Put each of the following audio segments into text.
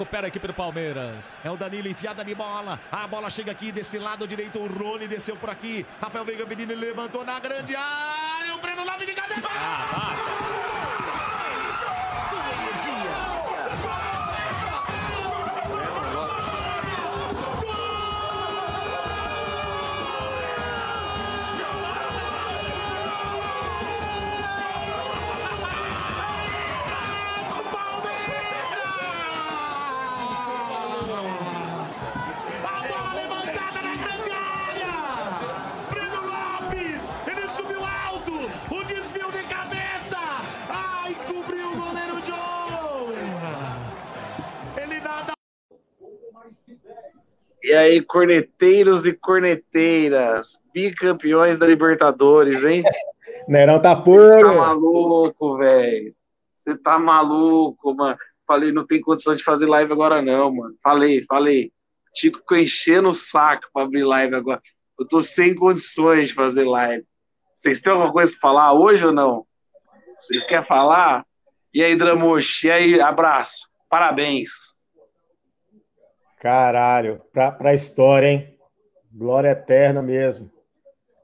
Recupera a equipe do Palmeiras. É o Danilo enfiada de bola. A bola chega aqui desse lado direito. O Rony desceu por aqui. Rafael Veiga Menino levantou na grande área. O Breno Lopes de cabeça. Ah, E aí, corneteiros e corneteiras, bicampeões da Libertadores, hein? Nerão tá Você tá puro. maluco, velho. Você tá maluco, mano. Falei, não tem condição de fazer live agora, não, mano. Falei, falei. Tico ficou enchendo o saco pra abrir live agora. Eu tô sem condições de fazer live. Vocês têm alguma coisa pra falar hoje ou não? Vocês querem falar? E aí, Dramoche? E aí, abraço. Parabéns. Caralho, pra, pra história, hein? Glória eterna mesmo.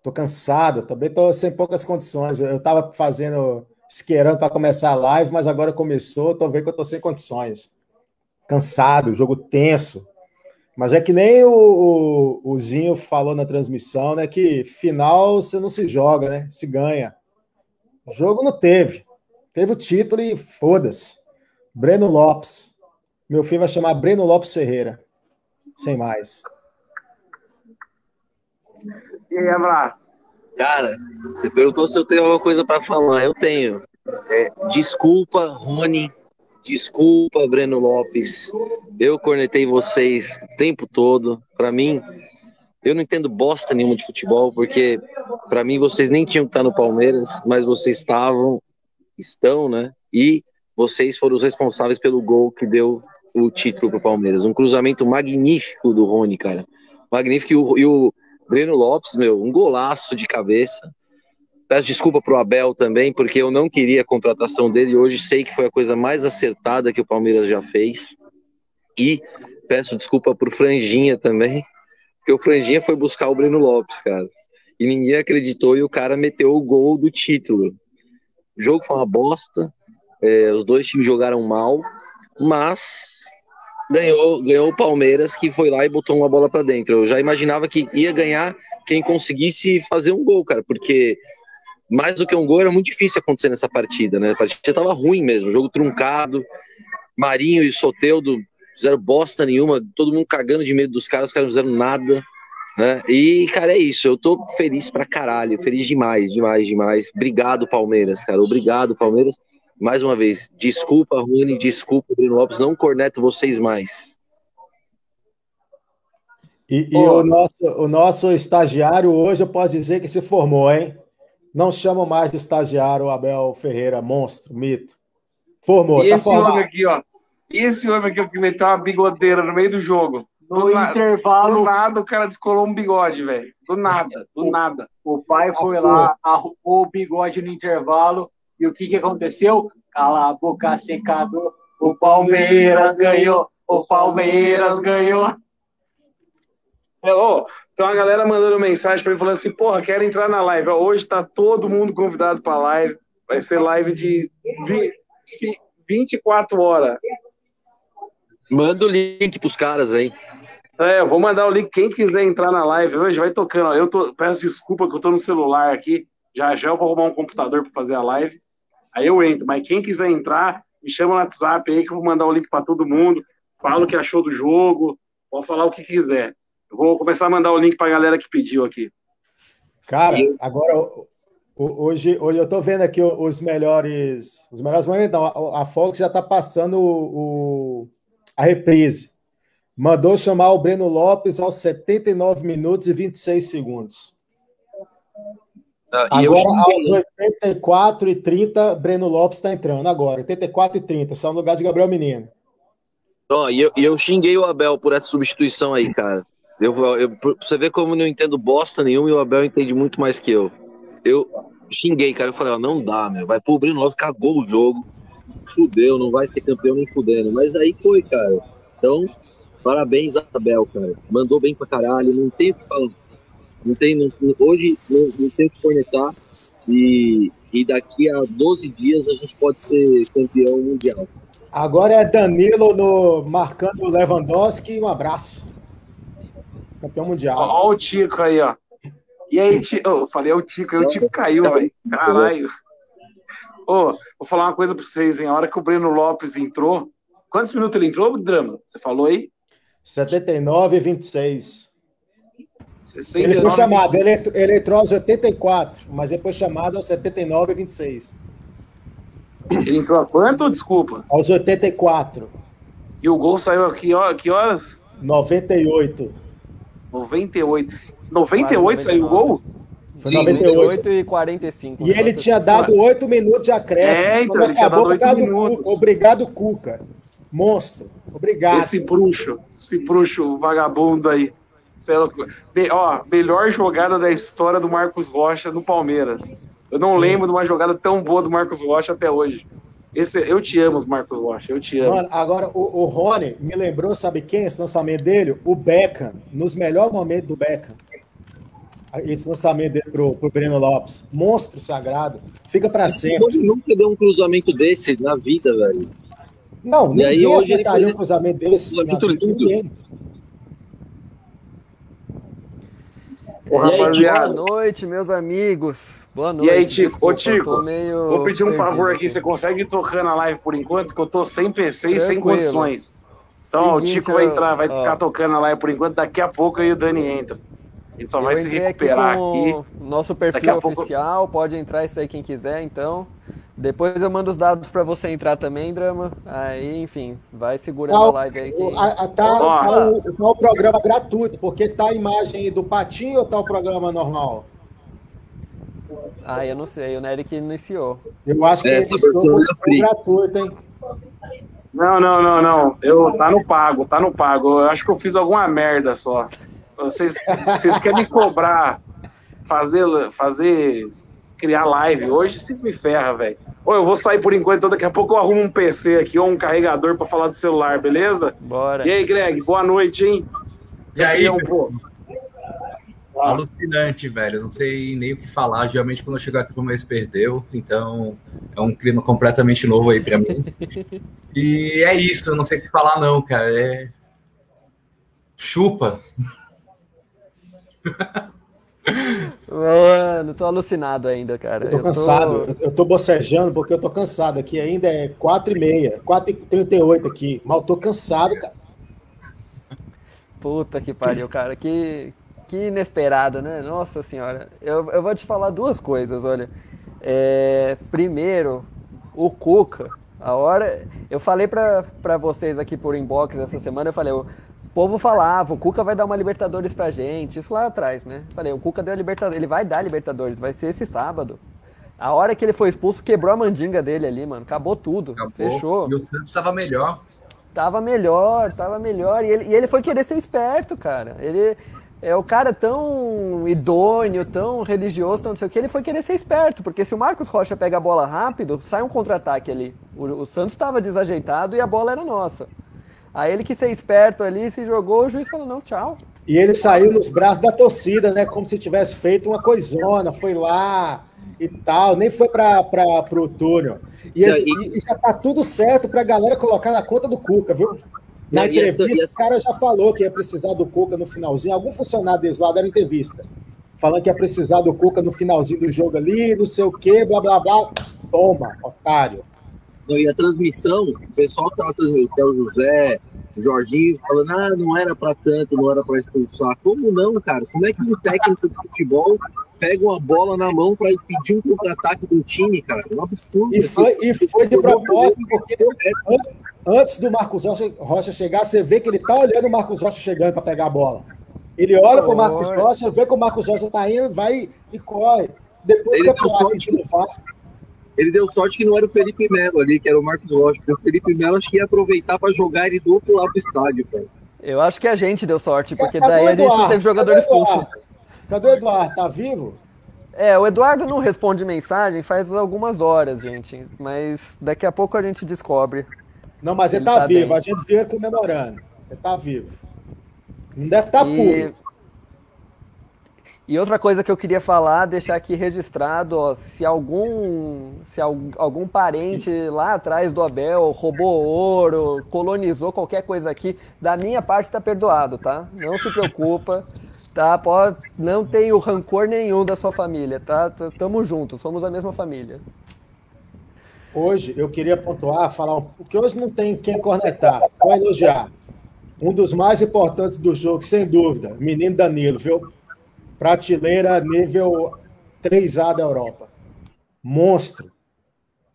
Tô cansado, também tô sem poucas condições. Eu, eu tava fazendo, esquerando para começar a live, mas agora começou, tô vendo que eu tô sem condições. Cansado, jogo tenso. Mas é que nem o, o, o Zinho falou na transmissão, né? Que final você não se joga, né? Se ganha. O jogo não teve. Teve o título e foda-se. Breno Lopes. Meu filho vai chamar Breno Lopes Ferreira. Sem mais. E aí, abraço. Cara, você perguntou se eu tenho alguma coisa pra falar. Eu tenho. É, desculpa, Rony. Desculpa, Breno Lopes. Eu cornetei vocês o tempo todo. Pra mim, eu não entendo bosta nenhuma de futebol, porque pra mim vocês nem tinham que estar no Palmeiras, mas vocês estavam, estão, né? E vocês foram os responsáveis pelo gol que deu o título pro Palmeiras. Um cruzamento magnífico do Rony, cara. Magnífico. E o, e o Breno Lopes, meu, um golaço de cabeça. Peço desculpa pro Abel também, porque eu não queria a contratação dele. Hoje sei que foi a coisa mais acertada que o Palmeiras já fez. E peço desculpa pro Franjinha também, porque o Franjinha foi buscar o Breno Lopes, cara. E ninguém acreditou e o cara meteu o gol do título. O jogo foi uma bosta. é, os dois times jogaram mal, mas ganhou, ganhou o Palmeiras que foi lá e botou uma bola para dentro. Eu já imaginava que ia ganhar quem conseguisse fazer um gol, cara, porque mais do que um gol era muito difícil acontecer nessa partida, né? A partida tava ruim mesmo, jogo truncado. Marinho e Soteudo fizeram bosta nenhuma, todo mundo cagando de medo dos caras, os caras não fizeram nada, né? E, cara, é isso, eu tô feliz pra caralho, feliz demais, demais, demais. Obrigado, Palmeiras, cara, obrigado, Palmeiras. Mais uma vez, desculpa, Rony, desculpa, Bruno Lopes, não corneto vocês mais. E, e o, nosso, o nosso estagiário hoje eu posso dizer que se formou, hein? Não chamo mais de estagiário o Abel Ferreira, monstro, mito. Formou, E tá esse formado. homem aqui, ó. E esse homem aqui que meteu uma bigodeira no meio do jogo. No do, na- intervalo- do nada o cara descolou um bigode, velho. Do nada, do nada. O pai foi lá, arrumou o bigode no intervalo e o que, que aconteceu? Cala a boca, secador. O Palmeiras ganhou. O Palmeiras ganhou. Ô, tem uma galera mandando mensagem pra mim falando assim, porra, quero entrar na live. Hoje tá todo mundo convidado pra live. Vai ser live de vi- vi- 24 horas. Manda o link pros caras aí. É, eu vou mandar o link. Quem quiser entrar na live hoje, vai tocando. Eu tô, peço desculpa que eu tô no celular aqui. Já já eu vou arrumar um computador para fazer a live. Aí eu entro. Mas quem quiser entrar, me chama no WhatsApp aí que eu vou mandar o link para todo mundo. Fala o que achou do jogo. Pode falar o que quiser. Eu vou começar a mandar o link pra galera que pediu aqui. Cara, agora hoje, hoje eu tô vendo aqui os melhores, os melhores momentos. Então, a, a Fox já tá passando o, o- a reprise. Mandou chamar o Breno Lopes aos 79 minutos e 26 segundos. Ah, e eu Agora, aos xinguei, 84 e 30, Breno Lopes está entrando. Agora, 84 e 30, só no lugar de Gabriel Menino. ó, e eu, eu xinguei o Abel por essa substituição aí, cara. Eu, eu, pra você ver como eu não entendo bosta nenhuma e o Abel entende muito mais que eu. Eu xinguei, cara. Eu falei, ó, não dá, meu. Vai pôr o Breno Lopes, cagou o jogo. Fudeu, não vai ser campeão nem fudendo. Mas aí foi, cara. Então, parabéns, Abel, cara. Mandou bem pra caralho, não tem o que falar. Não tem, não, hoje não, não tem o que cornetar. E, e daqui a 12 dias a gente pode ser campeão mundial. Agora é Danilo no, marcando o Lewandowski. Um abraço. Campeão mundial. Olha o Tico aí, ó. E aí, Tico, eu falei, é o Tico, aí o Tico caiu, velho. Caralho. Ô, vou falar uma coisa pra vocês, hein? A hora que o Breno Lopes entrou. Quantos minutos ele entrou, Drama? Você falou aí? 79 e 26. 69, ele foi chamado, 26. ele, ele entrou aos 84, mas ele foi chamado aos 79 e 26. Ele entrou a quanto? Desculpa. Aos 84. E o gol saiu aqui, ó, que horas? 98. 98. 98 saiu o gol? Foi 98 e 45. E ele tinha dado 8 minutos de acréscimo. É, então, ele tinha dado 8 minutos. Cuca. Obrigado, Cuca. Monstro. Obrigado. Esse bruxo, esse bruxo vagabundo aí. É ó, melhor jogada da história do Marcos Rocha no Palmeiras. Eu não Sim. lembro de uma jogada tão boa do Marcos Rocha até hoje. Esse, eu te amo, Marcos Rocha, eu te amo. Mano, agora, o, o Rony me lembrou, sabe quem, esse lançamento dele? O Beckham, nos melhores momentos do Beckham. Esse lançamento dele pro, pro Breno Lopes. Monstro sagrado. Fica para sempre. Ele nunca deu um cruzamento desse na vida, velho. Não, e aí hoje ele fez um cruzamento desse. Cruzamento lindo. Ninguém. Ô, rapaziada. Boa noite, meus amigos. Boa noite. E aí, Tico? Ô, Tico, vou pedir um favor aqui. Você consegue ir tocando a live por enquanto? Que eu tô sem PC e sem condições. Então, Seguinte, o Tico vai entrar, vai ó, ficar tocando a live por enquanto. Daqui a pouco aí o Dani entra. A gente só vai se recuperar aqui. aqui. Nosso perfil oficial, pouco... pode entrar isso aí quem quiser, então. Depois eu mando os dados para você entrar também, Drama. Aí, enfim, vai segurando tá, a live aí. Que... A, a, tá, tá, o, tá, o, programa gratuito, porque tá a imagem do Patinho ou tá o programa normal? Ah, eu não sei, o Nery que iniciou. Eu acho que Essa versão é gratuito, hein? Não, não, não, não. Eu, tá no pago, tá no pago. Eu acho que eu fiz alguma merda só. Vocês, vocês querem me cobrar, fazer, fazer criar live hoje, vocês me ferram, velho. Ou eu vou sair por enquanto, então daqui a pouco eu arrumo um PC aqui ou um carregador para falar do celular, beleza? Bora. E aí, Greg, boa noite, hein? E aí, um pouco. Alucinante, velho. Não sei nem o que falar. Geralmente, quando eu chegar aqui, o Palmeiras perdeu. Então, é um clima completamente novo aí para mim. e é isso. Eu não sei o que falar, não, cara. É. Chupa. Mano, tô alucinado ainda, cara. Eu tô cansado, eu tô... eu tô bocejando porque eu tô cansado aqui. Ainda é 4h30, 4h38 aqui. Mal tô cansado, cara. Puta que pariu, cara. Que, que inesperado, né? Nossa senhora. Eu, eu vou te falar duas coisas, olha. É, primeiro, o Cuca. A hora. Eu falei para vocês aqui por inbox essa semana, eu falei, povo falava, o Cuca vai dar uma Libertadores pra gente, isso lá atrás, né? Falei, o Cuca deu a Libertadores, ele vai dar a Libertadores, vai ser esse sábado. A hora que ele foi expulso, quebrou a mandinga dele ali, mano. Acabou tudo. Acabou. Fechou. E o Santos estava melhor. Tava melhor, tava melhor. E ele, e ele foi querer ser esperto, cara. Ele é o cara tão idôneo, tão religioso, tão não sei o que. Ele foi querer ser esperto, porque se o Marcos Rocha pega a bola rápido, sai um contra-ataque ali. O, o Santos estava desajeitado e a bola era nossa. Aí ele quis ser esperto ali, se jogou, o juiz falou, não, tchau. E ele saiu nos braços da torcida, né? Como se tivesse feito uma coisona, foi lá e tal, nem foi para o túnel. E, esse, e, já tá tudo certo para a galera colocar na conta do Cuca, viu? Na e entrevista, essa, o cara já falou que ia precisar do Cuca no finalzinho. Algum funcionário deles lá deram entrevista. Falando que ia precisar do Cuca no finalzinho do jogo ali, não sei o quê, blá blá blá. Toma, otário. Não, e a transmissão, o pessoal tava transmitindo, até o José, o Jorginho, falando, ah, não era para tanto, não era para expulsar. Como não, cara? Como é que um técnico de futebol pega uma bola na mão para pedir um contra-ataque do time, cara? É um absurdo. E foi, e foi de propósito, porque antes do Marcos Rocha chegar, você vê que ele tá olhando o Marcos Rocha chegando para pegar a bola. Ele olha para o Marcos Rocha, vê que o Marcos Rocha tá indo, vai e corre. Depois ele que a sorte, ele deu sorte que não era o Felipe Melo ali, que era o Marcos Rocha. Porque o Felipe Melo acho que ia aproveitar para jogar ele do outro lado do estádio, cara. Eu acho que a gente deu sorte, porque Cadê daí a gente não teve jogador expulso. Cadê o Eduardo? Tá vivo? É, o Eduardo não responde mensagem faz algumas horas, gente. Mas daqui a pouco a gente descobre. Não, mas ele, Ele tá, tá vivo, bem. a gente viu ele comemorando. Ele tá vivo. Não deve estar E- puro. E outra coisa que eu queria falar, deixar aqui registrado, ó, se algum se al- algum parente lá atrás do Abel roubou ouro, colonizou qualquer coisa aqui, da minha parte está perdoado, tá? Não se preocupa, tá? Pode, não tenho rancor nenhum da sua família, tá? Tamo juntos, somos a mesma família. Hoje eu queria pontuar, falar, porque hoje não tem quem cornetar, só elogiar. Um dos mais importantes do jogo, sem dúvida, menino Danilo, viu? Prateleira nível 3A da Europa. Monstro.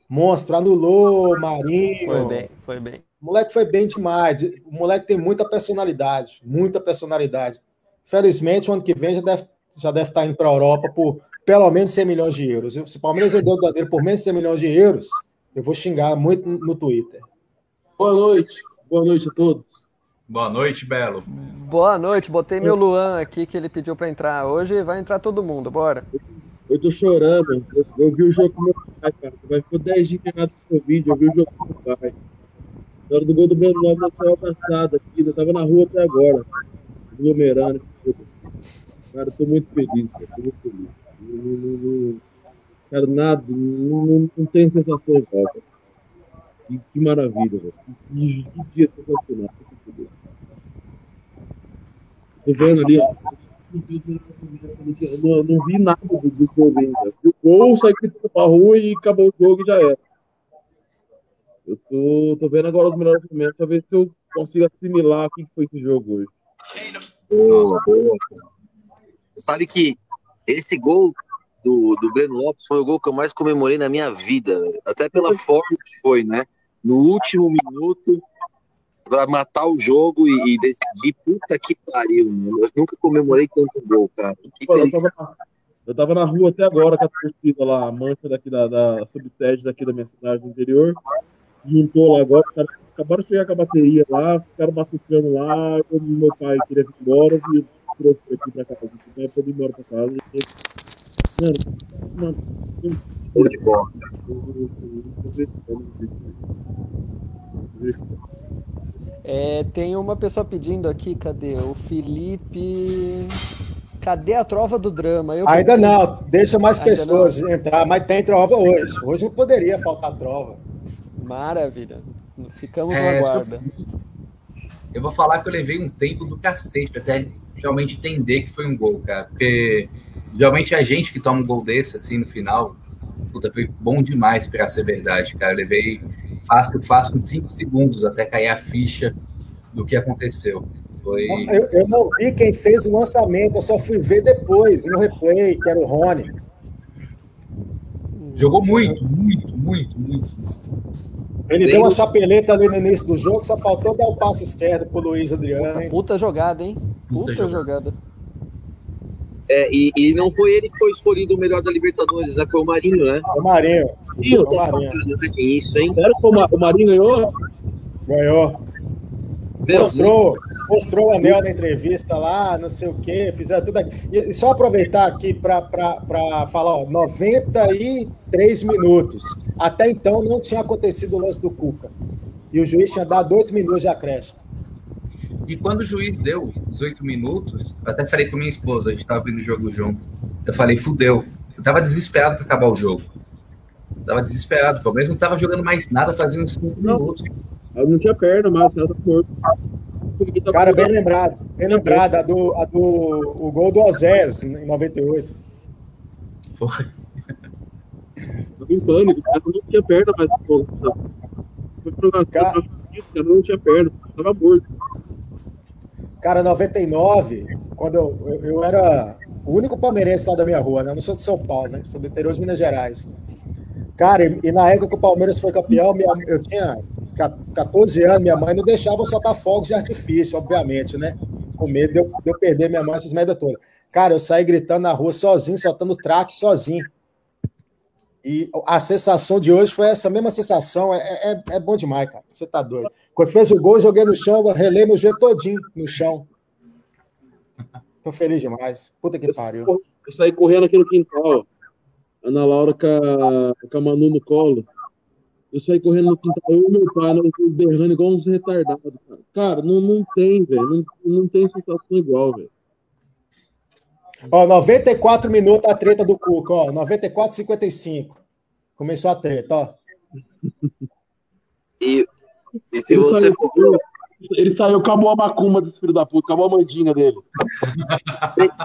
Monstro. Anulou, Marinho. Foi bem, foi bem. O moleque foi bem demais. O moleque tem muita personalidade. Muita personalidade. Felizmente, o ano que vem já deve, já deve estar indo para a Europa por pelo menos 100 milhões de euros. Se o Palmeiras vendeu o Danilo por menos de 100 milhões de euros, eu vou xingar muito no Twitter. Boa noite. Boa noite a todos. Boa noite, Belo. Boa noite, botei meu Luan aqui que ele pediu para entrar. Hoje vai entrar todo mundo, bora. Eu tô chorando. Eu, eu vi o jogo com meu pai, cara. Vai ficou 10 dias internado com Covid. Eu vi o jogo com meu pai. Na hora do gol do Breno Lopes, eu tava abraçado aqui. Eu tava na rua até agora. Aglomerando. Cara, eu tô muito feliz, cara. Tô muito feliz. Cara, nada. Não, não, não tem sensação igual, cara. Que, que maravilha, velho. Que, que dia sensacional. Esse poder. Tô vendo ali, ó. Não, não vi nada do, do. Vi o gol, gritando pra rua e acabou o jogo e já era. Eu tô, tô vendo agora os melhores momentos pra ver se eu consigo assimilar o que foi esse jogo hoje. Boa, boa. Você sabe que esse gol do, do Breno Lopes foi o gol que eu mais comemorei na minha vida, até pela forma que foi, né? No último minuto, pra matar o jogo e, e decidir, puta que pariu, mano. Eu nunca comemorei tanto gol, cara. Que Pô, eu, tava, eu tava na rua até agora com a torcida lá, a mancha daqui da, da subsede daqui da minha cidade interior. Juntou lá agora, os caras acabaram de chegar com a bateria lá, ficaram batucando lá, eu, meu pai queria vir embora, e trouxe aqui pra casa, então eu fui embora pra casa. E, de É, tem uma pessoa pedindo aqui, cadê? O Felipe. Cadê a trova do drama? Eu Ainda não, deixa mais Ainda pessoas entrar, mas tem trova hoje. Hoje não poderia faltar trova. Maravilha. Ficamos É, na guarda. Eu vou falar que eu levei um tempo do cacete até realmente entender que foi um gol, cara. Porque geralmente a gente que toma um gol desse, assim, no final, puta, foi bom demais pra ser verdade, cara. Eu levei fácil, fácil uns 5 segundos até cair a ficha do que aconteceu. Foi. Eu, eu não vi quem fez o lançamento, eu só fui ver depois, no replay, que era o Rony. Jogou muito, muito, muito, muito. Ele Bem deu uma chapeleta ali no início do jogo, só faltou dar o passe certo pro Luiz Adriano. hein? Puta jogada, hein? Puta Puta, jogada. jogada. É, e, e não foi ele que foi escolhido o melhor da Libertadores, né? Foi o Marinho, né? O Marinho. Ih, O Puta Marinho. sacanagem isso, hein? Sério que o Ma- o Marinho ganhou? Ganhou. Mostrou, mostrou o anel na entrevista lá, não sei o quê, fizeram tudo aqui. E, e só aproveitar aqui para falar, ó, 93 minutos. Até então não tinha acontecido o lance do Cuca. E o juiz tinha dado 8 minutos de acréscimo. E quando o juiz deu os oito minutos, eu até falei com minha esposa, a gente tava vendo o jogo junto. Eu falei, fudeu. Eu tava desesperado pra acabar o jogo. Eu tava desesperado. O Palmeiras não tava jogando mais nada, fazia uns cinco Não. minutos. Ela não tinha perna, mas o cara tá morto. Cara, bem lembrado. Bem lembrado. A do, a do, o gol do Ozés, em 98. Foi. Tava em pânico, o cara não tinha perna mais no jogo. sabe? Foi pro Cara- cara, o cara não tinha perna, tava morto. Cara, 99, quando eu, eu, eu era o único palmeirense lá da minha rua, né? Eu não sou de São Paulo, né? Sou do interior de Minas Gerais. Cara, e, e na época que o Palmeiras foi campeão, minha- eu tinha ca- 14 anos, minha mãe não deixava eu soltar fogos de artifício, obviamente, né? Com medo de eu, de eu perder minha mãe, essas merda todas. Cara, eu saí gritando na rua sozinho, soltando traque sozinho. E a sensação de hoje foi essa mesma sensação. É, é, é bom demais, cara. Você tá doido. Quando fez o gol, joguei no chão, relei meu joelho todinho no chão. Tô feliz demais. Puta que pariu. Eu saí correndo aqui no quintal. Ana Laura com a, com a Manu no colo. Eu saí correndo no quintal, eu e meu pai, nós berrando igual uns retardados, cara. Cara, não, não tem, velho. Não, não tem sensação igual, velho. Ó, 94 minutos a treta do Cuca, ó. 94 55. Começou a treta, ó. E, e se Ele você saiu- for Ele saiu, acabou a macumba desse filho da puta, acabou a mandinga dele.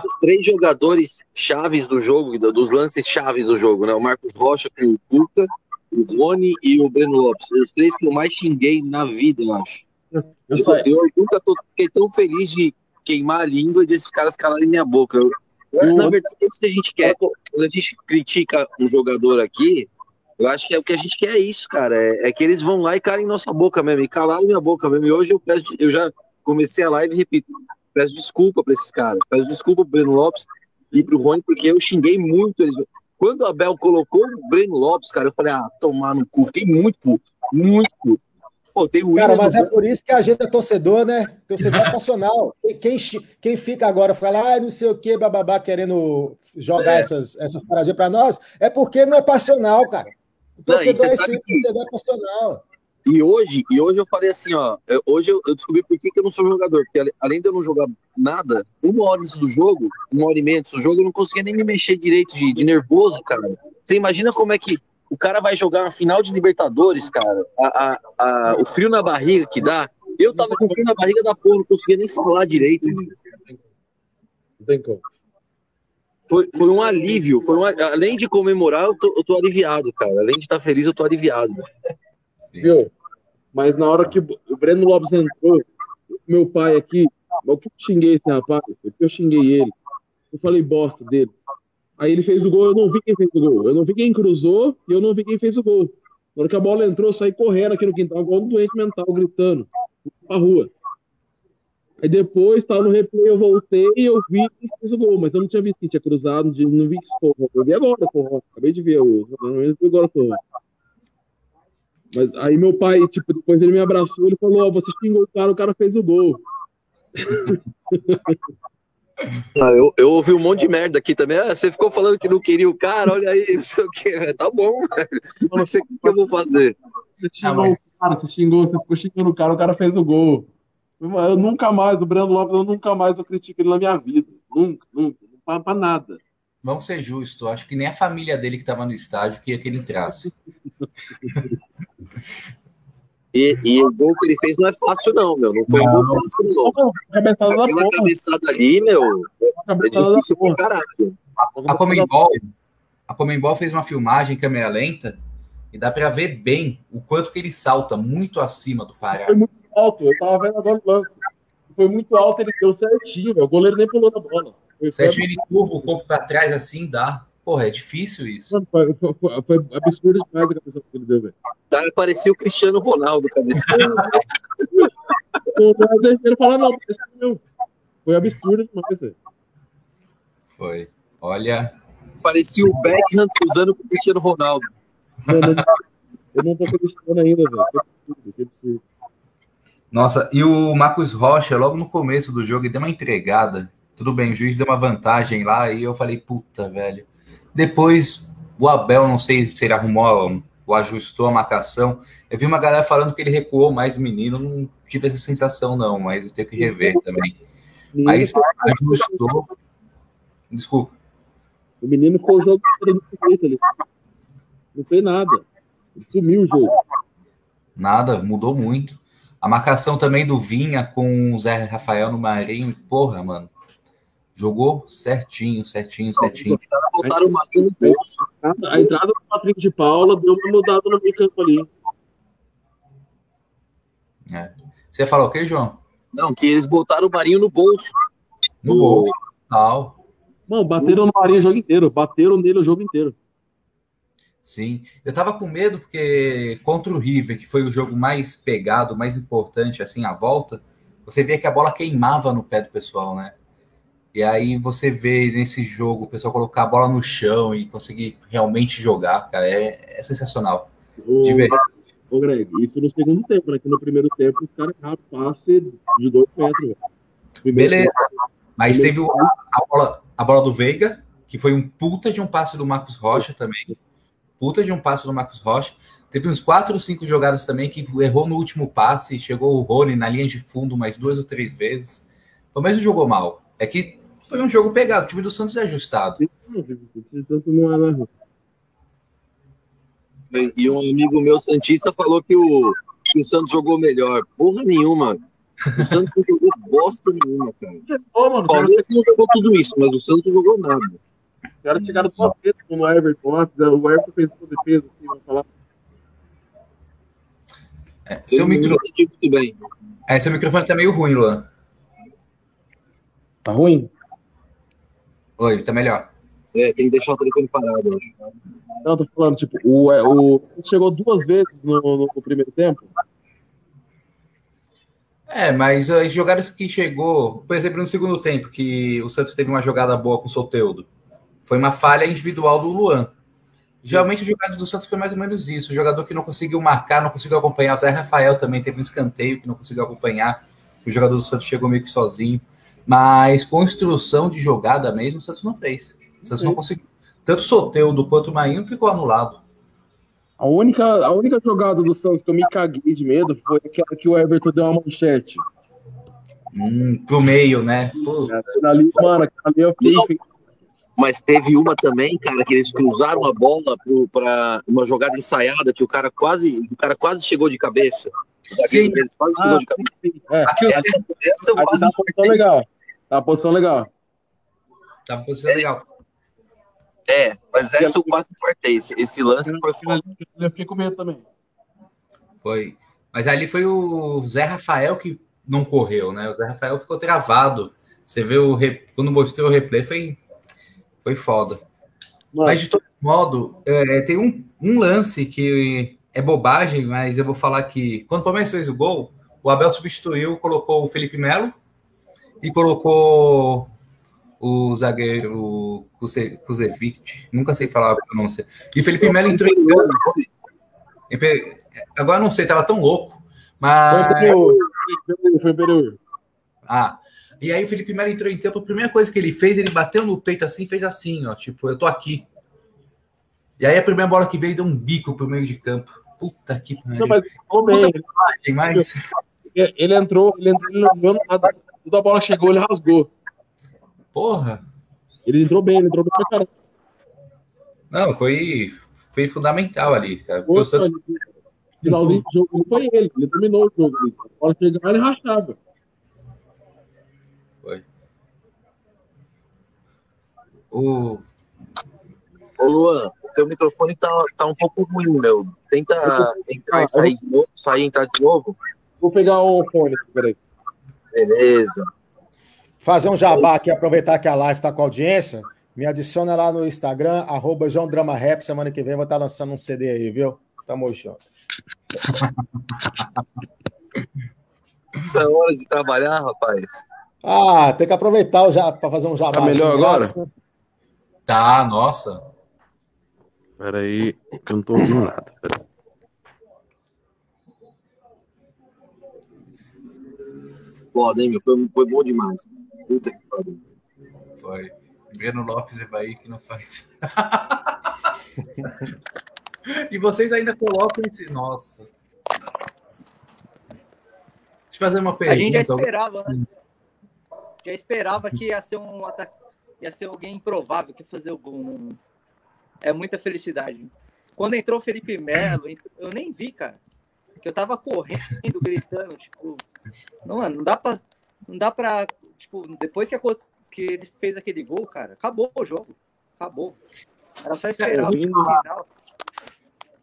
os três jogadores chaves do jogo, do- dos lances chaves do jogo, né? O Marcos Rocha com o Cuca, o Rony e o Breno Lopes. Os três que eu mais xinguei na vida, eu acho. Eu Eu, eu nunca tô- fiquei tão feliz de queimar a língua e desses caras calarem minha boca. Eu- na verdade, é isso que a gente quer. Quando a gente critica um jogador aqui, eu acho que é o que a gente quer é isso, cara. É, é que eles vão lá e calem nossa boca mesmo, e calaram minha boca mesmo. E hoje eu peço, eu já comecei a live e repito, peço desculpa pra esses caras. Peço desculpa pro Breno Lopes e pro Rony, porque eu xinguei muito eles. Quando o Abel colocou o Breno Lopes, cara, eu falei, ah, tomar no cu. Fiquei muito puto, muito puto. Pô, tem o Cara, mas é por isso que a gente é torcedor, né? Torcedor é passional. Quem, quem, fica agora fala, ah, não sei o que, bababá, querendo jogar É. essas, essas paradinhas pra nós, é porque não é passional, cara. O Não, e torcedor você é sim, que- torcedor é passional. E hoje, e hoje eu falei assim, ó. eu- hoje eu, eu descobri por que, que eu não sou jogador. Porque além de eu não jogar nada, uma hora antes do jogo, uma hora e meia antes do jogo, eu não conseguia nem me mexer direito de, de nervoso, cara. Você imagina como é que o cara vai jogar uma final de Libertadores, cara? A, a- a- o frio na barriga que dá. Eu tava com frio na barriga da porra, não conseguia nem falar direito. não tem como. Foi, foi um alívio. Foi um, além de comemorar, eu tô, eu tô aliviado, cara. Além de estar feliz, eu tô aliviado. Sim. Viu? Mas na hora que o Breno Lopes entrou, meu pai aqui, o que eu xinguei esse rapaz? Que eu xinguei ele? Eu falei bosta dele. Aí ele fez o gol, eu não vi quem fez o gol. Eu não vi quem cruzou e eu não vi quem fez o gol. Na hora que a bola entrou, eu saí correndo aqui no quintal, igual um doente mental, gritando pra rua. Aí depois, tava no replay, eu voltei e eu vi quem fez o gol, mas eu não tinha visto quem tinha cruzado, não vi que foi. Eu vi agora, porra. Acabei de ver o. Agora, porra. Mas aí meu pai, tipo, depois ele me abraçou, ele falou, ó, você xingou o cara, o cara fez o gol. Ah, eu, eu ouvi um monte de merda aqui também. Ah, você ficou falando que não queria o cara, olha aí, não sei o que. Tá bom, velho. Não sei o que eu vou fazer. Você xingou o cara, você xingou, você ficou xingando o cara, o cara fez o gol. Eu nunca mais, o Breno Lopes, eu nunca mais eu critico ele na minha vida. Nunca, nunca. Pra nada. Vamos ser justos, acho que nem a família dele que estava no estádio queria que ele entrasse. E, e o gol que ele fez não é fácil, não, meu. Não foi um gol fácil, não. Cabeçada da Aquela porra. cabeçada ali, meu, é Cabeçada da difícil pra caralho. A Comembol, a Comembol fez uma filmagem em câmera lenta e dá para ver bem o quanto que ele salta muito acima do Pará. Foi muito alto, eu tava vendo agora o lance. Foi muito alto, ele deu certinho, meu. o goleiro nem pulou na bola. Foi, Sérgio, ele curva o corpo para trás assim, dá. Porra, é difícil isso. foi, foi, foi- foi absurdo demais a cabeçada que ele deu, velho. O cara parecia o Cristiano Ronaldo, cabeceando. Mas Ele falar, não, não. Foi absurdo demais, velho. Foi. Olha, parecia o Beckham cruzando com o Cristiano Ronaldo. Não, não, eu não tô acreditando ainda, velho. Que absurdo, que absurdo. Nossa, e o Marcos Rocha, logo no começo do jogo, ele deu uma entregada. Tudo bem, o juiz deu uma vantagem lá e eu falei, puta, velho. Depois, o Abel, não sei se ele arrumou ou ajustou a marcação. Eu vi uma galera falando que ele recuou mais o menino, não tive essa sensação, não, mas eu tenho que rever também. Mas ajustou. Desculpa. O menino ficou o jogo ali. Não fez nada. Ele sumiu o jogo. Nada, mudou muito. A marcação também do Vinha com o Zé Rafael no Marinho, porra, mano. Jogou certinho, certinho, certinho. Botaram o Marinho no bolso. A entrada do Patrick de Paula deu uma mudada no meio campo ali. É. Você falou o quê, João? Não, que eles botaram o Marinho no bolso. No bolso. Tal. Mano, bateram no Marinho o jogo inteiro. Bateram nele o jogo inteiro. Sim. Eu tava com medo porque contra o River, que foi o jogo mais pegado, mais importante, assim, a volta, você via que a bola queimava no pé do pessoal, né? E aí você vê nesse jogo o pessoal colocar a bola no chão e conseguir realmente jogar, cara, é, é sensacional. Ô, ô, Greg, isso no segundo tempo, né? Que no primeiro tempo os caras passe de dois metros. Primeiro Beleza. tempo, Mas teve o- a, bola, a bola do Veiga, que foi um puta de um passe do Marcos Rocha também. Puta de um passe do Marcos Rocha. Teve uns quatro ou cinco jogadas também que errou no último passe, chegou o Rony na linha de fundo mais duas ou três vezes. Pelo menos jogou mal. É que foi um jogo pegado, o time do Santos é ajustado. Não é, né? E um amigo meu Santista falou que o, que o Santos jogou melhor. Porra nenhuma. O Santos não jogou bosta nenhuma, cara. O Palmeiras não jogou tudo isso, mas o Santos não jogou nada. Os caras chegaram duas vezes como o Everton antes, né? o Everton fez uma defesa, assim, vamos falar. É, seu, Eu micro... é, seu microfone tá meio ruim, Luan. Tá ruim? Oi, tá melhor. É, tem que deixar o telefone parado, eu acho. Não, eu tô falando, tipo, o, é, o chegou duas vezes no, no- no primeiro tempo. É, mas as jogadas que chegou, por exemplo, no segundo tempo, que o Santos teve uma jogada boa com o Soteudo, foi uma falha individual do Luan. Geralmente os jogadas do Santos foi mais ou menos isso. O jogador que não conseguiu marcar, não conseguiu acompanhar. O Zé Rafael também teve um escanteio que não conseguiu acompanhar. O jogador do Santos chegou meio que sozinho. Mas construção de jogada mesmo, o Santos não fez. O Santos não conseguiu. Tanto o Soteudo quanto o Marinho ficou anulado. A única, a única jogada do Santos que eu me caguei de medo foi aquela que o Everton deu uma manchete. Hum, pro meio, né? Pô, Aquela Ali, mano, ali eu fiquei. Mas teve uma também, cara, que eles cruzaram a bola para uma jogada ensaiada que o cara quase, o cara quase chegou de cabeça. Sim. quase Ah, chegou de cabeça. sim, é. aqui Essa, essa eu quase tá a posição legal. Tá a posição legal. tá posição legal. É, mas essa eu quase fartei. Esse, esse lance foi foda. Eu fiquei com medo também. Foi. Mas ali foi o Zé Rafael que não correu, né? O Zé Rafael ficou travado. Você vê o re... quando mostrou o replay foi foi foda. Mano, Mas de todo modo, é, tem um, um lance que é bobagem, mas eu vou falar que quando o Palmeiras fez o gol, o Abel substituiu, colocou o Felipe Melo e colocou o zagueiro Kuze- Kuzevic, nunca sei falar a pronúncia. E o Felipe Melo entrou em campo. Agora não sei, tava tão louco. Foi Mas. foi superior. Ah, e aí o Felipe Melo entrou em campo, a primeira coisa que ele fez, ele bateu no peito assim, fez assim, ó, tipo, eu tô aqui. E aí a primeira bola que veio deu um bico pro meio de campo. Puta que Não, pariu. mas ficou bem. Mais? Ele, entrou, ele entrou, ele não viu nada. Quando a bola chegou, ele rasgou. Porra. Ele entrou bem, ele entrou bem pra caramba. Não, foi, foi fundamental ali, cara. Porque o Santos finalzinho do jogo, não foi ele, ele dominou o jogo. A bola chegava, ele rachava. foi. O, Ô Luan, o teu microfone tá, tá um pouco ruim, meu. Tenta entrar e sair de novo, sair e entrar de novo. Vou pegar o fone, peraí. Beleza. Fazer um jabá aqui, aproveitar que a live está com audiência. Me adiciona lá no Instagram, arroba João Drama Rap. Semana que vem eu vou estar lançando um CD aí, viu? Tamo junto. Isso é hora de trabalhar, rapaz. Ah, tem que aproveitar para fazer um jabá. Tá melhor assim, agora? né? Tá, nossa. Peraí, que eu não tô ouvindo nada. Peraí. Foda, hein, meu? Foi, foi bom demais. Puta que pariu. Foi. Breno Lopes e Bahia que não faz. e vocês ainda colocam esse. Nossa. Deixa eu fazer uma A pergunta. gente já esperava, né? Já esperava que ia ser um ataque, ia ser alguém improvável que fazer o gol. Não- É muita felicidade. Quando entrou o Felipe Melo, eu nem vi, cara. Porque eu tava correndo, gritando, tipo, não, mano, não dá pra, não dá pra, tipo, depois que, aconte- que ele fez aquele gol, cara, acabou o jogo. Acabou. Era só esperar eu o final.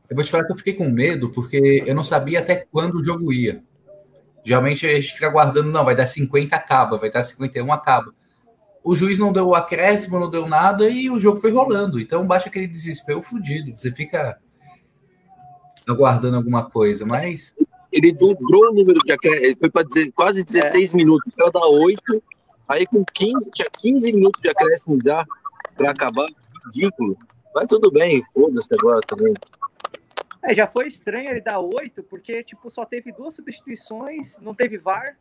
Eu vou te falar que eu fiquei com medo, porque eu não sabia até quando o jogo ia. Geralmente a gente fica aguardando, não, vai dar 50, acaba, vai dar 51, acaba. O juiz não deu o acréscimo, não deu nada e o jogo foi rolando. Então bate aquele desespero fudido. Você fica aguardando alguma coisa, mas Ele dobrou o número de acréscimo. Ele foi para dizer quase 16 minutos. O cara dá 8. Aí com 15, tinha 15 minutos de acréscimo já para acabar. Ridículo. Mas tudo bem, foda-se agora também. É, já foi estranho ele dar oito, porque, tipo, só teve duas substituições, não teve VAR,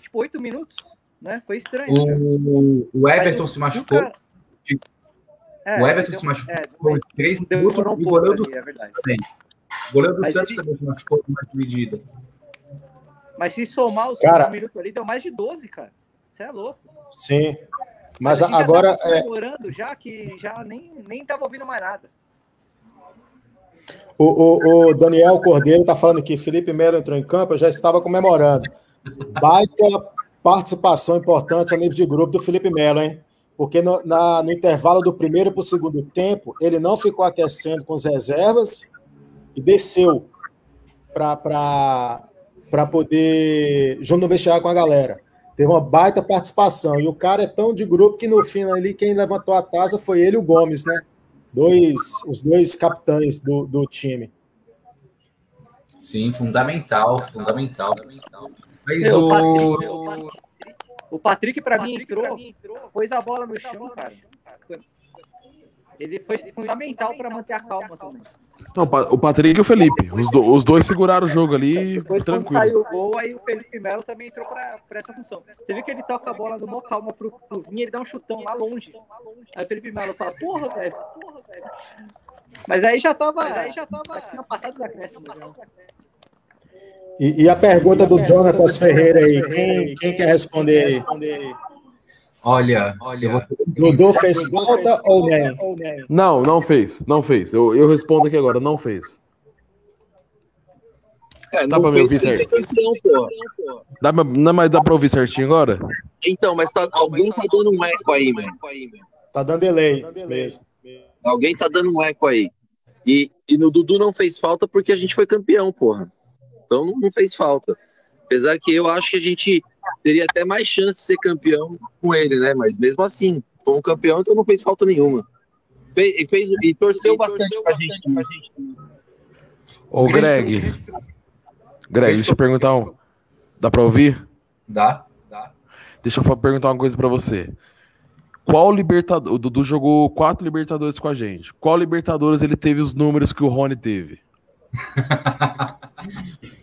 tipo, oito minutos, né? Foi estranho. o, o Everton Mas se machucou. nunca- É, o Everton deu- se machucou é, por três minutos um e o goleiro do ali, é também. O goleiro do Mas Santos ele- também se machucou numa dividida. Mas se somar os Cara- cinco minutos ali, deu mais de 12, cara. Você é louco. Sim. Mas a agora tava é, comemorando já que já nem, nem tava ouvindo mais nada. o, o- o Daniel Cordeiro está falando que Felipe Melo entrou em campo, eu já estava comemorando. Baita participação importante a nível de grupo do Felipe Melo, hein? Porque no, na- no intervalo do primeiro para o segundo tempo, ele não ficou aquecendo com as reservas e desceu para poder junto no vestiário com a galera. Teve uma baita participação. E o cara é tão de grupo que no fim ali quem levantou a taça foi ele e o Gomes, né? Dois, os dois capitães do, do time. Sim, fundamental, fundamental. Mas o o. Patrick, o Patrick- o Patrick, pra mim, entrou, pôs a bola no chão, cara. Ele foi fundamental pra manter a calma também. Não, o Pa- o Patrick e o Felipe. Os, do- os dois seguraram o jogo ali Depois, quando tranquilo. saiu o gol, aí o Felipe Melo também entrou pra, pra essa função. Você viu que ele toca a bola no mó calma pro, pro Vinha, ele dá um chutão lá longe. Aí o Felipe Melo fala, porra, velho, porra, velho. Mas aí já tava, aí já tava, tinha passado os acréscimos. já. E, e a pergunta do Jonatas Ferreira aí, quem, quem quer responder aí? Olha, olha, Dudu fez falta ou nem? Não, não fez. Não fez. Eu, eu respondo aqui agora, não fez. É, Dá não pra me ouvir pô. Dá, pra- não, mas dá pra ouvir certinho agora? Então, mas tá, alguém tá dando um eco aí, mano. Tá dando delay mesmo. Alguém tá dando um eco aí. E, e no Dudu não fez falta porque a gente foi campeão, porra. Então não, não fez falta. Apesar que eu acho que a gente teria até mais chance de ser campeão com ele, né? Mas mesmo assim, foi um campeão, então não fez falta nenhuma. Fez, e, fez, e torceu bastante pra gente. Pra gente. Ô, Greg. Greg, deixa eu perguntar um. Dá pra ouvir? Dá, dá. Deixa eu perguntar uma coisa pra você. Qual Libertador. O Dudu jogou quatro Libertadores com a gente. Qual Libertadores ele teve os números que o Rony teve?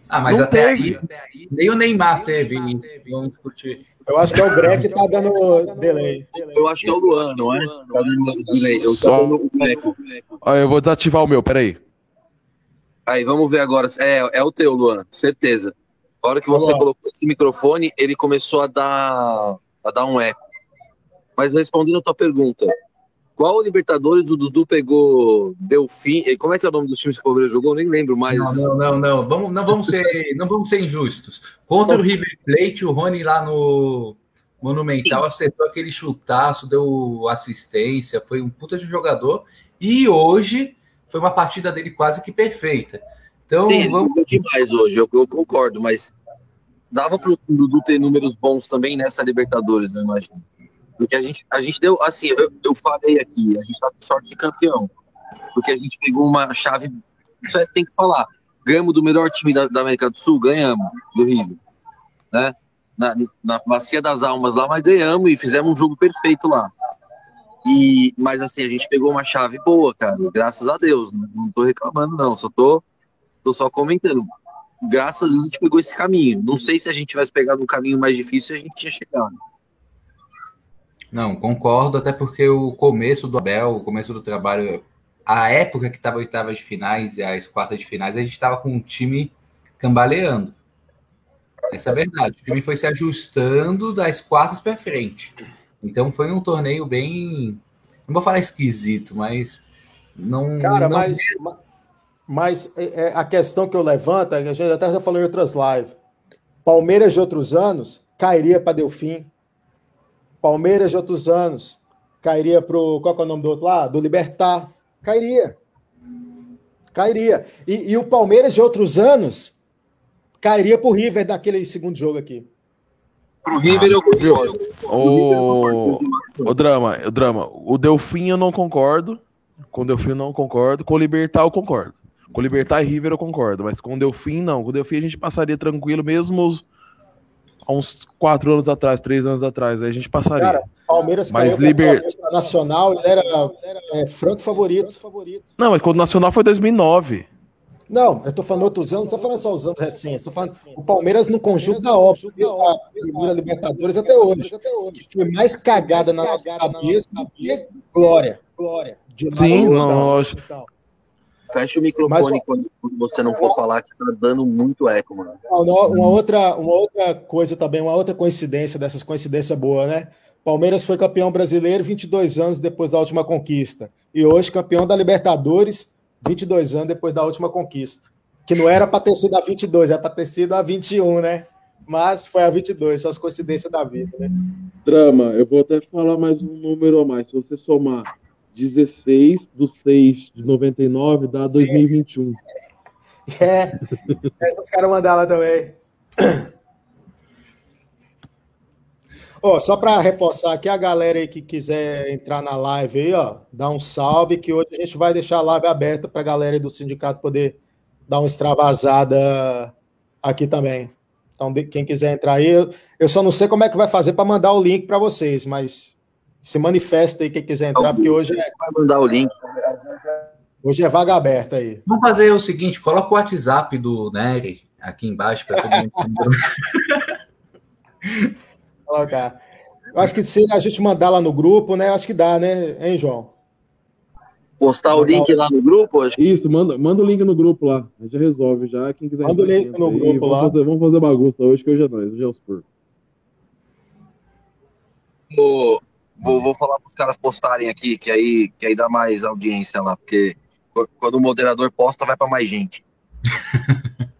Ah, mas Não até teve. aí, nem o Neymar teve. Vamos discutir. Eu acho que é o Greg que tá dando delay. Eu acho que é o Luan, não é? Tá dando delay. Eu tô Só- dando. Ó, eu vou desativar o meu, peraí. Aí, vamos ver agora. É, é o teu, Luan, certeza. A hora que você Vamos lá. colocou esse microfone, ele começou a dar, a dar um eco. Mas respondendo a tua pergunta, qual Libertadores o Dudu pegou Delfim? Como é que é o nome dos times que o Palmeiras jogou? Eu nem lembro mais. Não, não, não, não. Vamos, não, vamos ser, não vamos ser injustos. Contra o River Plate, o Rony lá no Monumental acertou aquele chutaço, deu assistência, foi um puta de jogador. E hoje foi uma partida dele quase que perfeita. Então, Sim, vamos. demais hoje, eu, eu concordo, mas dava pro Dudu ter números bons também nessa Libertadores, eu imagino. Porque a gente, a gente deu, assim, eu, eu falei aqui, a gente tá com sorte de campeão. Porque a gente pegou uma chave, isso é, tem que falar. Ganhamos do melhor time da, da América do Sul, ganhamos, do River. Né? Na, na bacia das almas lá, mas ganhamos e fizemos um jogo perfeito lá. E, mas assim, a gente pegou uma chave boa, cara, graças a Deus. Não, não tô reclamando, não, só tô, tô só comentando. Graças a Deus a gente pegou esse caminho. Não sei se a gente tivesse pegado um caminho mais difícil, a gente tinha chegado. Não, concordo, até porque o começo do Abel, o começo do trabalho, a época que estava oitavas de finais e as quartas de finais, a gente estava com um time cambaleando. Essa é a verdade. O time foi se ajustando das quartas para frente. Então foi um torneio bem. Não vou falar esquisito, mas. Não, Cara, não- mas, mas é, é, a questão que eu levanto, a gente até já falou em outras lives. Palmeiras de outros anos cairia para Delfim. Palmeiras de outros anos cairia para o. Qual que é o nome do outro lá? Do Libertar. Cairia. Cairia. E, e o Palmeiras de outros anos cairia para o River naquele segundo jogo aqui. Pro River eu concordo. O, o drama, o drama. O Delfim eu não concordo. Com o Delfim eu não concordo. Com o Libertar eu concordo. Com o Libertar e River eu concordo. Mas com o Delfim não. Com o Delfim a gente passaria tranquilo, mesmo os- há uns quatro anos atrás, três anos atrás. Aí a gente passaria. Cara, Palmeiras Mas Liber- Nacional, ele era é, franco favorito. Não, mas quando o Nacional foi 2009. Não, eu tô falando outros anos, não tô falando só os anos recentes, tô falando o Palmeiras no conjunto da obra, desde a primeira Libertadores até hoje. Foi mais cagada na nossa cabeça do que glória. Glória. Sim, não, lógico. Fecha o microfone quando, quando você não for falar, que tá dando muito eco, mano. Uma, uma outra, uma outra coisa também, uma outra coincidência dessas coincidências boas, né? Palmeiras foi campeão brasileiro 22 anos depois da última conquista. E hoje campeão da Libertadores 22 anos depois da última conquista. Que não era para ter sido a 22, era para ter sido a 21, né? Mas foi a 22, são as coincidências da vida, né? Drama, eu vou até falar mais um número a mais. Se você somar 16 do 6 de 99, dá 2021. É, essas caras mandaram também. Ó, só para reforçar aqui, a galera aí que quiser entrar na live aí, ó, dá um salve, que hoje a gente vai deixar a live aberta para a galera do sindicato poder dar uma extravasada aqui também. Então, quem quiser entrar aí, eu só não sei como é que vai fazer para mandar o link para vocês, mas se manifesta aí quem quiser entrar, porque hoje é... vai mandar o link. Hoje é vaga aberta aí. Vamos fazer o seguinte, coloca o WhatsApp do Nery aqui embaixo para todo mundo. colocar. Eu acho que se a gente mandar lá no grupo, né? Acho que dá, né, hein, João? Postar o link lá no grupo? Acho. Isso, manda, manda o link no grupo lá. A gente já resolve já. Quem quiser. Manda o link no aí, grupo vamos lá. Fazer, vamos fazer bagunça hoje, que hoje é nós, hoje é os porcos. Vou, vou, falar para os caras postarem aqui, que aí, que aí dá mais audiência lá, porque quando o moderador posta, vai para mais gente.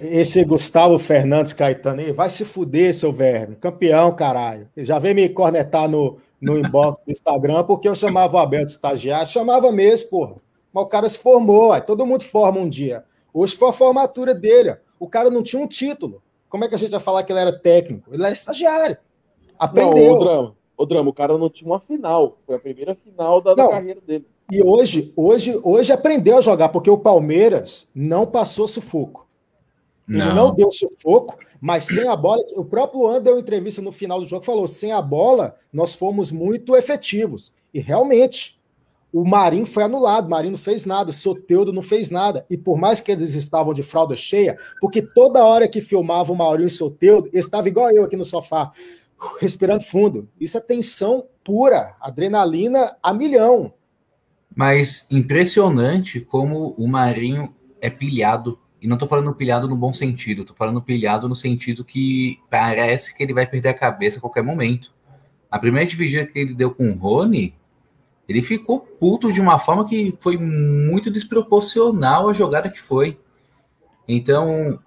Esse Gustavo Fernandes Caetano aí, vai se fuder, seu verme. Campeão, caralho. Já veio me cornetar no, no inbox do Instagram porque eu chamava o Abel de estagiário. Chamava mesmo, porra. Mas o cara se formou, aí todo mundo forma um dia. Hoje foi a formatura dele. ó. O cara não tinha um título. Como é que a gente vai falar que ele era técnico? Ele era estagiário. Aprendeu. Não, o drama, o cara não tinha uma final. Foi a primeira final da, da Não. carreira dele. E hoje, hoje, hoje aprendeu a jogar, porque o Palmeiras não passou sufoco. Ele não. Não. deu sufoco, mas sem a bola. O próprio Luan deu entrevista no final do jogo falou: sem a bola, nós fomos muito efetivos. E realmente, o Marinho foi anulado, o Marinho não fez nada, Soteudo não fez nada. E por mais que eles estavam de fralda cheia, porque toda hora que filmava o Maurinho e o Soteudo, eles estavam igual eu aqui no sofá, respirando fundo. Isso é tensão pura, adrenalina a milhão. Mas impressionante como o Marinho é pilhado. E não tô falando pilhado no bom sentido, tô falando pilhado no sentido que parece que ele vai perder a cabeça a qualquer momento. A primeira dividida que ele deu com o Rony, ele ficou puto de uma forma que foi muito desproporcional a jogada que foi. Então,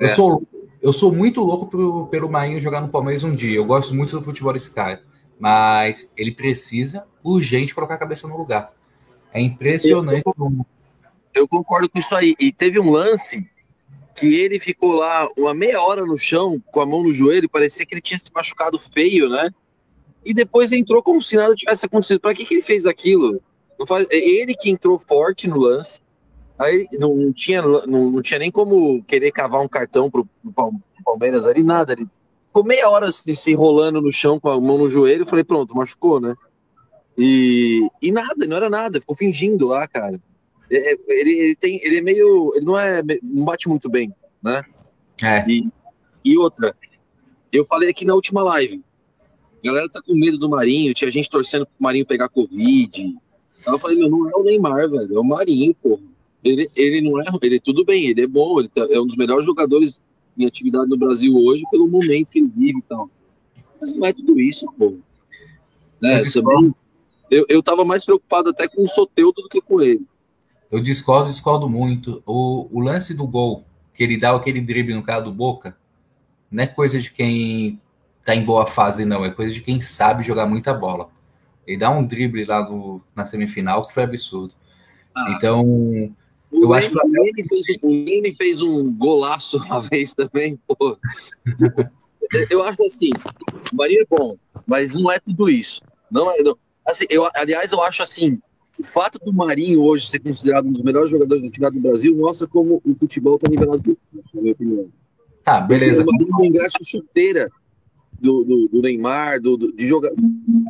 eu, É. sou, eu sou muito louco pelo, pelo Marinho jogar no Palmeiras um dia. Eu gosto muito do futebol desse cara. Mas ele precisa urgente colocar a cabeça no lugar. É impressionante. como- Eu concordo com isso aí. E teve um lance que ele ficou lá uma meia hora no chão, com a mão no joelho, parecia que ele tinha se machucado feio, né? E depois entrou como se nada tivesse acontecido. Para que, que ele fez aquilo? Faz... É ele que entrou forte no lance. Aí não, tinha, não, não tinha nem como querer cavar um cartão pro, pro Pal- pro Palmeiras ali, nada. Ele ficou meia hora se, se enrolando no chão com a mão no joelho. Eu falei, pronto, machucou, né? E, e nada, não era nada, ficou fingindo lá, cara. É, é, ele, ele tem, ele é meio, ele não é, não bate muito bem, né? É. E, e outra, eu falei aqui na última live, a galera tá com medo do Marinho, tinha gente torcendo pro Marinho pegar Covid. Aí eu falei, meu, não é o Neymar, velho, é o Marinho, porra. Ele, ele não é, ele tudo bem, ele é bom, ele tá- é um dos melhores jogadores em atividade no Brasil hoje pelo momento que ele vive e tal. Mas não é tudo isso, pô. Né, Eu também, eu, eu tava mais preocupado até com o Soteudo do que com ele. Eu discordo, discordo muito. O, o lance do gol, que ele dá aquele drible no cara do Boca, não é coisa de quem tá em boa fase, não. É coisa de quem sabe jogar muita bola. Ele dá um drible lá no, na semifinal que foi absurdo. Ah. Então, O Eu acho que- o Lene fez, o fez um golaço uma vez também, pô. Eu acho assim, o Marinho é bom, mas não é tudo isso. Não é, não. Assim, eu, aliás, eu acho assim, o fato do Marinho hoje ser considerado um dos melhores jogadores da atividade do Brasil mostra como o futebol tá nivelado isso, na minha opinião. tá, beleza. Porque O Marinho ingresso chuteira do, do, do Neymar, do, do- de, joga,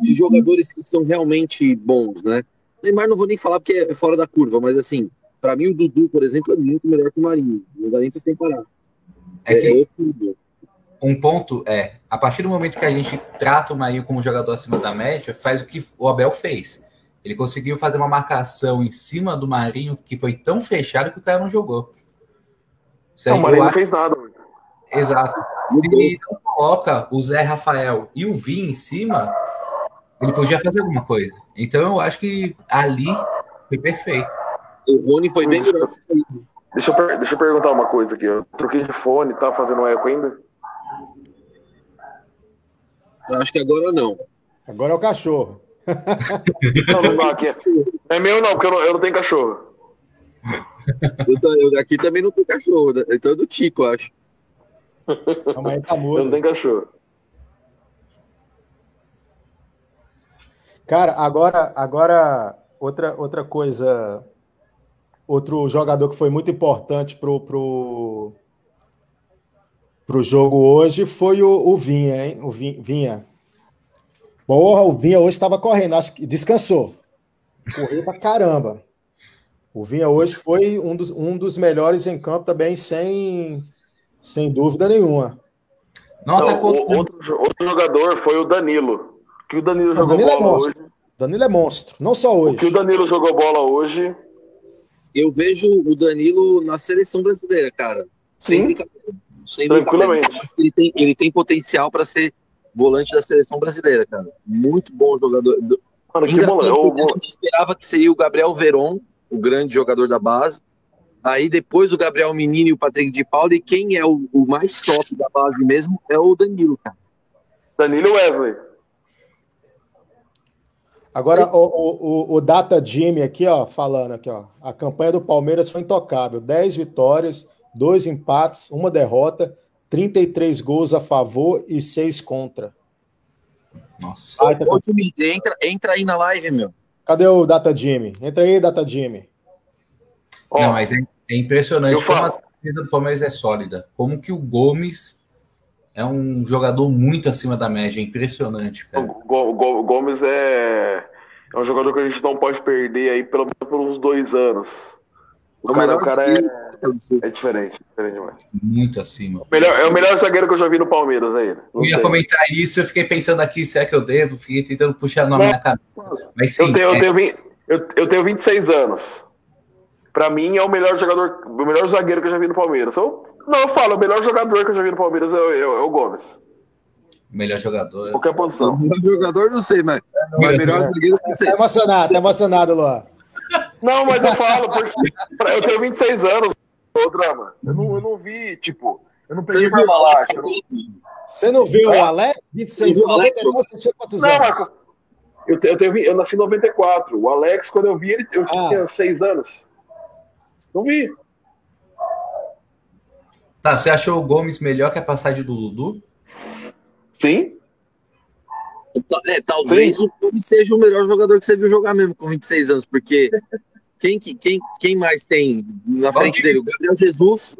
de jogadores que são realmente bons, né? Neymar não vou nem falar porque é fora da curva, mas assim, pra mim o Dudu, por exemplo, é muito melhor que o Marinho. Não dá nem pra comparar. É É, que é outro um ponto é, a partir do momento que a gente trata o Marinho como um jogador acima da média, faz o que o Abel fez. Ele conseguiu fazer uma marcação em cima do Marinho que foi tão fechado que o cara não jogou. Não, o Marinho não acho- fez nada. mano. Exato. Se ele não coloca o Zé Rafael e o Vim em cima, ele podia fazer alguma coisa. Então eu acho que ali foi perfeito. O Rony foi bem melhor. Deixa eu, deixa eu perguntar uma coisa aqui. Eu troquei de fone, tá fazendo eco ainda? Eu acho que agora não. Agora é o cachorro. Não, não dá aqui. É meu não, porque eu não, eu não tenho cachorro. Eu, tô- eu- aqui também não tem cachorro, né? então é do Tico, eu acho. Calma aí, tá Eu não tenho cachorro. Cara, agora, agora outra, outra coisa, outro jogador que foi muito importante pro, pro, pro jogo hoje foi o, o Vinha, hein? O Vin- Vinha. Porra, o Vinha hoje estava correndo, acho que descansou. Correu pra caramba. O Vinha hoje foi um dos, um dos melhores em campo também, sem, sem dúvida nenhuma. Nota Não, contra- o- outro, outro jogador foi o Danilo. Que o Danilo O jogou Danilo é bola monstro. hoje. Danilo é monstro, não só O hoje. que o Danilo jogou bola hoje. Eu vejo o Danilo na seleção brasileira, cara. Sem Sim. brincadeira. Sem Tranquilamente. brincadeira. Eu acho que ele tem, ele tem potencial para ser volante da seleção brasileira, cara. Muito bom jogador. Do- Mano, que Engraçado, bola. porque a gente esperava que seria o Gabriel Veron, o grande jogador da base. Aí depois o Gabriel Menino e o Patrick de Paula. E quem é o, o mais top da base mesmo é o Danilo, cara. Danilo Wesley. Agora, o, o, o- Data Jimmy aqui, ó, falando aqui, ó. A campanha do Palmeiras foi intocável. 10 vitórias, 2 empates, uma derrota, 33 gols a favor e 6 contra. Nossa. Ai, tá- Ô, Dimitri, entra, entra aí na live, meu. Cadê o Data Jimmy? Entra aí, Data Jimmy. Ó, Não, mas é, é impressionante como falo. a defesa do Palmeiras é sólida. Como que o Gomes é um jogador muito acima da média. É impressionante, o cara. Go- Gomes é, é um jogador que a gente não pode perder aí pelo menos por uns dois anos. O É o cara, melhor o cara é, é diferente, diferente demais. Muito acima. Melhor, é o melhor zagueiro que eu já vi no Palmeiras aí. Eu ia tem. comentar isso, eu fiquei pensando aqui, será que eu devo? Fiquei tentando puxar nome Não. na cabeça. Mas sim, Eu tenho, eu, é- tenho, vin- eu, eu tenho 26 anos. Pra mim é o melhor jogador, o melhor zagueiro que eu já vi no Palmeiras. Eu, não, eu falo, o melhor jogador que eu já vi no Palmeiras é, o- é o- é o Gomes. o melhor jogador. Qualquer posição. O melhor jogador, não sei, mas o melhor zagueiro, não sei. Tá emocionado, tá emocionado, Luan. Não, mas eu falo, porque eu tenho 26 anos, ô drama. Eu não, eu não vi, tipo, eu não peguei não viu o Parmalat, Alex? eu não- Você não viu o Alex? 26 Não viu o Alex? 99, você tinha quantos Não, anos? Eu, te- eu, tenho, vi- eu nasci em 94. O Alex, quando eu vi ele, eu Ah. tinha 6 anos. Não vi. Tá, você achou o Gomes melhor que a passagem do Dudu? Sim, Ta- É, talvez o Gomes seja o melhor jogador que você viu jogar mesmo com 26 anos, porque quem, que- quem, quem mais tem na frente Valdir. dele? O Gabriel Jesus.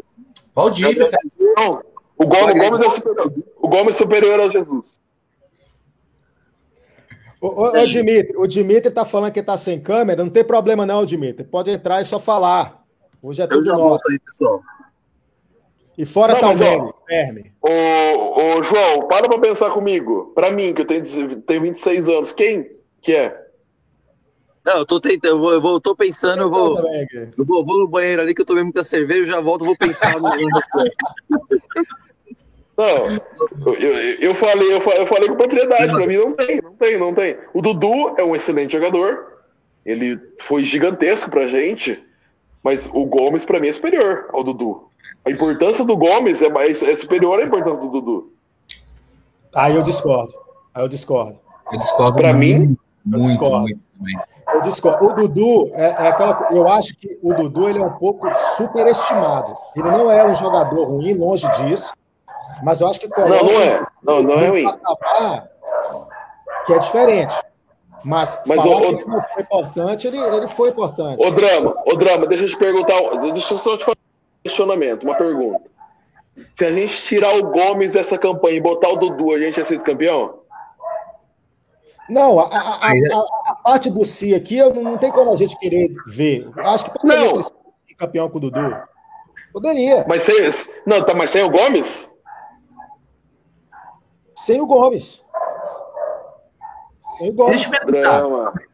Valdívia, Gabriel cara. Jesus. não. O Gomes, o Gomes é superior. O Gomes é superior ao Jesus. Ô, ô, ô, Dimitri, o Dimitri tá falando que tá sem câmera, não tem problema não, Dimitri. Pode entrar e só falar. Hoje é Eu tudo já nosso. volto aí, pessoal. E fora Não, tá o ó, Verme. Ô, ô, João, para pra pensar comigo. Pra mim, que eu tenho, tenho 26 anos, quem que é? Não, eu tô tentando, eu, vou, eu vou- eu tô pensando, eu vou, Também eu vou, vou no banheiro ali que eu tomei muita cerveja, eu já volto, vou pensar no. Não, eu, eu, eu falei, eu falei, eu falei com propriedade, pra mim não tem, não tem, não tem. O Dudu é um excelente jogador, ele foi gigantesco pra gente, mas o Gomes pra mim é superior ao Dudu. A importância do Gomes é, mais, é superior à importância do Dudu. Aí eu discordo. Aí eu discordo. Eu discordo Pra muito, mim, eu muito, discordo. muito também. Eu discordo. O Dudu é, é aquela. Eu acho que o Dudu ele é um pouco superestimado. Ele não é um jogador ruim, longe disso. Mas eu acho que não, não é, não, não é ruim. patamar que é diferente. Mas, Mas falar o- que não foi importante, ele, ele foi importante. Ô Drama, ô Drama, deixa eu te perguntar, deixa eu só te fazer um questionamento, uma pergunta. Se a gente tirar o Gomes dessa campanha e botar o Dudu, a gente ia ser campeão? Não, a, a- a- a- a parte do Si aqui, eu não, não tem como a gente querer ver. Acho que poderia Não. ter campeão com o Dudu. Poderia. Mas sem, não, tá, mas sem o Gomes? Sem o Gomes. Eu gosto. Deixa eu perguntar.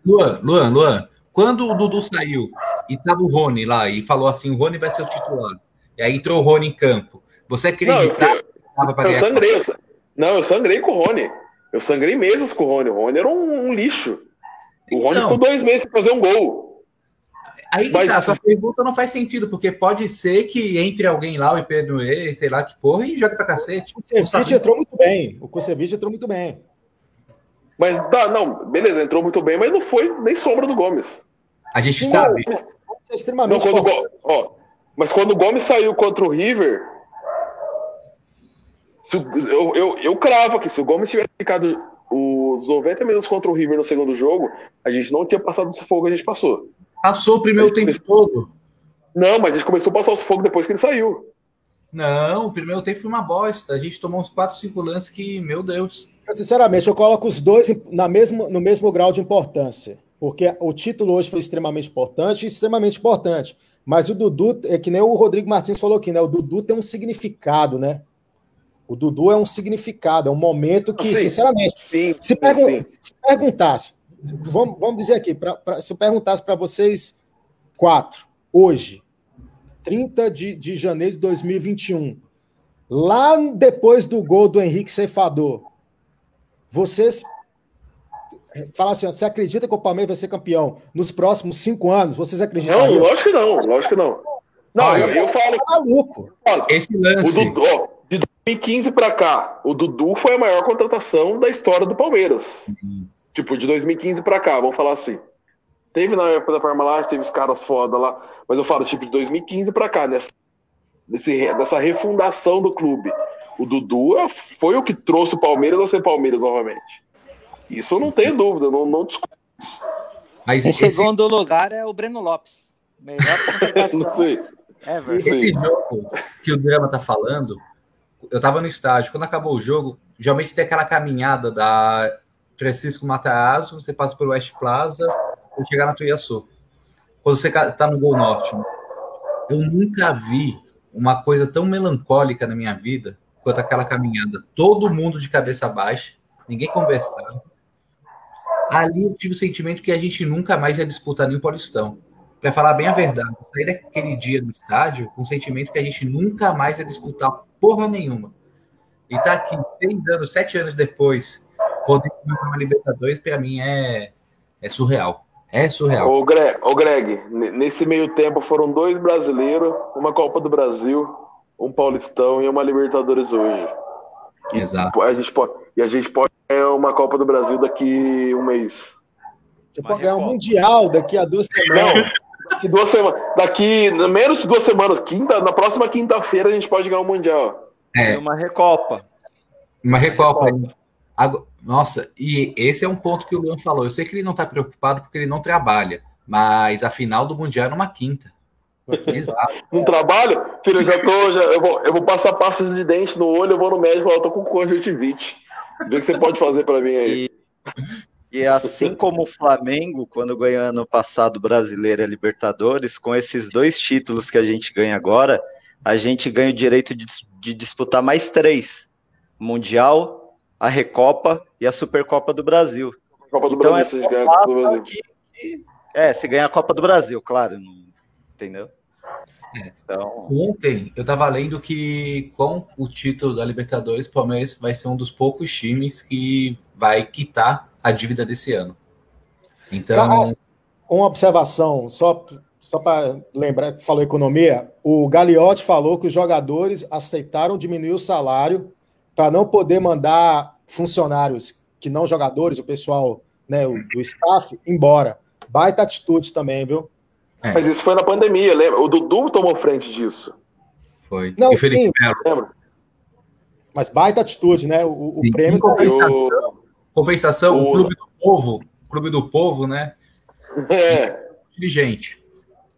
Luan, Luan, Luan, quando o Dudu saiu e tava o Rony lá e falou assim, o Rony vai ser o titular, e aí entrou o Rony em campo, você Não, eu, acreditava que tava pra eu ganhar? sangrei. Eu, não, eu sangrei com o Rony. Eu sangrei meses com o Rony. O Rony era um, um lixo. O Rony Então. ficou dois meses sem fazer um gol. Aí que Mas- tá, sua pergunta não faz sentido, porque pode ser que entre alguém lá, o IPNUE, sei lá que porra, e jogue pra cacete. O Kusevich entrou muito bem. O Kusevich entrou muito bem. Mas tá, não, beleza, entrou muito bem, mas não foi nem sombra do Gomes. A gente Sim, sabe. É Não, extremamente quando o importante. Go- ó, mas quando o Gomes saiu contra o River, eu, eu, eu cravo aqui, se o Gomes tivesse ficado os 90 minutos contra o River no segundo jogo, a gente não tinha passado o sufoco que a gente passou. Passou o primeiro tempo todo. Não, mas a gente começou a passar o sufoco depois que ele saiu. Não, o primeiro tempo foi uma bosta. A gente tomou uns 4, 5 lances que, meu Deus. Sinceramente, eu coloco os dois na mesmo, no mesmo grau de importância. Porque o título hoje foi extremamente importante, extremamente importante. Mas o Dudu, é que nem o Rodrigo Martins falou aqui, né? O Dudu tem um significado, né? O Dudu é um significado, é um momento que, Sim. sinceramente, Sim, se, pergun- sim. se perguntasse, vamos, vamos dizer aqui, pra, pra- se eu perguntasse para vocês quatro, hoje, 30 de, de janeiro de 2021, lá depois do gol do Henrique Ceifador, vocês falam assim, ó, você acredita que o Palmeiras vai ser campeão nos próximos cinco anos? Vocês Não, acreditariam? lógico que não, lógico que não. Não, eu, eu falo, Tá maluco. falo, Esse o lance. Dudu, ó, de 2015 pra cá, o Dudu foi a maior contratação da história do Palmeiras. Tipo, de 2015 pra cá, vamos falar assim. Teve na época da Parmalat, teve os caras foda lá, mas eu falo, tipo, de 2015 pra cá, nessa, desse, dessa refundação do clube. O Dudu foi o que trouxe o Palmeiras a ser Palmeiras novamente. Isso eu não tenho dúvida, não, não discuto, Mas Em esse, segundo lugar é o Breno Lopes. Melhor não sei. É. Sim. esse jogo que o Drama tá falando, eu tava no estádio. Quando acabou o jogo, geralmente tem aquela caminhada da Francisco Matarazzo, você passa pelo West Plaza e chegar na Tuiaçu. Quando você tá no Gol Norte. né? Eu nunca vi uma coisa tão melancólica na minha vida quanto aquela caminhada. Todo mundo de cabeça baixa, ninguém conversava. Ali eu tive o sentimento que a gente nunca mais ia disputar nenhum Paulistão. Pra falar bem a verdade, eu saí daquele dia no estádio com o sentimento que a gente nunca mais ia disputar porra nenhuma. E tá aqui seis anos, sete anos depois, poder comer uma Libertadores, pra mim é, é surreal. É surreal. Ô Greg, ô Greg, nesse meio tempo foram dois brasileiros, uma Copa do Brasil, um Paulistão e uma Libertadores hoje. Exato. A gente pode, e a gente pode ganhar uma Copa do Brasil daqui um mês. Você pode ganhar um Mundial daqui a duas semanas. Não, daqui duas semanas. Daqui menos de duas semanas, quinta, na próxima quinta-feira a gente pode ganhar o Mundial. É, Uma Recopa. uma Recopa. Agora- Nossa, e esse é um ponto que o Leon falou. Eu sei que ele não tá preocupado porque ele não trabalha, mas a final do Mundial é numa quinta. Exato. Não trabalho? Filho, eu já tô. Já, eu, vou, eu vou passar pasta de dente no olho, eu vou no médico e falo, eu tô com conjuntivite. Vê o que você pode fazer pra mim aí. E assim como o Flamengo, quando ganhou ano passado Brasileira e Libertadores, com esses dois títulos que a gente ganha agora, a gente ganha o direito de, de disputar mais três: o Mundial, a Recopa e a Supercopa do Brasil. Copa do Então Brasil, é se a gente ganhar a Copa do Brasil. Que- que- é, se ganhar a Copa do Brasil, claro, não- entendeu? Então, Ontem eu tava lendo que com o título da Libertadores, o Palmeiras vai ser um dos poucos times que vai quitar a dívida desse ano. Então, Cara, uma observação, só, só para lembrar que falou economia, o Gagliotti falou que os jogadores aceitaram diminuir o salário para não poder mandar funcionários que não jogadores, o pessoal né, o, do staff, embora. Baita atitude também, viu? Mas isso foi na pandemia, lembra? O Dudu tomou frente disso. foi. Não, e o Felipe sim. Melo. Lembra? Mas baita atitude, né? O, o prêmio em também. Eu... Compensação, o O- Clube do Povo, o Clube do Povo, né? É. Dirigente.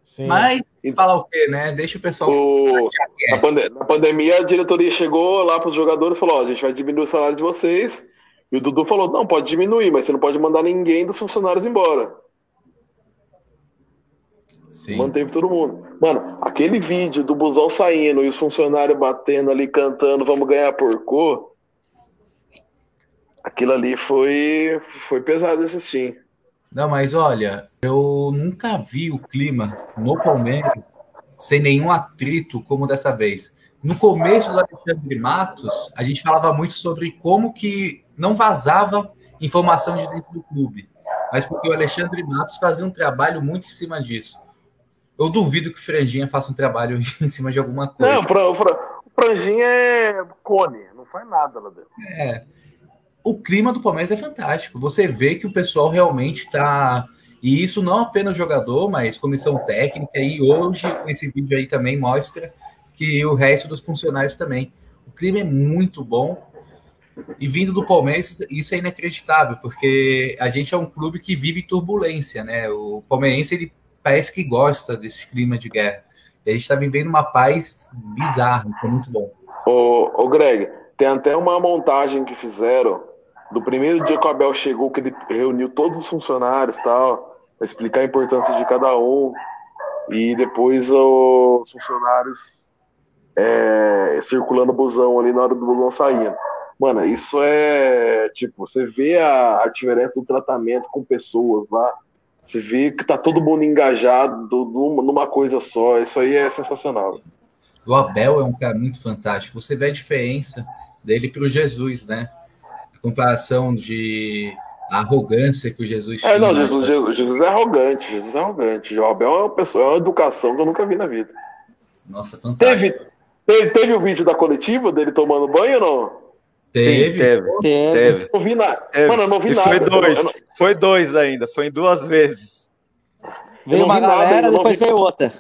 Sim. Mas falar o quê, né? Deixa o pessoal. O... Na, é. pande- na pandemia, a diretoria chegou lá para os jogadores e falou: ó, a gente vai diminuir o salário de vocês. E o Dudu falou: não, pode diminuir, mas você não pode mandar ninguém dos funcionários embora. Sim. Manteve todo mundo. Mano, aquele vídeo do busão saindo e os funcionários batendo ali, cantando, vamos ganhar porco. Aquilo ali foi, foi pesado assistir. Não, mas olha, eu nunca vi o clima no Palmeiras sem nenhum atrito como dessa vez. No começo do Alexandre Matos, a gente falava muito sobre como que não vazava informação de dentro do clube, mas porque o Alexandre Matos fazia um trabalho muito em cima disso. Eu duvido que o Franjinha faça um trabalho em cima de alguma coisa. Não, pra, pra, o Franjinha é cone, não faz nada lá dentro. É. O clima do Palmeiras é fantástico. Você vê que o pessoal realmente está. E isso não apenas jogador, mas comissão técnica. E hoje, esse vídeo aí também mostra que o resto dos funcionários também. O clima é muito bom. E vindo do Palmeiras, isso é inacreditável, porque a gente é um clube que vive turbulência, né? O palmeirense ele parece que gosta desse clima de guerra. E a gente está vivendo uma paz bizarra, que é muito bom. Ô, ô Greg, tem até uma montagem que fizeram do primeiro dia que o Abel chegou, que ele reuniu todos os funcionários tal, para explicar a importância de cada um. E depois os funcionários é, circulando o busão ali na hora do busão saindo. Mano, isso é tipo, você vê a, a diferença do tratamento com pessoas lá. Você vê que tá todo mundo engajado numa, coisa só. Isso aí é sensacional. O Abel é um cara muito fantástico. Você vê a diferença dele para o Jesus, né? A comparação de arrogância que o Jesus tinha. É, não, Jesus, Jesus, Jesus, é arrogante. Jesus é arrogante. O Abel é uma pessoa, é uma educação que eu nunca vi na vida. Nossa, fantástico. Teve, teve, teve o vídeo da coletiva dele tomando banho ou não? Teve, Sim, teve, teve. Não vi nada. Teve. Mano, eu não vi e nada. Foi dois. Não... Foi dois ainda. Foi em duas vezes. Veio uma galera, nada, depois vi... veio outra.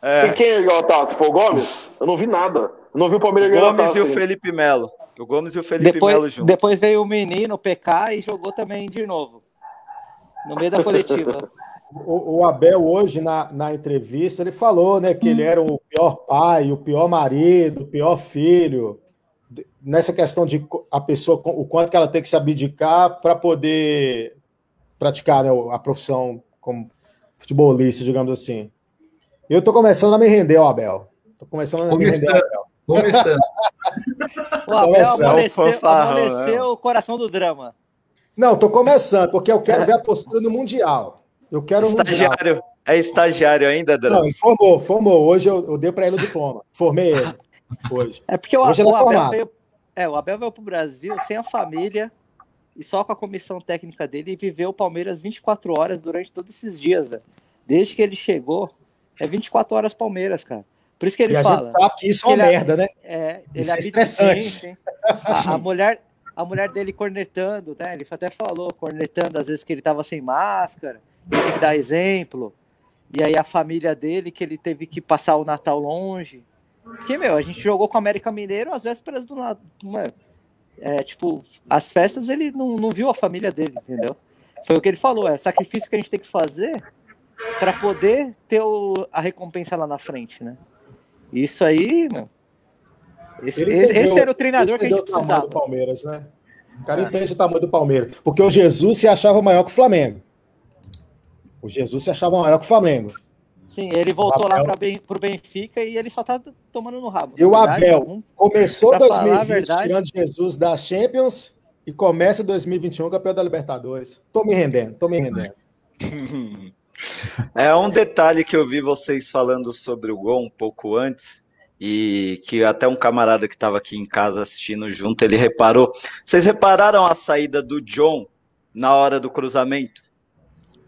É. E quem ganhou a taça? Foi o Gomes? Eu não vi nada. Eu não vi o Palmeiras ganhar a taça. Gomes e o Felipe Melo. O Gomes e o Felipe depois, Melo juntos. Depois veio o menino, o PK, e jogou também de novo. No meio da coletiva. o, o, Abel, hoje, na, na entrevista, ele falou né, que hum. ele era o pior pai, o pior marido, o pior filho nessa questão de a pessoa, o quanto que ela tem que se abdicar para poder praticar né, a profissão como futebolista, digamos assim. Eu estou começando a me render, ó, Abel. Estou começando a começando, me render, Abel. Começando. o Abel amoleceu, amoleceu o coração do drama. Não, estou começando, porque eu quero ver a postura no Mundial. Eu quero estagiário. Mundial. É estagiário ainda, Drama? Não, formou, formou. Hoje eu, eu dei para ele o diploma. Formei ele hoje. É porque o, hoje o, Abel veio, é, o Abel veio para o Brasil sem a família e só com a comissão técnica dele e viveu o Palmeiras 24 horas durante todos esses dias, velho. Desde que ele chegou, é 24 horas Palmeiras, cara. Por isso que ele e fala. A gente sabe que isso é uma merda, né? É, ele isso é estressante. Sim, sim. A, a, mulher, a mulher dele cornetando, né? Ele até falou, cornetando às vezes que ele tava sem máscara, ele tem que dar exemplo. E aí a família dele, que ele teve que passar o Natal longe. Porque, meu, a gente jogou com o América Mineiro às vésperas do lado. É, tipo, as festas ele não, não viu a família dele, entendeu? Foi o que ele falou, é o sacrifício que a gente tem que fazer para poder ter o, a recompensa lá na frente, né? Isso aí, meu. Esse, entendeu, esse era o treinador que a gente precisava. do Palmeiras, né? O cara é. entende o tamanho do Palmeiras. Porque o Jesus se achava maior que o Flamengo. O Jesus se achava maior que o Flamengo. Sim, ele voltou lá para o Benfica e ele só tá tomando no rabo. E o Abel começou 2020 tirando Jesus da Champions e começa 2021 campeão da Libertadores. Tô me rendendo, tô me rendendo. É um detalhe que eu vi vocês falando sobre o gol um pouco antes e que até um camarada que estava aqui em casa assistindo junto, ele reparou. Vocês repararam a saída do John na hora do cruzamento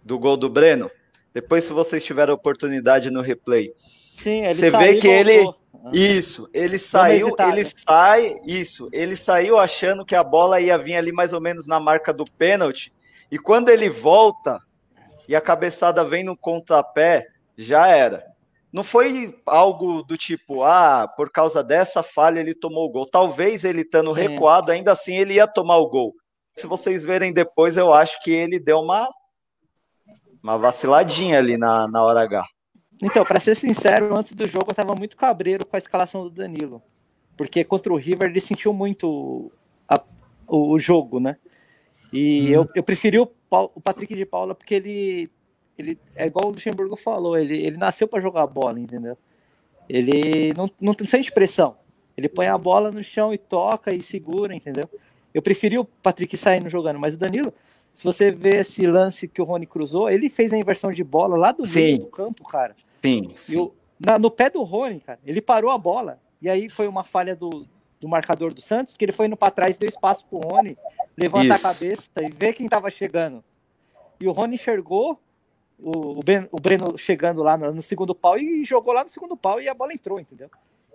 do gol do Breno? Depois, se vocês tiverem a oportunidade no replay, Sim, ele você vê que ele. Isso, ele saiu, ele sai, isso, ele saiu achando que a bola ia vir ali mais ou menos na marca do pênalti, e quando ele volta e a cabeçada vem no contrapé, já era. Não foi algo do tipo, ah, por causa dessa falha ele tomou o gol. Talvez ele estando recuado, ainda assim ele ia tomar o gol. Se vocês verem depois, eu acho que ele deu uma uma vaciladinha ali na, na hora H. Então, para ser sincero, antes do jogo eu estava muito cabreiro com a escalação do Danilo. Porque contra o River ele sentiu muito a, o, o, jogo, né? E hum. eu, eu preferi o, o, Patrick de Paula porque ele, ele é igual o Luxemburgo falou, ele, ele nasceu para jogar bola, entendeu? Ele não, não sente pressão. Ele põe a bola no chão e toca e segura, entendeu? Eu preferi o Patrick saindo jogando, mas o Danilo, se você vê esse lance que o Rony cruzou, ele fez a inversão de bola lá do meio do campo, cara. Sim, E sim. o- na- no pé do Rony, cara, ele parou a bola. E aí foi uma falha do, do marcador do Santos, que ele foi indo para trás, deu espaço pro Rony, levanta Isso. a cabeça e vê quem tava chegando. E o Rony enxergou o, o, Ben- o Breno chegando lá no, no segundo pau e jogou lá no segundo pau e a bola entrou, entendeu?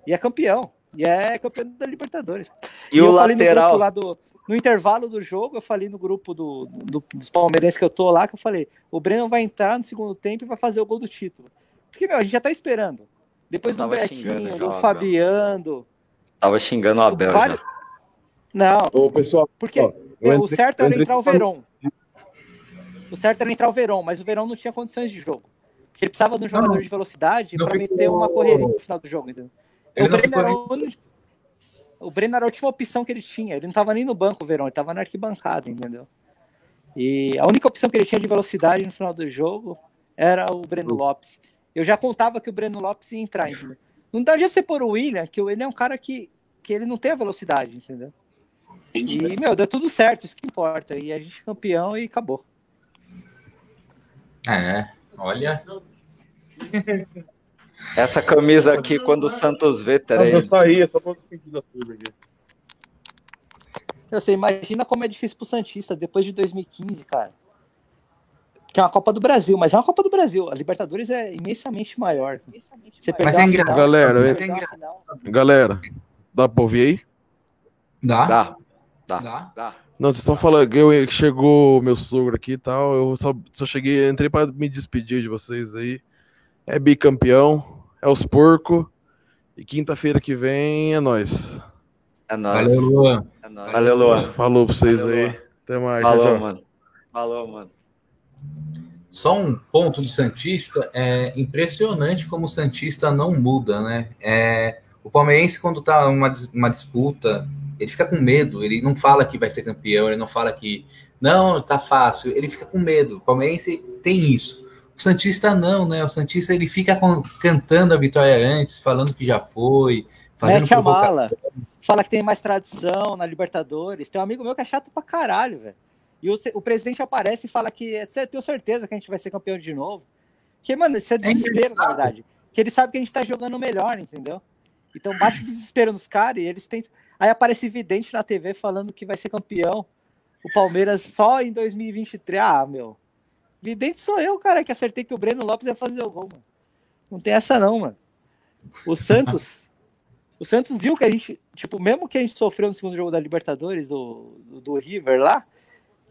E é campeão. E é campeão da Libertadores. E o falei no lateral? grupo lá do- no intervalo do jogo, eu falei no grupo do, do- dos palmeirenses que eu tô lá, que eu falei, o Breno vai entrar no segundo tempo e vai fazer o gol do título. Porque, meu, a gente já tá esperando. Depois do Betinho, do. Fabiano. Tava xingando o Abel vários- já. Não, Ô, pessoal, porque ó, o certo eu era entrar o Verón. O certo era entrar o Verón, mas o Verón não tinha condições de jogo. Porque ele precisava de um jogador não. de velocidade para ficou- meter uma correria no final do jogo, entendeu? Ele o, Breno era o único- o Breno era a última opção que ele tinha. Ele não estava nem no banco, o Verón, ele estava na arquibancada, entendeu? E a única opção que ele tinha de velocidade no final do jogo era o Breno Lopes. Eu já contava que o Breno Lopes ia entrar, entendeu? Não dá de você pôr o William, que o William é um cara que, que ele não tem a velocidade, entendeu? E, meu, deu tudo certo, isso que importa. E a gente é campeão e acabou. É, olha. Essa camisa aqui, quando o Santos vê, peraí. eu saí, eu só vou sentir da turma aqui. Você imagina como é difícil pro Santista depois de 2015, cara. Que é uma Copa do Brasil, mas é uma Copa do Brasil. A Libertadores é imensamente maior. Você pegar Mas é engraçado. final, Galera, final. Galera, dá pra ouvir aí? Dá? Dá, dá, Dá. dá. Não, vocês estão falando que eu, chegou meu sogro aqui e tal. Eu só, só cheguei, entrei pra me despedir de vocês aí. É bicampeão, é os porcos. E quinta-feira que vem é nós. É nóis. Valeu, Luan. É nóis. Valeu, Luan. Falou pra vocês Valeu, aí. Luan. Até mais. Falou, tchau, tchau. mano. Falou, mano. Só um ponto de Santista, é impressionante como o Santista não muda, né? É, o palmeirense, quando tá uma, uma disputa, ele fica com medo, ele não fala que vai ser campeão, ele não fala que não, tá fácil, ele fica com medo. O palmeirense tem isso. O Santista não, né? O Santista ele fica cantando a vitória antes, falando que já foi, fazendo Mete a mala. Fala que tem mais tradição na Libertadores. Tem um amigo meu que é chato pra caralho, velho. E o, o presidente aparece e fala que você tem certeza que a gente vai ser campeão de novo. Que, mano, isso é desespero, na verdade. Que ele sabe que a gente tá jogando melhor, entendeu? Então bate o desespero nos caras e eles tentam. Aí aparece vidente na TV falando que vai ser campeão. O Palmeiras só em 2023. Ah, meu. Vidente sou eu, cara, que acertei que o Breno Lopes ia fazer o gol, mano. Não tem essa não, mano. O Santos. O Santos viu que a gente, tipo, mesmo que a gente sofreu no segundo jogo da Libertadores, do, do, do River lá,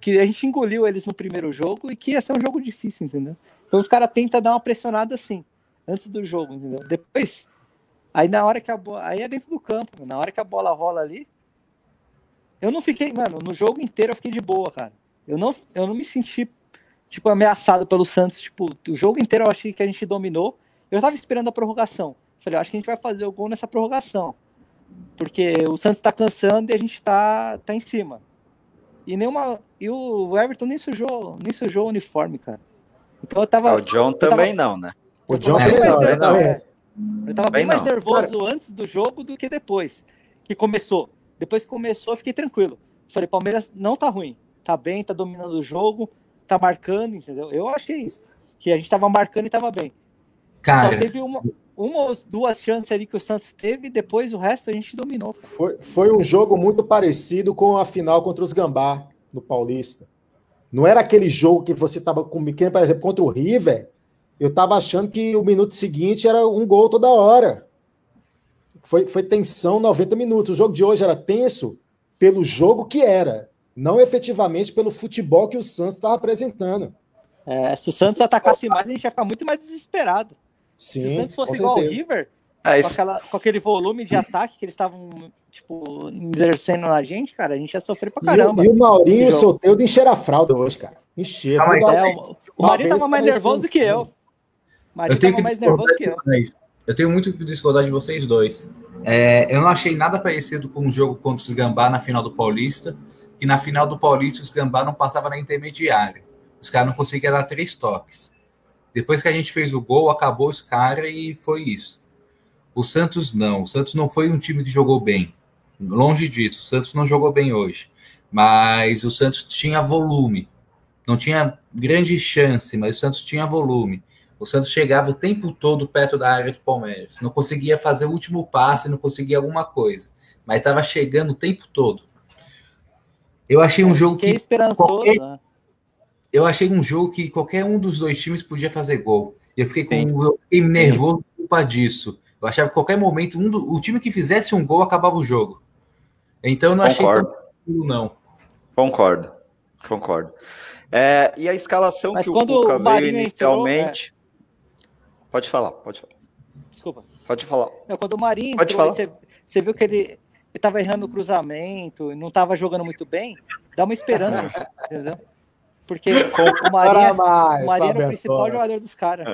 que a gente engoliu eles no primeiro jogo e que ia ser um jogo difícil, entendeu? Então os caras tentam dar uma pressionada assim, antes do jogo, entendeu? Depois, aí na hora que a bola. Aí é dentro do campo, na hora que a bola rola ali. Eu não fiquei, mano, no jogo inteiro eu fiquei de boa, cara. Eu não, eu não me senti, tipo, ameaçado pelo Santos. Tipo, o jogo inteiro eu achei que a gente dominou. Eu tava esperando a prorrogação. Falei, eu acho que a gente vai fazer o gol nessa prorrogação. Porque o Santos tá cansando e a gente tá, tá em cima. E nenhuma. E o Everton nem sujou, nem sujou o uniforme, cara. Então eu tava. Ah, o John tava- também não, né? O John eu também tava não, né? Não, Eu tava bem Também mais não. nervoso antes do jogo do que depois. Que começou. Depois que começou, eu fiquei tranquilo. Falei, Palmeiras não tá ruim. Tá bem, tá dominando o jogo, tá marcando, entendeu? Eu achei isso. Que a gente tava marcando e tava bem. Cara, Só teve uma, uma ou duas chances ali que o Santos teve, e depois o resto a gente dominou. cara. Foi, foi um jogo muito parecido com a final contra os Gambá, no Paulista. Não era aquele jogo que você estava com pequeno, por exemplo, contra o River. Eu estava achando que o minuto seguinte era um gol toda hora. Foi, foi tensão 90 minutos. O jogo de hoje era tenso pelo jogo que era, não efetivamente pelo futebol que o Santos estava apresentando. É, se o Santos atacasse mais, a gente ia ficar muito mais desesperado. se o Sim, Santos fosse igual ao. River, É, com, aquela- com aquele volume de ataque que eles estavam, tipo, exercendo na gente, cara, a gente ia sofrer pra E, caramba. o- e o Maurinho solteu de encher a fralda hoje, cara. Encher. É, o, o vez tava mais nervoso que eu. O Marinho eu tenho tava que mais nervoso que eu. Eu tenho muito que discordar de vocês dois. É, eu não achei nada parecido com o jogo contra os Gambá na final do Paulista, que na final do Paulista os Gambá não passavam na intermediária. Os caras não conseguiam dar três toques. Depois que a gente fez o gol, acabou os caras e foi isso. O Santos não. O Santos não foi um time que jogou bem. Longe disso. O Santos não jogou bem hoje. Mas o Santos tinha volume. Não tinha grande chance, mas o Santos tinha volume. O Santos chegava o tempo todo perto da área do Palmeiras. Não conseguia fazer o último passe, não conseguia alguma coisa. Mas estava chegando o tempo todo. Eu achei um jogo Fiquei que. esperançoso. qualquer- né? eu achei um jogo que qualquer um dos dois times podia fazer gol. E eu fiquei com eu fiquei nervoso por culpa disso. Eu achava que qualquer momento um do- o time que fizesse um gol acabava o jogo. Então eu não achei Concordo. tão tranquilo, não. Concordo, concordo. É, e a escalação Mas que o Cuca veio entrou, inicialmente. Pode falar, pode falar. Desculpa. Pode falar. Não, quando o Marinho Pode entrou, falar. você, você viu que ele estava errando o cruzamento, não estava jogando muito bem, dá uma esperança, entendeu? Porque o mais, o era o principal Antônio. jogador dos caras.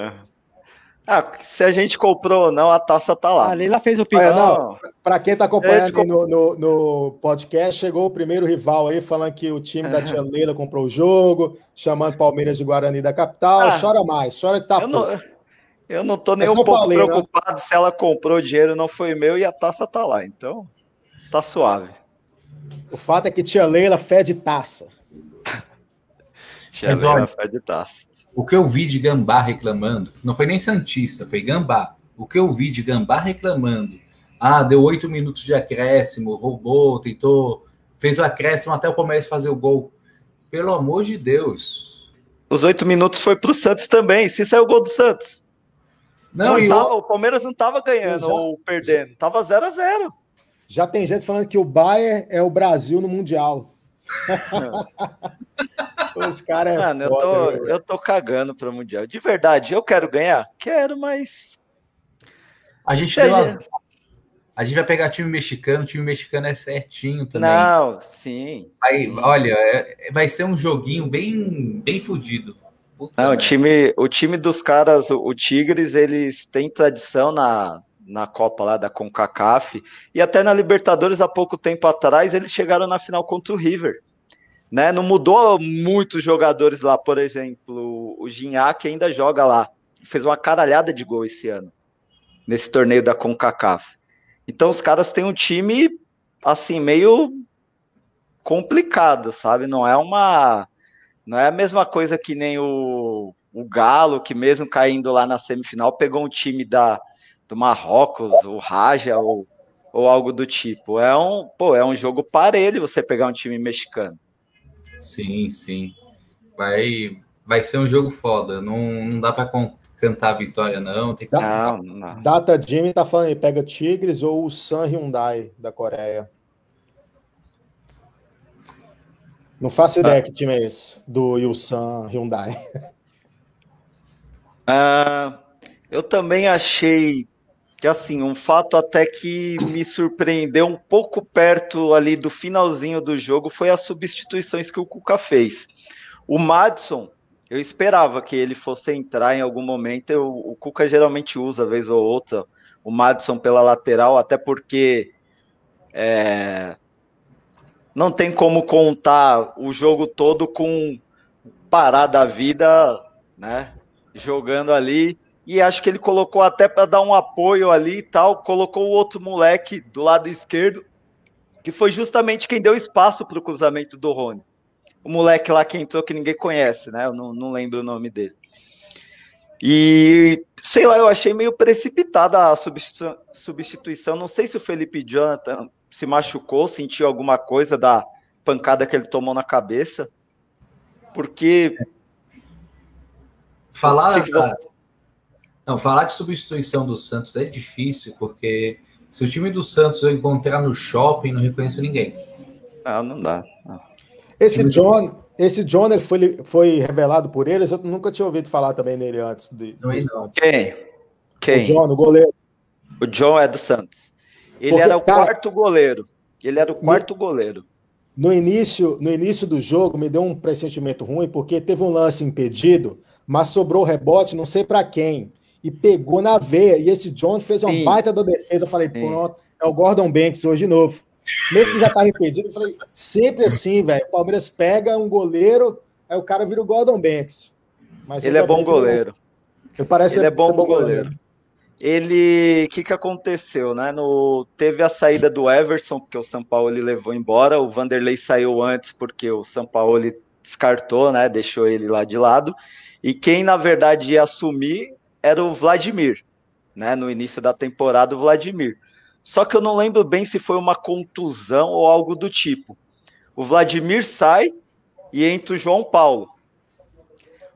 Ah, se a gente comprou ou não, a taça tá lá. A Leila fez o não, para quem está acompanhando É, aí no, no, no podcast, chegou o primeiro rival aí falando que o time da tia Leila comprou o jogo, chamando Palmeiras de Guarani da capital. Ah, Chora mais, chora que tá Eu não, eu não tô nem É um pouco né? preocupado se ela comprou o dinheiro, não foi meu e a taça tá lá. Então, tá suave. O fato é que tia Leila fede taça. Tia Mas Leila olha- fede taça. O que eu vi de Gambá reclamando, não foi nem Santista, foi Gambá. O que eu vi de Gambá reclamando, ah, deu oito minutos de acréscimo, roubou, tentou, fez o acréscimo até o Palmeiras fazer o gol. Pelo amor de Deus. Os oito minutos foi pro Santos também. Se saiu o gol do Santos. Não, Não tava- o Palmeiras não tava ganhando Eu já- ou perdendo. Tava 0 a 0 Já tem gente falando que o Bayern é o Brasil no Mundial. Os caras é Mano, eu foda, tô, velho. eu tô cagando pro Mundial. De verdade, eu quero ganhar? Quero, mas. a gente a deu gente-. A gente vai pegar time mexicano, o time mexicano é certinho também. Não, sim. Vai- sim. olha, é- vai ser um joguinho bem, bem fudido. Puta Não, o time, o time dos caras, o, o Tigres, eles têm tradição na, na Copa lá da CONCACAF e até na Libertadores há pouco tempo atrás eles chegaram na final contra o River. Né? Não mudou muitos jogadores lá, por exemplo, o Gignac ainda joga lá. Fez uma caralhada de gol esse ano nesse torneio da CONCACAF. Então os caras têm um time assim meio complicado, sabe? Não é uma não é a mesma coisa que nem o, o Galo, que mesmo caindo lá na semifinal, pegou um time da, do Marrocos, o Raja, ou, ou algo do tipo. É um, pô, é um jogo parelho você pegar um time mexicano. Sim, sim. Vai, vai ser um jogo foda. Não, não dá pra con- cantar a vitória, não. Tem que Não, não. Data Jimmy tá falando aí, pega Tigres ou o San Hyundai da Coreia. Não faço ideia que time é esse, do Ilsan Hyundai. Ah, eu também achei que assim, um fato até que me surpreendeu um pouco perto ali do finalzinho do jogo foi as substituições que o Cuca fez. O Madison, eu esperava que ele fosse entrar em algum momento. Eu- o Cuca geralmente usa, vez ou outra, o Madison pela lateral, até porque é, não tem como contar o jogo todo com parar da vida, né? Jogando ali. E acho que ele colocou até para dar um apoio ali e tal, colocou o outro moleque do lado esquerdo, que foi justamente quem deu espaço para o cruzamento do Rony. O moleque lá que entrou que ninguém conhece, né? Eu não, não lembro o nome dele. E sei lá, eu achei meio precipitada a substitu- substituição. Não sei se o Felipe Jonathan se machucou, sentiu alguma coisa da pancada que ele tomou na cabeça. Porque. Falar, que que você- não, falar de substituição do Santos é difícil, porque se o time do Santos eu encontrar no shopping, não reconheço ninguém. Não, não dá. Esse John, esse John ele foi, foi revelado por eles, eu nunca tinha ouvido falar também nele antes. De, não. Santos. Quem? Quem? O John, o goleiro. O John é do Santos. Ele Porque, era o cara- quarto goleiro. Ele era o quarto goleiro. No início, no início do jogo, me deu um pressentimento ruim, porque teve um lance impedido, mas sobrou o rebote, não sei para quem, e pegou na veia. E esse John fez uma Sim. baita da defesa. Eu falei, Sim. pronto, é o Gordon Banks hoje de novo. Mesmo que já estava impedido, eu falei, sempre assim, velho. O Palmeiras pega um goleiro, aí o cara vira o Gordon Banks. Mas Ele é bom goleiro. Ele parece Ele é ser- bom ser goleiro. ele, o que que aconteceu, né? No, teve a saída do Everson, porque o São Paulo ele levou embora, o Vanderlei saiu antes porque o São Paulo ele descartou, né? Deixou ele lá de lado. E quem na verdade ia assumir era o Vladimir, né? No início da temporada, o Vladimir. Só que eu não lembro bem se foi uma contusão ou algo do tipo. O Vladimir sai e entra o João Paulo.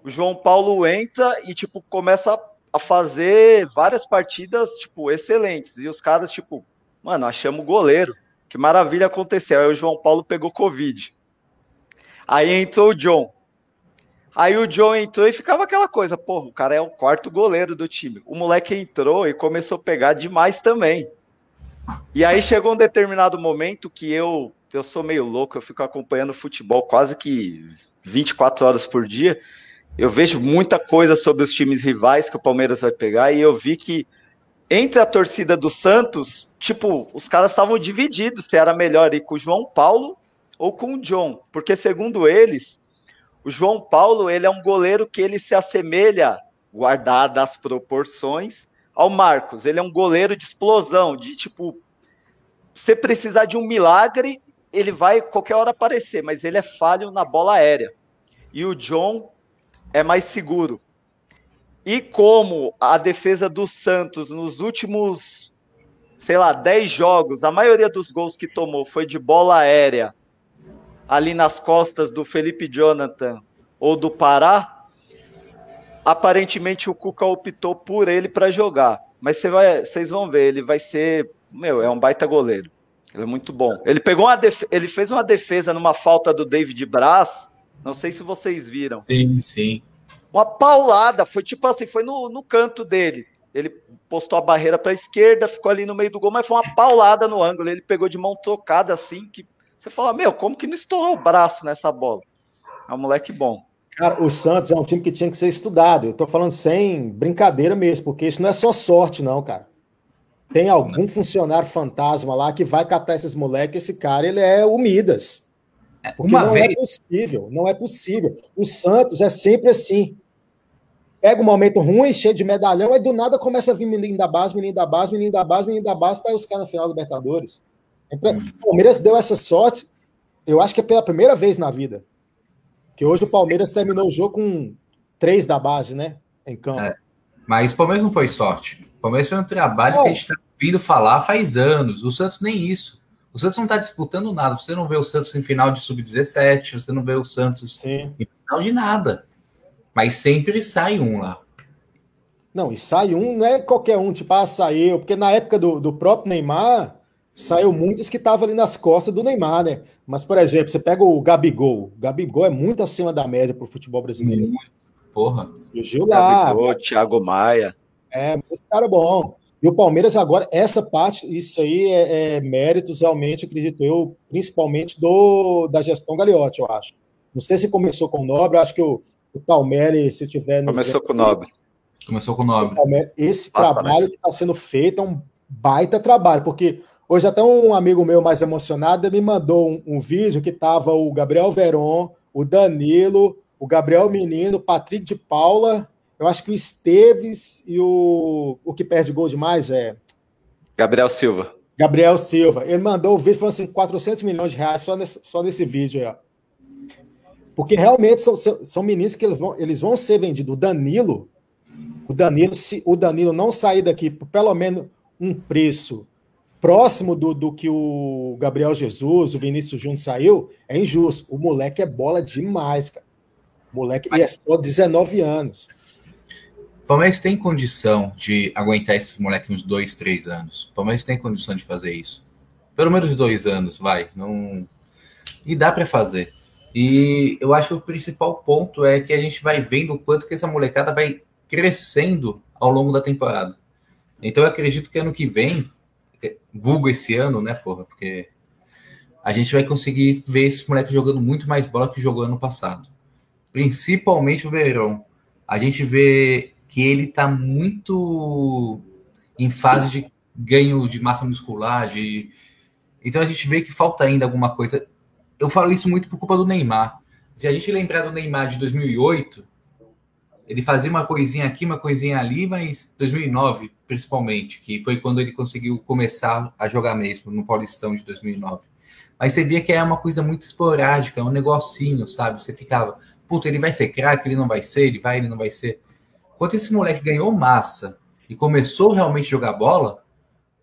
O João Paulo entra e tipo começa a fazer várias partidas tipo excelentes e os caras tipo, mano, achamos o goleiro. Que maravilha aconteceu. Aí o João Paulo pegou Covid. Aí entrou o John. Aí o John entrou e ficava aquela coisa, porra, o cara é o quarto goleiro do time. O moleque entrou e começou a pegar demais também. E aí chegou um determinado momento que eu, eu sou meio louco, eu fico acompanhando futebol quase que 24 horas por dia. Eu vejo muita coisa sobre os times rivais que o Palmeiras vai pegar e eu vi que entre a torcida do Santos, tipo, os caras estavam divididos se era melhor ir com o João Paulo ou com o John, porque segundo eles, o João Paulo ele é um goleiro que ele se assemelha, guardado as proporções, ao Marcos. Ele é um goleiro de explosão, de tipo, você precisar de um milagre, ele vai qualquer hora aparecer, mas ele é falho na bola aérea. E o John é mais seguro. E como a defesa do Santos nos últimos, sei lá, 10 jogos, a maioria dos gols que tomou foi de bola aérea ali nas costas do Felipe Jonathan ou do Pará, aparentemente o Cuca optou por ele para jogar. Mas você vai, vocês vão ver, ele vai ser, meu, é um baita goleiro. Ele é muito bom. Ele pegou uma def... ele fez uma defesa numa falta do David Braz. Não sei se vocês viram. Sim, sim. Uma paulada, foi tipo assim, foi no, no canto dele. Ele postou a barreira para a esquerda, ficou ali no meio do gol, mas foi uma paulada no ângulo. Ele pegou de mão tocada assim, que você fala, meu, como que não estourou o braço nessa bola? É um moleque bom. Cara, o Santos é um time que tinha que ser estudado. Eu tô falando sem brincadeira mesmo, porque isso não é só sorte, não, cara. Tem algum funcionário fantasma lá que vai catar esses moleques. Esse cara, ele é o Midas. Porque Uma não vez- é possível, não é possível. O Santos é sempre assim. Pega um momento ruim, cheio de medalhão, aí do nada começa a vir menino da base, menino da base, menino da base, menino da base, tá aí os caras na final da Libertadores. O Palmeiras deu essa sorte, eu acho que é pela primeira vez na vida. Que hoje o Palmeiras terminou o jogo com três da base, né? Em campo. É. Mas o Palmeiras não foi sorte. O Palmeiras foi um trabalho Não. que a gente está ouvindo falar faz anos. O Santos nem isso. O Santos não está disputando nada. Você não vê o Santos em final de sub-17, você não vê o Santos Sim. em final de nada. Mas sempre sai um lá. Não, e sai um, não é qualquer um, tipo, ah, saiu, porque na época do, do próprio Neymar, saiu muitos que estavam ali nas costas do Neymar, né? Mas, por exemplo, você pega o Gabigol. O Gabigol é muito acima da média pro futebol brasileiro. Porra. Surgiu lá. Gabigol, Thiago Maia. É, muito cara bom. E o Palmeiras agora, essa parte, isso aí é, é méritos realmente, acredito eu, principalmente do da gestão Gagliotti, eu acho. Não sei se começou com o Nobre, eu acho que o, o Talmelli, se tiver... Começou com o Nobre. Começou com o Nobre. Palmeiras- Esse Ah, trabalho que está sendo feito é um baita trabalho, porque hoje até um amigo meu mais emocionado me mandou um, um vídeo que tava o Gabriel Veron, o Danilo, o Gabriel Menino, o Patrick de Paula, eu acho que o Esteves e o, o que perde gol demais é Gabriel Silva. Gabriel Silva. Ele mandou o vídeo falando assim, 400 milhões de reais só nesse, só nesse vídeo aí, ó. Porque realmente são, são, meninos que eles vão, eles vão ser vendidos. O Danilo, o Danilo, se o Danilo não sair daqui por pelo menos um preço próximo do, do que o Gabriel Jesus, o Vinícius Júnior saiu, é injusto. O moleque é bola demais, cara. O moleque e é só 19 anos. O Palmeiras tem condição de aguentar esses moleques uns dois, três anos. O Palmeiras tem condição de fazer isso. Pelo menos dois anos, vai. Não... E dá para fazer. E eu acho que o principal ponto é que a gente vai vendo o quanto que essa molecada vai crescendo ao longo da temporada. Então eu acredito que ano que vem, vulgo esse ano, né, porra? Porque a gente vai conseguir ver esse moleque jogando muito mais bola que jogou ano passado. Principalmente o Verão. A gente vê que ele tá muito em fase de ganho de massa muscular, de... então a gente vê que falta ainda alguma coisa. Eu falo isso muito por culpa do Neymar. Se a gente lembrar do Neymar de 2008, ele fazia uma coisinha aqui, uma coisinha ali, mas 2009, principalmente, que foi quando ele conseguiu começar a jogar mesmo, no Paulistão de 2009. Mas você via que é uma coisa muito esporádica, um negocinho, sabe? Você ficava, puta, ele vai ser craque, ele não vai ser, ele vai, ele não vai ser. Quando esse moleque ganhou massa e começou realmente a jogar bola,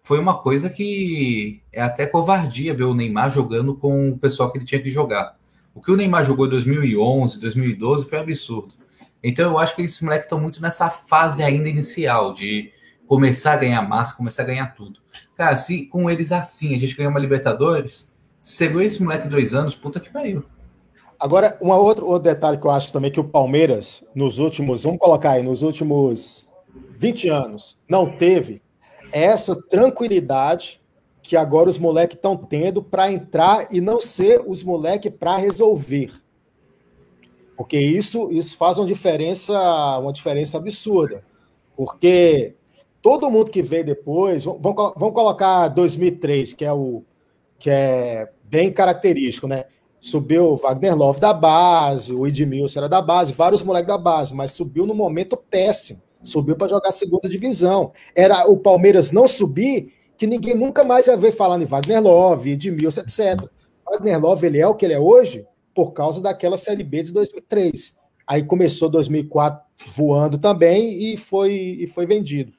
foi uma coisa que é até covardia ver o Neymar jogando com o pessoal que ele tinha que jogar. O que o Neymar jogou em 2011, 2012 foi absurdo. Então eu acho que esses moleques estão muito nessa fase ainda inicial de começar a ganhar massa, começar a ganhar tudo. Cara, se com eles assim a gente ganhar uma Libertadores, segura esse moleque dois anos, puta que pariu. Agora, um outro, outro detalhe que eu acho também que o Palmeiras, nos últimos, vamos colocar aí, nos últimos 20 anos, não teve é essa tranquilidade que agora os moleques estão tendo para entrar e não ser os moleques para resolver. Porque isso, isso faz uma diferença, uma diferença absurda. Porque todo mundo que veio depois, vamos, vamos colocar 2003, que é o que é bem característico, né? Subiu Wagner Love da base, o Edmilson era da base, vários moleques da base, mas subiu no momento péssimo. Subiu para jogar segunda divisão. Era o Palmeiras não subir, que ninguém nunca mais ia ver falando em Wagner Love, Edmilson, etc. Wagner Love ele é o que ele é hoje por causa daquela Série B de 2003. Aí começou 2004 voando também e foi, e foi vendido.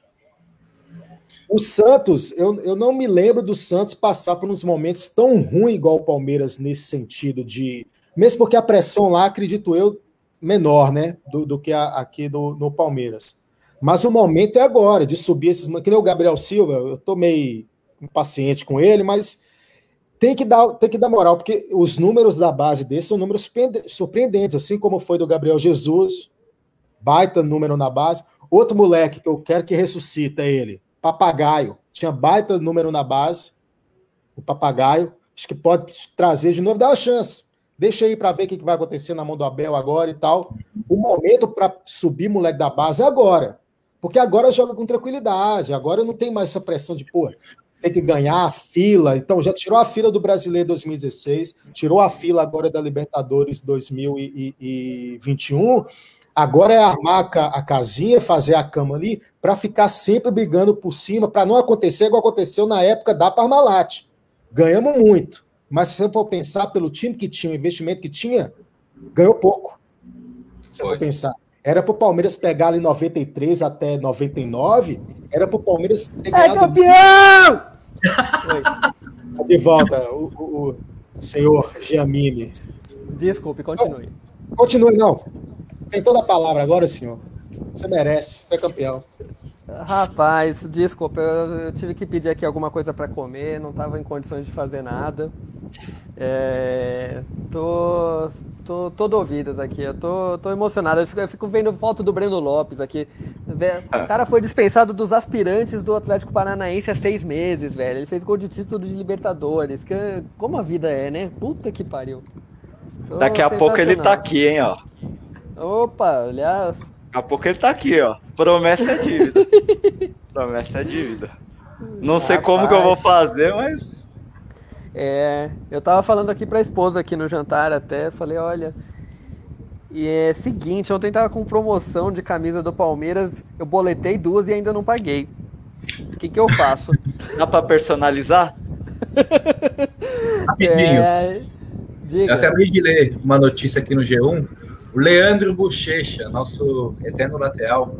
O Santos, eu, eu não me lembro do Santos passar por uns momentos tão ruins igual o Palmeiras nesse sentido de. Mesmo porque a pressão lá, acredito eu, menor, né? Do, do que a, aqui do, no Palmeiras. Mas o momento é agora, de subir esses. Que nem o Gabriel Silva, eu tô meio impaciente com ele, mas tem que dar, tem que dar moral, porque os números da base desse são números surpreendentes, assim como foi do Gabriel Jesus, baita número na base. Outro moleque que eu quero que ressuscita é ele, Papagaio. Tinha baita número na base, o Papagaio. Acho que pode trazer de novo, dá uma chance. Deixa aí para ver o que vai acontecer na mão do Abel agora e tal. O momento para subir moleque da base é agora. Porque agora joga com tranquilidade. Agora não tem mais essa pressão de, pô, tem que ganhar a fila. Então já tirou a fila do Brasileiro 2016, tirou a fila agora da Libertadores 2021 Agora é armar a casinha, fazer a cama ali, para ficar sempre brigando por cima, para não acontecer igual aconteceu na época da Parmalat. Ganhamos muito, mas se você for pensar pelo time que tinha, o investimento que tinha, ganhou pouco. Se você for pensar. Era para o Palmeiras pegar ali 93 até 99, era para o Palmeiras ter É campeão! Tá de volta, o, o, o senhor Giamini. Desculpe, continue. Continue, não. Tem toda a palavra agora, senhor. Você merece, você é campeão. Rapaz, desculpa, eu, eu tive que pedir aqui alguma coisa para comer, não estava em condições de fazer nada. É, tô, tô todo ouvidos aqui, eu tô, tô emocionado. Eu fico, eu fico, vendo foto do Breno Lopes aqui. O cara foi dispensado dos aspirantes do Atlético Paranaense há seis meses, velho. Ele fez gol de título de Libertadores. Que, como a vida é, né? Puta que pariu. Tô Daqui a pouco ele tá aqui, hein, ó. Opa, aliás. Daqui a pouco ele tá aqui, ó. Promessa é dívida. Promessa é dívida. Não sei Rapaz. como que eu vou fazer, mas. É, eu tava falando aqui pra esposa aqui no jantar até, falei, olha. E é seguinte, ontem tava com promoção de camisa do Palmeiras, eu boletei duas e ainda não paguei. O que que eu faço? Dá pra personalizar? Rapidinho. É... Eu acabei de ler uma notícia aqui no G1 o Leandro Bochecha, nosso eterno lateral,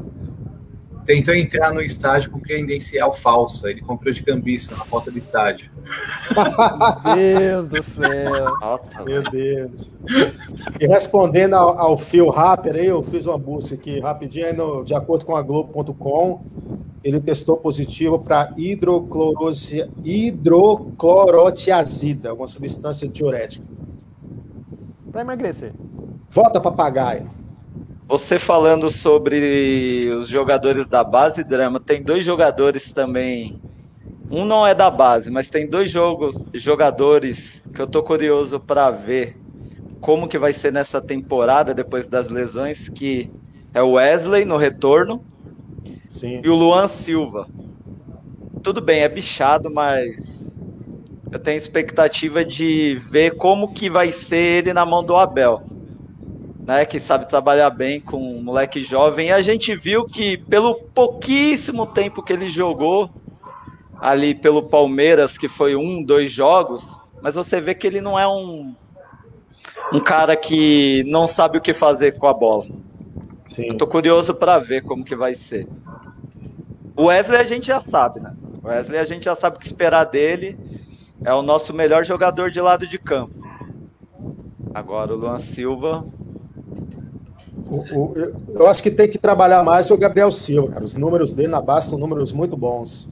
tentou entrar no estádio com credencial falsa. Ele comprou de cambista na porta do estádio. Meu Deus do céu. Nossa, meu Deus. E respondendo ao, ao Phil Rapper aí, eu fiz uma busca aqui rapidinho, no, de acordo com a Globo.com, ele testou positivo para hidroclorotiazida, uma substância diurética. Para emagrecer. Volta, papagaio. Você falando sobre os jogadores da base, Drama, tem dois jogadores também. Um não é da base, mas tem dois jogos, jogadores que eu tô curioso para ver como que vai ser nessa temporada depois das lesões, que é o Wesley no retorno Sim. e o Luan Silva. Tudo bem, é bichado, mas eu tenho expectativa de ver como que vai ser ele na mão do Abel. Né, que sabe trabalhar bem com um moleque jovem. E a gente viu que pelo pouquíssimo tempo que ele jogou ali pelo Palmeiras, que foi um, dois jogos, mas você vê que ele não é um um cara que não sabe o que fazer com a bola. Sim. Eu tô curioso para ver como que vai ser. O Wesley a gente já sabe, né? O Wesley a gente já sabe o que esperar dele. É o nosso melhor jogador de lado de campo. Agora o Luan Silva. O- o- eu, eu acho que tem que trabalhar mais o Gabriel Silva, cara. Os números dele na base são números muito bons.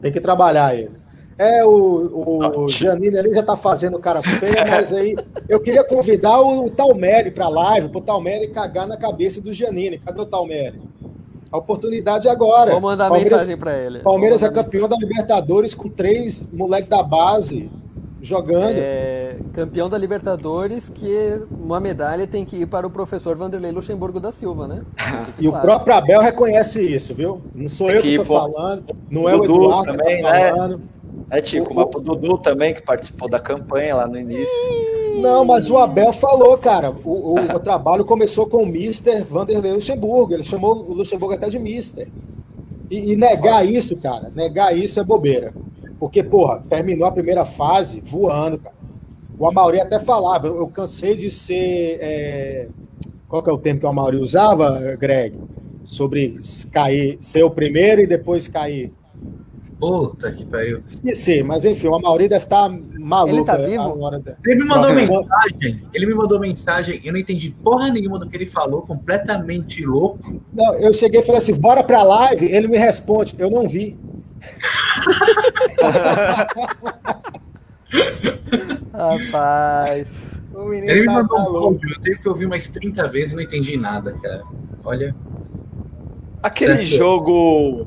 Tem que trabalhar ele. É, o, o Janine ali já tá fazendo cara feia, mas aí eu queria convidar o, Talmere pra live, pro Talmere cagar na cabeça do Janine. Cadê o Talmere? A oportunidade é agora. Vou mandar mensagem pra ele. Palmeiras é campeão da Libertadores com três moleques da base jogando. É, campeão da Libertadores, que uma medalha tem que ir para o professor Vanderlei Luxemburgo da Silva, né? E o próprio Abel reconhece isso, viu? Não sou eu que Que tô bom. falando, não é o Dudu Eduardo também, que tá né? falando. É tipo, mas pro Dudu também, que participou da campanha lá no início. Não, mas o Abel falou, cara. O, o- o trabalho começou com o Mister Vanderlei Luxemburgo. Ele chamou o Luxemburgo até de Mister. E, e negar isso, cara, negar isso é bobeira. Porque, porra, terminou a primeira fase voando, cara. O Amauri até falava, eu, cansei de ser. é, Qual que é o termo que o Amauri usava, Greg? Sobre cair, ser o primeiro e depois cair. Puta que pariu. Esqueci, mas enfim, o Amauri deve estar maluco. Ele tá né, vivo? da- Ele me mandou mensagem, ele me mandou mensagem, eu não entendi porra nenhuma do que ele falou, completamente louco. Não, eu cheguei e falei assim, bora pra live. Ele me responde, eu não vi. Rapaz. O menino Ele me tá mandou um áudio, eu tenho que ouvir mais 30 vezes e não entendi nada, cara. Olha. Aquele Certo. jogo.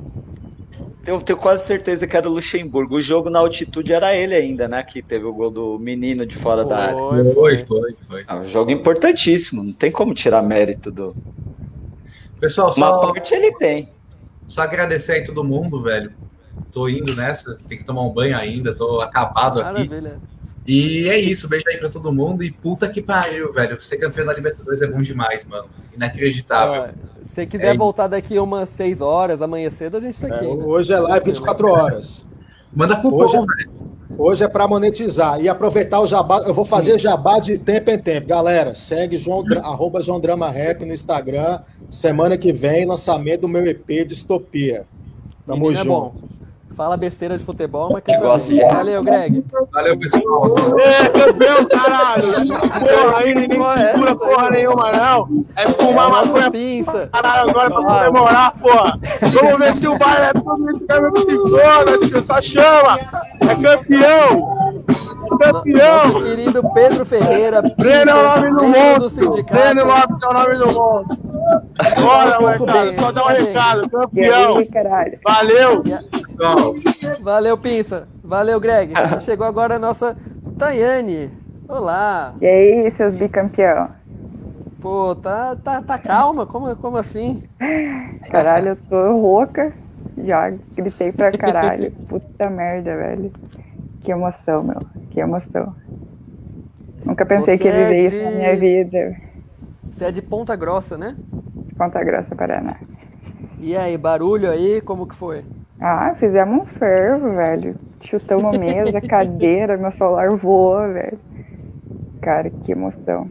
Eu tenho quase certeza que era o Luxemburgo. O jogo na altitude era ele ainda, né? Que teve o gol do menino de fora da área. Foi, Foi, foi, foi. É um jogo importantíssimo, não tem como tirar mérito do. Pessoal, Uma só, parte ele tem. só agradecer aí todo mundo, velho. Tô indo nessa, tem que tomar um banho ainda, tô acabado aqui. Maravilha. E é isso, beijo aí pra todo mundo. E puta que pariu, velho. Ser campeão da Libertadores é bom demais, mano. Inacreditável. Ó, se quiser É. voltar daqui umas 6 horas, amanhã cedo, a gente tá É, aqui. né? hoje é live 24 horas. Manda cupom, Hoje, velho. hoje é para monetizar e aproveitar o jabá. Eu vou fazer jabá de tempo em tempo. Galera, segue João, arroba João Drama Rap no Instagram. Semana que vem, lançamento do meu EP Distopia. Tamo Menino é junto. bom. Fala besteira de futebol, mas Que bem. de- Valeu, Greg. Valeu, pessoal. É, campeão, caralho! Porra, aí ninguém segura porra nenhuma, não. É fumar Nossa maconha pinça. caralho agora pra comemorar, porra. Vamos ver se o baile é tudo isso que é mesmo se foda, bicho. Só chama. É campeão. É Nosso campeão. querido Pedro Ferreira, Breno é o nome do monstro. sindicato. Breno Lopes é o nome do monstro. Bora, molecada. bem, Só dá um tá recado. Campeão. Valeu. Valeu, Pinça. Valeu, Greg. Chegou agora a nossa Tayane. Olá. E aí, seus bicampeão? Pô, tá, tá, tá calma? Como, como assim? Caralho, eu tô rouca. Já gritei pra caralho. Puta merda, velho. Que emoção, meu. Que emoção. Nunca pensei Você que ia viver é isso na de- minha vida. Você é de Ponta Grossa, né? Ponta Grossa, Paraná. E aí, barulho aí, como que foi? Ah, fizemos um fervo, velho. Chutamos mesa, cadeira, meu celular voou, velho. Cara, que emoção.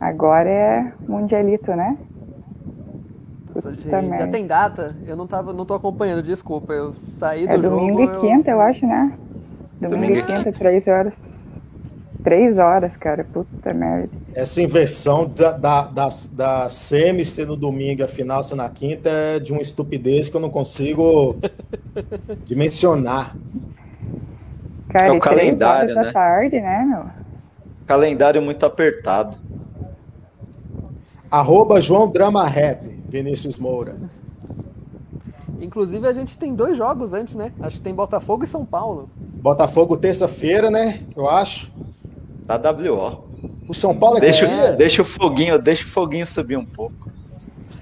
Agora é mundialito, né? Gente, já tem data? Eu não, tava, não tô acompanhando, desculpa. Eu saí do É jogo. domingo e eu- quinta, eu acho, né? Domingo, Domingo e quinta, três horas. Três horas, cara. Puta merda. Essa inversão da, da, da, da semi ser no domingo e a final ser na quinta é de uma estupidez que eu não consigo dimensionar. Cara, É o calendário, né? tarde, né, meu? Calendário muito apertado. Arroba João Drama Rap, Vinícius Moura. Inclusive, a gente tem dois jogos antes, né? Acho que tem Botafogo e São Paulo. Botafogo terça-feira, né? Eu acho. Da WO. O São Paulo é Deixa, terça-feira? deixa o foguinho, deixa o foguinho subir um pouco.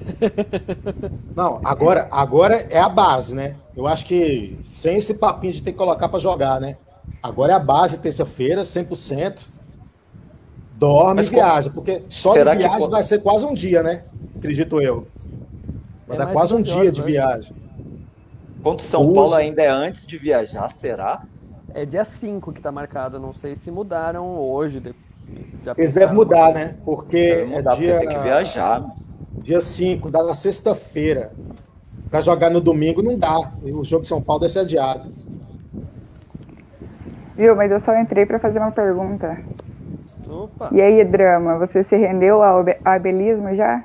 Não, agora, agora é a base, né? Eu acho que sem esse papinho de ter que colocar para jogar, né? Agora é a base, terça-feira, 100%. Dorme Mas e viaja, porque só de que viagem po- vai ser quase um dia, né? Acredito eu. Vai É dar quase um 12 dia horas, de né? viagem. Contra o São Fuso. Paulo ainda é antes de viajar, será? É dia 5 que tá marcado. Não sei se mudaram hoje. de- Eles devem mudar, né? Porque Deve mudar, é dia, porque tem que viajar. dia 5, dá na sexta-feira. Pra jogar no domingo não dá. O jogo de São Paulo deve ser adiado. Viu, mas eu só entrei pra fazer uma pergunta. Opa. E aí, drama, você se rendeu ao abe- abelismo já?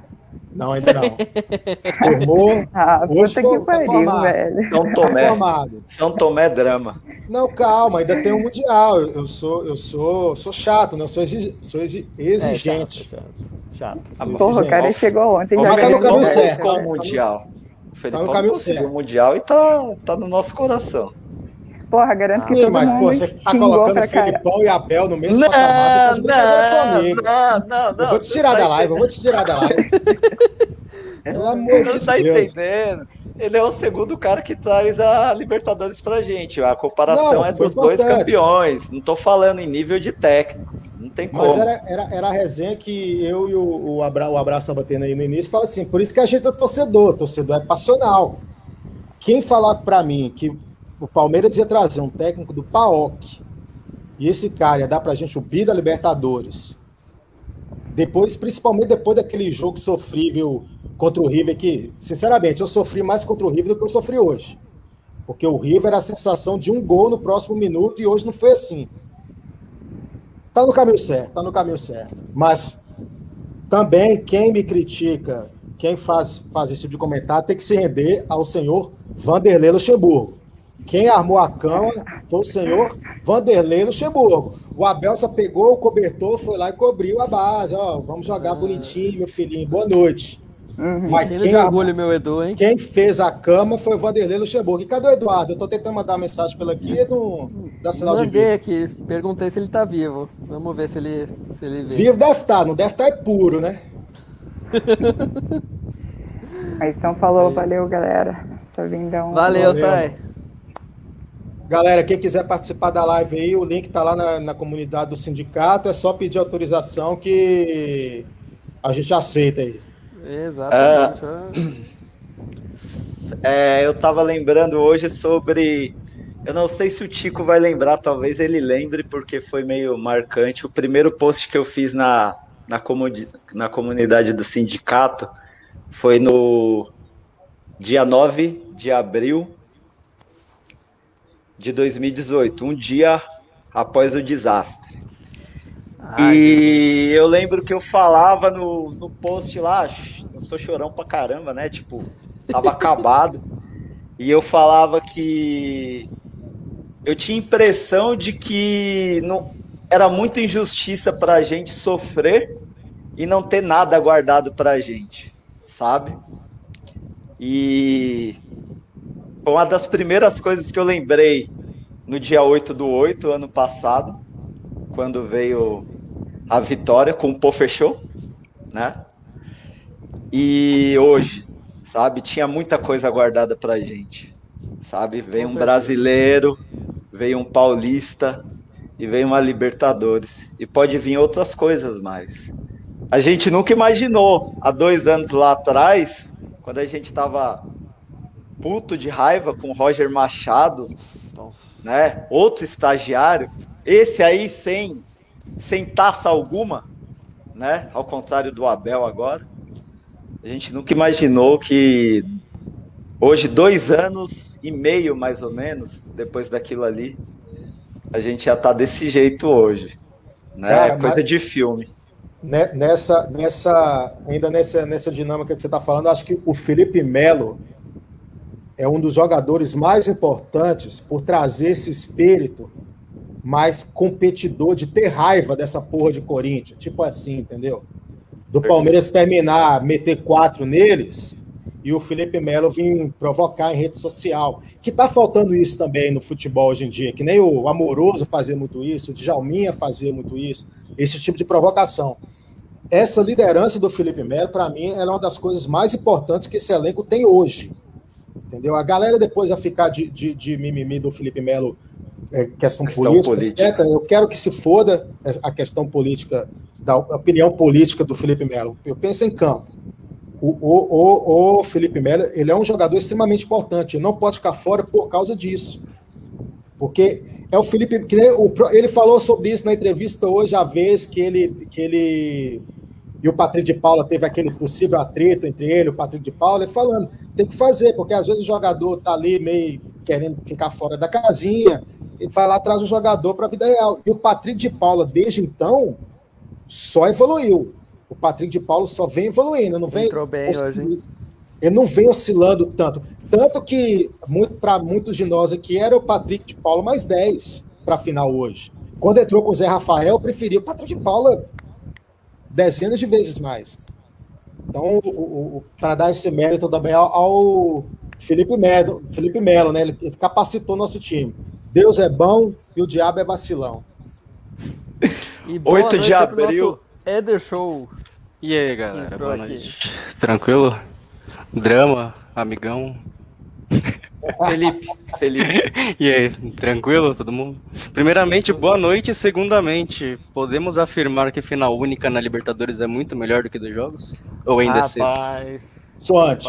Não, ainda não. Formou. Ah, Hoje puta que foi- tá pariu, formado. velho. São Tomé. Formado. São Tomé drama. Não, calma, ainda tem o Mundial. Eu sou, eu sou, sou chato, né? Eu sou, exi- sou exi- exigente. É, chato, chato. Sou Porra, o cara chegou ontem Mas tá no caminho um certo. com o né? Mundial. O Felipão no caminho certo. o Mundial e tá, tá no nosso coração. Porra, garanto que Sim, todo mas, pô, mundo você tá colocando cara. Felipão e Abel no mesmo patamar, você tá brincadeira comigo. não, não, Eu vou te tirar da live, eu vou te tirar da live. Pelo amor Não de tá Deus. entendendo. Ele é o segundo cara que traz a Libertadores pra gente. A comparação Não, é dos dois importante. campeões. Não tô falando em nível de técnico. Não tem como. Mas era, era, era a resenha que eu e o, o, Abra, o Abraço tá batendo aí no início, fala assim, por isso que a gente é torcedor, torcedor é passional. Quem falar pra mim que o Palmeiras ia trazer um técnico do PAOK e esse cara ia dar pra gente o bi da Libertadores, depois, principalmente depois daquele jogo sofrível contra o River, que, sinceramente, eu sofri mais contra o River do que eu sofri hoje. Porque o River era a sensação de um gol no próximo minuto e hoje não foi assim. Tá no caminho certo, tá no caminho certo. Mas também quem me critica, quem faz, faz esse tipo de comentário, tem que se render ao senhor Vanderlei Luxemburgo. Quem armou a cama foi o senhor Vanderlei Luxemburgo. O Abel só pegou o cobertor, foi lá e cobriu a base. Ó, vamos jogar bonitinho, meu filhinho. Boa noite. Mas Enchendo quem, de orgulho, meu Edu, hein? quem fez a cama foi o Vanderlei Luxemburgo. E cadê o Eduardo? Eu tô tentando mandar uma mensagem pela aqui e não dá sinal de Mandei vida. aqui, perguntei se ele tá vivo. Vamos ver se ele, se ele vê. Vivo deve estar, não deve estar é puro, né? Mas então falou, valeu, galera. Só vim dar um. Valeu, Valeu. Thay. Galera, quem quiser participar da live aí, o link tá lá na, na comunidade do sindicato, é só pedir autorização que a gente aceita aí. Exatamente. ó. É, eu tava lembrando hoje sobre. Eu não sei se o Tico vai lembrar, talvez ele lembre, porque foi meio marcante. O primeiro post que eu fiz na, na, comuni- na comunidade do sindicato foi no dia 9 de abril de 2018, um dia após o desastre. E eu lembro que eu falava no, no post lá, eu sou chorão pra caramba, né? Tipo, tava acabado. E eu falava que eu tinha impressão de que não era muita injustiça pra gente sofrer e não ter nada guardado pra gente, sabe? E foi uma das primeiras coisas que eu lembrei no dia 8 do 8, ano passado, quando veio a vitória com o Pô Fechou, né? E hoje, sabe, tinha muita coisa guardada pra gente, sabe? Veio um brasileiro, veio um paulista e veio uma Libertadores. E pode vir outras coisas mais. A gente nunca imaginou, há dois anos lá atrás, quando a gente tava puto de raiva com o Roger Machado, né? Outro estagiário, esse aí sem, sem taça alguma, né? Ao contrário do Abel agora. A gente nunca imaginou que hoje, dois anos e meio mais ou menos, depois daquilo ali, a gente já tá desse jeito hoje. Né? Cara, Coisa mas- de filme. Ne- Nessa, nessa, ainda nessa, nessa dinâmica que você está falando, acho que o Felipe Melo é um dos jogadores mais importantes por trazer esse espírito mais competidor de ter raiva dessa porra de Corinthians. Tipo assim, entendeu? Do Palmeiras terminar, meter quatro neles e o Felipe Melo vir provocar em rede social. Que tá faltando isso também no futebol hoje em dia, que nem o Amoroso fazia muito isso, o Djalminha fazia muito isso, esse tipo de provocação. Essa liderança do Felipe Melo, para mim, é uma das coisas mais importantes que esse elenco tem hoje. Entendeu? A galera depois vai ficar de, de, de mimimi do Felipe Melo, é, questão, Questão política, política. etc. Eu quero que se foda a questão política da opinião política do Felipe Melo. Eu penso em campo. O, o, o, o Felipe Melo ele é um jogador extremamente importante. Ele não pode ficar fora por causa disso. Porque é o Felipe. Ele falou sobre isso na entrevista hoje, a vez que ele, que ele e o Patrick de Paula teve aquele possível atrito entre ele e o Patrick de Paula, ele falando, tem que fazer, porque às vezes o jogador tá ali meio querendo ficar fora da casinha, e vai lá traz o jogador para a vida real. E o Patrick de Paula, desde então, só evoluiu. O Patrick de Paula só vem evoluindo, não vem. Entrou bem hoje. Ele não vem oscilando tanto. Tanto que, muito, para muitos de nós aqui, era o Patrick de Paula mais 10 para a final hoje. Quando entrou com o Zé Rafael, eu preferi o Patrick de Paula dezenas de vezes mais. Então, para dar esse mérito também ao, ao Felipe Melo, Felipe Melo, né? Ele, capacitou nosso time. Deus é bom e o diabo é vacilão. E boa 8 de abril. Eder Show. E aí, galera, Entrou boa aqui. noite. Tranquilo? Drama, amigão. Felipe, Felipe. E aí, tranquilo todo mundo? Primeiramente, boa noite. Segundamente, podemos afirmar que final única na Libertadores é muito melhor do que dois jogos? Ou ainda é cedo? Sou antes.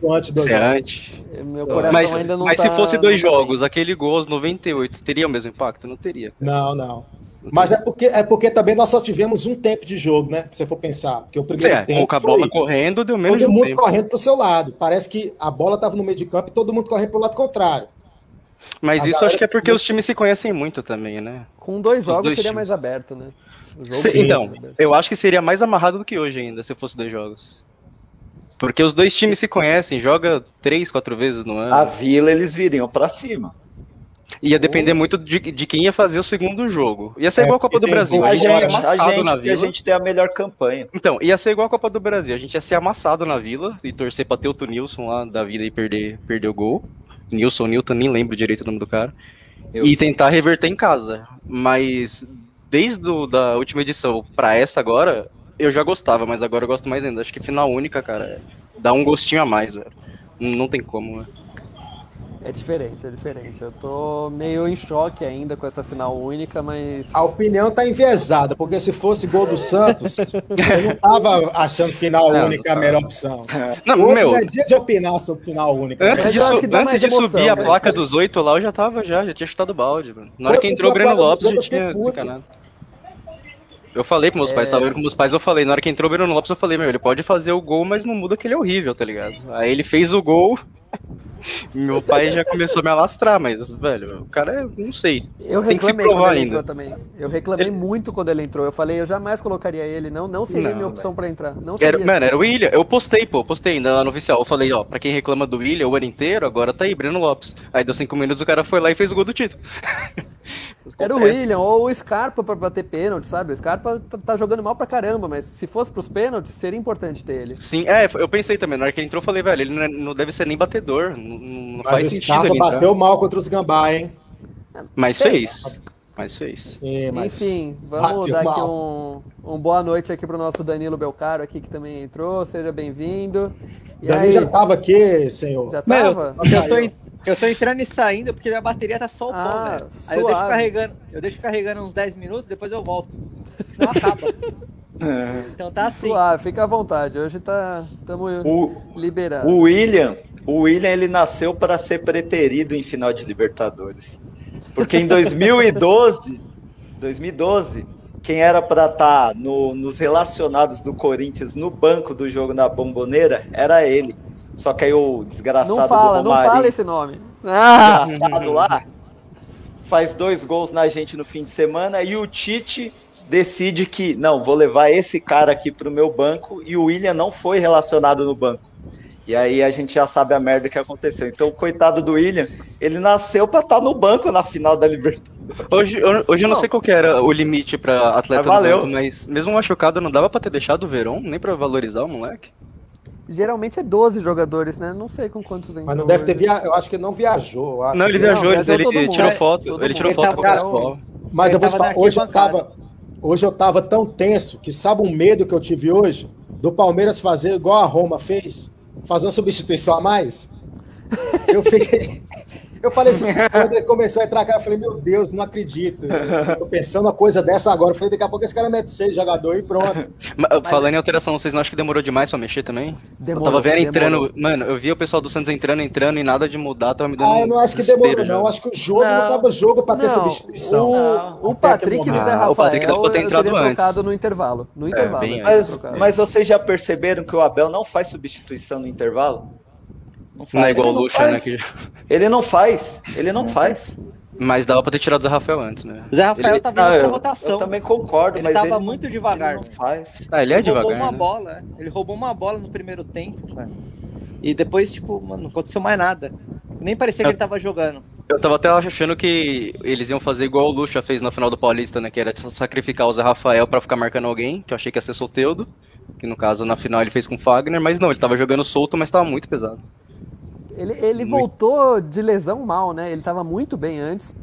Sou antes do Você é antes? Meu coração Mas, ainda não mas tá- se fosse dois jogos, aquele gol aos 98, teria o mesmo impacto? Não teria. Não, não. Mas é porque, é porque também nós só tivemos um tempo de jogo, né? Se você for pensar. Porque o primeiro É, tempo com a foi bola correndo, deu menos todo de um mundo tempo. correndo para o seu lado. Parece que a bola estava no meio de campo e todo mundo correndo para o lado contrário. Mas A isso galera acho que é porque os times se conhecem muito também, né? Com dois Os jogos dois seria times. mais aberto, né? Se- então, eu acho que seria mais amarrado do que hoje ainda, se fosse dois jogos. Porque os dois times se conhecem, joga três, quatro vezes no ano. A Vila eles viriam pra cima. Ia depender muito de, de quem ia fazer o segundo jogo. Ia ser É, igual a Copa do Brasil. a gente, a gente, na porque a Vila. gente tem a melhor campanha. Então, ia ser igual a Copa do Brasil. A gente ia ser amassado na Vila e torcer pra ter o Nilson lá da vida e perder, perder o gol. Nilson, Newton, nem lembro direito o nome do cara. e tentar reverter em casa. Mas desde o, da última edição pra essa agora, eu já gostava, mas agora eu gosto mais ainda. Acho que final única, cara, é- dá um gostinho a mais, velho. Não, não tem como, né? É diferente, é diferente. Eu tô meio em choque ainda com essa final única, mas. A opinião tá enviesada, porque se fosse gol do Santos, eu não tava achando final Não, única a não melhor opção. Não, Hoje meu- não é dia de opinar sobre final única. Antes Mas de, su- antes de emoção, subir a né? placa dos oito lá, eu já tava já, já tinha chutado o balde, mano. Na hora Pô, que entrou o a Breno Lopes, já tinha puto. desencanado. Eu falei pros meus pais, É. tava vendo com meus pais, eu falei, na hora que entrou o Breno Lopes, eu falei, meu, ele pode fazer o gol, mas não muda que ele é horrível, tá ligado? Aí ele fez o gol, meu pai já começou a me alastrar, mas, velho, o cara é, não sei, Eu tem que se reclamei provar ele ainda. também. Eu reclamei muito quando ele entrou. Eu falei, eu jamais colocaria ele. Não, não seria Não, minha opção pra entrar. Não Era, seria. mano, era o William. Eu postei, pô, postei ainda lá no oficial. Eu falei, ó, pra quem reclama do William o ano inteiro, agora tá aí, Breno Lopes. Aí deu cinco minutos, o cara foi lá e fez o gol do título. Era o. William ou o Scarpa pra bater pênalti, sabe? O Scarpa tá, tá jogando mal pra caramba, mas se fosse pros pênaltis, seria importante ter ele. Sim, é, eu pensei também, na hora que ele entrou, eu falei, velho, ele não, é- não deve ser nem batedor. Não, não Mas faz o sentido Scarpa ele entrar. bateu mal contra os Gambá, hein? Mas fez. Mas fez. Sim, mas Enfim, vamos dar aqui um, um boa noite aqui pro nosso Danilo Belcaro aqui que também entrou. Seja bem-vindo. Dani aí, já tava aqui, senhor. Já Meu, tava? eu, tô eu tô entrando e saindo porque minha bateria tá só o pau, Ah, velho. Aí eu deixo carregando, eu deixo carregando uns 10 minutos, depois eu volto. Senão acaba. Então tá assim. Suave, fica à vontade. Hoje tá, tamo O- liberado. O William, o William ele nasceu para ser preterido em final de Libertadores. Porque em 2012, 2012, quem era para estar nos relacionados do Corinthians no banco do jogo na Bomboneira era ele. Só que aí o desgraçado Não fala, do não Romarinho, fala esse nome. Ah! desgraçado lá, faz dois gols na gente no fim de semana e o Tite decide que não, vou levar esse cara aqui pro meu banco e o William não foi relacionado no banco. E aí a gente já sabe a merda que aconteceu. Então, coitado do William, ele nasceu pra estar no banco na final da Libertadores. Hoje, eu- hoje eu não sei qual que era o limite pra atleta Mas do valeu. banco, mas mesmo machucado não dava pra ter deixado o Verón, nem pra valorizar o moleque. Geralmente é 12 jogadores, né? Não sei com quantos entrou Mas não deve ter viajado. Eu acho que ele não viajou. Não, ele Não, viajou, ele, viajou ele tirou foto, ele tirou foto com o. Mas eu vou te falar, hoje eu tava, hoje eu tava tão tenso que sabe um medo que eu tive hoje do Palmeiras fazer igual a Roma fez, fazer uma substituição a mais. Eu fiquei, Eu falei assim, quando ele começou a entrar, cara, eu falei, meu Deus, não acredito. Eu tô pensando uma coisa dessa agora. Eu falei, daqui a pouco esse cara mete seis jogador e pronto. Mas, falando em alteração, vocês não acham que demorou demais pra mexer também? Demorou, eu tava vendo demorou. entrando. Mano, eu vi o pessoal do Santos entrando, entrando e nada de mudar, tava me dando. Ah, eu não acho que demorou, já. não. Acho que o jogo não, Não. tava jogo pra ter Não, substituição. O, o Patrick e o Zé Ah, Rafael o Patrick deve ter eu teria entrado antes. trocado no intervalo. No intervalo. bem eu teria Mas, mas vocês já perceberam que o Abel não faz substituição no intervalo? Não Não é igual o Ele Lucha, né? faz. que- Ele não faz. Ele não faz. Mas dava pra ter tirado o Zé Rafael antes, né? O Zé Rafael Ele- tava pra eu- rotação. Eu também concordo, Ele mas tava ele muito devagar. não faz. Ah, ele é Ele roubou devagar. uma né? bola. Ele roubou uma bola no primeiro tempo, cara. E depois, tipo, mano, não aconteceu mais nada. Nem parecia que ele tava jogando. Eu tava até achando que eles iam fazer igual o Lucha fez na final do Paulista, né? Que era sacrificar o Zé Rafael pra ficar marcando alguém, que eu achei que ia ser Soteudo. Que no caso, na final, ele fez com o Fagner, mas não, ele tava jogando solto, mas tava muito pesado. Ele, ele voltou de lesão mal, né? Ele tava muito bem antes.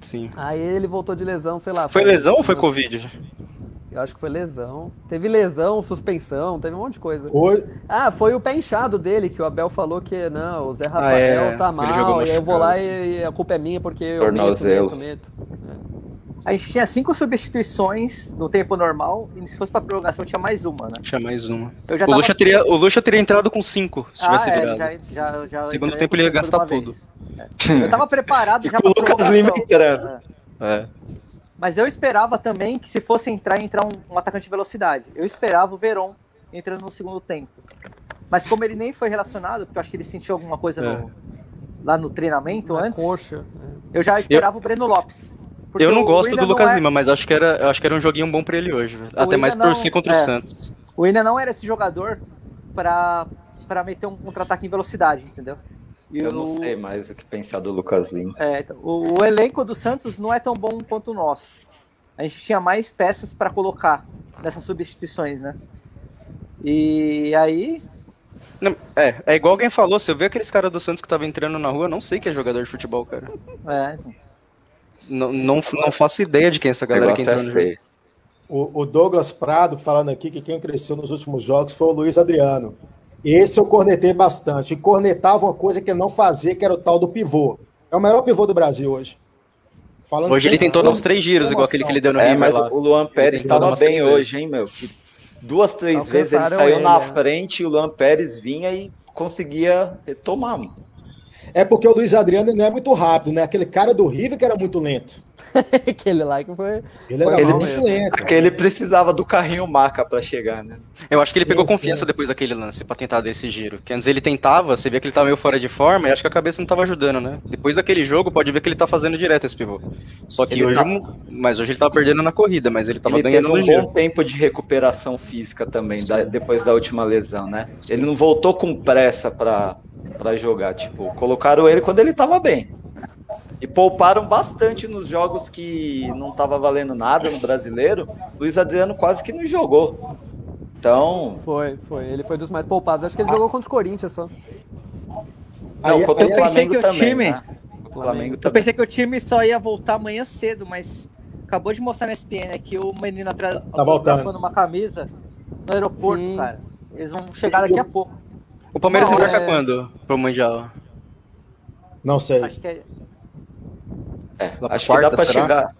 Sim. Aí ele voltou de lesão, sei lá. Foi faz lesão ou foi Covid? Eu acho que foi lesão. Teve lesão, suspensão, teve um monte de coisa. Oi. Ah, foi o pé inchado dele, que o Abel falou que não, o Zé Rafael é, tá ele jogou mal, e aí eu vou lá e, e a culpa é minha porque eu meto, Tornozelo. meto, meto. A gente tinha cinco substituições no tempo normal, e se fosse pra prorrogação tinha mais uma, né? Tinha mais uma. Eu já O Lucha, teria, o Lucha teria entrado com 5 se tivesse ah, é, virado. já, já, já Segundo tempo ele ia gastar tudo. É. Eu tava preparado já o pra Lucas Lima prorrogação. entrando. É. Mas eu esperava também que se fosse entrar, entrar um, um atacante de velocidade. Eu esperava o Veron entrando no segundo tempo. Mas como ele nem foi relacionado, porque eu acho que ele sentiu alguma coisa É. no- lá no treinamento Na antes, coxa. eu já esperava o Breno Lopes. Porque Eu não gosto do Lucas não é- Lima, mas acho que, era, eu acho que era um joguinho bom pra ele hoje. velho. Até mais por não- ser contra o é. Santos. O Willian não era esse jogador pra, pra meter um contra-ataque em velocidade, entendeu? E Eu não o- sei mais o que pensar do Lucas Lima. É, então, o, o elenco do Santos não é tão bom quanto o nosso. A gente tinha mais peças para colocar nessas substituições, né? E aí, Não, é, é igual alguém falou, se eu ver aqueles caras do Santos que tava entrando na rua, eu não sei que é jogador de futebol, cara. é, Não, não, não faço ideia de quem é essa galera que entrou é no jogo. O, o Douglas Prado falando aqui que quem cresceu nos últimos jogos foi o Luiz Adriano. Esse eu cornetei bastante. E cornetava uma coisa que ele não fazia, que era o tal do pivô. É o melhor pivô do Brasil hoje. Falando Hoje ele tentou dar uns três giros, igual aquele que ele deu no É, mas lá. o Luan Pérez estava bem hoje, hein, meu? Que duas, três Alcançaram vezes ele saiu ele, na né? frente e o Luan Pérez vinha e conseguia retomar, mano. É porque o Luiz Adriano não é muito rápido, né? Aquele cara do River que era muito lento. Aquele lá que foi. Ele Foi era mesmo. lento. Porque ele precisava do carrinho maca pra chegar, né? Eu acho que ele pegou Isso, confiança é. depois daquele lance pra tentar desse giro. Que antes ele tentava, você via que ele tava meio fora de forma e acho que a cabeça não tava ajudando, né? Depois daquele jogo, pode ver que ele tá fazendo direto esse pivô. Só que Ele hoje. tá- Mas hoje ele tava perdendo na corrida, mas ele tava ele ganhando teve no um giro. bom tempo de recuperação física também, da- depois da última lesão, né? Ele não voltou com pressa pra, pra jogar. Tipo, colocaram ele quando ele tava bem. E pouparam bastante nos jogos que não tava valendo nada no brasileiro. Luiz Adriano quase que não jogou. Então, Foi, foi. Ele foi dos mais poupados. Acho que ele jogou contra o Corinthians só. não, Aí- contra aí o eu pensei Flamengo que o também. time- né? O Flamengo eu pensei que o time só ia voltar amanhã cedo, mas acabou de mostrar na SPN aqui o menino atrás Tá voltando. uma camisa no aeroporto, Sim. cara. Eles vão chegar daqui a pouco. O Palmeiras Não, embarca é- quando? Pro Mundial? Não sei. Acho que é, É, acho que dá quarta, pra será? chegar.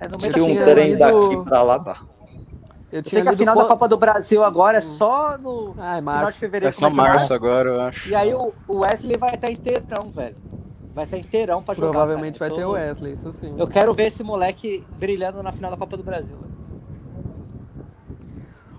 é no meio um trem daqui pra lá dá. Eu sei que a final quan- da Copa do Brasil agora é só no Ah, é final de março. fevereiro. É só de março agora, eu acho. E aí o Wesley vai estar inteirão, velho. Vai estar inteirão pra jogar. Provavelmente vai ter o Wesley, isso sim. Eu quero ver esse moleque brilhando na final da Copa do Brasil.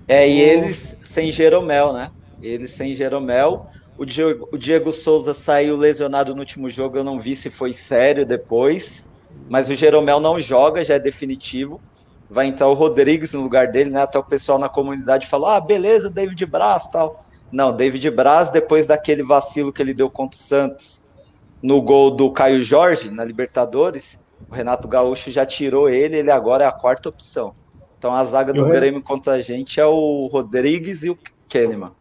É, e eles sem Jeromel, né? Eles sem Jeromel. O Diego, o Diego Souza saiu lesionado no último jogo, eu não vi se foi sério depois. Mas o Jeromel não joga, já é definitivo. Vai entrar o Rodrigues no lugar dele, né? Até o pessoal na comunidade falou: ah, beleza, David Braz tal. Não, David Braz, depois daquele vacilo que ele deu contra o Santos no gol do Caio Jorge, na Libertadores, o Renato Gaúcho já tirou ele, ele agora é a quarta opção. Então a zaga do Grêmio contra a gente é o Rodrigues e o Kahneman.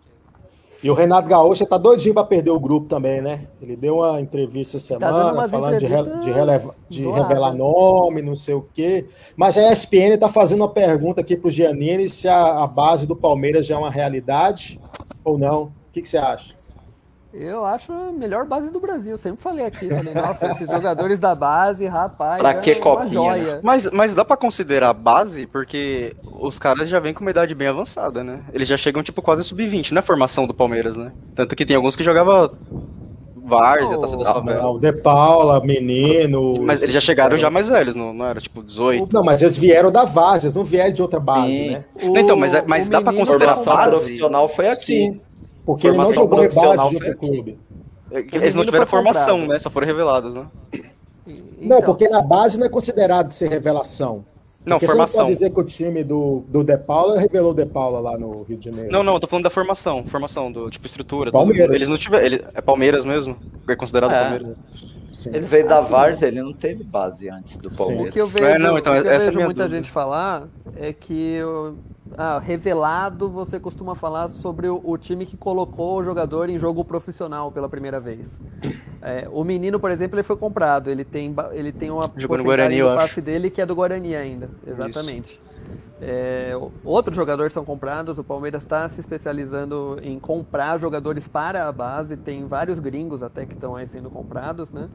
E o Renato Gaúcho tá doidinho pra perder o grupo também, né? Ele deu uma entrevista essa Tá semana umas falando de, re- de, releva- de revelar nome, não sei o quê. Mas a ESPN tá fazendo uma pergunta aqui pro Giannini se a, a base do Palmeiras já é uma realidade ou não. O que, que você acha? Eu acho a melhor base do Brasil. Sempre falei aqui. Falei, nossa, esses jogadores da base, rapaz. Pra é que uma copinha, joia. Mas, mas dá pra considerar base, porque os caras já vêm com uma idade bem avançada, né? Eles já chegam, tipo, quase sub-20, não é formação do Palmeiras, né? Tanto que tem alguns que jogavam Várzea, Taça das Ah, Favelas. o De Paula, menino. Mas eles já chegaram já mais velhos, não, não era, tipo, 18? Não, mas eles vieram da Várzea, eles não vieram de outra base, Sim. né? Então, mas, é- mas dá pra considerar Formação base? profissional foi aqui. Sim, Porque ele não Formação jogou em base de outro clube. Eles menino não tiveram formação, comprado. né? Só foram revelados, né? Não, Então, porque na base não é considerado ser revelação. Não, porque formação. Você não pode dizer que o time do, do De Paula revelou o De Paula lá no Rio de Janeiro. Não, não, eu tô falando da formação. Formação, do tipo estrutura. Palmeiras. Tudo. Eles não tiveram. Ele, é Palmeiras mesmo? É considerado É. Palmeiras. Sim. Ele veio da Assim. Várzea, ele não teve base antes do O Palmeiras. que eu vejo, É, não, então, o que eu é vejo muita dúvida. gente falar é que o- ah, revelado você costuma falar sobre o, o time que colocou o jogador em jogo profissional pela primeira vez. É, o menino, por exemplo, ele foi comprado. Ele tem, ele tem uma Jogou no porcentagem Guarani, eu do acho. passe dele que é do Guarani ainda. Exatamente. É, outros jogadores são comprados. O Palmeiras está se especializando em comprar jogadores para a base. Tem vários gringos até que estão aí sendo comprados, né?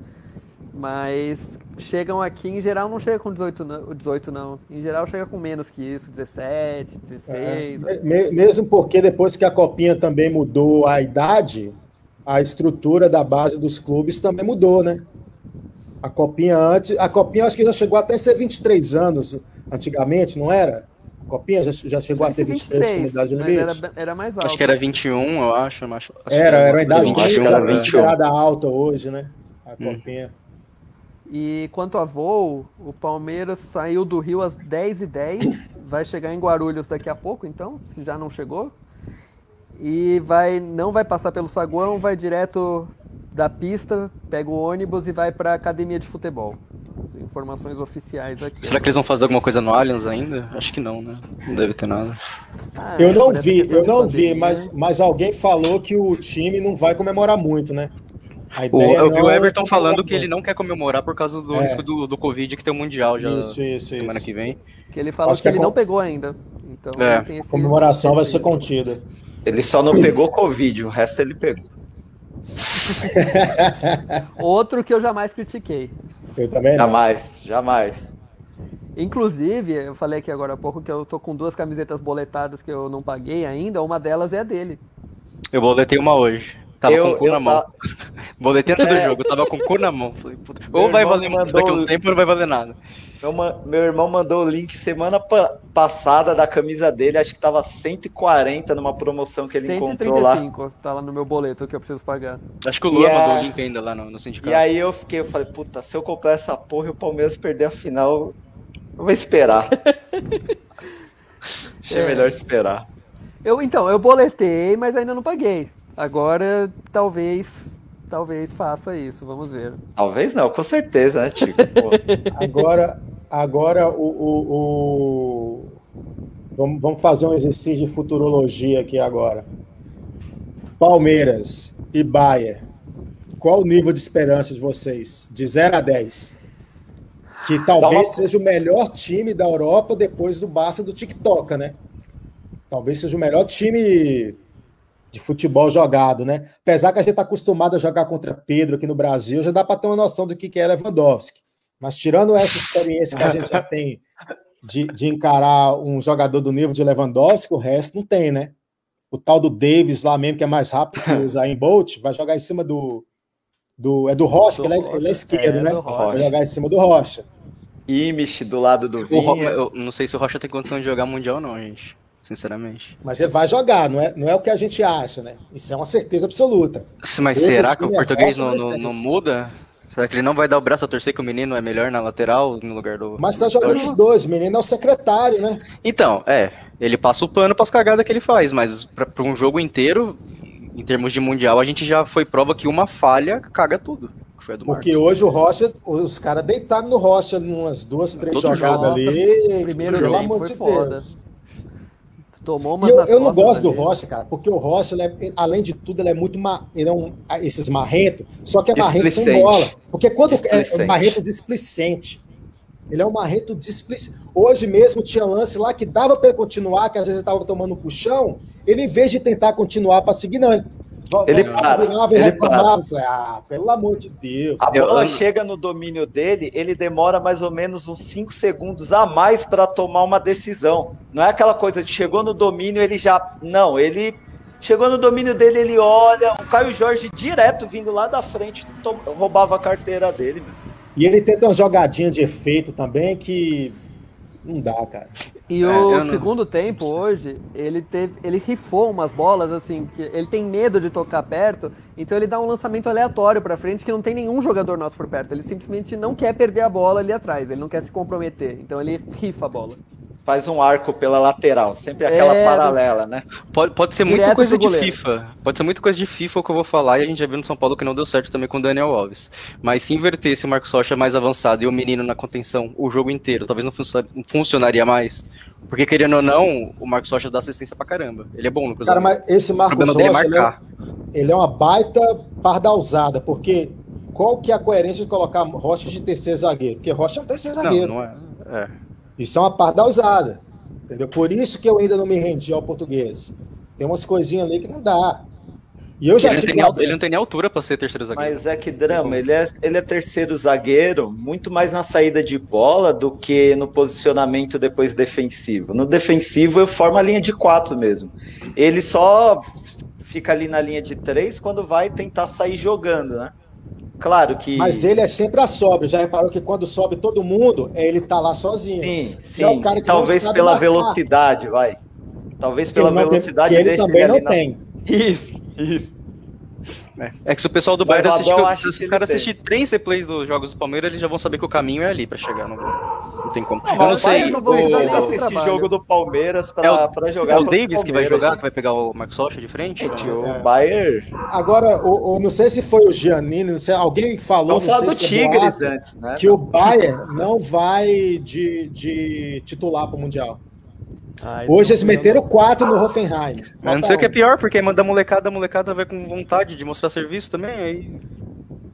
Mas chegam aqui, em geral, não chega com 18 não, 18, não. Em geral, chega com menos que isso, 17, 16. É, me- mesmo porque depois que a Copinha também mudou a idade, a estrutura da base dos clubes também mudou, né? A Copinha antes, a Copinha acho que já chegou até ser 23 anos antigamente, não era? A Copinha já, já chegou a ter 23 como idade limite. era, era mais alto. Acho que era 21, eu acho. mas acho Era, era uma idade alguma mais coisa era. 21. considerada alta hoje, né? A Hum. Copinha. E quanto a voo, o Palmeiras saiu do Rio às 10h10, vai chegar em Guarulhos daqui a pouco, então, se já não chegou. E vai, não vai passar pelo saguão, vai direto da pista, pega o ônibus e vai para a academia de futebol. As informações oficiais aqui. Será que eles vão fazer alguma coisa no Allianz ainda? Acho que não, né? Não deve ter nada. Ah, Eu não vi, questão eu não vi, mas, mas alguém falou que o time não vai comemorar muito, né? A O, ideia eu vi não o é Everton falando que ele não quer comemorar por causa do É. risco do, do Covid que tem o Mundial já Isso, isso, semana isso. que vem. Que ele falou Acho que, que ele a não pegou ainda. Então É. ele tem A comemoração vai ser contida. Ele só não pegou Covid, o resto ele pegou. Outro que eu jamais critiquei. Eu também não. Jamais, jamais. Inclusive, eu falei aqui agora há pouco que eu tô com duas camisetas boletadas que eu não paguei ainda. Uma delas é a dele. Eu boletei uma hoje. Tava Eu- com o cu eu na mão. ta- Boletei antes do É. jogo, tava com o cu na mão. Falei, ou vai valer muito mandou- daqui a um tempo ou não vai valer nada. Meu, meu irmão mandou o link semana pa- passada da camisa dele, acho que tava 140 numa promoção que ele encontrou lá. 135 tá lá no meu boleto que eu preciso pagar. Acho que o E Luan a- mandou o link ainda lá no, no sindicato. E aí eu fiquei, eu falei, puta, se eu comprar essa porra e o Palmeiras perder a final, eu vou esperar. Achei É. melhor esperar. Eu, então, eu boletei, mas ainda não paguei. Agora, talvez, talvez faça isso, vamos ver. Talvez não, com certeza, né, Tico? Agora, agora o, o- o- Vamos, vamos fazer um exercício de futurologia aqui agora. Palmeiras e Bayern. Qual o nível de esperança de vocês? De 0 a 10. Que talvez uma- seja o melhor time da Europa depois do Barça do TikTok, né? Talvez seja o melhor time de futebol jogado, né? Apesar que a gente está acostumado a jogar contra Pedro aqui no Brasil, já dá para ter uma noção do que que é Lewandowski. Mas tirando essa experiência que a gente já tem de, de encarar um jogador do nível de Lewandowski, o resto não tem, né? O tal do Davis lá mesmo, que é mais rápido que o Zayn Bolt, vai jogar em cima do. do é do Rocha, que ele é, ele é esquerdo, É, né? do Rocha. Vai jogar em cima do Rocha. Imish do lado do Vinha. eu não sei se o Rocha tem condição de jogar Mundial, não, gente. Sinceramente. Mas ele vai jogar, não é, não é o que a gente acha, né? Isso é uma certeza absoluta. Mas será que o português não, não, não muda? Será que ele não vai dar o braço a torcer que o menino é melhor na lateral no lugar do. Mas tá jogando os dois, o menino é o secretário, né? Então, é. Ele passa o pano pras cagadas que ele faz, mas pra, pra um jogo inteiro, em termos de mundial, a gente já foi prova que uma falha caga tudo. Que foi a do Porque Marcos. hoje o Rocha, os caras deitaram no Rocha umas duas, três Todo jogadas jogo. ali. Primeiro pelo amor foi de foda. Tomou umas eu, nas eu não gosto do. Rocha, cara, porque o Rocha, ele é- além de tudo, ele é muito ma, ele é um, esses marrentos, só que é marrento sem bola. Porque quando é, é Displicente. um marrento displicente, ele é um marrento displicente. Hoje mesmo tinha lance lá que dava para ele continuar, que às vezes ele estava tomando um puxão, ele em vez de tentar continuar para seguir, não, ele Ele Ele para, e ele reclamava. Eu Falei, ah, pelo amor de Deus. A bola chega no domínio dele, ele demora mais ou menos uns 5 segundos a mais para tomar uma decisão. Não é aquela coisa de chegou no domínio, ele já. Não, ele chegou no domínio dele, ele olha. O Caio Jorge direto vindo lá da frente, roubava a carteira dele. meu. E ele tenta uma jogadinha de efeito também que não dá, cara. E É, o eu não- segundo tempo hoje, ele teve, ele rifou umas bolas assim, que ele tem medo de tocar perto, então ele dá um lançamento aleatório pra frente que não tem nenhum jogador nosso por perto. Ele simplesmente não quer perder a bola ali atrás, ele não quer se comprometer, então ele rifa a bola. Faz um arco pela lateral, sempre aquela É, paralela, né? Pode, pode ser Direto muita coisa de. FIFA. Pode ser muita coisa de FIFA o que eu vou falar, e a gente já viu no São Paulo que não deu certo também com o Daniel Alves. Mas se invertesse o Marcos Rocha mais avançado e o menino na contenção o jogo inteiro, talvez não funcio- funcionaria mais. Porque, querendo ou não, o Marcos Rocha dá assistência pra caramba. Ele é bom no Cara, cruzamento. mas esse Marcos problema dele é Rocha, ele é, marcar. ele é uma baita pardalzada, porque qual que é a coerência de colocar Rocha de terceiro zagueiro? Porque Rocha é um terceiro zagueiro. Não, não é. é. Isso é uma pardalzada. Entendeu? Por isso que eu ainda não me rendi ao português. Tem umas coisinhas ali que não dá. E eu já ele, tem, ele não tem nem altura pra ser terceiro zagueiro. Mas é que drama, ele é, ele é terceiro zagueiro, muito mais na saída de bola do que no posicionamento depois defensivo. No defensivo eu formo a linha de quatro mesmo. Ele só fica ali na linha de três quando vai tentar sair jogando, né? Claro que. Mas ele é sempre a sobra. Já reparou que quando sobe todo mundo, é ele tá lá sozinho. Sim, E é o sim, cara sim, que talvez pela marcar. velocidade, vai. Talvez pela ele tem- velocidade ele deixa também não na- tem. Isso, isso. É, é que se o pessoal do Bayern assistir, se os caras tem. assistir três replays dos jogos do Palmeiras, eles já vão saber que o caminho é ali pra chegar no gol. Não tem como. eu não sei. não nem o- assistir jogo do Palmeiras pra, É o, pra jogar. é o Davis que vai jogar, gente. que vai pegar o Marcos Rocha de frente? O Bayern. Agora, o, o- não sei se foi o Giannini, não sei, alguém falou, Vamos não falar do é Tigres antes, né? que o Bayern não vai de, de titular para o Mundial. Hoje eles meteram quatro no Hoffenheim. Mas não sei o que é pior, porque manda a molecada, a molecada vai com vontade de mostrar serviço também, aí...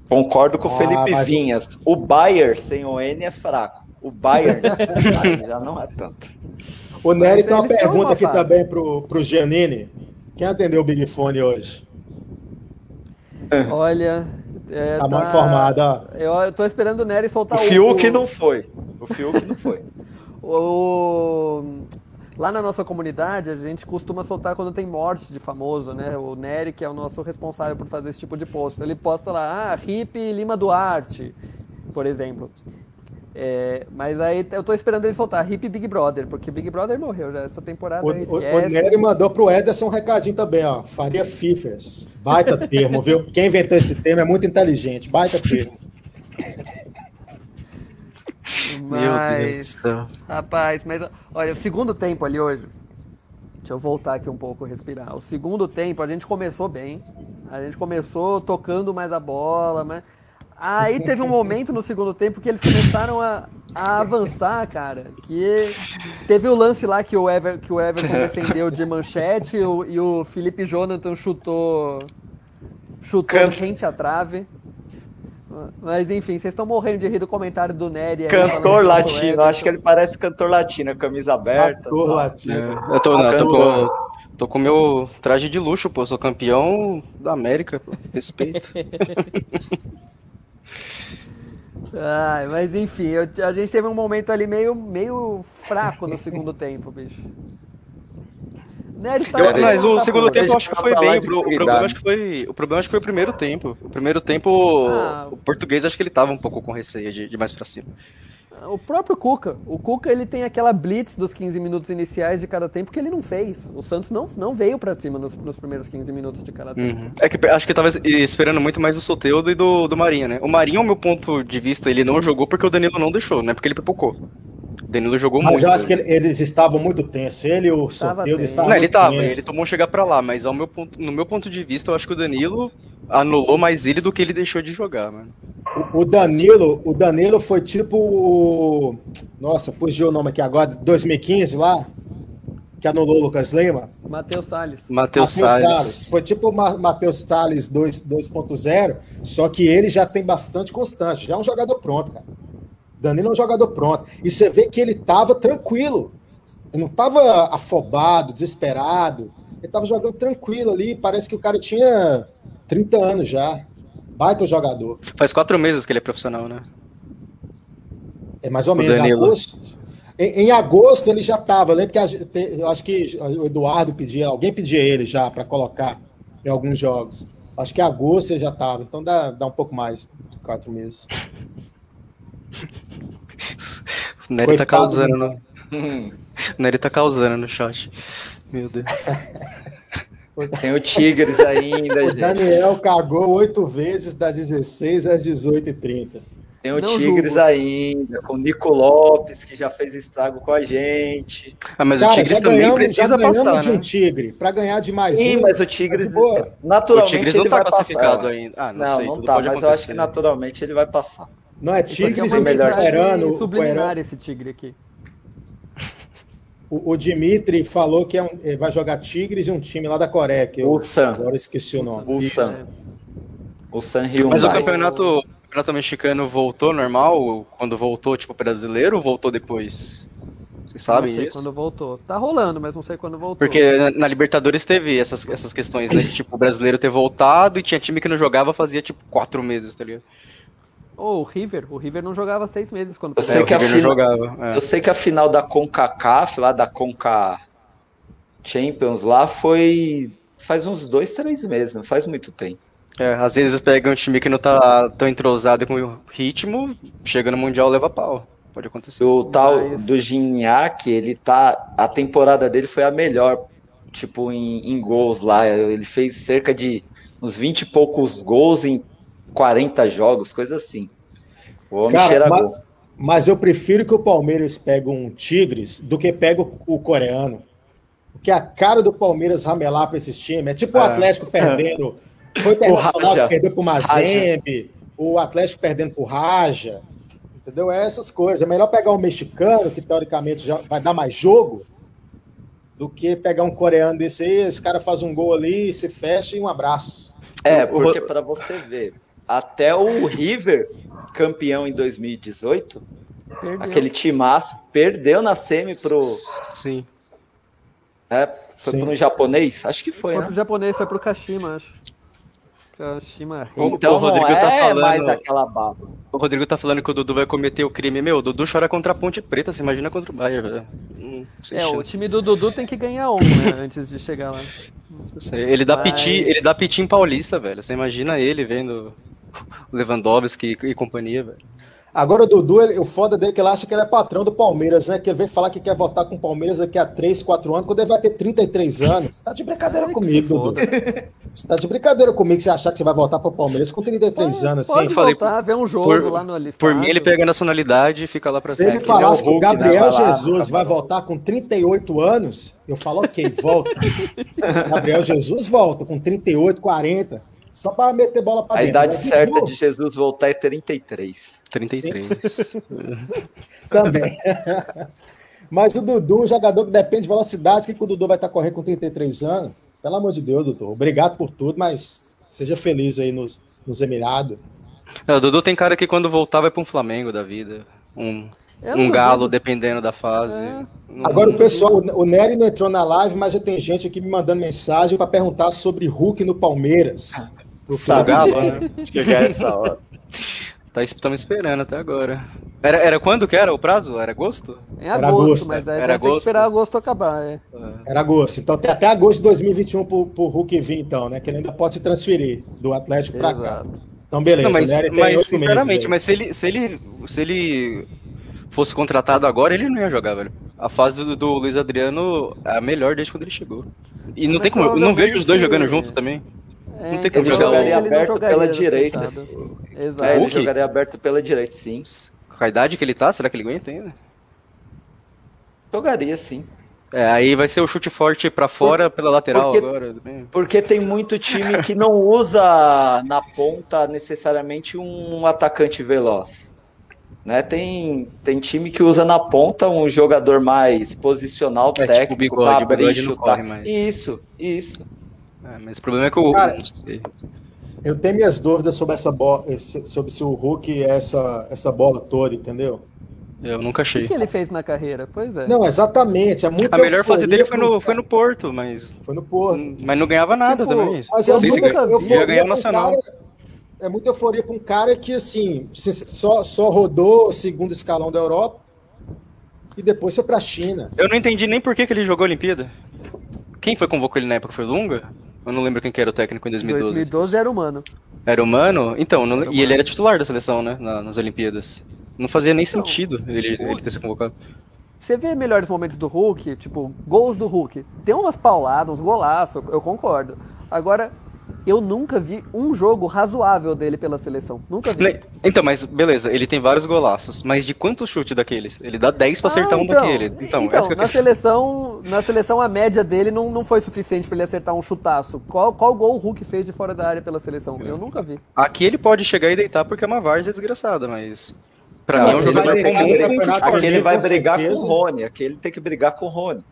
Concordo com o Ah, Felipe mas o- Vinhas. O Bayern sem o N é fraco. O Bayern aí já não é tanto. O Nery tem uma pergunta uma aqui também pro, pro Giannini. Quem atendeu o Big Fone hoje? Olha. É, Tá mal informado, ó. Eu, eu tô esperando o Nery O soltar Fiuk não foi. O Fiuk não foi. O... Lá na nossa comunidade, a gente costuma soltar quando tem morte de famoso, né? O Nery, que é o nosso responsável por fazer esse tipo de post. Ele posta lá, ah, Hip Lima Duarte, por exemplo. É, mas aí eu tô esperando ele soltar Hip Big Brother, porque Big Brother morreu já essa temporada. O, o, esquece. o Nery mandou pro Ederson um recadinho também, ó. Faria Fifers. Baita termo, viu? Quem inventou esse termo é muito inteligente. Baita termo. Mas, rapaz, mas olha, o segundo tempo ali hoje. Deixa eu voltar aqui um pouco, respirar. O segundo tempo a gente começou bem. A gente começou tocando mais a bola, mas aí teve um momento no segundo tempo que eles começaram a, a avançar, cara. Que teve o lance lá que o, Ever, que o Everton defendeu de manchete e o, e o Felipe Jonathan chutou chutou Can- rente à trave. Mas enfim, vocês estão morrendo de rir do comentário do Nery. aí Cantor latino, acho que ele parece cantor latino, camisa aberta. Cantor tal. latino. Eu tô, não, eu tô, com, tô com meu traje de luxo, pô. Sou campeão da América, pô. Respeito. Ai, mas enfim, eu- a gente teve um momento ali meio, meio fraco no segundo tempo, bicho. Nery tá Eu- mas o tá segundo tempo eu acho que foi bem. O, pro- o problema acho que foi, o problema acho que foi o primeiro tempo. O primeiro tempo, Ah. o português acho que ele tava um pouco com receio de, de mais pra cima. O próprio Cuca. O Cuca ele tem aquela blitz dos 15 minutos iniciais de cada tempo que ele não fez. O Santos não, não veio pra cima nos, nos primeiros 15 minutos de cada tempo. É que acho que tava esperando muito mais do Soteudo e do, do Marinho, né? O Marinho, ao meu ponto de vista, ele não jogou porque o Danilo não deixou, né? Porque ele pipocou. O Danilo jogou Mas muito. eu acho que ele- eles estavam muito tensos. Ele e o Soteldo tenso. estavam Não, ele tava, tensos. ele tomou chegar pra lá, mas ao meu ponto, no meu ponto de vista, eu acho que o Danilo anulou mais ele do que ele deixou de jogar, mano. O Danilo, o Danilo foi tipo o. Nossa, fugiu o nome aqui agora, 2015 lá, que anulou o Lucas Lima. Matheus Salles. Matheus Salles. Foi tipo o Ma- Matheus Salles 2 2.0, só que ele já tem bastante constante, já é um jogador pronto, cara. Danilo é um jogador pronto. E você vê que ele tava tranquilo. Ele não tava afobado, desesperado. Ele tava jogando tranquilo ali, parece que o cara tinha 30 anos já. Baita jogador. Faz quatro meses que ele é profissional, né? É mais ou O menos Danilo. agosto. Em, em agosto ele já estava. Lembro que a eu acho que o Eduardo pedia, alguém pedia ele já para colocar em alguns jogos. Acho que em agosto ele já estava. Então dá, dá um pouco mais de quatro meses. O Nery tá causando do no. O Nery tá causando no chat. Meu Deus. Tem o Tigres ainda, O gente. Daniel cagou oito vezes das 16 às 18h30. Tem o Não Tigres julgo. ainda, com o Nico Lopes, que já fez estrago com a gente. Ah, mas Cara, o Tigres também ganhamos- precisa passar, de né? um Tigre. Para ganhar de mais Sim, um. mas o Tigres, tá de boa. naturalmente, O Tigres não ele tá vai classificado passar. ainda. Ah, não não, sei, não tudo tá, pode mas eu acho acontecer. que naturalmente ele vai passar. Não, é Isso aqui Tigres é e uma melhor subliminar esse tigre aqui. O, o Dimitri falou que é um- vai jogar Tigres e um time lá da Coreia. Que eu Ulsan. agora esqueci o nome. Ulsan. O San Hyundai. Mas o campeonato, o campeonato mexicano voltou normal? Quando voltou, tipo, brasileiro ou voltou depois? Vocês sabem não sei disso? quando voltou. Tá rolando, mas não sei quando voltou. Porque na, na Libertadores teve essas, essas questões, né? De tipo, o brasileiro ter voltado e tinha time que não jogava fazia tipo quatro meses, tá ligado? Ô, o River. O River não jogava seis meses quando Eu sei, o que a final, jogava, é. eu sei que a final da CONCACAF, lá da CONCA Champions, lá foi faz uns dois, três meses, não faz muito tempo. É, às vezes pega um time que não tá tão entrosado com o ritmo, chega no Mundial leva pau. Pode acontecer. O tal do Gignac, ele tá. A temporada dele foi a melhor, tipo, em, em gols lá. Ele fez cerca de uns 20 e poucos gols em 40 jogos, coisa assim. O homem Cara, cheira mas, gol. mas eu prefiro que o Palmeiras pegue um Tigres do que pegue o, o coreano. Porque a cara do Palmeiras ramelar para esses times é tipo o É. Atlético perdendo. Foi o Internacional que perdeu pro Mazembe, o Atlético perdendo pro Raja. Entendeu? É essas coisas. É melhor pegar um mexicano, que teoricamente já vai dar mais jogo, do que pegar um coreano desse aí. Esse cara faz um gol ali, se fecha e um abraço. É, porque para você ver, até o River, campeão em 2018, Perdeu. aquele timaço, perdeu na semi pro. Sim. É, foi Sim. pro japonês? Acho que foi, Foi né? pro japonês, foi pro Kashima, acho. Kashima Rei. Então o Rodrigo não tá é falando- mais daquela baba. O Rodrigo tá falando que o Dudu vai cometer o crime. Meu, o Dudu chora contra a Ponte Preta, você imagina contra o Bayern, velho. Hum, É, o chance. time do Dudu tem que ganhar um, né? Antes de chegar lá. Ele dá, Mas- piti, ele dá piti em paulista, velho. Você imagina ele vendo o Lewandowski e, e companhia, velho. Agora o Dudu, ele- o foda dele é que ele acha que ele é patrão do Palmeiras, né? Que ele vem falar que quer votar com o Palmeiras daqui a 3, 4 anos, quando ele vai ter 33 anos. Tá de brincadeira comigo, Dudu. Você tá de brincadeira comigo se achar que você vai votar pro Palmeiras com 33 anos, assim. Pode voltar, ver um jogo por- lá no estádio. Por mim, ele pega a nacionalidade e fica lá pra Se ele falasse que o né? Gabriel Vai lá, Jesus vai voltar com 38 anos, eu falo, ok, volta. Gabriel Jesus volta com 38, 40. Só pra meter bola pra A dentro. idade Mas certa de Jesus voltar é 33. 33. Também. Mas o Dudu, um jogador que depende de velocidade, o que, que o Dudu vai estar correndo com 33 anos? Pelo amor de Deus, Dudu. Obrigado por tudo, mas seja feliz aí nos, nos Emirados. É, o Dudu tem cara que quando voltar vai pra um Flamengo da vida. Um, Eu um galo, duvido. dependendo da fase. Não- Agora o pessoal, o Nery não entrou na live, mas já tem gente aqui me mandando mensagem para perguntar sobre Hulk no Palmeiras. Pro O Galo, né? Chegar essa hora. Tá, estamos esperando até agora. Era, era quando que era o prazo? Era agosto? Em Era agosto, agosto, mas aí Era ter que agosto. esperar agosto acabar, é. Era agosto. Então tem até agosto de 2021 pro, pro Hulk vir, então, né? Que ele ainda pode se transferir do Atlético para cá. Então, beleza. Não, mas, mas sinceramente, mas se ele, se, ele, se ele fosse contratado agora, ele não ia jogar, velho. A fase do, do Luiz Adriano é a melhor desde quando ele chegou. E não Mas tem como. Eu não vejo os dois jogando junto também. É, Não tem como Ele jogar jogaria ele aberto jogaria pela direita. fechado. É, Exato. ele Hulk? jogaria aberto pela direita, sim. Com a idade que ele tá, será que ele aguenta ainda? Jogaria, sim. É, aí vai ser o chute forte pra fora pela lateral porque- agora. Porque tem muito time que não usa na ponta necessariamente um atacante veloz. Né? Tem, tem time que usa na ponta um jogador mais posicional, É, tipo técnico, o Bigode, abrir e Bigode não chutar. corre mais. Isso, isso. É, mas o problema é que o. Cara, não sei. Eu tenho minhas dúvidas sobre essa bola, sobre se o Hulk é essa, essa bola toda, entendeu? Eu nunca O achei. que, que ele fez na carreira? Pois é. Não, exatamente. É muito A melhor fase dele foi no, foi no Porto, mas. Foi no Porto. Mas não ganhava nada Tipo, também. Mas é muita euforia ganhar o pra um Nacional. cara- é muita euforia para um cara que, assim, só, só rodou o segundo escalão da Europa e depois foi para a China. Eu não entendi nem por que, que ele jogou a Olimpíada. Quem foi convocou ele na época? Foi o Lunga? Eu não lembro quem que era o técnico em 2012. 2012 era humano. Era humano? Então, não- e ele era titular da seleção, né? na- nas Olimpíadas. Não fazia nem sentido ele, ele ter sido convocado. Você vê melhores momentos do Hulk, tipo, gols do Hulk. Tem umas pauladas, uns golaços, eu concordo. Agora, eu nunca vi um jogo razoável dele pela seleção. Nunca vi. Então, mas beleza, ele tem vários golaços. Mas de quantos chutes daqueles? Ele dá 10 pra acertar Ah, um daquele. Então, essa que é a na seleção, na seleção a média dele não, não foi suficiente pra ele acertar um chutaço. Qual, qual gol o Hulk fez de fora da área pela seleção? Eu nunca vi. Aqui ele pode chegar e deitar porque é uma várzea desgraçada, mas. Pra Não, mim é um aquele jogador vai brigar comum. Aqui ele vai com brigar com o Rony. Aqui ele tem que brigar com o Rony.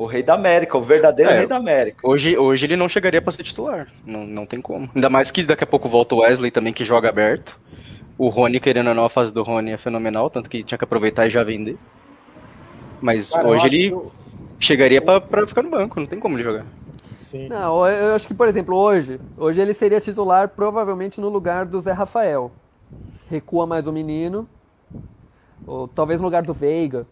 O rei da América, o verdadeiro É. rei da América. Hoje, hoje ele não chegaria pra ser titular. Não, não tem como. Ainda mais que daqui a pouco volta o Wesley também, que joga aberto. O Rony, querendo ou não, a fase do Rony é fenomenal, tanto que tinha que aproveitar e já vender. Mas Cara, hoje ele eu- chegaria pra, pra ficar no banco, não tem como ele jogar. Sim. Não, eu acho que, por exemplo, hoje, hoje ele seria titular provavelmente no lugar do Zé Rafael. Recua mais o menino. Ou talvez no lugar do Veiga.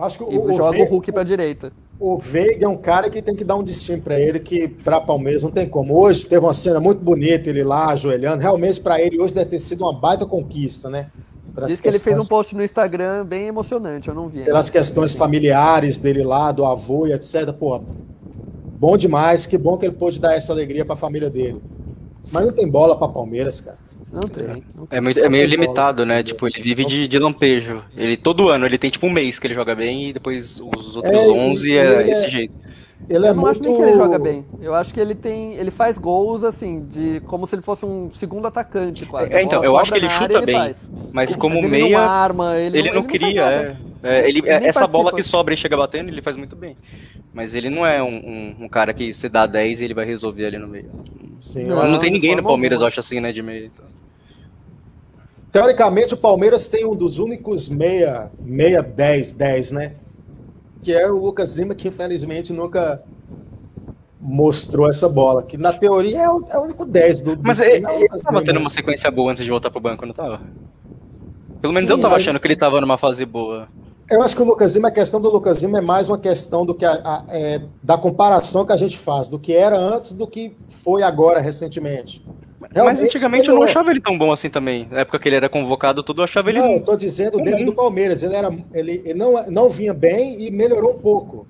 Acho que E o, o joga o Veiga- Hulk pra direita. O Veiga é um cara que tem que dar um destino para ele, que para Palmeiras não tem como. Hoje teve uma cena muito bonita, ele lá ajoelhando. Realmente, para ele, hoje deve ter sido uma baita conquista, né? Pelas Diz que ele fez um questões- post no Instagram bem emocionante, eu não vi. Pelas questões familiares dele lá, do avô e etc. Pô, bom demais, que bom que ele pôde dar essa alegria para a família dele. Mas não tem bola para Palmeiras, cara. Não tem. não tem. É, muito, é meio Não limitado, né? Tipo, ele vive de, de lampejo. Ele todo ano, ele tem tipo um mês que ele joga bem e depois os outros É, e- 11 e é ele esse é- jeito. Ele é eu não acho muito. nem que ele joga bem. Eu acho que ele tem. Ele faz gols assim, de como se ele fosse um segundo atacante, quase. É, então, eu acho que ele chuta área, bem. faz. Mas como ele meia. não arma, ele, ele não, não ele cria, é. É, ele, Ele essa bola que sobra e chega batendo, ele faz muito bem. Mas ele não é um, um- um cara que se dá 10 e ele vai resolver ali no meio. Sim, Não, acho tem ninguém no Palmeiras, eu acho assim, né, de meio. então. Teoricamente, o Palmeiras tem um dos únicos meia, meia 10, 10, né? Que é o Lucas Lima, que infelizmente nunca mostrou essa bola. Que na teoria é o, é o único 10 do, do Mas ele, o ele Lucas tava Lima. tendo uma sequência boa antes de voltar pro banco, não tava? Pelo menos Sim, eu tava mas- achando que ele tava numa fase boa. Eu acho que o Lucas Lima, a questão do Lucas Lima é mais uma questão do que a- a- é, da comparação que a gente faz, do que era antes do que foi agora, recentemente. Mas Realmente antigamente eu não melhorou. achava ele tão bom assim também. Na época que ele era convocado, tudo eu achava ele. Não, eu tô dizendo dentro do Palmeiras. Ele, era, ele, ele não, não vinha bem e melhorou um pouco.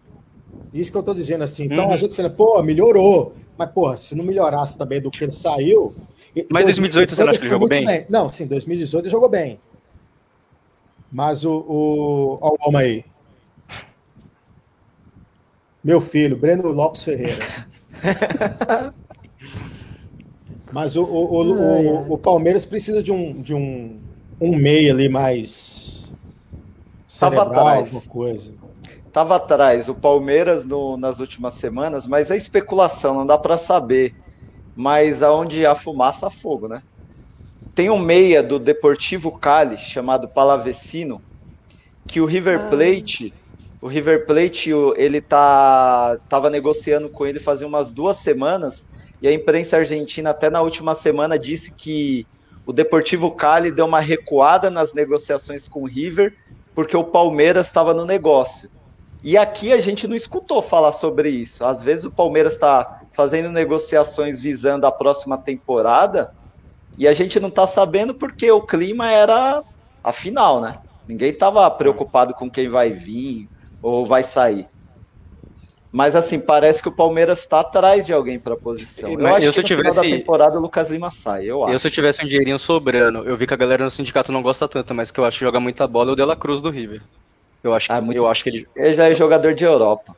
Isso que eu tô dizendo assim. Então Uhum. a gente fala, pô, melhorou. Mas, porra, se não melhorasse também do que ele saiu. Mas 2018 você não acha que ele jogou muito bem? Não, sim, 2018 ele jogou bem. Mas o. o olha o homem aí. Meu filho, Breno Lopes Ferreira. Mas o, o, o, o- o Palmeiras precisa de um, de um, um meio ali mais Tava cerebral, atrás. alguma coisa. Tava atrás o Palmeiras no- nas últimas semanas, mas é especulação, não dá para saber. Mas aonde há fumaça, há fogo, né? Tem um meia do Deportivo Cali chamado Palavecino, que o River Plate, o River Plate, o- ele tá tava negociando com ele fazia umas duas semanas, e a imprensa argentina até na última semana disse que o Deportivo Cali deu uma recuada nas negociações com o River, porque o Palmeiras estava no negócio. E aqui a gente não escutou falar sobre isso. Às vezes o Palmeiras está fazendo negociações visando a próxima temporada e a gente não está sabendo porque o clima era a final, né? Ninguém estava preocupado com quem vai vir ou vai sair. Mas assim, parece que o Palmeiras está atrás de alguém para a posição. Eu Mas acho eu, que no final da tivesse- temporada o Lucas Lima sai, eu acho. Eu, se eu tivesse um dinheirinho sobrando, eu vi que a galera no sindicato não gosta tanto, mas que eu acho que joga muita bola é o Dela Cruz do River. Eu acho, Ah, que eu acho que ele. Ele já é jogador de Europa.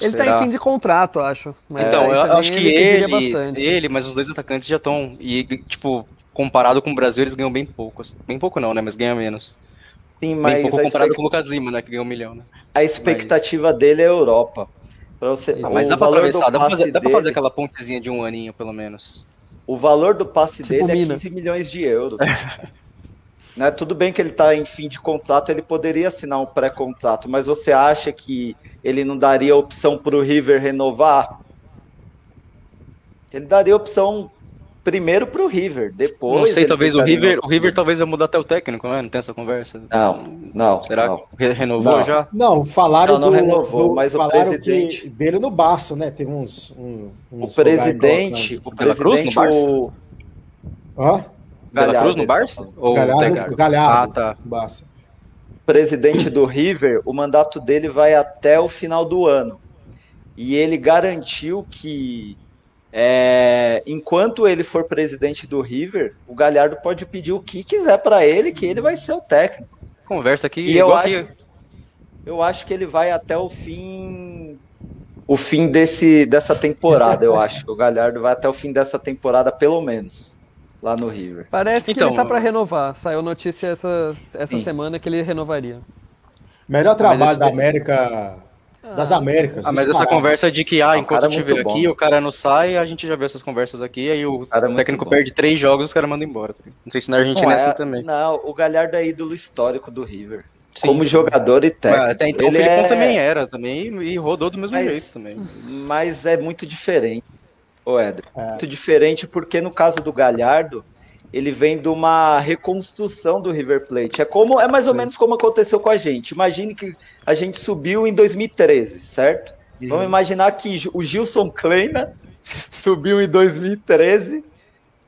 Ele tá Será? em fim de contrato, acho. Mas Então, aí eu acho que ele, bastante. ele, mas os dois atacantes já estão. E, tipo, comparado com o Brasil, eles ganham bem pouco. assim. Bem pouco não, né? Mas ganham menos. Sim, bem mas pouco a comparado expect- com o Lucas Lima, né? Que ganhou um milhão, né? A expectativa dele é a Europa. Pra você, Ah, mas dá pra do atravessar, dá pra, fazer, dá pra fazer dele- aquela pontezinha de um aninho, pelo menos. O valor do passe Tipo dele mina. é 15 milhões de euros. Né? Tudo bem que ele está em fim de contrato, ele poderia assinar um pré-contrato, mas você acha que ele não daria opção para o River renovar? Ele daria opção primeiro para o River, depois. Não sei, talvez o River, o River talvez vai mudar até o técnico, né? Não tem essa conversa? Não, não. Será não. que re- renovou Não. já? Não, falaram Não, não do, renovou, do- mas o presidente- que dele no Barça, né? Teve uns. Um, O uns presidente, o Dela Cruz presidente, no Barça? o Ó, Dela Cruz no Barça? Ou Galhardo, Galhardo, Ah, tá. Barça. presidente do River, o mandato dele vai até o final do ano. E ele garantiu que, é, enquanto ele for presidente do River, o Galhardo pode pedir o que quiser para ele, que ele vai ser o técnico. Conversa aqui E eu acho, que- eu acho que ele vai até o fim, o fim desse, dessa temporada. Eu acho que o Galhardo vai até o fim dessa temporada, pelo menos, lá no River. Parece que Então, ele tá pra renovar. Saiu notícia essa, essa Sim. semana que ele renovaria. Melhor trabalho esse- da América. Das Américas. Ah, mas essa conversa de que, ah, o enquanto eu é estiver muito bom. aqui, o cara não sai, a gente já vê essas conversas aqui, aí o cara é muito técnico bom. perde três jogos os caras mandam embora. tá? Não sei se na Argentina Não, é assim é- também. Não, o Galhardo é ídolo histórico do River. Sim, como sim. jogador e técnico. Mas até então Ele o Felipão é- também era, também, e rodou do mesmo Mas- jeito também. Mas é muito diferente, ô Éder. É. Muito diferente porque no caso do Galhardo, ele vem de uma reconstrução do River Plate. É como é mais ou menos como aconteceu com a gente. Imagine que a gente subiu em 2013, certo? Uhum. Vamos imaginar que o Gilson Kleina subiu em 2013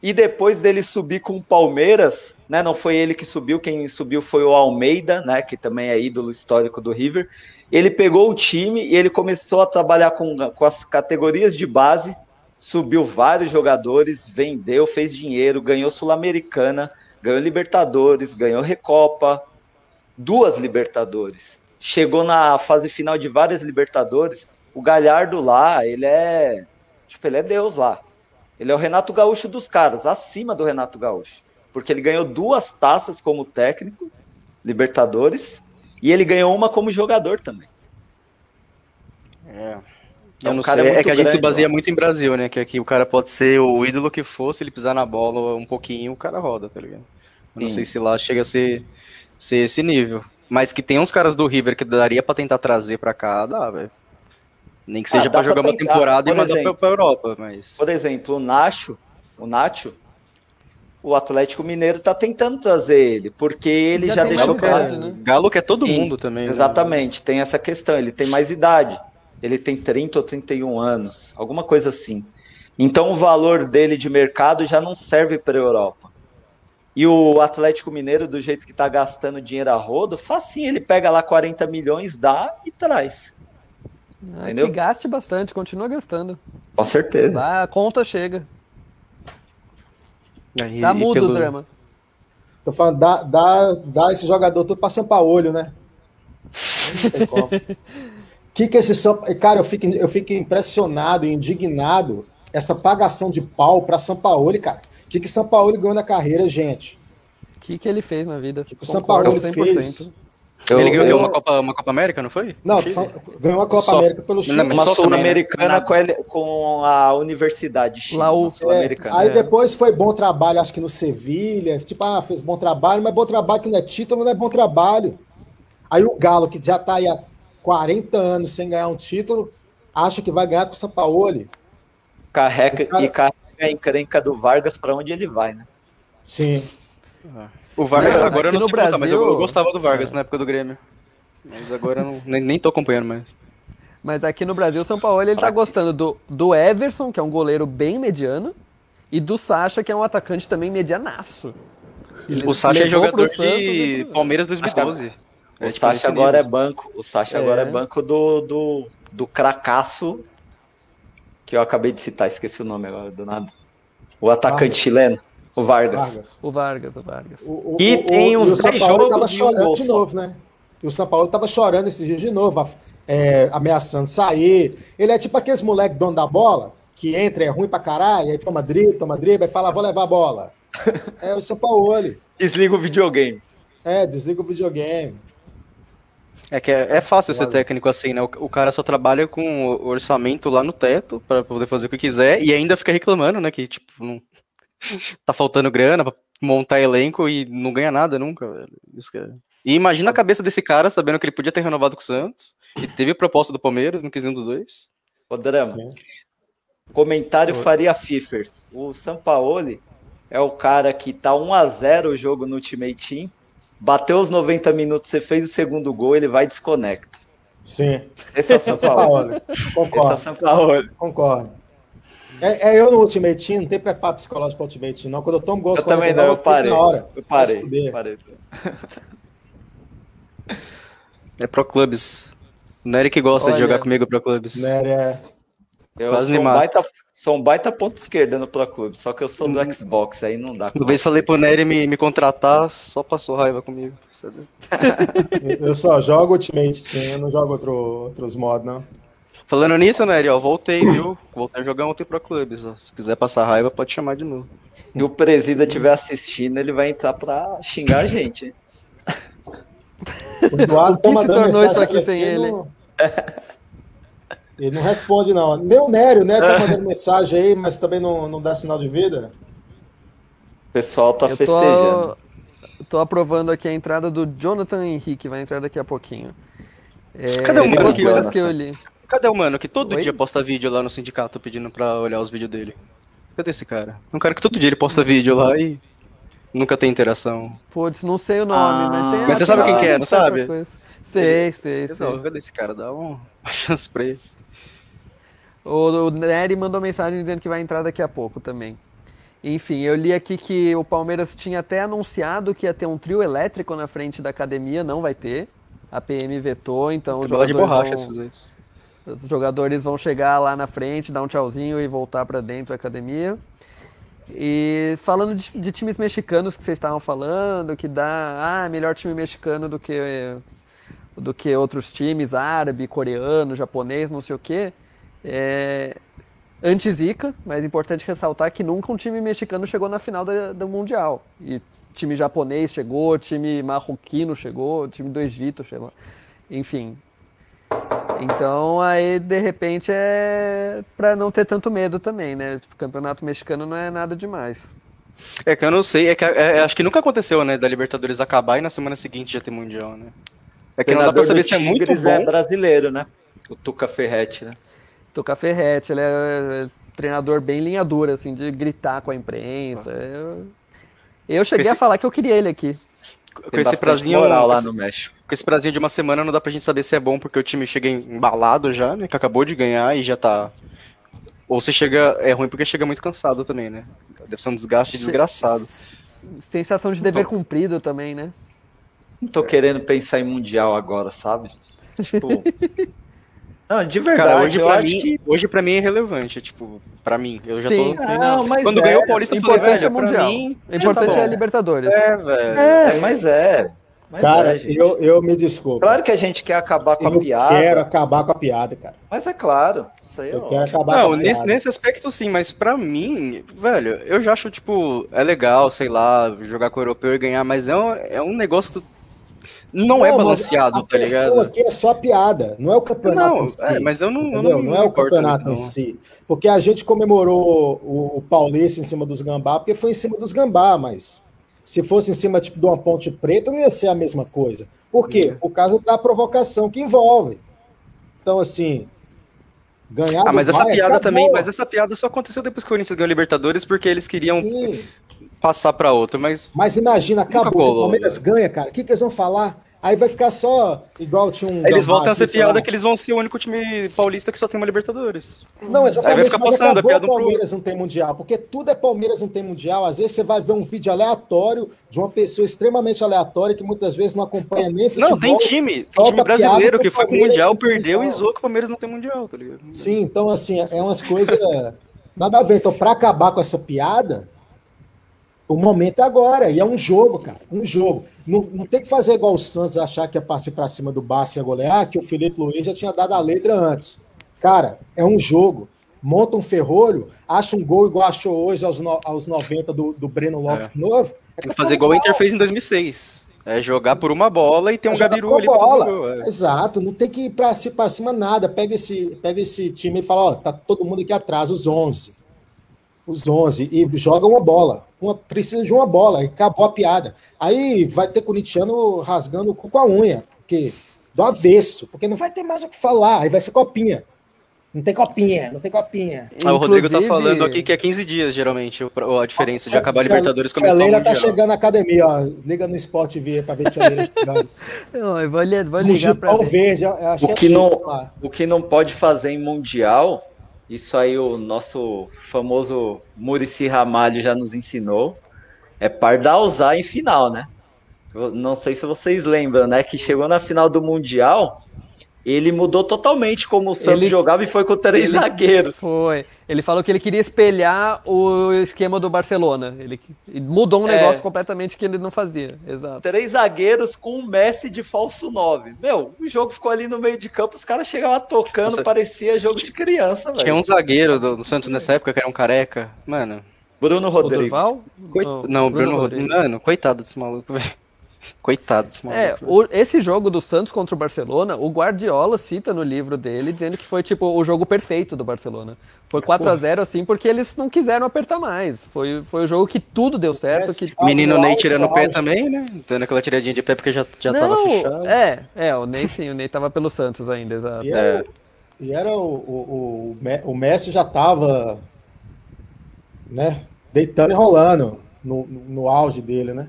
e depois dele subir com o Palmeiras, né? Não foi ele que subiu, quem subiu foi o Almeida, né? Que também é ídolo histórico do River. Ele pegou o time e ele começou a trabalhar com, com as categorias de base, subiu vários jogadores, vendeu, fez dinheiro, ganhou Sul-Americana, ganhou Libertadores, ganhou Recopa, duas Libertadores. Chegou na fase final de várias Libertadores. O Galhardo lá, ele é. Tipo, ele é Deus lá. Ele é o Renato Gaúcho dos caras, acima do Renato Gaúcho. Porque ele ganhou duas taças como técnico, Libertadores, e ele ganhou uma como jogador também. É. É Eu um não cara sei, é muito que a gente se grande, baseia ó. muito em Brasil, né? Que aqui o cara pode ser o ídolo que for, se ele pisar na bola um pouquinho, o cara roda, tá ligado? Eu não Sim. sei se lá chega a ser, ser esse nível. Mas que tem uns caras do River que daria pra tentar trazer pra cá, dá, velho. Nem que seja Ah, pra jogar pra uma temporada e Por mandar pra, exemplo. pra Europa, mas... Por exemplo, o Nacho, o Nacho, o Atlético Mineiro tá tentando trazer ele, porque ele já, Já deixou claro. né? Galo quer todo Sim, mundo também, né? Exatamente, tem essa questão, ele tem mais idade. Ele tem 30 ou 31 anos, alguma coisa assim. Então o valor dele de mercado já não serve para a Europa. E o Atlético Mineiro, do jeito que tá gastando dinheiro a rodo, facinho, ele pega lá 40 milhões, dá e traz. Ah, Entendeu? Que gaste bastante, continua gastando. Com certeza. Lá, a conta chega. Aí, Tá e mudo pelo- o drama. Tô falando, dá, dá, dá esse jogador tudo pra Sampaolho, né? Não tem como. Que que esse Sampa... Cara, eu fico, eu fico impressionado e indignado essa pagação de pau pra Sampaoli, cara. O que que Sampaoli ganhou na carreira, gente? O que, que ele fez na vida? O Sampaoli Concordo fez... ele ganhou eu- uma, Copa, uma Copa América, não foi? Não, ganhou uma Copa Só. América pelo Chile. Não, Uma só também, né? sul-americana com, a Universidade de Chile. Lá o- sul-americana. É, aí É. depois foi bom trabalho, acho que no Sevilha. Tipo, ah, fez bom trabalho, mas bom trabalho que não é título, não é bom trabalho. Aí o Galo, que já tá aí há 40 anos sem ganhar um título, acha que vai ganhar com o Sampaoli. Carrega, O cara- E carrega a encrenca do Vargas para onde ele vai, né? Sim. O Vargas, Não, agora eu não sei contar, mas eu, eu gostava do Vargas na época do Grêmio. Mas agora eu não, nem, nem tô acompanhando mais. Mas aqui no Brasil, o São Paulo ele tá gostando do, do Everson, que é um goleiro bem mediano, e do Sacha, que é um atacante também medianaço. Ele O Sacha é jogador Santos de e- Palmeiras 2012. O É, tipo, Sacha nesse agora nível. é banco. O Sacha agora é É. banco do, do, do cracaço que eu acabei de citar, esqueci o nome agora do nada. O atacante Vargas. chileno, o Vargas. Vargas. O Vargas, o Vargas. O, o, E tem uns o São 10 Paulo tava jogos um chorando de novo, né? E o São Paulo tava chorando esses dias de novo, é, ameaçando sair. Ele é tipo aqueles moleque dono da bola, que entra, é ruim pra caralho, aí toma drible, toma drible, aí fala, vou levar a bola. É o São Paulo. Desliga o videogame. É, desliga o videogame. É que é, é fácil ser técnico assim, né? O, o cara só trabalha com o orçamento lá no teto pra poder fazer o que quiser e ainda fica reclamando, né? Que, tipo, não... tá faltando grana pra montar elenco e não ganha nada nunca, velho. Isso que é... E imagina a cabeça desse cara sabendo que ele podia ter renovado com o Santos, e teve proposta do Palmeiras, não quis nenhum dos dois. Ô, Drama. Comentário Oi. Faria Fifers. O Sampaoli é o cara que tá 1x0 o jogo no Ultimate Team. Bateu os 90 minutos, você fez o segundo gol, ele vai e desconecta. Sim. Esse é o Sampaoli. Concordo. Esse é o Sampaoli. Concordo. É, é eu no Ultimate Team, não tem preparo psicológico para Ultimate Team, não. Quando eu tomo gol, Eu também não, eu parei. Na hora. Eu parei, fuder. parei. É Pro Clubs. O Nery que gosta de Olha, jogar comigo Pro Clubs. Nery é. Eu Quase sou um, baita, sou um baita ponta esquerda no Pro Clube, só que eu sou do Xbox, aí não dá. Uma vez falei pro Nery me, me contratar, só passou raiva comigo. Eu só jogo Ultimate Team, eu não jogo outro, outros modos, não. Falando nisso, Nery, ó, voltei, viu? Voltei a jogar ontem Pro Clubes, ó. Se quiser passar raiva, pode chamar de novo. E o presida estiver assistindo, ele vai entrar pra xingar a gente. O Eduardo O que tá se mandando tornou isso aqui sem ele? Não... Ele não responde, não. Nem o Nério, Nério tá mandando mensagem aí, mas também não, não dá sinal de vida. O pessoal tá Eu festejando. tô, tô aprovando aqui a entrada do Jonathan Henrique, vai entrar daqui a pouquinho. É, Cadê o mano que coisas que eu li. Cadê o mano que todo Oi? dia posta vídeo lá no sindicato pedindo pra olhar os vídeos dele? Cadê esse cara? Um cara que todo dia ele posta vídeo lá e nunca tem interação. Putz, não sei o nome, mas tem. Mas você sabe quem que é, não sabe? Sei, sei, sei. Cadê esse cara? Dá um- uma chance pra ele. O, o Nery mandou mensagem dizendo que vai entrar daqui a pouco também. Enfim, eu li aqui que o Palmeiras tinha até anunciado que ia ter um trio elétrico na frente da academia, não vai ter. A PM vetou, então os Bola de jogadores, borracha vão, isso. os jogadores vão chegar lá na frente, dar um tchauzinho e voltar para dentro da academia. E falando de, de times mexicanos que vocês estavam falando, que dá ah, melhor time mexicano do que do que outros times, árabe, coreano, japonês, não sei o quê. É, anti-zica, mas é importante ressaltar que nunca um time mexicano chegou na final da- do Mundial. E time japonês chegou, time marroquino chegou, time do Egito chegou. Enfim. Então aí de repente é pra não ter tanto medo também, né? Tipo, campeonato mexicano não é nada demais. É que eu não sei, é que é, acho que nunca aconteceu, né, da Libertadores acabar e na semana seguinte já ter Mundial, né? É que não dá pra Treinador saber se é muito Tigres bom. é brasileiro, né? O Tuca Ferretti, né? Tocar Ferretti, ele é treinador bem linha dura, assim, de gritar com a imprensa. Eu, eu cheguei a Esse- falar que eu queria ele aqui. com esse prazinho moral lá esse- no México. Com esse prazinho de uma semana não dá pra gente saber se é bom porque o time chega embalado já, né? Que acabou de ganhar e já tá. Ou se chega. É ruim porque chega muito cansado também, né? Deve ser um desgaste desgraçado. Sensação de dever cumprido também, né? Não tô querendo pensar em Mundial agora, sabe? Tipo. Não, de verdade, Cara, hoje eu pra, acho mim, que. hoje pra mim é relevante, tipo, pra mim. Eu já Sim, tô. sim, não. mas Quando é, ganhou o Paulista, O eu falei, importante velho, é Mundial. mim, O importante tá é a Libertadores. É, velho. É, mas é. Mas cara, é, eu, eu me desculpo. Claro que a gente quer acabar com a eu piada. quero acabar com a piada, cara. Mas é claro. Isso aí é Eu óbvio. quero acabar Não, com a nesse, piada. nesse aspecto sim, mas pra mim, velho, eu já acho, tipo, é legal, sei lá, jogar com o europeu e ganhar, mas é um, é um negócio. Não, é balanceado, tá ligado? aqui é só a piada, não é o campeonato Não, em si. é, mas eu não- eu não não, é o campeonato em si. Porque a gente comemorou o, o Paulista em cima dos Gambá, porque foi em cima dos Gambá, mas se fosse em cima tipo, de uma ponte preta, não ia ser a mesma coisa. Por quê? Por causa da provocação que envolve. Então, assim, ganhar Ah, mas essa Bayern, piada acabou. também, mas essa piada só aconteceu depois que o Corinthians ganhou a Libertadores porque eles queriam Sim. passar pra outro, mas Mas imagina, acabou. Se o Palmeiras ganha, cara, o que, que eles vão falar? Aí vai ficar só igual tinha um. eles voltam a ser lá. piada que eles vão ser o único time paulista que só tem uma Libertadores. Não, Aí vai exatamente, ficar mas passando a acabou piada o um pro Palmeiras não tem Mundial, porque tudo é Palmeiras não tem Mundial. Às vezes você vai ver um vídeo aleatório de uma pessoa extremamente aleatória que muitas vezes não acompanha nem futebol. Não, tem time, tem time brasileiro que foi pro Palmeiras Mundial, perdeu e zoou que o Palmeiras não tem Mundial, tá ligado? Sim, então assim, é umas coisas nada a ver. Então, para acabar com essa piada, o momento é agora, e é um jogo, cara, um jogo. Não, não tem que fazer igual o Santos achar que ia partir para cima do Barça e ia golear, que o Felipe Luiz já tinha dado a letra antes. Cara, é um jogo. Monta um ferrolho, acha um gol igual achou hoje aos, no- aos 90 do, do Breno Lopes É. de novo. É Tem que fazer igual o Inter fez em 2006. É jogar por uma bola e ter um Joga Gabiru ali bola. gol, é. Exato, não tem que ir pra cima nada. Pega esse, pega esse time e fala: ó, tá todo mundo aqui atrás, os 11. Os 11, e joga uma bola. Uma, precisa de uma bola, e acabou a piada. Aí vai ter corintiano rasgando o cu com a unha, porque do avesso, porque não vai ter mais o que falar, aí vai ser copinha. Não tem copinha, não tem copinha. Ah, o Rodrigo tá falando aqui que é 15 dias, geralmente, a diferença de acabar a Libertadores e Tia começar o Leila tá chegando na academia, ó. Liga no Sport TV pra ver Tia chegando. Não, eu vou, li- vou ligar pra ver. verde, acho O que, que, é não, chique lá. o que não pode fazer em Mundial, isso aí o nosso famoso Murici Ramalho já nos ensinou, é pardalzar em final, né? Não sei se vocês lembram, né? Que chegou na final do Mundial, ele mudou totalmente como o Santos Ele- jogava e foi com três ele- zagueiros. Foi. Ele falou que ele queria espelhar o esquema do Barcelona. Ele ele mudou um É. negócio completamente que ele não fazia. Exato. Três zagueiros com um Messi de falso nove. Meu, o jogo ficou ali no meio de campo, os caras chegavam tocando, Nossa. parecia jogo de criança, velho. Tinha um zagueiro do, do Santos nessa época que era um careca. Mano. Bruno Rodrigues. Durval? Coi- Não, Não, Bruno Bruno Rodrigues. Mano, coitado desse maluco, velho. Coitado desse maluco. É, o- esse jogo do Santos contra o Barcelona, o Guardiola cita no livro dele, dizendo que foi tipo o jogo perfeito do Barcelona. Foi 4 a 0 assim, porque eles não quiseram apertar mais. Foi, foi o jogo que tudo deu certo. Que... Menino Ney tirando o pé também, né? Dando aquela tiradinha de pé porque já, já tava não, fechado. é, é, o Ney sim, o Ney tava pelo Santos ainda, exato. E era, e era o, o, o, o Messi já tava né, deitando e rolando no, no, no auge dele, né?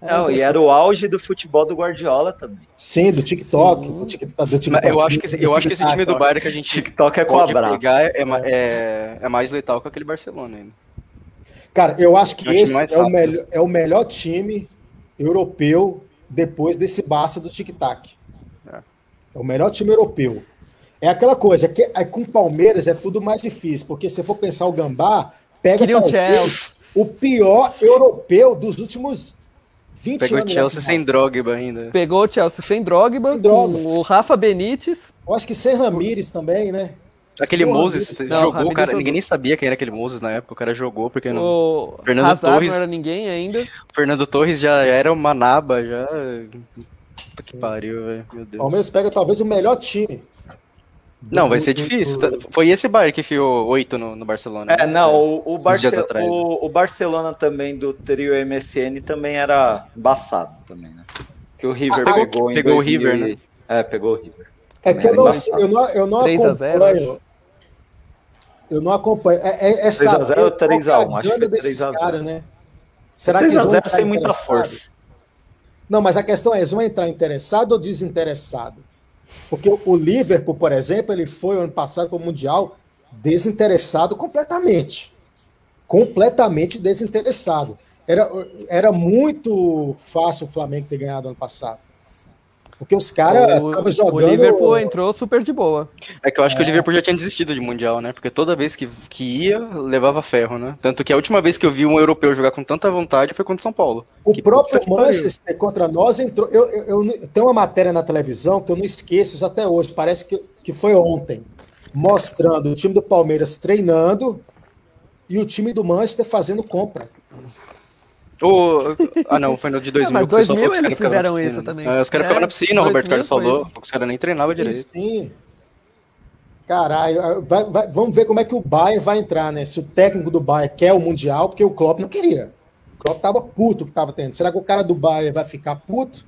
Não, e era o auge do futebol do Guardiola também. Sim, do TikTok. Do TikTok, do TikTok eu acho que, esse- eu acho que esse time do Bayern que a gente TikTok é com pode abraço. pegar é, ma- é, é mais letal que aquele Barcelona ainda. Cara, eu acho que É esse é o, melhor, é o melhor time europeu depois desse Barça do tic-tac. É. É o melhor time europeu. É aquela coisa, que é, com o Palmeiras é tudo mais difícil, porque se for pensar o Gambá, pega talvez o pior europeu dos últimos 20 Pegou o anos. Chelsea sem Drogba ainda. Pegou o Chelsea sem Drogba, Drogba. com o Rafa Benítez. Eu acho que sem Ramires também, né? Aquele Porra, Moses Não, jogou, Ramires cara. jogou. Ninguém nem sabia quem era aquele Moses na época. O cara jogou porque não. O Fernando Hazard Torres. não era ninguém ainda. Fernando Torres já era uma naba, já. Puta que pariu, velho. Meu O Deus. Palmeiras pega talvez o melhor time. Não, vai ser do- difícil. do- Foi esse Bayern que enfiou oito no, no Barcelona. É, não, o, o, Esses Barce- atrás, né? o, o Barcelona também do trio MSN também era embaçado também, né? Que o River Ah, pegou pegou o 2000 River, né? É, pegou o River. É que eu não, eu não, eu não 3 a 0, acompanho. Eu não acompanho. É, é, é 3 a 0 saber ou 3 a 1? a Acho que foi propaganda desses 3 a 0. caras, né? Será 3 que a eles vão 0 entrar sem muita força. Não, mas a questão é, eles vão entrar interessado ou desinteressado? Porque o- Liverpool, por exemplo, ele foi ano passado para o Mundial desinteressado completamente. Completamente desinteressado. Era, era muito fácil o Flamengo ter ganhado ano passado. Porque os caras o, estavam o jogando. Liverpool entrou super de boa. É que eu acho que o É. Liverpool já tinha desistido de Mundial, né? Porque toda vez que, que ia, levava ferro, né? Tanto que a última vez que eu vi um europeu jogar com tanta vontade foi contra o São Paulo. O Que próprio. Manchester contra nós entrou. Eu, eu, eu, eu- tem uma matéria na televisão que eu não esqueço até hoje, parece que, que foi ontem, mostrando o time do Palmeiras treinando e o time do Manchester fazendo compra. Ô, ah, não, foi no de 2000. mas que o pessoal 2000 falou que os eles caras ficavam na fizeram piscina, isso também. É, os caras É, ficavam na piscina, o Roberto 2000 Carlos falou. Os caras nem treinavam direito. sim. Caralho, vai- vai- vamos ver como é que o Bayern vai entrar, né? Se o técnico do Bayern quer o Mundial, porque o Klopp não queria. O Klopp tava puto que tava tendo. Será que o cara do Bayern vai ficar puto?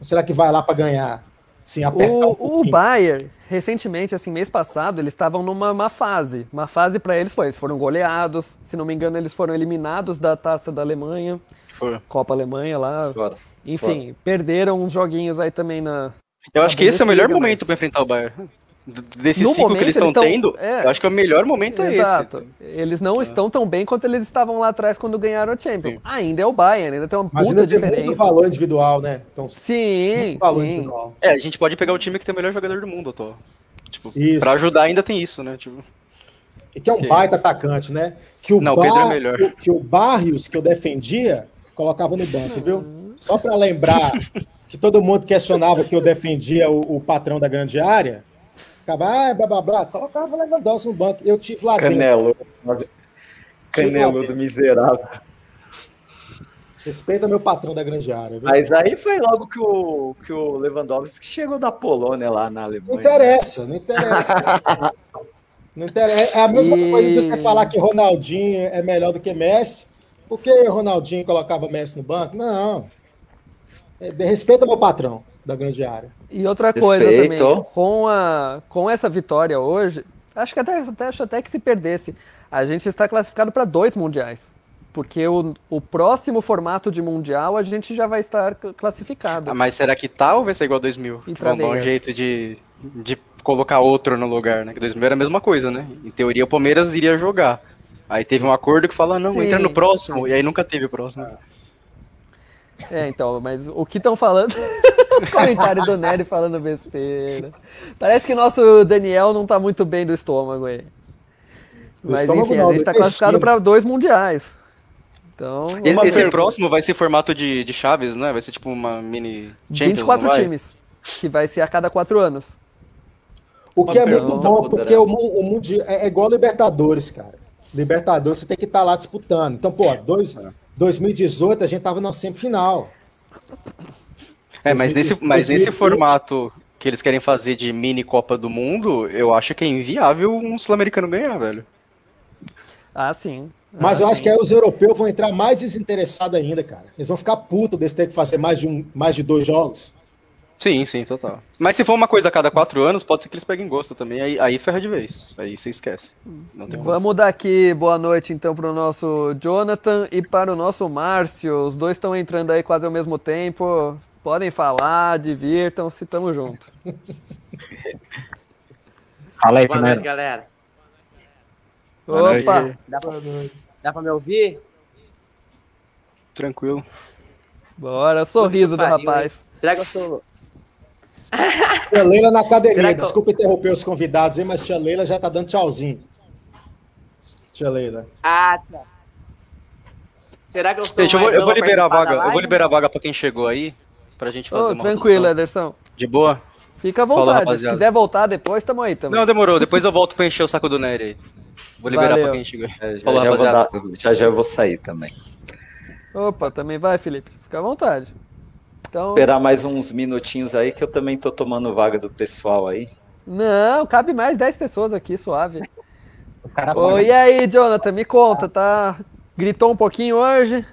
Ou será que vai lá para ganhar? Sim, apertar um O, o pouquinho? Bayern, recentemente, assim, mês passado, eles estavam numa má fase. Uma fase pra eles foi, eles foram goleados, se não me engano, eles foram eliminados da Taça da Alemanha, Foi. Copa Alemanha lá. Fora. Enfim, perderam uns joguinhos aí também na. Eu na acho que esse é o melhor momento mas- pra enfrentar o Bayern. Desse No ciclo momento, que eles estão tão- tendo, é. eu acho que o melhor momento é Exato. esse. Eles não estão tão bem quanto eles estavam lá atrás quando ganharam a Champions. Ainda é o Bayern, ainda tem uma Mas puta diferença. muito valor individual, né? Então, Sim, muito valor sim. individual. É, a gente pode pegar o time que tem o melhor jogador do mundo, tô. Tipo, Isso. pra ajudar ainda tem isso, né? Tipo, E que é um Sim. baita atacante, né? Que o, Não, o Pedro é melhor. Que, que o Barrios, que eu defendia, colocava no banco, viu? Só para lembrar que todo mundo questionava que eu defendia o, o patrão da grande área. Ficava, ah, blá blá blá, colocava o Lewandowski no banco. Eu tive lá dentro. Canelo. Caneludo miserável. Respeita meu patrão da grande área, viu? Mas aí foi logo que o, que o Lewandowski chegou da Polônia lá na Não Alemanha. interessa, não interessa. Não interessa. É a mesma E- coisa de você falar que Ronaldinho é melhor do que Messi. Por que Ronaldinho colocava Messi no banco? Não. É, Respeita meu patrão da grande área. E outra coisa Respeito. também, com, a, com essa vitória hoje, acho que até, até, acho até que se perdesse, a gente está classificado para dois mundiais. Porque o, o próximo formato de mundial a gente já vai estar classificado. Ah, mas será que tá ou vai ser igual 2000? E pra Vão dar um ver. jeito de, de colocar outro no lugar, né? Que 2000 era a mesma coisa, né? Em teoria o Palmeiras iria jogar. Aí teve um acordo que fala, não, Sim, entra no próximo. E aí nunca teve o próximo. É, então, mas o que estão falando. Comentário do Nery falando besteira. Parece que nosso Daniel não tá muito bem do estômago aí. Do Mas estômago enfim, não, a gente tá classificado para dois mundiais. Então, Esse pergunta. próximo vai ser formato de, de chaves, né? Vai ser tipo uma mini Champions, 24 não vai? times, que vai ser a cada quatro anos. O que é muito bom, porque o, o é, é igual Libertadores, cara. Libertadores você tem que estar lá disputando. Então, pô, dois, 2018 a gente tava na semifinal. É, mas nesse, 2020, mas nesse 2020. formato que eles querem fazer de mini Copa do Mundo, eu acho que é inviável um sul-americano ganhar, velho. Ah, sim. Mas eu acho que aí os europeus vão entrar mais desinteressados ainda, cara. Eles vão ficar putos desse ter que fazer mais de, um, mais de dois jogos. Sim, sim, total. Mas se for uma coisa a cada quatro anos, pode ser que eles peguem gosto também. Aí, aí ferra de vez. Aí você esquece. Não tem Vamos dar aqui boa noite então para o nosso Jonathan e para o nosso Márcio. Os dois estão entrando aí quase ao mesmo tempo. Podem falar, divirtam-se, tamo junto. Fala aí, Boa primeiro. noite, galera. Boa Opa! noite. Dá pra, dá pra me ouvir? Tranquilo. Bora, sorriso do rapaz. Será que eu sou. Tia Leila na academia. Desculpa interromper os convidados aí, mas tia Leila já tá dando tchauzinho. Tia Leila. Ah, tá. Será que eu sou Gente, eu vou, eu vou liberar a vaga. Eu vou liberar a vaga pra quem chegou aí. Pra gente fazer Ô, uma tranquilo. Ederson. De boa? Fica à Fala, vontade. Se quiser voltar depois, tamo aí também. Não, demorou. Depois eu volto pra encher o saco do Nery aí. Vou liberar Valeu. pra quem chegou. Já, Falou, já, vou dar- já já eu vou sair também. Opa, também vai, Felipe. Fica à vontade. Então, Esperar mais uns minutinhos aí que eu também tô tomando vaga do pessoal aí. não, cabe mais 10 pessoas aqui, suave. cara Ô, pode- e aí, Jonathan, me conta, tá? Gritou um pouquinho hoje?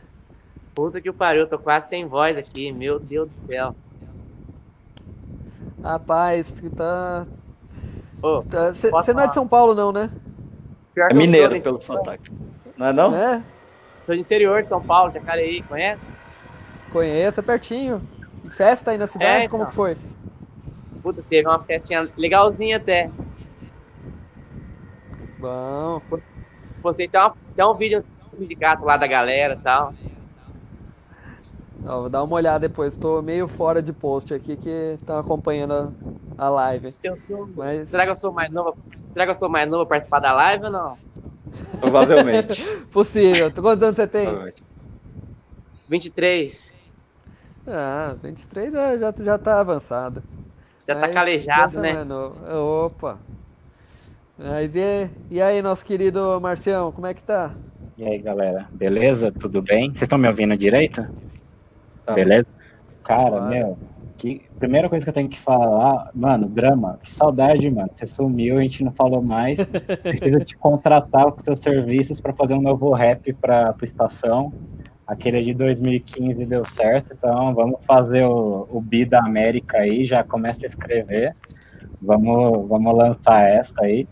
Puta que o pariu, tô quase sem voz aqui, meu Deus do céu. Rapaz, que tá. Você posso não é de São Paulo, não, né? Pior É que eu mineiro sou, pelo sotaque. Não é não? É, Sou do interior de São Paulo, Jacareí, conhece? Conheço, é pertinho. E Festa aí na cidade, É, como então. que foi? Puta, teve uma festinha legalzinha até. Bom. Postei até, uma, até um vídeo do sindicato lá da galera e tal. Ó, vou dar uma olhada depois. Tô meio fora de post aqui que estão acompanhando a, a live. Eu sou- Mas Será que eu sou mais novo? Será que eu sou mais novo a participar da live ou não? Provavelmente. possível. Quantos anos você tem? 23. Ah, 23 já, já, já tá avançado. Já tá Mas calejado, né? novo. Opa. Mas e, e aí, nosso querido Marcião, como é que tá? E aí, galera? Beleza? Tudo bem? Vocês estão me ouvindo direito? Beleza? Cara, Claro. meu, que primeira coisa que eu tenho que falar, mano, drama, que saudade, mano. Você sumiu, a gente não falou mais. Preciso te contratar com seus serviços para fazer um novo rap para pra estação. Aquele de 2015 deu certo, então vamos fazer o, o Bi da América aí, já começa a escrever. Vamos, vamos lançar essa aí.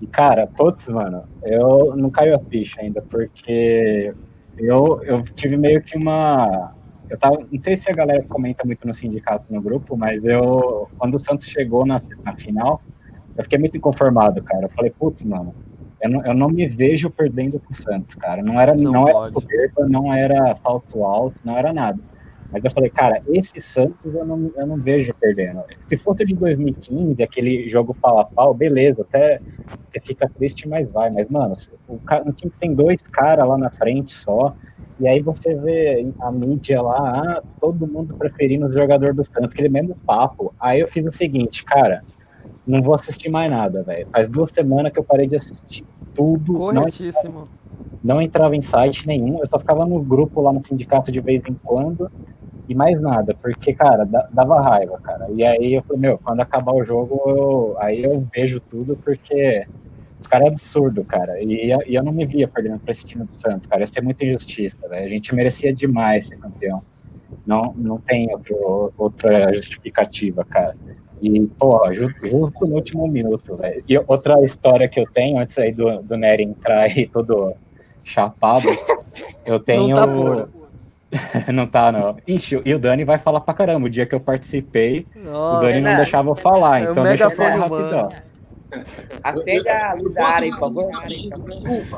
E, cara, putz, mano, eu não caiu a ficha ainda, porque eu, eu tive meio que uma. Eu tava, não sei se a galera comenta muito no sindicato no grupo, mas eu, quando o Santos chegou na, na final, eu fiquei muito inconformado, cara. Eu falei, putz, mano, eu não, eu não me vejo perdendo pro Santos, cara. Não era, Não não, era soberba, não era salto alto, não era nada. Mas eu falei, cara, esse Santos eu não, eu não vejo perdendo. Se fosse de 2015, aquele jogo pau a pau, beleza, até você fica triste, mas vai. Mas, mano, o, um time tem dois caras lá na frente só, e aí você vê a mídia lá, ah, todo mundo preferindo os jogadores do Santos, aquele mesmo papo. Aí eu fiz o seguinte, cara, não vou assistir mais nada, velho. Faz duas semanas que eu parei de assistir tudo. Não Corretíssimo. não entrava em site nenhum, eu só ficava no grupo lá no sindicato de vez em quando e mais nada, porque, cara, da- dava raiva, cara. E aí eu falei, meu, quando acabar o jogo, eu- aí eu vejo tudo, porque cara é absurdo, cara. E, e eu não me via perdendo pra esse time do Santos, cara. Ia ser muita injustiça, velho. A gente merecia demais ser campeão. Não, não tem outro, outra justificativa, cara. E, porra, ju- justo no último minuto, velho. E outra história que eu tenho, antes aí do, do Nery entrar aí todo chapado, eu tenho. tá, porra. não tá, não. Ixi, e o Dani vai falar pra caramba. O dia que eu participei, Nossa. o Dani não É, deixava eu falar, é então deixa eu falar rapidão. Atenda a aí, por favor.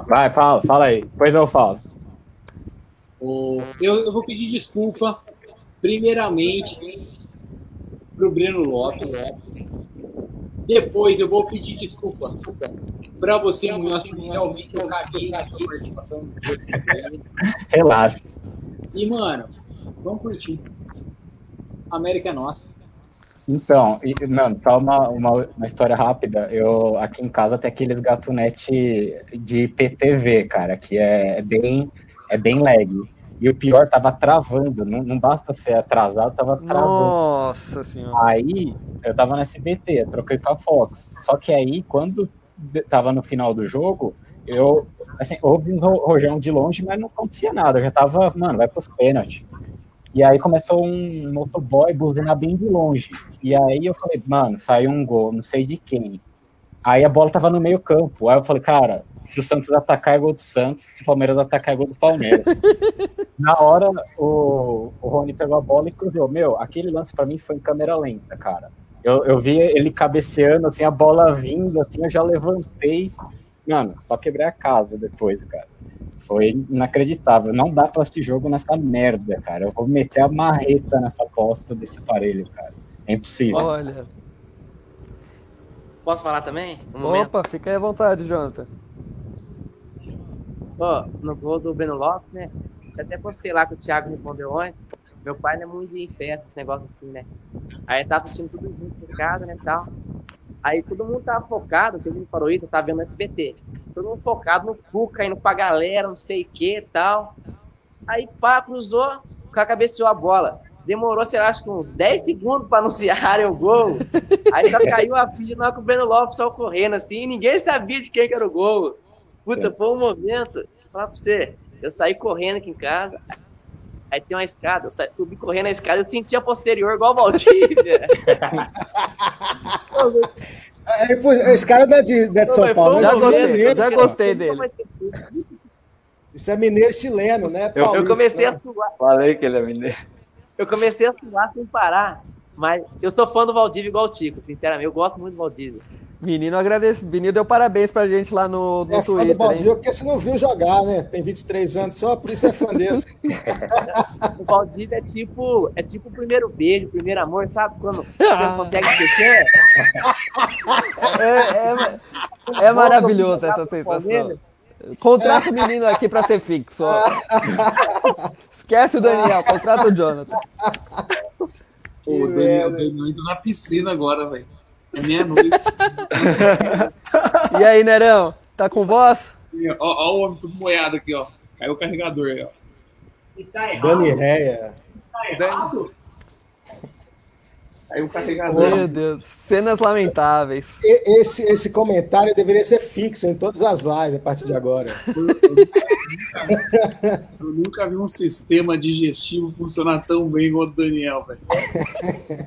Vai, fala, fala aí. Depois eu falo. O- Eu, eu vou pedir desculpa, primeiramente, pro Breno Lopes. Depois eu vou pedir desculpa pra você, Munhoz, porque realmente eu caguei na sua participação no jogo. Relaxa. E, mano, vamos curtir. América é nossa. Então, e, mano, só uma, uma, uma história rápida. Eu aqui em casa tem aqueles gatunete de IPTV, cara, que é bem, é bem lag. E o pior, tava travando. Não, não basta ser atrasado, tava travando. Nossa senhora. Aí eu tava no SBT, troquei pra Fox. Só que aí, quando tava no final do jogo, eu assim, um ro- rojão de longe, mas não acontecia nada. Eu já tava, mano, vai pros pênaltis. E aí começou um motoboy buzinar bem de longe. E aí eu falei, mano, saiu um gol, não sei de quem. Aí a bola tava no meio campo. Aí eu falei, cara, se o Santos atacar é gol do Santos, se o Palmeiras atacar é gol do Palmeiras. Na hora, o, o Rony pegou a bola e cruzou. Meu, aquele lance pra mim foi em câmera lenta, cara. Eu, eu vi ele cabeceando, assim, a bola vindo, assim, eu já levantei. Mano, só quebrei a casa depois, cara. Foi inacreditável. Não dá pra assistir jogo nessa merda, cara. Eu vou meter a marreta nessa aposta desse aparelho, cara. É impossível. Olha. Posso falar também? Um momento. Opa, fica aí à vontade, Jonathan. No gol do Breno Lopes, né? Até postei lá que o Thiago respondeu ontem. Meu pai não é muito de festa, esse negócio assim, né? Aí tava assistindo tudo junto em casa, né, tal. Aí todo mundo tava focado, que ele falou isso, eu tava vendo no SBT. Todo mundo focado no Cuca, indo pra galera, não sei o que tal. Aí pá, cruzou, o cara cabeceou a bola. Demorou, sei lá, acho que uns 10 segundos pra anunciarem o gol. Aí já caiu a ficha na hora que o Breno Lopes saiu correndo assim, ninguém sabia de quem que era o gol. Puta, foi um momento, falar pra você, eu saí correndo aqui em casa, aí tem uma escada, eu saí- subi correndo a escada, eu senti a posterior igual o Valdívia. É, esse cara não é de, é de São Paulo, foi um mas é momento, mineiro, já gostei dele. Isso é mineiro chileno, né? Eu, comecei a né? suar, Falei que ele é mineiro. eu comecei a suar sem parar, mas eu sou fã do Valdívia igual o Tico, sinceramente, eu gosto muito do Valdívia. Menino agradece, menino deu parabéns pra gente lá no, no é fã do Twitter, Baldio hein? porque você não viu jogar, né? Tem 23 anos só, por isso é fã dele. O Valdívia é tipo, é tipo o primeiro beijo, o primeiro amor, sabe? Quando você não consegue esquecer. É, é, é maravilhoso essa sensação. Contrata o menino aqui pra ser fixo, ó. Esquece o Daniel, contrata o Jonathan. Pô, o Daniel, o Daniel entrou na piscina agora, velho. É meia-noite. E aí, Nerão, tá com voz? ó, ó o homem tudo moiado aqui, ó. Caiu o carregador aí, ó. E tá Dani Réia. Tá errado? Caiu o carregador. Meu Deus, cenas lamentáveis. E- Esse, esse comentário deveria ser fixo em todas as lives a partir de agora. Eu nunca vi um sistema digestivo funcionar tão bem igual o Daniel, velho.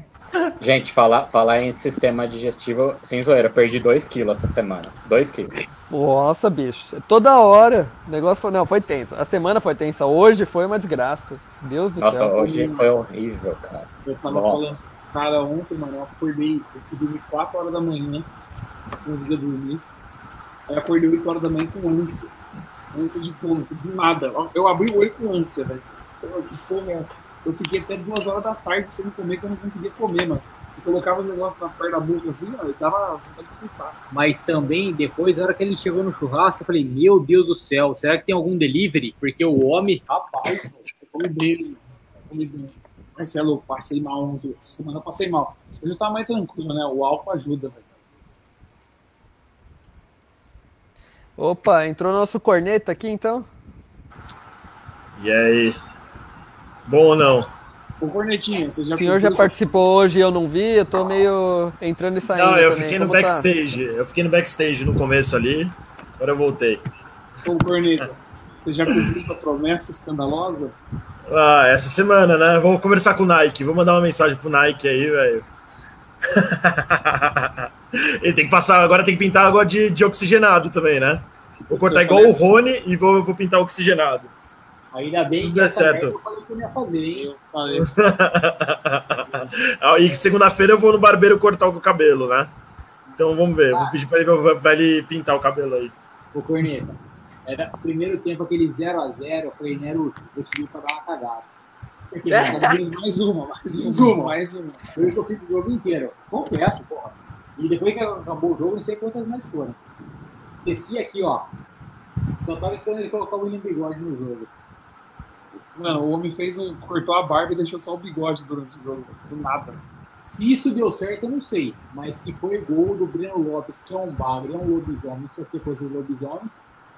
Gente, falar, falar em sistema digestivo, sem zoeira, eu perdi 2 quilos essa semana. 2 quilos. Nossa, bicho. Toda hora. O negócio foi. Não, foi tenso. A semana foi tensa. Hoje foi uma desgraça. Deus do Nossa, céu. hoje foi horrível, cara. Eu tava Nossa. falando cara ontem, mano, eu acordei, eu fui dormir 4 horas da manhã, não conseguia dormir. Aí eu acordei 8 horas da manhã com ânsia. Ânsia de fome, do nada. Eu abri o olho com ânsia, velho. Pô, Que porra é? Eu fiquei até 2 horas da tarde sem comer, que eu não conseguia comer, mano. Eu colocava o negócio na perna da boca assim, ó, e dava vontade de fritar. Mas também, depois, na hora que ele chegou no churrasco, eu falei, meu Deus do céu, será que tem algum delivery? Porque o homem, Rapaz, eu comi bem, eu comi bem. Louco, passei mal ontem. Semana eu passei mal. Eu já tava mais tranquilo, né? O álcool ajuda, velho. Opa, entrou nosso corneta aqui então? E aí? Bom ou não? Ô, Cornetinha, você já O senhor já participou hoje e eu não vi, eu tô meio entrando e saindo. Não, eu também. fiquei no Como tá? backstage. Eu fiquei no backstage no começo ali. Agora eu voltei. Ô, Corneta, você já cumpriu sua promessa escandalosa? Ah, essa semana, né? Vamos conversar com o Nike. Vou mandar uma mensagem pro Nike aí, velho. Ele tem que passar, agora tem que pintar agora de, de oxigenado também, né? Vou cortar igual o Rony e vou, vou pintar oxigenado. Ainda bem Tudo que é essa certo. merda eu falei que eu ia fazer, hein? Eu falei. Ah, e segunda-feira eu vou no barbeiro cortar o cabelo, né? Então vamos ver. Vou pedir pra ele, pra ele pintar o cabelo aí. Ô, Corneta, era o primeiro tempo, aquele 0x0, eu falei, Nero, eu subi pra dar uma cagada. Porque mais uma, mais uma, mais uma. Foi o que eu fiz o jogo inteiro. Confesso, porra. E depois que acabou o jogo, não sei quantas mais foram. Desci aqui, ó. Só tava esperando ele colocar o William Bigode no jogo. Mano, o homem fez um. cortou a barba e deixou só o bigode durante o jogo. Do nada. Se isso deu certo, eu não sei. Mas que foi gol do Breno Lopes, que é um bagre, é um lobisomem, isso aqui é coisa de lobisomem.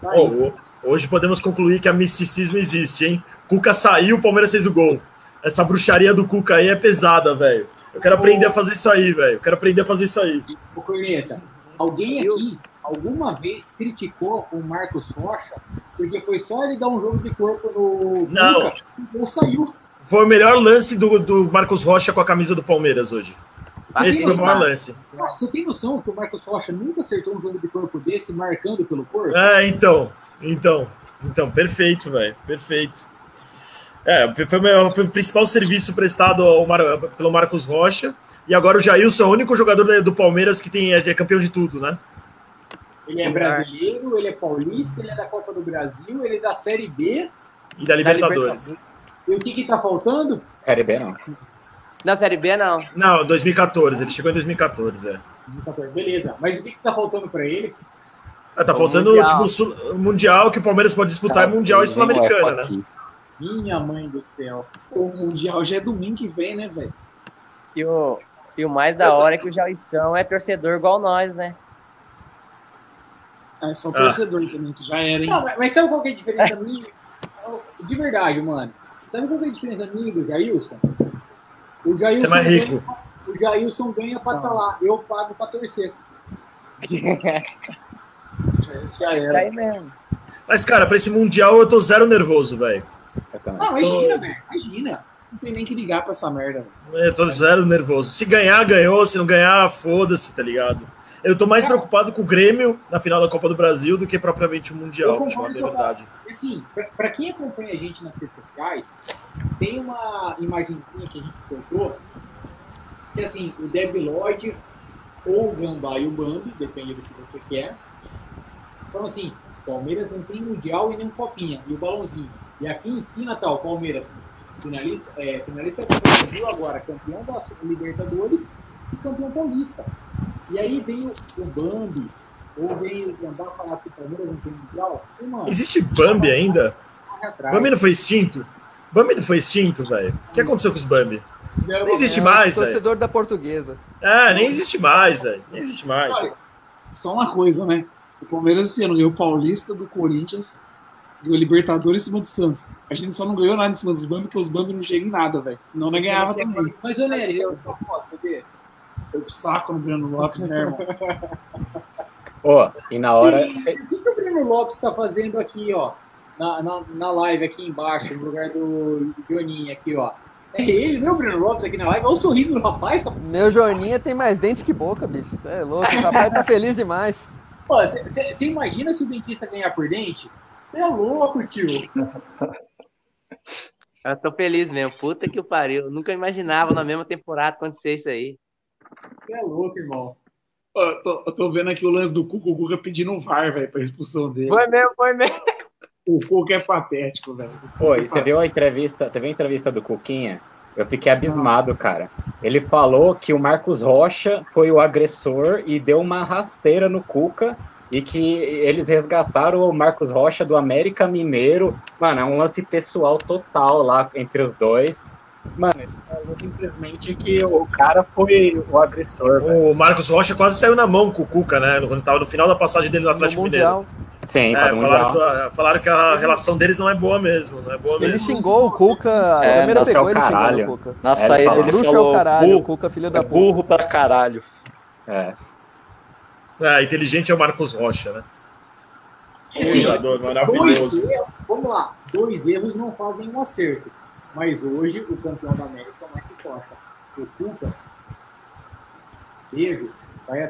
Tá ho- hoje podemos concluir que a misticismo existe, hein? Cuca saiu, o Palmeiras fez o gol. Essa bruxaria do Cuca aí é pesada, velho. Eu quero aprender a fazer isso aí, velho. Eu quero aprender a fazer isso aí. Ô, Corneta, alguém aqui alguma vez criticou o Marcos Rocha porque foi só ele dar um jogo de corpo no Não. Cuca, e o gol saiu. Foi o melhor lance do, do Marcos Rocha com a camisa do Palmeiras hoje. Você Esse foi o maior lance. Você tem noção que o Marcos Rocha nunca acertou um jogo de corpo desse marcando pelo corpo? É, então. Então. Então, perfeito, velho. Perfeito. É, foi, o meu- foi o principal serviço prestado ao Mar- pelo Marcos Rocha. E agora o Jailson é o único jogador da- do Palmeiras que tem, é, é campeão de tudo, né? Ele é brasileiro, ele é paulista, ele é da Copa do Brasil, ele é da Série B. E da Libertadores. E o que que tá faltando? Série B não. Na Série B, não. Não, 2014. Ele chegou em 2014, é. Beleza, mas o que que tá faltando pra ele? Ah, tá O faltando Mundial. tipo, mundial que o Palmeiras pode disputar é Mundial e Sul-Americana, né? Minha mãe do céu. O Mundial já é domingo que vem, né, velho? E o, e o mais da hora é que o Jairson é torcedor igual nós, né? É só Ah. torcedor também, que já era, hein? Não, mas, sabe qual que é a diferença minha? De verdade, mano. Sabe qual que é a diferença minha do Jailson? O Jailson Você é mais rico. ganha- o Jailson ganha pra estar lá, eu pago pra torcer. Isso aí mesmo. Mas, cara, pra esse Mundial eu tô zero nervoso, velho. Ah, imagina, velho. Imagina. Não tem nem que ligar pra essa merda. Eu tô zero nervoso. Se ganhar, ganhou. Se não ganhar, foda-se, tá ligado? Eu tô mais preocupado com o Grêmio na final da Copa do Brasil do que propriamente o Mundial, pra te falar a verdade. Assim, pra, pra quem acompanha a gente nas redes sociais, tem uma imagenzinha que a gente colocou, que assim, o Deb Lloyd, ou o Gambá e o Bambi, depende do que você quer. Então assim, Palmeiras não tem Mundial e nem Copinha, e o balãozinho. E aqui em cima tá o Palmeiras, finalista, é, finalista do Brasil agora, campeão da Libertadores e campeão paulista. E aí vem o, o Bambi, ou vem o Gambá falar que o Palmeiras não tem Mundial. Existe Bambi ainda? Bambi não foi extinto? Bambi não foi extinto, velho? O que aconteceu com os Bambi? Não existe mais, velho. Torcedor da portuguesa. É, nem existe mais, velho. Nem existe mais. Olha, Só uma coisa, né? O Palmeiras esse ano ganhou o Paulista do Corinthians, ganhou o Libertadores em cima do Santos. A gente só não ganhou nada em cima dos Bambi, porque os Bambi não chegam em nada, velho. Senão não ganhava também. Mas, ô Nery, eu posso beber? Eu saco no Breno Lopes, né, irmão? Ó, e na hora. E o que, que o Breno Lopes está fazendo aqui, ó? Na, na, na live aqui embaixo, no lugar do Joninha aqui, ó. É ele, não é o Breno Lopes aqui na live? Olha o sorriso do rapaz. Meu Joninha tem mais dente que boca, bicho. Cê é louco. O rapaz tá feliz demais. Você imagina se o dentista ganhar por dente? Você é louco, tio. Eu tô feliz mesmo. Puta que o pariu. Eu nunca imaginava na mesma temporada acontecer isso aí. Você é louco, irmão. Eu tô, eu tô vendo aqui o lance do Cuca, o Cuca pedindo um VAR, velho, pra expulsão dele. Foi mesmo, foi mesmo. O Cuca é patético, velho. Pô, e você viu a entrevista? Você viu a entrevista do Cuquinha? Eu fiquei abismado, cara. Ele falou que o Marcos Rocha foi o agressor e deu uma rasteira no Cuca e que eles resgataram o Marcos Rocha do América Mineiro. Mano, é um lance pessoal total lá entre os dois. Mano, ele falou simplesmente que o cara foi o agressor. O Marcos Rocha quase saiu na mão com o Cuca, né? Quando tava no final da passagem dele no Atlético Mundial. Mineiro. Sim, É, no falaram, Mundial. que, falaram que a relação deles não é boa mesmo. Não é boa Ele mesmo. xingou o Cuca, a É, câmera nossa, é pegou o ele caralho. o Cuca. Na É, saída falou, ele "Bruxo é o falou, caralho, "Bu- o Cuca filho é da puta. burro pra caralho. É. É, inteligente é o Marcos Rocha, né? Sim, Jogador dois maravilhoso. erros, vamos lá, dois erros não fazem um acerto. Mas hoje o campeão da América é o Marcos Costa. O Cuca, beijo,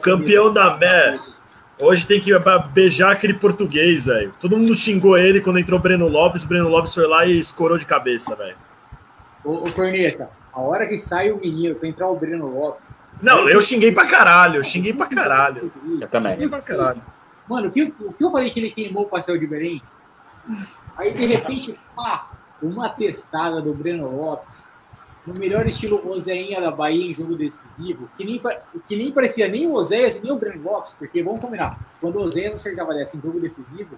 Campeão da Bé. Hoje tem que beijar aquele português, velho. Todo mundo xingou ele quando entrou o Breno Lopes. Breno Lopes foi lá e escorou de cabeça, velho. Ô, ô Corneta, a hora que sai o menino pra entrar o Breno Lopes. Não, eu xinguei pra caralho. Eu xinguei pra caralho. Eu Xinguei pra caralho. Mano, o que, o que eu falei que ele queimou o pastel de Belém? Aí de repente, pá, uma testada do Breno Lopes, no melhor estilo Oséinha da Bahia em jogo decisivo, que nem, que nem parecia nem o Oséias nem o Breno Lopes, porque vamos combinar, quando o Oséias acertava dessa em jogo decisivo,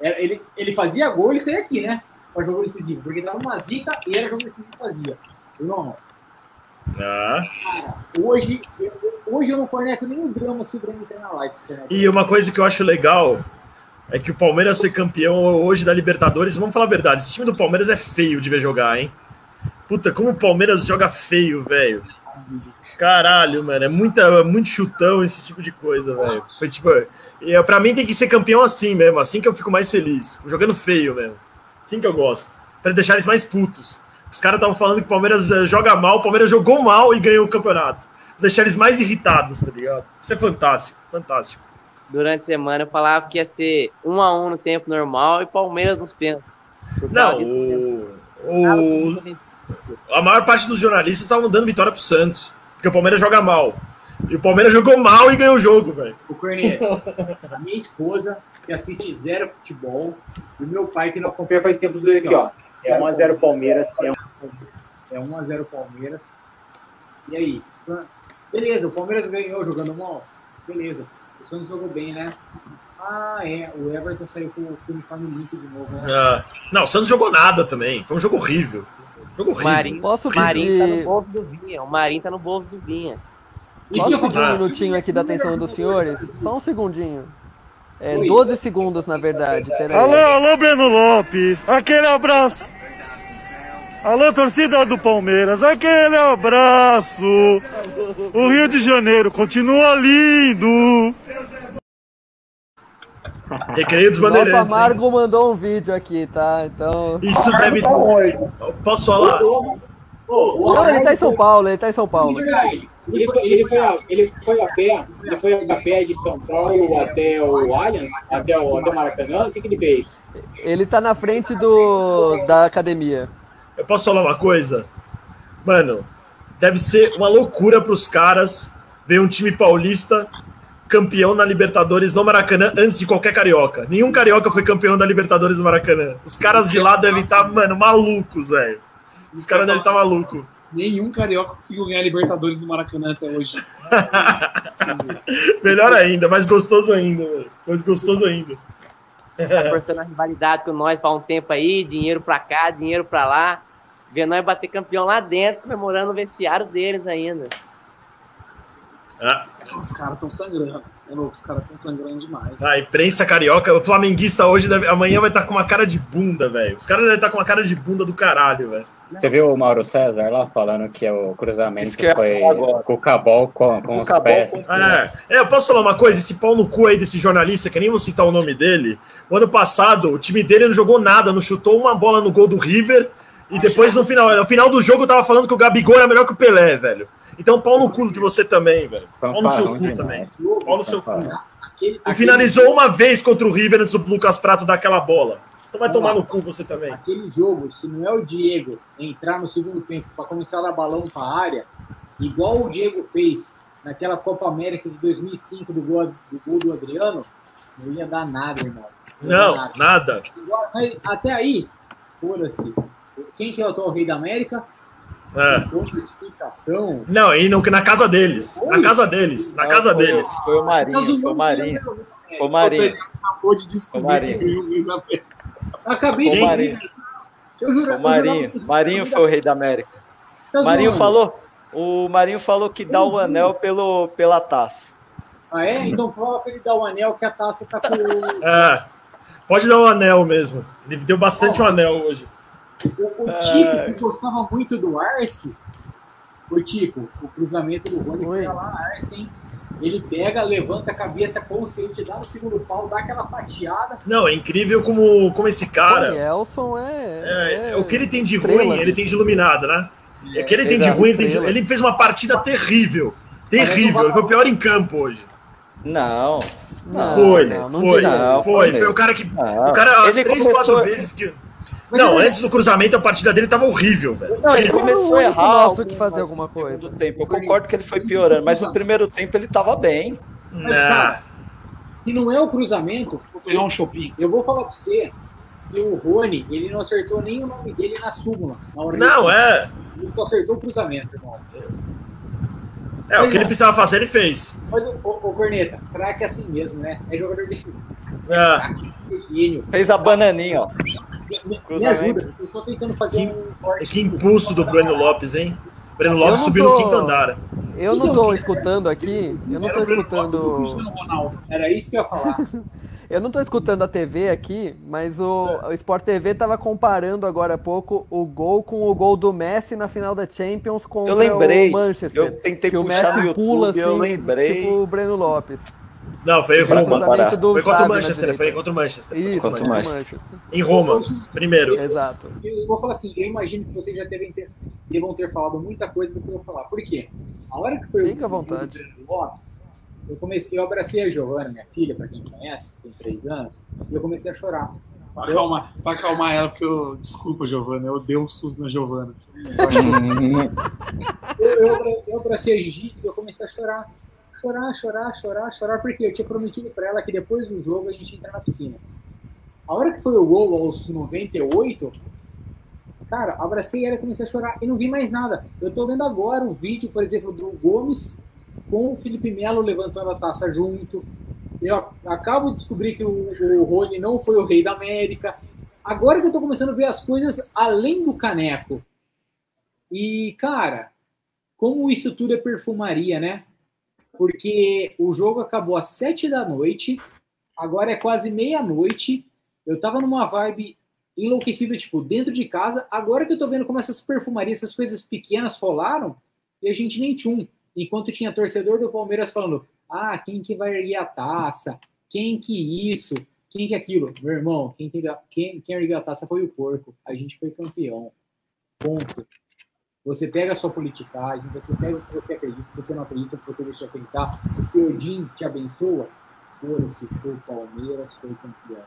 era- ele, ele fazia gol e saía aqui, né? Pra jogo decisivo, porque tava uma zica e era jogo decisivo que fazia. Irmão, Ah. hoje eu, hoje eu não corneto nem o drama se o drama entrar na live. E uma coisa que eu acho legal é que o Palmeiras foi campeão hoje da Libertadores. Vamos falar a verdade, esse time do Palmeiras é feio de ver jogar, hein? Puta, como o Palmeiras joga feio, velho. Caralho, mano, é muita, muito chutão esse tipo de coisa, velho. Foi tipo, e, pra mim tem que ser campeão assim mesmo, assim que eu fico mais feliz, jogando feio mesmo. Assim que eu gosto, Pra deixar eles mais putos. Os caras estavam falando que o Palmeiras eh, joga mal, o Palmeiras jogou mal e ganhou o campeonato. Deixar eles mais irritados, tá ligado? Isso é fantástico, fantástico. Durante a semana eu falava que ia ser um a um no tempo normal e Palmeiras nos pênaltis. Por Não, causa disso, o, o- a maior parte dos jornalistas estavam dando vitória pro Santos, porque o Palmeiras joga mal. E o Palmeiras jogou mal e ganhou o jogo, velho. O Corneta, a minha esposa, que assiste zero futebol, e o meu pai, que não acompanha faz tempo, dois aqui, ó. É 1x0 Palmeiras, é 1 é 1x0 Palmeiras. E aí? Beleza, o Palmeiras ganhou jogando mal? Beleza. O Santos jogou bem, né? Ah, é. O Everton saiu com, com o uniforme limpo de novo, né? Ah, não, o Santos jogou nada também. Foi um jogo horrível. Jogo horrível. Marinho, Posso o Marinho tá pedir- no bolso do Vinha. O Marinho tá no bolso do Vinha. Posso pedir um minutinho aqui da atenção dos senhores? Só um segundinho. É, Oi. 12 segundos, na verdade. Alô, alô, Breno Lopes, aquele abraço. Alô, torcida do Palmeiras, aquele abraço. O Rio de Janeiro continua lindo. Recreio dos Bandeirantes. hein? Amargo mandou um vídeo aqui, tá? Então. Isso deve. Posso falar? Não, ele tá em São Paulo, ele tá em São Paulo. Ele foi, ele, foi a, ele foi a pé, ele foi a pé de São Paulo até o Allianz, até o, até o Maracanã, o que, que ele fez? Ele tá na frente do da academia. Eu posso falar uma coisa? Mano, deve ser uma loucura pros caras ver um time paulista campeão na Libertadores no Maracanã antes de qualquer carioca. Nenhum carioca foi campeão da Libertadores no Maracanã. Os caras de lá devem estar, mano, malucos, velho. Os caras devem estar malucos. Nenhum carioca conseguiu ganhar Libertadores no Maracanã até hoje. Melhor ainda, mais gostoso ainda, velho. Mais gostoso ainda. Tá forçando a rivalidade com nós pra um tempo aí, dinheiro pra cá, dinheiro pra lá. Vendo nós bater campeão lá dentro, comemorando o vestiário deles ainda. Ah, Os caras estão sangrando. Você é louco, os caras estão sangrando demais. a imprensa carioca, o flamenguista hoje, deve- amanhã vai estar com uma cara de bunda, velho. Os caras devem estar com uma cara de bunda do caralho, velho. Você viu o Mauro César lá falando que o cruzamento Isso que foi agora. com o cabal com, com os pés. É, é, eu posso falar uma coisa? Esse pau no cu aí desse jornalista, que nem vou citar o nome dele, o ano passado o time dele não jogou nada, não chutou uma bola no gol do River, e depois no final, no final do jogo eu tava falando que o Gabigol era melhor que o Pelé, velho. Então pau no cu que você também, velho. Pau no seu cu Fanfarrão também. Pau no seu cu. E finalizou uma vez contra o River antes do Lucas Prato dar aquela bola. Então vai tomar no cu você também. Aquele jogo, se não é o Diego entrar no segundo tempo para começar a dar balão para a área, igual o Diego fez naquela Copa América de 2005 do gol do, gol do Adriano, não ia dar nada, irmão. dar Não, nada. Mas até aí, foda-se. Quem que é o atual rei da América? É. Então. Não, e no, na casa deles. Na casa deles. Na casa foi- deles. Foi o Marinho, foi o Marinho. Foi o Marinho. Acabou de o Marinho. descobrir. Acabei Foi de o Marinho. Eu juro, Foi eu o Marinho. jurava- Marinho foi o rei da América. Tá Marinho zoando. falou. O Marinho falou que dá o anel pelo, pela taça. Ah, é? Então fala pra ele dar o anel que a taça tá com o. É, pode dar um anel mesmo. Ele deu bastante um anel hoje. O, o Tico, que gostava muito do Arce, o Tico, o cruzamento do Rony foi lá, Arce, hein? Ele pega, levanta a cabeça consciente, dá no segundo pau, dá aquela fatiada. Não, é incrível como, como esse cara. O Elson é, É, o que ele tem de estrela, ruim, ele tem de iluminado, né? É, o que ele tem de ruim, ele, tem de- ele fez uma partida terrível. Terrível. Ele foi o pior em campo hoje. Não. não foi, não, não foi, não, foi, foi. mesmo. o cara que. Não. O cara, as Ele três, começou- quatro vezes que. Não, antes do cruzamento, a partida dele tava horrível, velho. Não, ele começou a errar. nosso que fazer alguma coisa. do tempo. Eu concordo que ele foi piorando, mas no primeiro tempo ele tava bem. Mas, cara, se não é o cruzamento, vou pegar um shopping. Eu vou falar pra você que o Rony, ele não acertou nem o nome dele na súmula. Na hora Não, é. Ele só acertou o cruzamento, irmão. É, o que ele precisava fazer, ele fez. Mas, ô, ô Corneta, craque é assim mesmo, né? É jogador decisivo. É. Craque, gênio. Fez a bananinha, ó. Me, me ajuda, eu tô tentando fazer um forte. Que impulso do Breno Lopes, hein? Breno Lopes subiu tô- no quinto andar. Eu não tô escutando aqui, eu não tô escutando. Era isso que eu ia falar. Eu não tô escutando a TV aqui, mas o, o Sport TV tava comparando agora há pouco o gol com o gol do Messi na final da Champions contra Eu lembrei. o Manchester. Eu tentei que o puxar Messi no pula YouTube, assim, eu lembrei. tipo o Breno Lopes. Não, foi em Roma. Foi contra o Manchester, direita. foi contra o Manchester. Isso, Contra o o Manchester. Em Roma, primeiro. Exato. Eu, vou falar assim, eu imagino que vocês já devem ter, devam ter falado muita coisa do que eu vou falar. Por quê? A hora que foi Fica o vontade. Breno Lopes, eu comecei, eu abracei a Giovana, minha filha, pra quem conhece, tem três anos, e eu comecei a chorar. Pra acalmar, pra acalmar ela, porque eu. Desculpa, Giovana, eu dei um susto na Giovana. Eu, eu, eu abracei a Gigi e eu comecei a chorar. Chorar, chorar, chorar, chorar, porque eu tinha prometido pra ela que depois do jogo a gente ia entrar na piscina. A hora que foi o gol aos 98, cara, abracei ela e comecei a chorar e não vi mais nada. Eu tô vendo agora um vídeo, por exemplo, do Gomes com o Felipe Melo levantando a taça junto. Eu ac- acabo de descobrir que o, o Rony não foi o rei da América. Agora que eu tô começando a ver as coisas além do caneco. E, cara, como isso tudo é perfumaria, né? Porque o jogo acabou às sete da noite, agora é quase meia-noite. Eu tava numa vibe enlouquecida, tipo, dentro de casa. Agora que eu tô vendo como essas perfumarias, essas coisas pequenas rolaram, e a gente nem tinha um. Enquanto tinha torcedor do Palmeiras falando, ah, quem que vai erguer a taça? Quem que isso? Quem que aquilo? Meu irmão, quem, que, quem, quem ergueu a taça foi o porco. A gente foi campeão. Ponto. Você pega a sua politicagem, você pega o que você acredita, o que você não acredita, o que você deixa de acreditar. O que Odin te abençoa. Foda-se, o Palmeiras, foi campeão.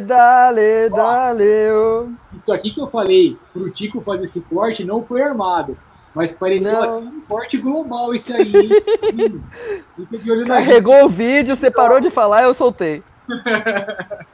Dale, dale, dale. ô. Isso aqui que eu falei pro Tico fazer esse corte não foi armado. Mas pareceu um corte global esse aí, Carregou o vídeo, você parou de falar, eu soltei.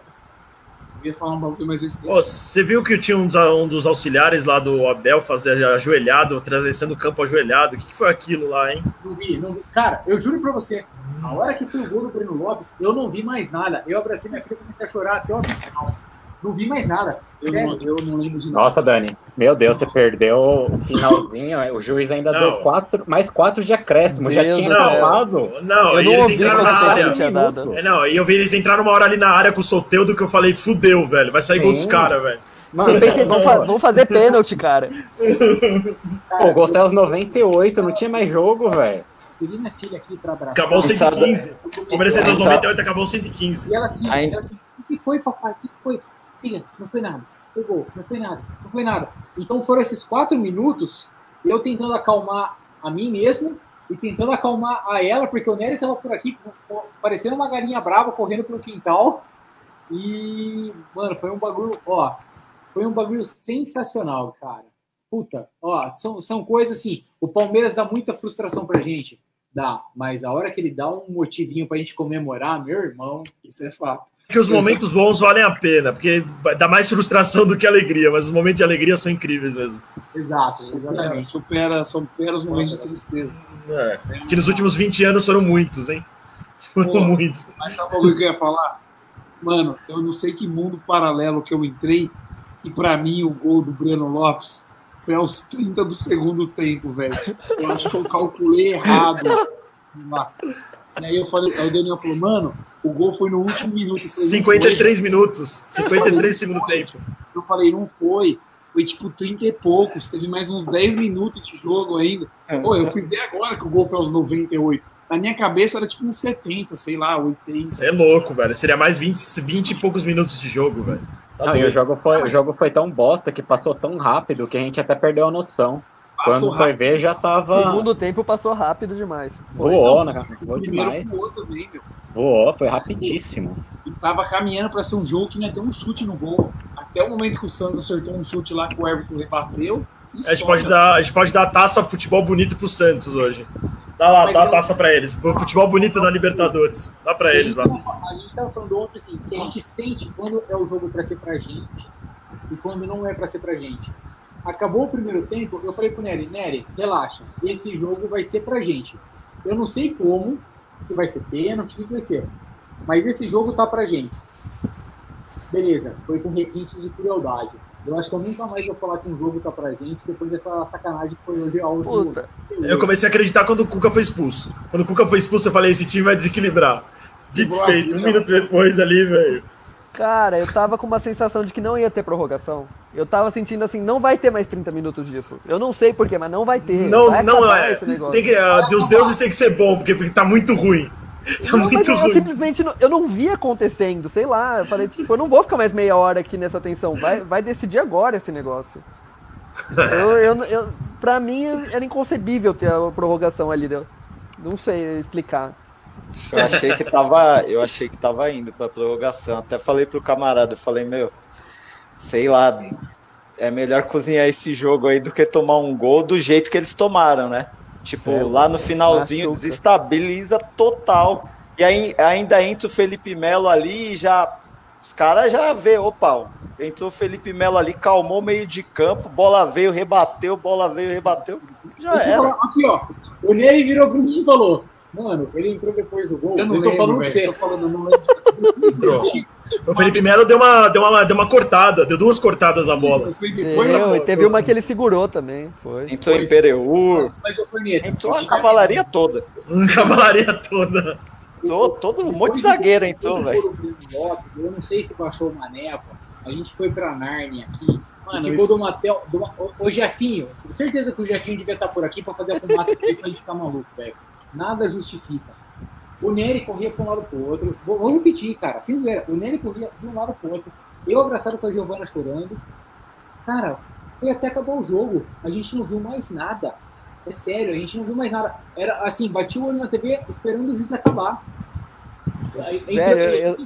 Eu ia falar um bagulho, mas eu esqueci. Ô, você viu que tinha um dos, um dos auxiliares lá do Abel fazer ajoelhado, atravessando o campo ajoelhado? O que, que foi aquilo lá, hein? Não vi, não vi. Cara, eu juro pra você, a hora que foi o gol do Breno Lopes, eu não vi mais nada. Eu abracei minha filha e comecei a chorar até o final. Não vi mais nada. Sério. Eu não lembro de nada. Nossa, Dani, meu Deus, você perdeu o finalzinho. o juiz ainda Não. deu quatro, mais quatro de acréscimo. Já Deus tinha do céu. acabado. Não, Eu não eles ouvi entraram na área. É, não, e eu vi eles entraram uma hora ali na área com o Soteudo que eu falei, fudeu, velho. Vai sair gol dos Sim. caras, velho. Mano, Pensei, vamos, fa- vamos fazer pênalti, cara. pô, o gol saiu aos 98, não tinha mais jogo, velho. Peguei minha filha aqui pra abraçar. Acabou o 115. O Palmeiras entrou aos Ainda- 98 acabou o 115. E ela assim, Ainda- ela assim, o que foi, papai? O que foi? Filha, não foi nada. Foi gol, não foi nada, não foi nada. Então foram esses quatro minutos, eu tentando acalmar a mim mesmo e tentando acalmar a ela, porque o Nery tava por aqui, parecendo uma galinha brava correndo pelo quintal. E, mano, foi um bagulho, ó, foi um bagulho sensacional, cara. Puta, ó, são, são coisas assim. O Palmeiras dá muita frustração pra gente, dá, mas a hora que ele dá um motivinho pra gente comemorar, meu irmão, isso é fato. Que os momentos bons valem a pena, porque dá mais frustração do que alegria, mas os momentos de alegria são incríveis mesmo. Exato, Supera, exatamente. supera, supera os momentos de tristeza. É, que nos últimos 20 anos foram muitos, hein? Foram Pô, muitos. Mas sabe o que eu ia falar? Mano, eu não sei que mundo paralelo que eu entrei e pra mim o gol do Breno Lopes foi aos 30 do segundo tempo, velho. Eu acho que eu calculei errado. lá. E aí eu falei, aí o Daniel falou, mano, o gol foi no último minuto. Eu falei, não 53 foi. minutos. 53 segundo tempo. Eu falei, não foi. Foi tipo 30 e poucos. Teve mais uns 10 minutos de jogo ainda. Pô, eu fui ver agora que o gol foi aos 98. Na minha cabeça era tipo uns 70, sei lá, 80. Você é louco, velho. Seria mais 20, 20 e poucos minutos de jogo, velho. Não, e o jogo, foi, o jogo foi tão bosta que passou tão rápido que a gente até perdeu a noção. Passou Quando foi ver, já tava. Segundo tempo passou rápido demais. Voou, né? Voou Primeiro demais. pro outro também, meu. Voou, foi rapidíssimo. E tava caminhando pra ser um jogo que não ia ter um chute no gol. Até o momento que o Santos acertou um chute lá que o Everton rebateu. A gente, pode dar, a gente pode dar a taça futebol bonito pro Santos hoje. Dá lá, Mas dá a taça pra eles. Futebol bonito na Libertadores. Dá pra eles lá. A gente tava falando ontem assim, que a gente sente quando é o jogo pra ser pra gente e quando não é pra ser pra gente. Acabou o primeiro tempo, eu falei pro Nery, Nery, relaxa, esse jogo vai ser pra gente. Eu não sei como, se vai ser pênalti, o que que vai ser. Mas esse jogo tá pra gente. Beleza, foi com requintes de crueldade. Eu acho que eu nunca mais vou falar que um jogo tá pra gente depois dessa sacanagem que foi hoje aos Puta. Eu comecei a acreditar quando o Cuca foi expulso. Quando o Cuca foi expulso, eu falei: esse time vai desequilibrar. Dito e feito, um minuto depois ali, velho. Cara, eu tava com uma sensação de que não ia ter prorrogação. Eu tava sentindo assim, não vai ter mais 30 minutos disso. Eu não sei porquê, mas não vai ter. Não, vai não é. esse negócio. Tem que, ah, os deuses tem que ser bom, porque, porque tá muito ruim. Tá Não, mas muito eu, simplesmente não, eu não vi acontecendo, sei lá. Eu falei, tipo, eu não vou ficar mais meia hora aqui nessa tensão. Vai, vai decidir agora esse negócio. Eu, eu, eu, pra mim era inconcebível ter a prorrogação ali. eu Não sei explicar. Eu achei que tava, eu achei que tava indo pra prorrogação. Até falei pro camarada, eu falei, meu, sei lá, é melhor cozinhar esse jogo aí do que tomar um gol do jeito que eles tomaram, né? Tipo, Certo. lá no finalzinho desestabiliza total. E aí ainda entra o Felipe Melo ali e já os caras já vê, opa, entrou o Felipe Melo ali, calmou o meio de campo, bola veio, rebateu, bola veio, rebateu. Já Deixa eu era. falar, aqui, ó. O Ney virou pro mim e falou: Mano, ele entrou depois do gol. Eu não tô lembro, falando pra você. Tô falando, eu não lembro. O Felipe Melo deu uma, deu, uma, deu uma cortada, deu duas cortadas na bola. Deu, e teve uma que ele segurou também. Foi. Entrou em Pereur, Mas, ô, Corneta, entrou a cavalaria toda. Uma cavalaria toda. Entrou todo um monte de zagueiro entrou, velho. Eu não sei se baixou uma névoa. A gente foi pra Nárnia aqui. Mano, ficou isso- do Matel. Do, ô, ô, Jefinho, certeza que o Jefinho devia estar por aqui pra fazer a fumaça pra gente ficar maluco, velho. Nada justifica. O Nery corria pra um lado pro outro. Vou, vou repetir, cara. Sem zoeira. O Nery corria de um lado pro outro. Eu abraçado com a Giovana chorando. Cara, foi até acabar o jogo. A gente não viu mais nada. É sério, a gente não viu mais nada. Era assim, bati o olho na TV esperando o juiz acabar. Velho, entrou- eu-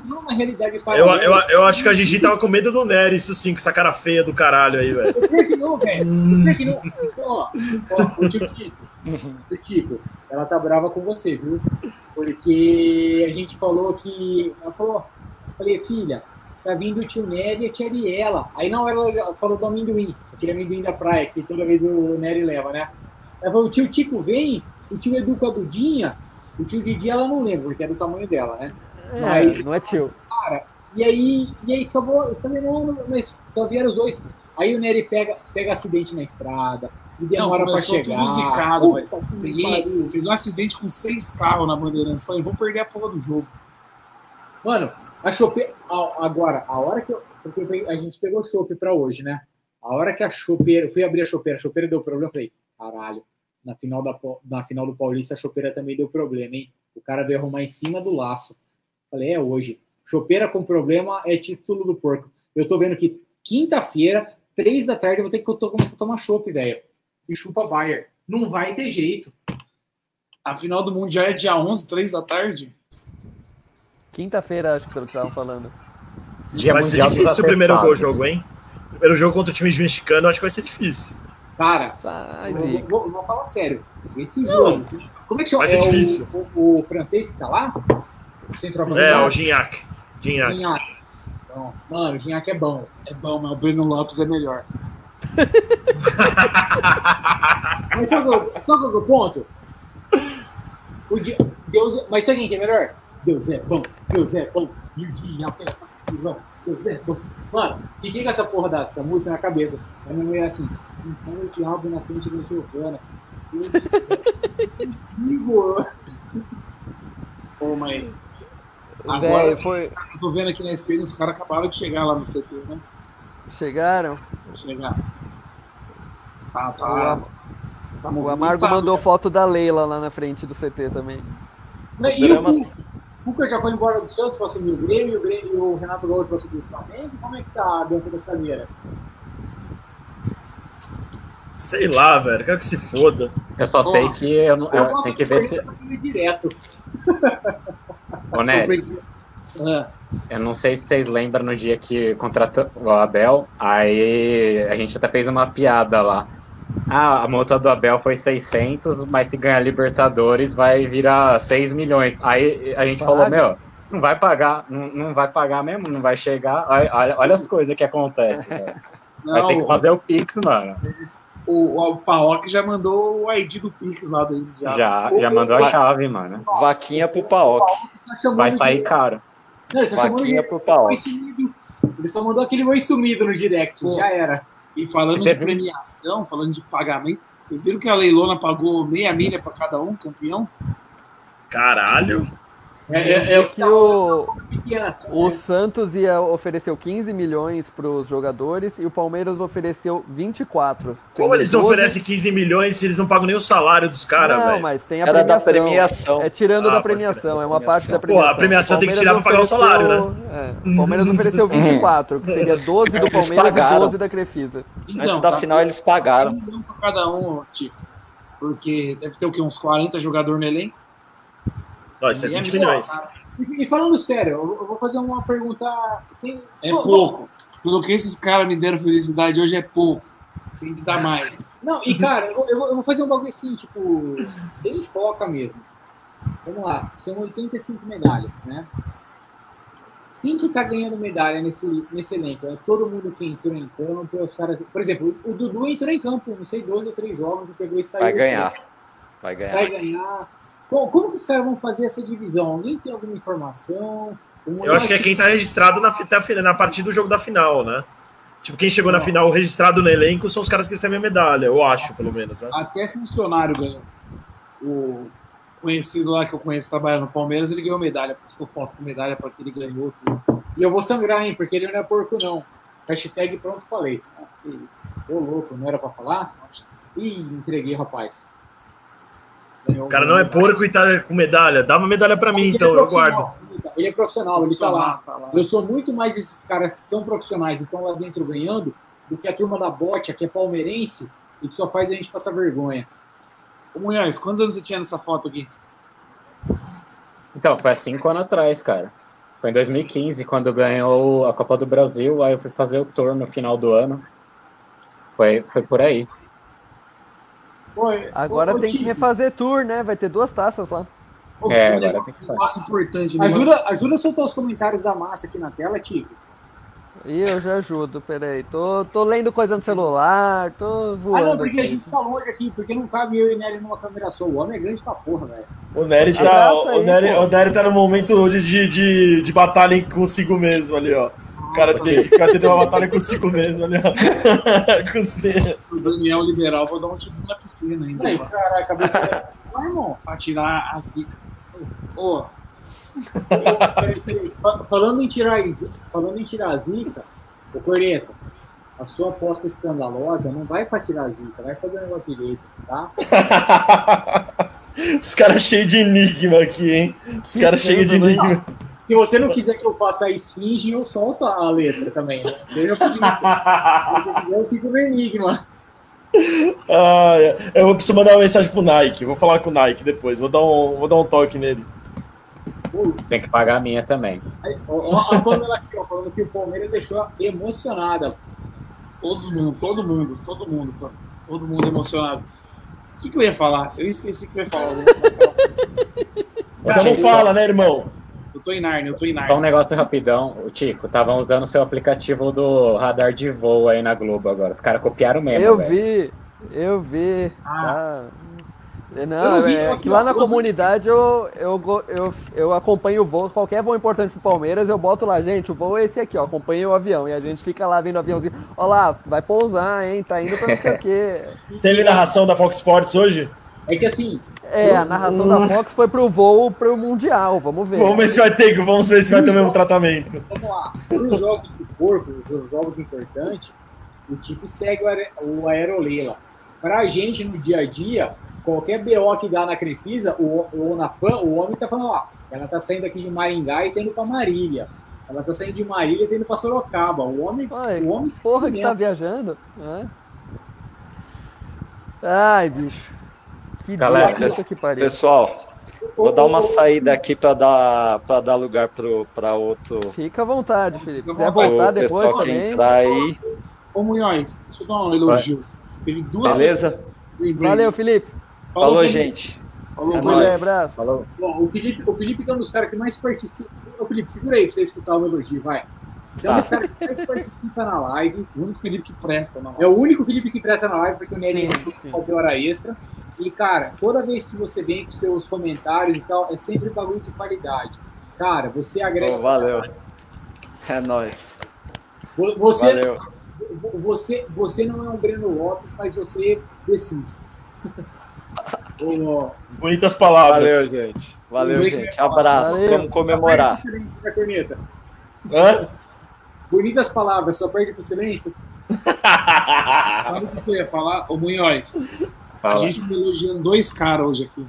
Eu, paralela. eu, eu acho que a Gigi tava com medo do Nery, isso sim, com essa cara feia do caralho aí, velho. Por que não, velho? Por que não? Então, ó, ó, o Kiko, o Kiko, ela tá brava com você, viu? Porque a gente falou que. Ela falou, falei, filha, tá vindo o tio Nery e a tia Ariela. Aí hora ela falou do amendoim, aquele amendoim da praia, que toda vez o Nery leva, né? Ela falou, o tio Tico vem, o tio Edu com a Dudinha, o tio Didi ela não lembra, porque é do tamanho dela, né? É, não é tio. Cara, e aí, e aí acabou. Eu falei, não, não, mas só vieram os dois. Aí o Nery pega, pega acidente na estrada, e Não, demora pra começou chegar. tudo zicado, velho. Peguei, um acidente com seis carros na Bandeirantes. Falei, vou perder a porra do jogo. Mano, a chope... Agora, a hora que eu. Porque eu a gente pegou chope pra hoje, né? A hora que a chopeira. Eu fui abrir a chopeira, a chopeira deu problema, eu falei, caralho. Na final, da, na final do Paulista, a chopeira também deu problema, hein? O cara veio arrumar em cima do laço. Falei, é hoje. Chopeira com problema é título do porco. Eu tô vendo que quinta-feira, três da tarde, eu vou ter que eu tô começando a tomar chopp, velho. E chupa Bayer. Não vai ter jeito. A final do mundo já é dia 11, 3 da tarde. Quinta-feira, acho que pelo que estavam falando. vai ser difícil o primeiro gol jogo, hein? Primeiro jogo contra o time mexicano, acho que vai ser difícil. Cara, Sai, vou, vou- vou falar sério. Esse jogo. Como é que chama? Vai ser É o- difícil. O, o francês que tá lá? O? É, o Gignac. Gignac. Gignac. Então, mano, o Gignac é bom. É bom, mas o Breno Lopes é melhor. mas sabe qual sabe qual que é o ponto? O Di- Deus é- mas sabe quem que é melhor? Deus é bom, Deus é bom. E o Gignac é vacilão. Deus é bom. Mano, fiquei com essa porra dessa música na cabeça. A minha mulher é assim, então o diabo na frente da Giovana. Deus do céu, impossível. Pô, mãe. Agora, Véi, foi- eu tô vendo aqui na SPN, os caras acabaram de chegar lá no CT, né? Chegaram? Chegar. Tá, O, tá. Am- tá o Amargo mandou foto da Leila lá na frente do CT também. Né, E o Cuca- o Cuca já foi embora do Santos pra assumir o Grêmio, e o, Grêmio, e o Renato Gaúcho pra assumir o Flamengo. Como é que tá dentro das cadeiras? Sei lá, velho. Quero que se foda. Eu só sei que eu, não- eu posso tenho que ver se. ir direto. Ô, Nery, eu não sei se vocês lembram no dia que contratou o Abel, aí a gente até fez uma piada lá. Ah, a multa do Abel foi 600, mas se ganhar Libertadores vai virar 6 milhões. Aí a gente falou, Paga. meu, não vai pagar, não, não vai pagar mesmo, não vai chegar. Olha, olha- as coisas que acontecem. velho. Vai Não, ter que fazer o Pix, mano. o, o Paok já mandou o ID do Pix lá deles. Já, Já, já mandou a chave, mano. Vaquinha pro Paok. Vai sair caro. Não, ele só chamou Vaquinha de pro Paok. oi sumido. Ele só mandou aquele oi sumido no direct, já era. E falando de premiação, falando de pagamento, vocês viram que a Leilona pagou meia milha pra cada um, campeão? Caralho. É, é, é o que que o, o Santos ia ofereceu 15 milhões para os jogadores e o Palmeiras ofereceu 24. Como eles 12 oferecem 15 milhões se eles não pagam nem o salário dos caras, Não, velho? mas tem a Era da premiação. premiação. É tirando Ah, da premiação, é uma parte da Pô, premiação. a premiação O tem que Palmeiras tirar pra pagar o salário, né? ofereceu- é, o Palmeiras ofereceu 24, que seria 12 do Palmeiras e pagaram. 12 da Crefisa. Antes da final eles pagaram. Um cada um, tipo. Porque deve ter o quê? Uns 40 jogadores no elenco? Ó, isso é E 20 melhor, milhões. E, falando sério, eu, vou fazer uma pergunta. Assim, É pô, pouco. Pelo que esses caras me deram felicidade hoje é pouco. Tem que dar mais. Não, e cara, eu, vou- eu vou- fazer um bagulho assim, tipo, bem foca mesmo. Vamos lá, são 85 medalhas, né? Quem que tá ganhando medalha nesse, nesse elenco? É todo mundo que entrou em campo, é os caras. Por exemplo, o Dudu entrou em campo, não sei, 12 ou 3 jogos e pegou e saiu. Vai ganhar. Vai ganhar. Vai ganhar. Como, como que os caras vão fazer essa divisão? Alguém tem alguma informação? Um Eu acho que é quem tá registrado na, final- na partir do jogo da final, né? Tipo, quem chegou na final registrado no elenco são os caras que recebem a medalha, eu acho, pelo menos, né? Até funcionário ganhou. O conhecido lá que eu conheço trabalhando no Palmeiras, ele ganhou medalha. Postou foto com medalha para que ele ganhou tudo. E eu vou sangrar, hein? Porque ele não é porco, não. Hashtag pronto, falei. Ah. Ô, louco, não era para falar? Ih, entreguei, rapaz. O cara não é porco e tá com medalha. Dá uma medalha pra mim, é então, eu profissional. guardo. Ele é profissional, ele tá lá. Tá lá. Eu sou muito mais esses caras que são profissionais e estão lá dentro ganhando do que a turma da bote, que é palmeirense e que só faz a gente passar vergonha. Ô, Munhoz, quantos anos você tinha nessa foto aqui? Então, foi há cinco anos atrás, cara. Foi em 2015, quando ganhou a Copa do Brasil, aí eu fui fazer o tour no final do ano. Foi, foi por aí. Agora ô, tem que refazer tour, né? Vai ter duas taças lá. Ô, É, agora negócio- tem que fazer. importante. Ajuda, ajuda a soltar os comentários da massa aqui na tela, Tico. E eu já ajudo, peraí. Tô, tô lendo coisa no celular, tô Ah, voando. não, porque a aqui. gente tá longe aqui, porque não cabe eu e Nery numa câmera só. O homem é grande pra porra, velho. O Nery tá, aí, o Nery, o Nery tá no momento de, de, de, de batalha consigo mesmo ali, ó. O cara tem, o cara tem uma batalha consigo mesmo ali, ó. com você. O Daniel liberal, vou dar um tipo na piscina ainda. Aí, ó. caralho, acabei de. Vai, irmão. Pra tirar a zica. Ô. Fa- Falando em tirar, falando em tirar a zica, ô Coreta, a sua aposta escandalosa não vai pra tirar a zica, vai fazer um negócio direito, tá? Os caras cheios de enigma aqui, hein? Os caras cheios de enigma. Se você não quiser que eu faça a esfinge, eu solto a letra também, né? Eu fico no enigma. Ah, eu preciso mandar uma mensagem pro Nike. Vou falar com o Nike depois. Vou dar um, vou dar um toque nele. Tem que pagar a minha também. Aí, ó, a Pamela aqui, ó, falando que o Palmeiras deixou emocionada. Todo mundo, todo mundo, todo mundo, pô. todo mundo emocionado. O que, que eu ia falar? Eu esqueci o que eu ia falar. Então não fala, né, irmão? Eu tô em Narnia, eu tô em Só um Narnia. negócio rapidão. O Tico, estavam usando o seu aplicativo do radar de voo aí na Globo agora. Os caras copiaram mesmo. Eu velho. vi, eu vi. Tá. Eu Não, não vi, é aqui, que lá ó, na eu- comunidade eu, eu, eu, eu acompanho o voo, qualquer voo importante pro Palmeiras, eu boto lá, gente, o voo é esse aqui, ó, acompanha o avião. E a gente fica lá vendo o aviãozinho, ó lá, vai pousar, hein, tá indo pra não sei o quê. Teve narração da Fox Sports hoje? É que assim. É, a narração da Fox foi pro voo pro Mundial, vamos ver. Vamos ver se vai ter, vamos ver se vai ter o mesmo tratamento. Vamos lá. Nos jogos do corpo, os jogos importantes, o tipo segue o, aer o aerolela. Pra gente, no dia a dia, qualquer BO que dá na Crefisa, o, ou na fã, o homem tá falando, ó, ela tá saindo aqui de Maringá e tá indo pra Marília. Ela tá saindo de Marília e tá indo pra Sorocaba. O homem, o homem Porra que mesmo. tá viajando, né? Ai, bicho. Que Galera, dia, que pariu. pessoal, vou dar uma saída aqui para dar para dar lugar para outro. Fica à vontade, Felipe. Se quiser voltar depois também. entrar aí. Ô Munhões, deixa eu dar um elogio. Teve duas Beleza? pessoas- Valeu, Felipe. Falou, Felipe. gente. Falou, É Valeu, nóis. abraço. Falou. Bom, o Felipe, o Felipe é um dos caras que mais participa. Ô, Felipe, segura aí pra você escutar o elogio, vai. É um Tá. dos caras que mais participa na live. O único Felipe que presta na live. É o único Felipe que presta na live, porque o Nery fazer hora extra. E, cara, toda vez que você vem com seus comentários e tal, é sempre bagulho de qualidade. Cara, você agrega. Ô, valeu. É nóis. Vo- Você, Valeu. vo- você, você não é um Breno Lopes, mas você decide. Bonitas palavras. Valeu, gente. Valeu, gente. Abraço. Valeu. Vamos comemorar. Hã? Bonitas palavras, só perde pro silêncio. Sabe o que eu ia falar? Ô Munhoz, a Fala. gente tá elogiando dois caras hoje aqui.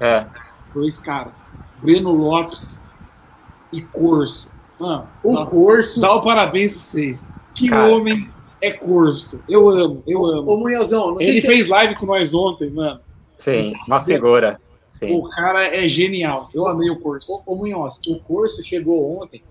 É. Dois caras. Breno Lopes e Corso. Mano, O dá- Corso- Dá o parabéns pra vocês. Que Cara. homem é Corso. Eu amo, eu amo. Ô, Munhozão, não sei Ele se- fez live com nós ontem, mano. Sim, uma figura. Sim. O cara é genial. Eu amei o Corso. Ô, ô Munhoz, o Corso chegou ontem.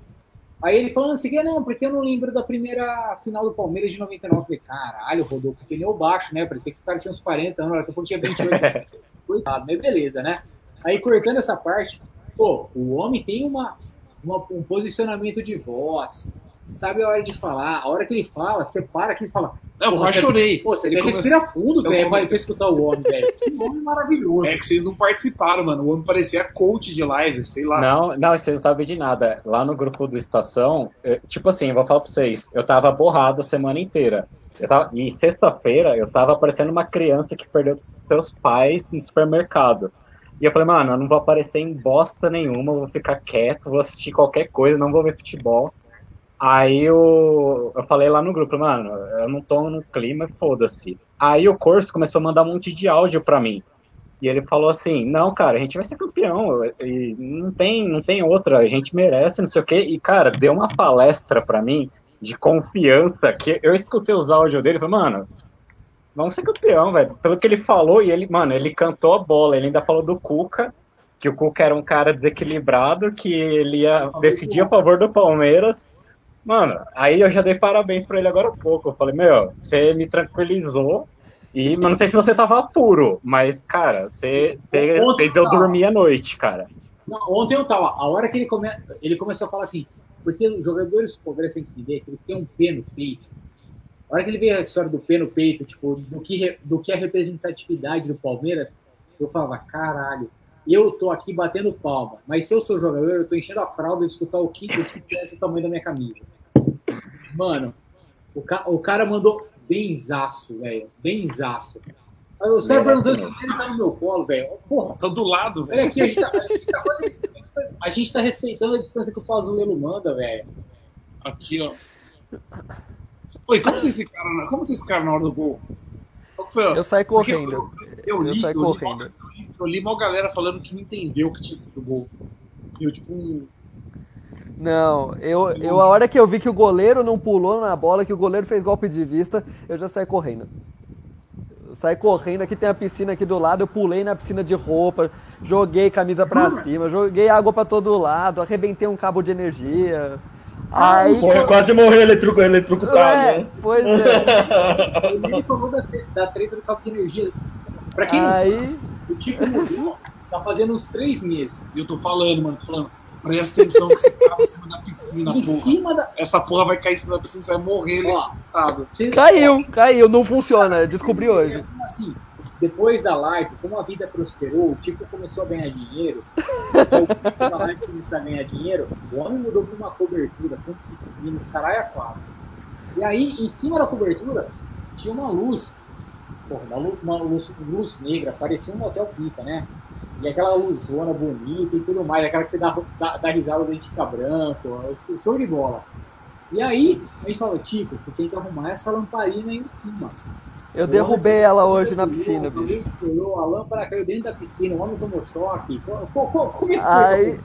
Aí ele falando assim, não, porque eu não lembro da primeira final do Palmeiras de 99. Eu falei, caralho, rodou com pneu baixo, né? Parecia que o cara tinha uns 40 anos, daqui a pouco tinha 28. Coitado, mas beleza, né? Aí cortando essa parte, pô, o homem tem uma, uma- um posicionamento de voz, sabe a hora de falar, a hora que ele fala, você para aqui e fala. Não, eu "Porra, quase chorei. Pô, você Ele até começou- respira fundo, velho, pra, pra escutar o homem, velho. Que homem maravilhoso. É que vocês não participaram, mano. O homem parecia coach de live, sei lá. Não, não, vocês não sabem de nada. Lá no grupo do Estação, eu- tipo assim, eu vou falar pra vocês, eu tava borrado a semana inteira. Eu tava, e sexta-feira eu tava parecendo uma criança que perdeu seus pais no supermercado. E eu falei, mano, eu não vou aparecer em bosta nenhuma, vou ficar quieto, vou assistir qualquer coisa, não vou ver futebol. Aí eu, eu falei lá no grupo, mano, eu não tô no clima, foda-se. Aí o Corso começou a mandar um monte de áudio pra mim. E ele falou assim: "Não, cara, a gente vai ser campeão, e não tem, não tem outra, a gente merece, não sei o quê". E cara, deu uma palestra pra mim de confiança que eu escutei os áudios dele, e falei: "Mano, vamos ser campeão, velho". Pelo que ele falou e ele, mano, ele cantou a bola, ele ainda falou do Cuca, que o Cuca era um cara desequilibrado, que ele ia decidir a favor do Palmeiras. Mano, aí eu já dei parabéns pra ele agora há pouco. Eu falei, meu, você me tranquilizou. E mas não sei se você tava puro, mas, cara, você, fez eu tava. dormir à noite, cara. Não, ontem eu tava. A hora que ele, come... ele começou a falar assim, porque os jogadores do Palmeiras têm que entender que eles têm um pé no peito. A hora que ele veio a história do pé no peito, tipo, do que, do que é a representatividade do Palmeiras, eu falava, caralho, eu tô aqui batendo palma, mas se eu sou jogador, eu tô enchendo a fralda de escutar o que, o que é o tamanho da minha camisa. Mano, o, ca... o cara mandou benzaço, velho, benzaço. Aí Os caras perguntando se ele tá no meu colo, velho. Porra, Tô do lado, velho. Olha aqui, a gente, tá, a, gente tá quase- a gente tá respeitando a distância que o Pazuello manda, velho. Aqui, ó. Oi, como vocês ficaram, como vocês ficaram na hora do gol? Eu saí Porque correndo. Eu, eu li, Eu saí eu correndo. eu li- eu li mal galera falando que não entendeu que tinha sido gol. Eu, tipo, Não, eu, eu a hora que eu vi que o goleiro não pulou na bola, que o goleiro fez golpe de vista, eu já saí correndo. Saí correndo, aqui tem a piscina aqui do lado, eu pulei na piscina de roupa, joguei camisa pra cima, joguei água pra todo lado, arrebentei um cabo de energia. Aí, Morreu- quase morreu eletro, eletrocutado, É, né? pois é. Ele falou da, da treta do cabo de energia. Pra quem não Aí- sabe, o Tico morreu tá fazendo uns três meses. E eu tô falando, mano, tô falando. Presta atenção que você tava em cima da piscina, Em porra. cima da. Essa porra vai cair em cima da piscina, você vai morrer eletrocutado. Caiu, caiu, não funciona, descobri hoje. Assim, depois da live, como a vida prosperou, o Tico começou a ganhar dinheiro. da live começou a ganhar dinheiro, o homem mudou pra uma cobertura com piscinas, caralho, a quatro. E aí, em cima da cobertura, tinha uma luz. Porra, uma luz, uma luz, luz negra, parecia um motel pica, né? E aquela luzona bonita e tudo mais, aquela que você dá, dá, dá risada, o dente fica branco, show de bola. E aí, a gente falou, Tico, você tem que arrumar essa lamparina aí em cima. Eu derrubei ela hoje na piscina, bicho. Estourou, a lâmpada caiu dentro da piscina, o homem tomou choque. Co- co- co- Como é que foi Aí. essa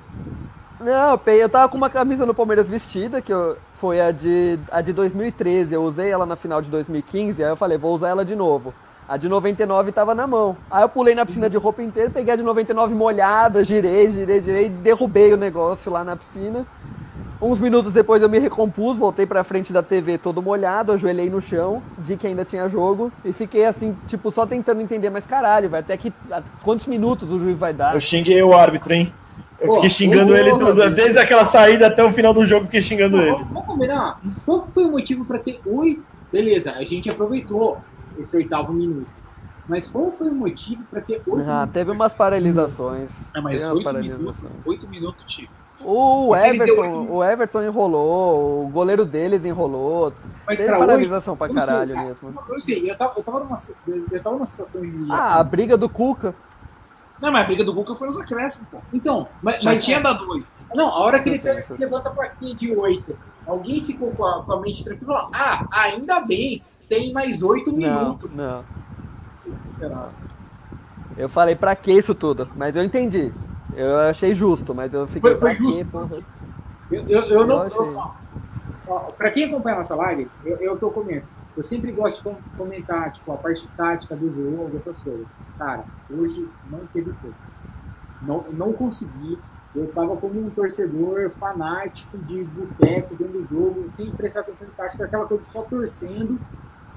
Não, eu tava com uma camisa no Palmeiras vestida, que eu- foi a de, a de 2013. Eu usei ela na final de 2015, aí eu falei, vou usar ela de novo. A de 99 tava na mão. Aí eu pulei na piscina de roupa inteira, peguei a de 99 molhada, girei, girei, girei, derrubei o negócio lá na piscina. Uns minutos depois eu me recompus, voltei pra frente da TV todo molhado, ajoelhei no chão, vi que ainda tinha jogo e fiquei assim, tipo, só tentando entender, mas caralho, vai até que quantos minutos o juiz vai dar? Eu xinguei o árbitro, hein? Eu Pô, fiquei xingando porra, ele tudo, desde aquela saída até o final do jogo, fiquei xingando Pô, ele. Vamos, combinar? Qual foi o motivo pra ter oito? Beleza, a gente aproveitou esse oitavo minuto. Mas qual foi o motivo pra ter oito Ah, teve umas paralisações. É, mas oito minutos, paralisações. oito minutos, Tico. O Everton, o Everton enrolou, o goleiro deles enrolou. Mas Teve pra paralisação hoje, pra eu sei, caralho cara, mesmo. Eu sei, eu tava, eu tava, numa, eu tava numa situação de. Ah, a briga do Cuca. Não, mas a briga do Cuca foi nos acréscimos, pô. Então, mas, Já mas- tinha dado oito. Não, a hora que ele Sim, pega, sim, sim. levanta a plaquinha de 8, alguém ficou com a, com a mente tranquila Ah, ainda bem, tem mais 8 Não, minutos. não. Esperava. Eu falei, pra que isso tudo? Mas eu entendi. Eu achei justo, mas eu fiquei, Foi- foi justo. quê? Eu, eu, eu não. Eu ó, pra quem acompanha a nossa live, eu, eu que eu comento. Eu sempre gosto de com- comentar, tipo, a parte tática do jogo, essas coisas. Cara, hoje não teve tempo. Não, não consegui. Eu tava como um torcedor fanático de boteco dentro do jogo, sem prestar atenção em tática, aquela coisa só torcendo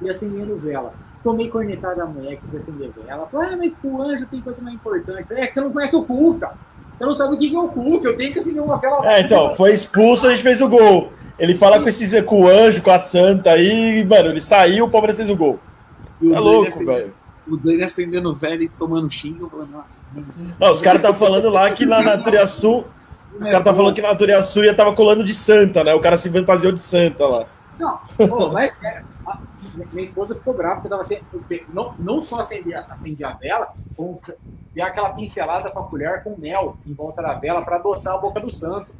e acendendo vela. Tomei cornetada da mulher que foi acender vela. Falei, ah, mas pro anjo tem coisa mais importante. Falei, é que você não conhece o Cuca. Você não sabe o que que é o Cuca. Eu tenho que acender uma vela. É, então, foi expulso, a gente fez o gol. Ele fala com, esses, com o anjo, com a santa aí, mano, ele saiu, o Palmeiras fez o gol. Você é louco, velho. O Dani acendendo velho e tomando xingo. Falei, nossa. Não, os caras estavam falando lá que na Turiaçu, os caras estavam falando que na Turiaçu ia tava colando de santa, né? O cara se fantasiou de santa lá. Não, pô, mas sério. a- minha esposa ficou brava porque eu tava sem, não, não só acendia, acendia a vela, como dei aquela pincelada com a colher com mel em volta da vela pra adoçar a boca do santo.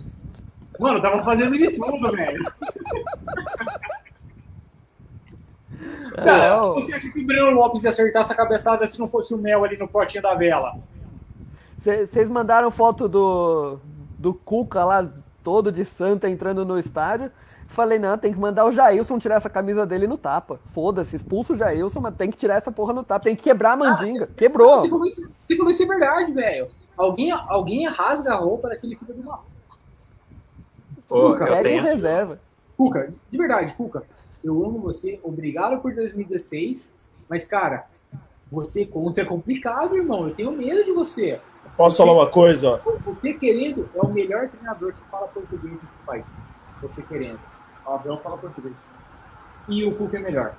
Mano, eu tava fazendo de tudo, velho. Cara, Não. você acha que o Breno Lopes ia acertar essa cabeçada se não fosse o mel ali no potinho da vela? Vocês mandaram foto do, do Cuca lá, todo de santa, entrando no estádio. Falei, não, tem que mandar o Jailson tirar essa camisa dele no tapa. Foda-se, expulsa o Jailson, mas tem que tirar essa porra no tapa. Tem que quebrar a mandinga. Quebrou. Você falou, isso, é verdade, velho. Alguém, alguém rasga a roupa daquele filho de uma. Pô, Pega em reserva. Cuca, de verdade, Cuca, eu amo você, obrigado por 2016, mas, cara, você contra é complicado, irmão. Eu tenho medo de você. Posso falar uma coisa? Você querendo é o melhor treinador que fala português nesse país. Você querendo. O Abel fala português. E o Cuca é melhor.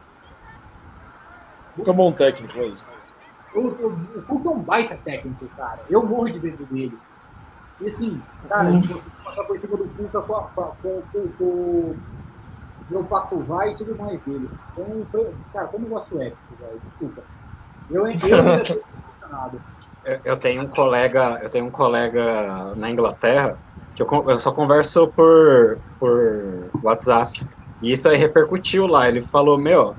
Cuca é bom técnico mesmo. O, Cuca é um baita técnico, cara. Eu morro de medo dele. E assim, cara, Hum. se você passar por cima do Cuca com, a- com, a- com, com, com meu Pacuvá e tudo mais dele. Então, foi, cara, como eu gosto épico, velho. Desculpa. Eu, eu ainda tô impressionado. Eu, eu tenho um colega, eu tenho um colega na Inglaterra que eu, eu só converso por, por WhatsApp. E isso aí repercutiu lá. Ele falou, meu,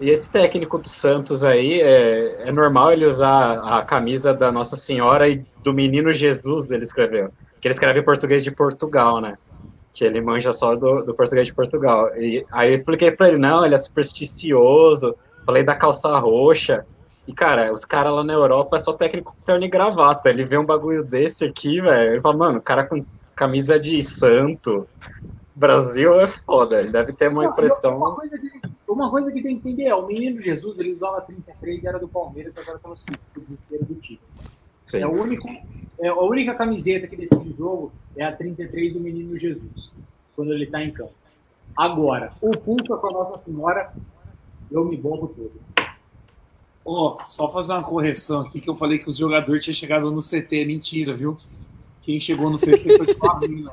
e esse técnico do Santos aí, é, é normal ele usar a camisa da Nossa Senhora e do Menino Jesus, ele escreveu. Que ele escreve em português de Portugal, né? Que ele manja só do, do português de Portugal. E aí eu expliquei pra ele, não, ele é supersticioso. Falei da calça roxa. E, cara, os caras lá na Europa é só técnico terno e gravata. Ele vê um bagulho desse aqui, velho. Ele fala, mano, cara com camisa de santo. Brasil é foda. Ele deve ter uma Não, impressão. Uma coisa, que, uma coisa que tem que entender é, o menino Jesus, ele usava 33 e era do Palmeiras, agora tá no 5, pro desespero do time. Sim. É a, única, é a única camiseta que decide o jogo é a 33 do menino Jesus, quando ele tá em campo. Agora, o Cuca com a Nossa Senhora, eu me borro todo. Ó, só fazer uma correção aqui que eu falei que os jogadores tinham chegado no CT. É mentira, viu? Quem chegou no CT foi só a mina.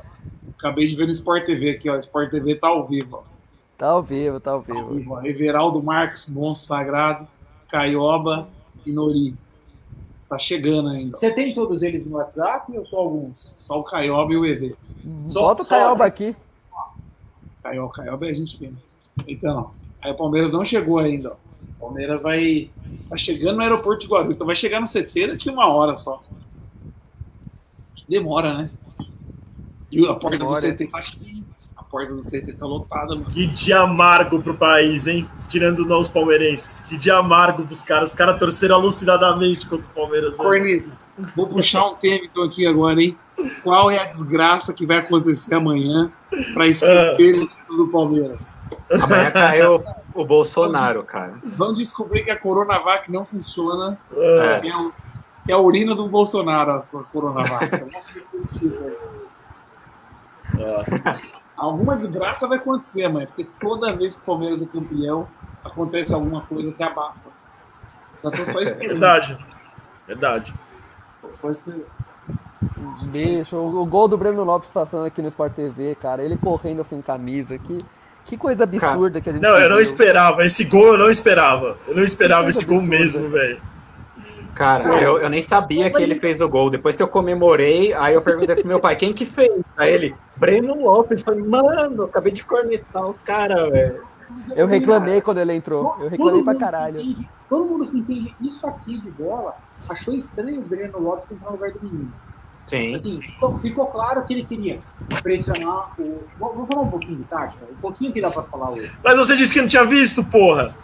Acabei de ver no Sport TV aqui, ó. O Sport TV tá ao vivo, ó. Tá ao vivo, tá ao Ao vivo. vivo, ó. Everaldo Marques, Monstro Sagrado, Caioba e Nori. Tá chegando ainda. Você tem todos eles no WhatsApp ou só alguns? Só o Caioba e o EV. Bota o Caioba aqui. Caioba, Caioba é a gente fina. Então, aí o Palmeiras não chegou ainda. O Palmeiras vai. Tá chegando no aeroporto de Guarulhos. Então vai chegar no CT daqui uma hora só. Demora, né? E a porta Demora. do CT tá cheia. A porta do CT tá lotada, mano. Que dia amargo pro país, hein? Tirando nós palmeirenses. Que dia amargo pros caras. Os caras torceram alucinadamente contra o Palmeiras. né? Cornito, vou puxar um tema então aqui agora, hein? Qual é a desgraça que vai acontecer amanhã pra esquecer o título do Palmeiras? Amanhã caiu o Bolsonaro, cara. Vão descobrir que a Coronavac não funciona. É. É, o- é a urina do Bolsonaro, a Coronavac. Alguma desgraça vai acontecer, mãe, porque toda vez que o Palmeiras é campeão, acontece alguma coisa que abafa. Já tô só esperando. Verdade. Verdade. Tô só esperando. Bicho, o, o gol do Breno Lopes passando aqui no Sport TV, cara, ele correndo sem camisa, que, que coisa absurda que a gente Não, eu não viu. esperava. Esse gol eu não esperava. Eu não esperava esse gol mesmo, velho. Cara, eu, eu nem sabia que ele fez o gol. Depois que eu comemorei, aí eu perguntei pro meu pai, quem que fez? Aí ele, Breno Lopes. Eu falei, mano, eu acabei de cornetar o cara, velho. Eu reclamei quando ele entrou. Eu reclamei pra caralho. entende- todo mundo que entende isso aqui de bola achou estranho o Breno Lopes entrar no lugar do menino. Sim. Assim, ficou, ficou claro que ele queria pressionar o. Vou, vou falar um pouquinho de tática, um pouquinho que dá pra falar hoje. Mas você disse que não tinha visto, porra.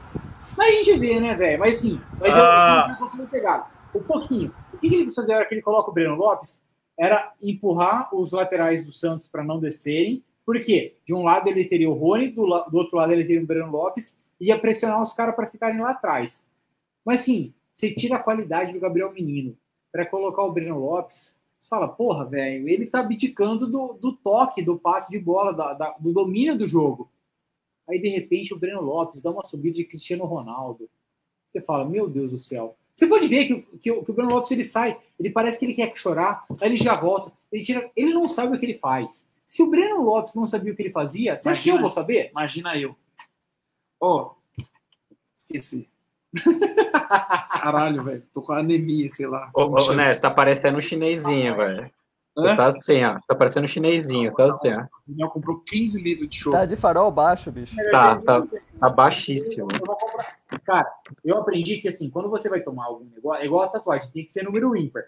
Mas a gente vê, né, velho? Mas sim, mas Ah. eu um pouquinho pegado. Um pouquinho. O que, que ele quis fazer na hora que ele coloca o Breno Lopes? Era empurrar os laterais do Santos para não descerem. Por quê? De um lado ele teria o Rony, do, do outro lado ele teria o Breno Lopes, e ia pressionar os caras para ficarem lá atrás. Mas sim, você tira a qualidade do Gabriel Menino para colocar o Breno Lopes. Você fala, porra, velho, ele tá abdicando do, do toque, do passe de bola, da- da- do domínio do jogo. Aí, de repente, o Breno Lopes dá uma subida de Cristiano Ronaldo. Você fala, meu Deus do céu. Você pode ver que, o- que, que o Breno Lopes ele sai, ele parece que ele quer chorar, aí ele já volta, ele tira, ele não sabe o que ele faz. Se o Breno Lopes não sabia o que ele fazia, você acha que eu vou saber? Imagina eu. Ó, esqueci. Caralho, velho. Tô com anemia, sei lá. Ô, ô? Né, tá parecendo um chinesinho, velho. Você tá assim, ó. Tá parecendo um chinesinho, tá assim, ó. O Daniel comprou 15 litros de show. Tá de farol baixo, bicho. Tá, tá, tá baixíssimo. Cara, eu aprendi que assim, quando você vai tomar algum negócio, é igual a tatuagem, tem que ser número ímpar.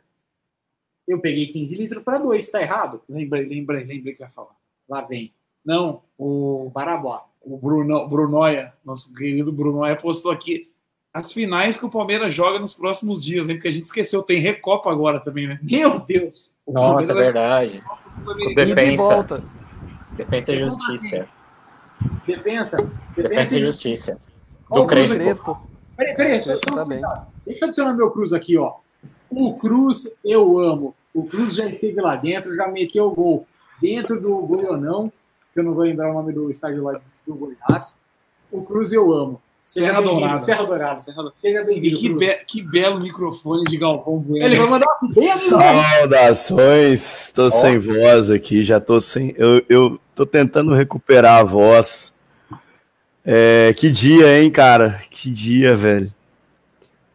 Eu peguei 15 litros para 2, tá errado? Lembrei, lembrei, lembrei que ia falar. Lá vem. Não, o Barabuá. O Bruno, Brunoia, nosso querido Brunoia, postou aqui as finais que o Palmeiras joga nos próximos dias, hein? Porque a gente esqueceu, tem Recopa agora também, né? Meu Deus! Nossa, é verdade. E defensa. volta. Defensa e justiça. Defensa. Defensa e justiça. Do o Cruz Crespo. Peraí, peraí, só, só um também. comentário. Deixa eu adicionar meu Cruz aqui, ó. O Cruz eu amo. O Cruz já esteve lá dentro, já meteu o gol dentro do Goianão, que eu não vou lembrar o nome do estádio lá do Goiás. O Cruz eu amo. Serra Dourada. Serra Dourada. Serra- Seja bem-vindo, que, be- que belo microfone de Galvão Bueno. Ele vai mandar um. Saudações, tô sem voz aqui, já tô sem. Eu, eu tô tentando recuperar a voz. É, que dia, hein, cara? Que dia, velho.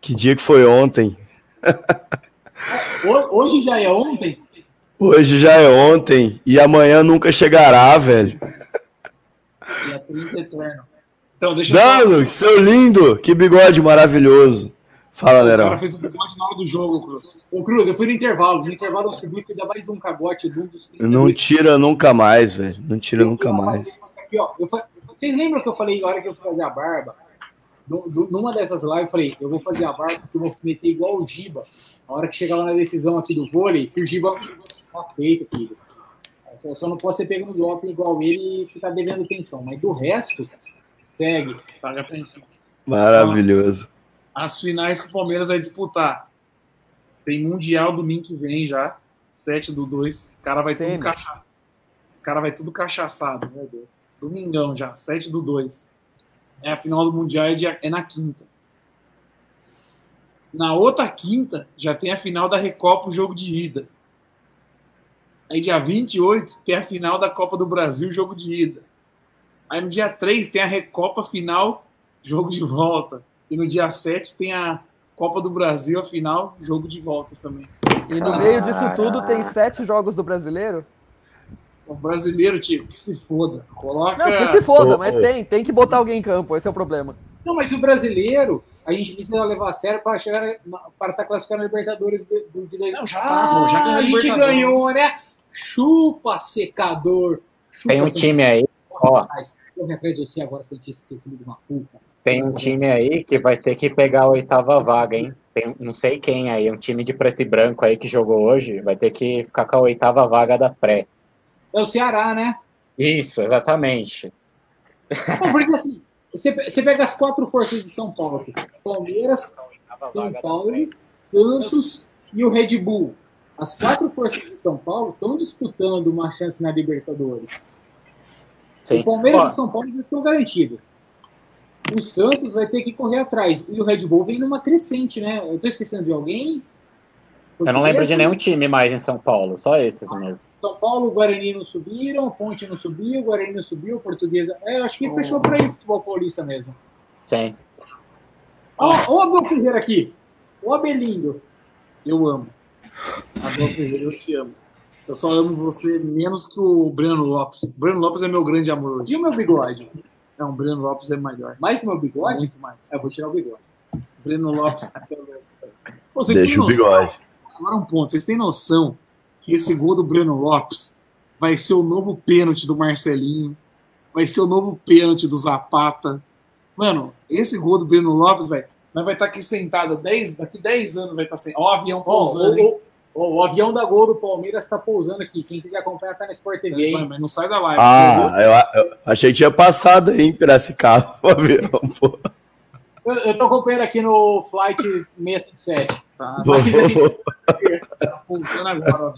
Que dia que foi ontem. Ho- Hoje já é ontem? Hoje já é ontem e amanhã nunca chegará, velho. Dia 30 eterno. Então, deixa eu Dano, seu lindo, que bigode maravilhoso. Fala, O cara Lerão. fez um bigode na hora do jogo, Cruz. Ô, Cruz, eu fui no intervalo. No intervalo eu subi e dar mais um cagote de um dos Não tira nunca mais, velho. Não tira nunca mais. Aqui, ó, eu fa- Vocês lembram que eu falei na hora que eu fui fazer a barba? nu- nu- numa dessas lives, eu falei, eu vou fazer a barca porque eu vou meter igual o Giba. A hora que chegar lá na decisão aqui do vôlei, que o Giba tá feito, filho. Eu só não posso ser pego no doping igual ele e ficar devendo pensão. Mas do resto, segue. Paga pensão. Maravilhoso. As finais que o Palmeiras vai disputar. Tem Mundial domingo que vem já. 7 do 2. O cara vai tudo cachaçado. O cara vai tudo cachaçado, meu Deus. Domingão já, 7 do 2. É a final do Mundial é, dia- é na quinta. Na outra quinta, já tem a final da Recopa, o jogo de ida. Aí dia 28 tem a final da Copa do Brasil, jogo de ida. Aí no dia 3 tem a Recopa final, jogo de volta. E no dia 7 tem a Copa do Brasil, a final, jogo de volta também. E no meio disso tudo tem sete jogos do brasileiro? O brasileiro, tio, que se foda. Coloca. Não, que se foda, mas tem, tem que botar alguém em campo, esse é o problema. Não, mas o brasileiro, a gente precisa levar a sério para chegar para estar classificando na Libertadores do, do, de Não, já tá, pô, já ganhou a a gente ganhou, né? Chupa, secador. Chupa, Tem um time aí, ó. Você agora, seu filho de uma puta. Tem um time aí que vai ter que pegar a oitava vaga, hein? Tem não sei quem aí, um time de preto e branco aí que jogou hoje, vai ter que ficar com a oitava vaga da pré. É o Ceará, né? Isso, exatamente. Não, porque assim, você, você pega as quatro forças de São Paulo. Palmeiras, São Paulo, Santos e o Red Bull. As quatro forças de São Paulo estão disputando uma chance na Libertadores. Sim. O Palmeiras Ó. e o São Paulo já estão garantidos. O Santos vai ter que correr atrás. E o Red Bull vem numa crescente, né? Eu tô esquecendo de alguém? Eu não lembro de nenhum time mais em São Paulo, só esses mesmo. São Paulo, o Guarani não subiram, o Ponte não subiu, o Guarani não subiu, o Portuguesa. É, eu acho que fechou por aí o futebol paulista mesmo. Sim. Ó, ó o Abel Ferreira aqui. O Abelindo. Eu amo. Abel Ferreira, eu te amo. Eu só amo você menos que o Breno Lopes. O Breno Lopes é meu grande amor hoje. E o meu bigode? Não, o Breno Lopes é melhor. Mais que o meu bigode? Muito mais. Eu vou tirar o bigode. Breno Lopes. é. Pô, vocês Deixa têm o bigode. Agora um ponto. Vocês têm noção que esse gol do Breno Lopes vai ser o novo pênalti do Marcelinho, vai ser o novo pênalti do Zapata. Mano, esse gol do Breno Lopes, velho, nós vai estar aqui sentado 10, daqui 10 anos vai estar sem. Ó, o avião Ó, pousando, o, hein? O- o- avião da Gol do Palmeiras tá pousando aqui. Quem quiser acompanhar tá na Sport TV. Mas não sai da live. Ah, eu, eu achei que tinha passado aí em Piracicaba o avião, pô. Eu, eu tô acompanhando aqui no Flight 657. Tá, Vou- tá apontando agora.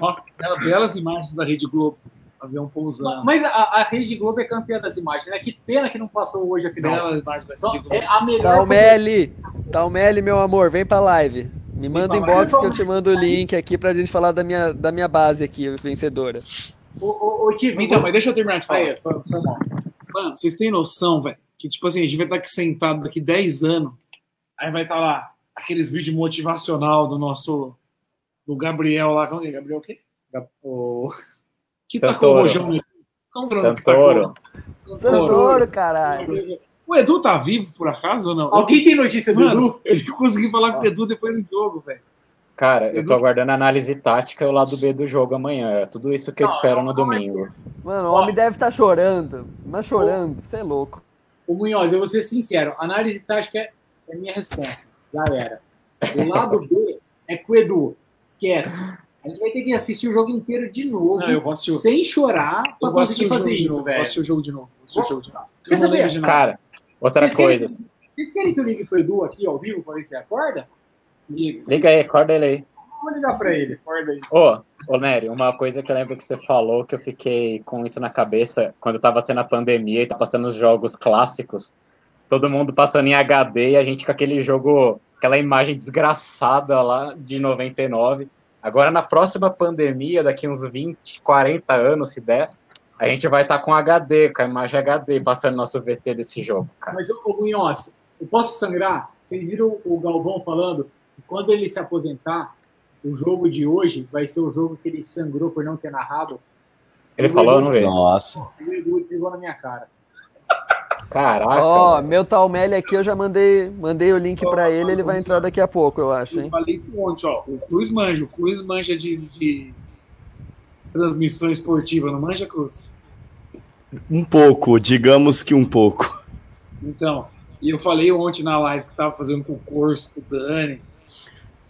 Ó, Ó, bela- belas imagens da Rede Globo. Avião pousando. Mas a, a Rede Globo é campeã das imagens, né? Que pena que não passou hoje a final. Belas imagens da Rede Globo. é a melhor. Talmeli, Talmeli, meu amor, vem pra live. Me manda inbox que eu te mando o link aqui pra gente falar da minha, da minha base aqui, vencedora. O, o, o Tive, Então, mas deixa eu terminar de falar. Mano, vocês têm noção, velho? Que, tipo assim, a gente vai estar aqui sentado daqui 10 anos, aí vai estar lá aqueles vídeos motivacional do nosso. do Gabriel lá. Como é? Gabriel o quê? O... Que tá com o rojão no Como que é Santoro. Santoro, caralho. O Edu tá vivo, por acaso, ou não? Alguém tem notícia do Mano, Edu? Ele conseguiu falar com o Edu depois do jogo, velho. Cara, eu tô aguardando a análise tática e o lado B do jogo amanhã. É tudo isso que eu espero no domingo. Mano, o homem deve estar chorando. Mas chorando, você é louco. Ô Munhoz, eu vou ser sincero, análise tática é, é minha resposta, galera. O lado B é com o Edu. Esquece. A gente vai ter que assistir o jogo inteiro de novo, Não, eu sem chorar, pra Eu conseguir fazer isso. Vou velho. assistir o jogo de novo. Vou assistir o jogo de novo. Quer Eu saber? Cara, outra Vocês querem- coisa. Vocês querem que eu ligue pro Edu aqui ao vivo pra ver se ele acorda? Liga aí, acorda ele aí. Vou ligar pra ele. Acorda aí. Ô, ô Nery, uma coisa que eu lembro que você falou, que eu fiquei com isso na cabeça, quando tava tendo a pandemia e tá passando os jogos clássicos, todo mundo passando em HD e a gente com aquele jogo, aquela imagem desgraçada lá de 99. Agora, na próxima pandemia, daqui uns 20, 40 anos, se der, a gente vai estar com HD, com a imagem HD, passando nosso VT desse jogo, cara. Mas, ô, Munhoz, eu posso sangrar? Vocês viram o Galvão falando que quando ele se aposentar, o jogo de hoje vai ser o jogo que ele sangrou por não ter narrado? Ele falou, eu não vi. Nossa. O Edu desligou na minha cara. Caraca. Ó, meu Talmeli aqui eu já mandei, mandei o link pra ele, ele vai entrar daqui a pouco, eu acho, Eu hein? falei isso ontem, ó. O Cruz manja. O Cruz manja de, de transmissão esportiva, não manja, Cruz? Um pouco, digamos que um pouco. Então, E eu falei ontem na live que tava fazendo com o Corso, com o Dani,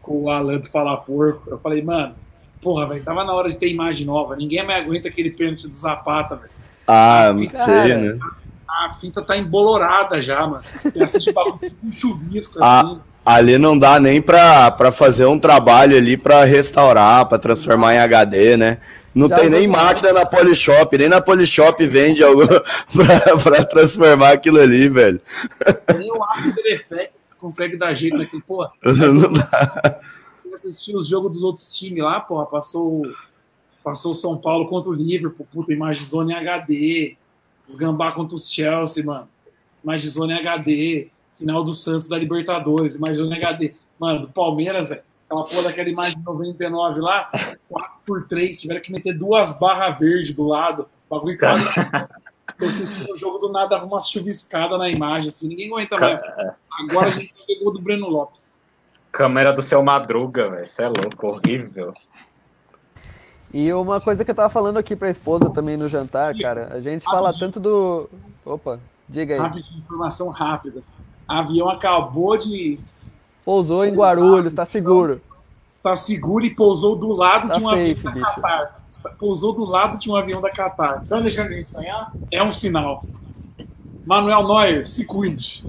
com o Alan do Fala Porco. Eu falei, mano, porra, velho, tava na hora de ter imagem nova. Ninguém mais aguenta aquele pênalti do Zapata, velho. Ah, não sei, né? A fita tá embolorada já, mano. Você assiste o bagulho com chuvisco, Ah, assim. ali não dá nem pra, pra fazer um trabalho ali pra restaurar, pra transformar em HD, né? Não Já tem nem vou- máquina na Polishop, nem na Polishop vende algo pra, pra transformar aquilo ali, velho. Nem o After Effects consegue dar jeito naquele, porra. Não dá. Eu assisti os jogos dos outros times lá, porra, passou, passou o São Paulo contra o Liverpool, puta, imagem zona em HD, os Gambá contra os Chelsea, mano, imagem zona em HD, final do Santos da Libertadores, imagem zona em HD, mano, do Palmeiras, velho, aquela porra daquela imagem de 99 lá, 4x3, tiveram que meter duas barras verdes do lado, bagulho quase. Assisti o jogo do nada, uma chuviscada na imagem, assim, ninguém aguenta mais. Agora a gente pegou do Breno Lopes. Câmera do seu Madruga, velho. Isso é louco, horrível. E uma coisa que eu tava falando aqui pra esposa também no jantar, cara, a gente fala tanto do. Opa, diga aí. Rapidinho, informação rápida. Avião acabou de. Pousou em Guarulhos, tá seguro. Tá seguro e pousou do lado Tá de um avião safe, da bicho. Qatar. Pousou do lado de um avião da Qatar. Estão deixando a gente sonhar? É um sinal. Manuel Neuer, se cuide.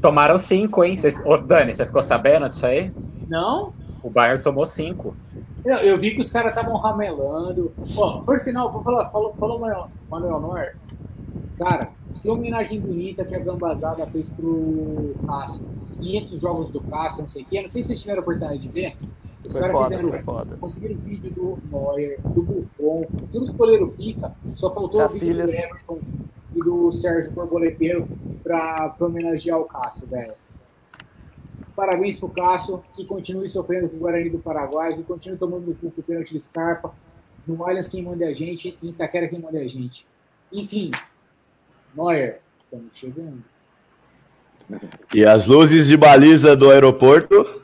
Tomaram cinco, hein? Cês- Ô, Dani, você ficou sabendo disso aí? Não? O Bayern tomou cinco. Eu, eu vi que os caras estavam ramelando. Ó, por sinal, vou falar, falou, falou Manuel, Manuel Neuer. Cara, que homenagem bonita que a Gambazada fez pro Cássio. 500 jogos do Cássio, não sei o quê. Não sei se vocês tiveram a oportunidade de ver. Os caras fizeram. foi foda. Conseguiram vídeo do Neuer, do Buffon, todos os goleiros pica. Só faltou o vídeo do Cacilhas. Everton e do Sérgio Borboleteiro pra, pra homenagear o Cássio, velho. Parabéns pro Cássio, que continue sofrendo com o Guarani do Paraguai, que continue tomando no cu com o pênalti de Scarpa. No Allianz quem manda é a gente, em Itaquera quem manda é a gente. Enfim, Neuer, estamos chegando. E as luzes de baliza do aeroporto,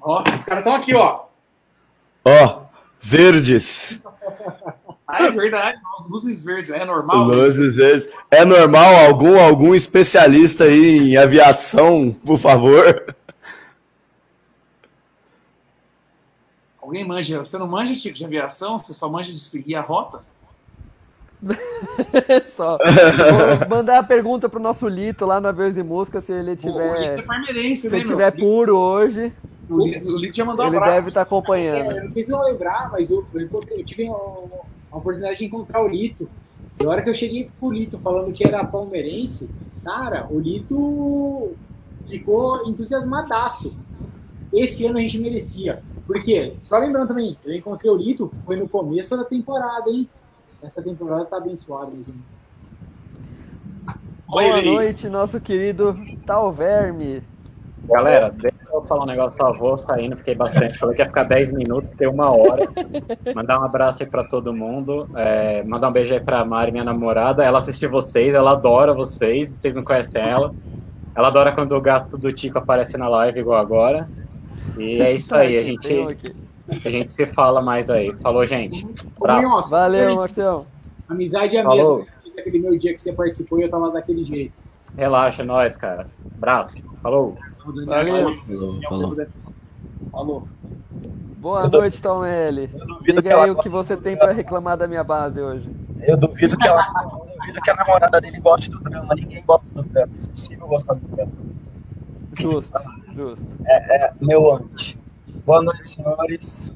Ó, os caras estão aqui, ó. ó, verdes. Ah, é verdade. Luzes verdes, é normal? Luzes verdes. É normal algum algum especialista aí em aviação, por favor? Alguém manja? Você não manja tipo de aviação? Você só manja de seguir a rota? Só. Vou mandar a pergunta pro nosso Lito lá no Aviões e Música se ele O tiver. Lito é palmeirense, se né, ele meu? tiver puro hoje. O Lito, o Lito já mandou um Ele abraço. deve estar É, acompanhando. eu não sei se vão lembrar, mas eu, eu, encontrei- eu tive a, a oportunidade de encontrar o Lito. E a hora que eu cheguei pro Lito falando que era palmeirense, cara, o Lito ficou entusiasmadaço. Esse ano a gente merecia. Por quê? Só lembrando também, eu encontrei o Lito, foi no começo da temporada, hein? Essa temporada tá abençoada, amigos. Boa noite, nosso querido Talverme. Galera, deixa eu falar um negócio, só vou saindo, fiquei bastante. Falei que ia ficar 10 minutos, fiquei uma hora. Mandar um abraço aí pra todo mundo. é, mandar um beijo aí pra Mari, minha namorada. Ela assiste vocês, ela adora vocês, vocês não conhecem ela. Ela adora quando o gato do Tico aparece na live, igual agora. E é isso aí, a gente, Tem um aqui. A gente se fala mais aí. Falou, gente. Abraço. Valeu, Marcião. Amizade é a Falou. mesma. Aquele meu dia que você participou e eu tava daquele jeito. Relaxa, é nóis, cara. Abraço. Falou. Valeu. Falou. Falou. Boa noite, Tom L. Diga aí o que você tem pra reclamar da minha base hoje. Eu duvido que, ela, eu duvido que a namorada dele goste do drama. Ninguém gosta do drama. É impossível gostar do drama. Justo, justo. É, é meu anti. Boa noite, senhores.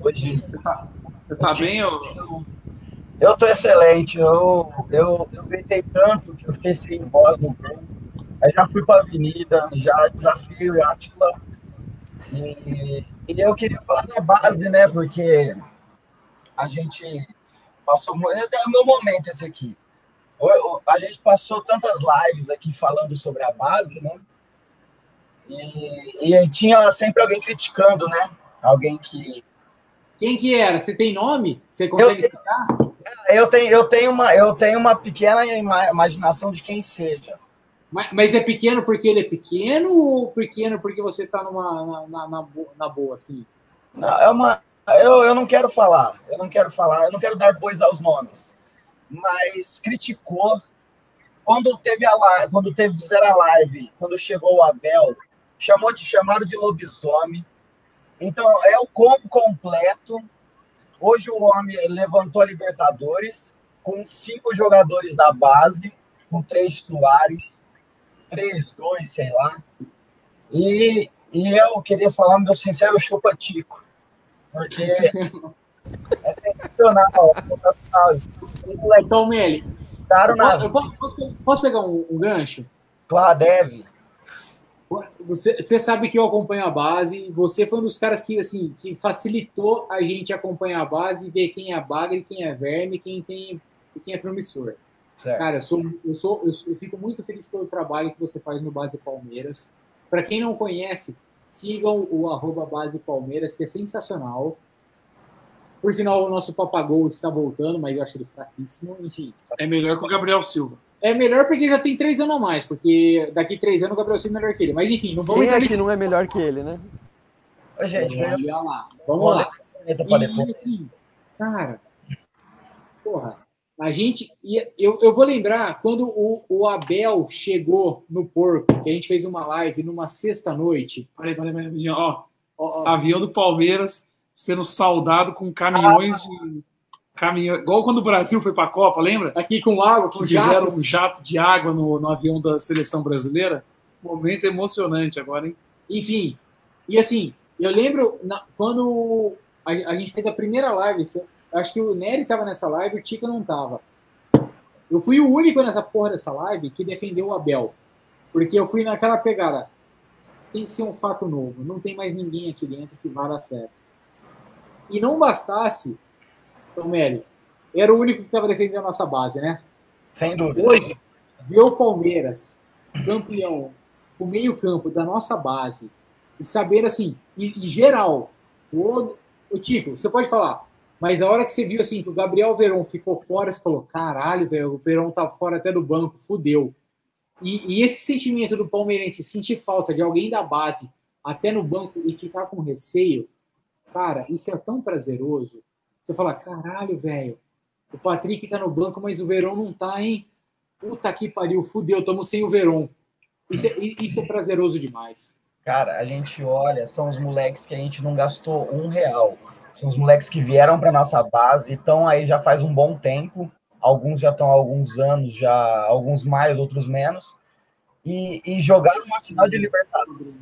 Hoje. Você tá bem, ô? Eu tô excelente. Eu, eu, eu gritei tanto que eu fiquei sem voz no grupo. Aí já fui pra avenida, já desafio a Atila. E, e eu queria falar da base, né? Porque a gente passou. mu- É o meu momento esse aqui. A gente passou tantas lives aqui falando sobre a base, né? E, e tinha sempre alguém criticando, né? Alguém que. Quem que era? Você tem nome? Você consegue Eu- explicar? Eu tenho, eu tenho, uma, eu tenho uma pequena ima- imaginação de quem seja. Mas, mas é pequeno porque ele é pequeno ou pequeno porque você tá numa, na, na, na boa, assim? Não, é uma. Eu, eu não quero falar, eu não quero falar, eu não quero dar bois aos nomes. Mas criticou quando teve a live, quando teve fizeram a live, quando chegou o Abel, chamou de chamaram de lobisomem. Então é o combo completo. Hoje o homem levantou a Libertadores com cinco jogadores da base, com três titulares, três, dois, sei lá. E, e eu queria falar meu sincero chupa-tico, porque é sensacional. sensacional. Então, Meli, eu posso, posso- posso pegar um, um gancho? Claro, deve. Você, você sabe que eu acompanho a base. Você foi um dos caras que, assim, que facilitou a gente acompanhar a base e ver quem é bagre, quem é verme, quem tem, e quem é promissor. Certo. Cara, eu, sou, eu, sou, eu, sou- eu fico muito feliz pelo trabalho que você faz no Base Palmeiras. Para quem não conhece, sigam o arroba Base Palmeiras, que é sensacional. Por sinal, o nosso papagol está voltando, mas eu acho ele fraquíssimo. Enfim. É melhor que o Gabriel Silva. É melhor porque já tem três anos a mais, porque daqui três anos o Gabriel Silva é melhor que ele. Mas enfim, não vamos Quem entrar aqui nesse- não é melhor que ele, né? Ô, gente, Olha melhor- lá, vamos Olha, lá. E assim, cara, porra, a gente. Eu, eu vou lembrar quando o, o Abel chegou no porco, que a gente fez uma live numa sexta-noite. Peraí, peraí, peraí, rapidinho, ó. Avião do Palmeiras sendo saudado com caminhões de. Caminhão, igual quando o Brasil foi pra Copa, lembra? Aqui com água, com que fizeram jatos. um jato de água no, no avião da seleção brasileira. Momento emocionante agora, hein? Enfim, e assim, eu lembro na- quando a, a gente fez a primeira live, acho que o Nery tava nessa live, o Tica não tava. Eu fui o único nessa porra dessa live que defendeu o Abel. Porque eu fui naquela pegada. Tem que ser um fato novo. Não tem mais ninguém aqui dentro que vá dar certo. E não bastasse, então, Meli, era o único que estava defendendo a nossa base, né? Sem dúvida. Hoje, ver o Palmeiras campeão, o meio-campo da nossa base, e saber assim, e, e geral, o, o Tico, você pode falar, mas a hora que você viu assim que o Gabriel Verón ficou fora, você falou: caralho, velho, o Verón tá fora até do banco, fudeu. E, e esse sentimento do palmeirense, sentir falta de alguém da base até no banco e ficar com receio, cara, isso é tão prazeroso. Você fala: caralho, velho, o Patrick tá no banco, mas o Verón não tá, hein? Puta que pariu, fudeu, tamo sem o Verón. Isso é, isso é prazeroso demais. Cara, a gente olha, são os moleques que a gente não gastou um real. São os moleques que vieram para nossa base, estão aí já faz um bom tempo. Alguns já estão há alguns anos, já alguns mais, outros menos. E, e jogaram uma final de Libertadores.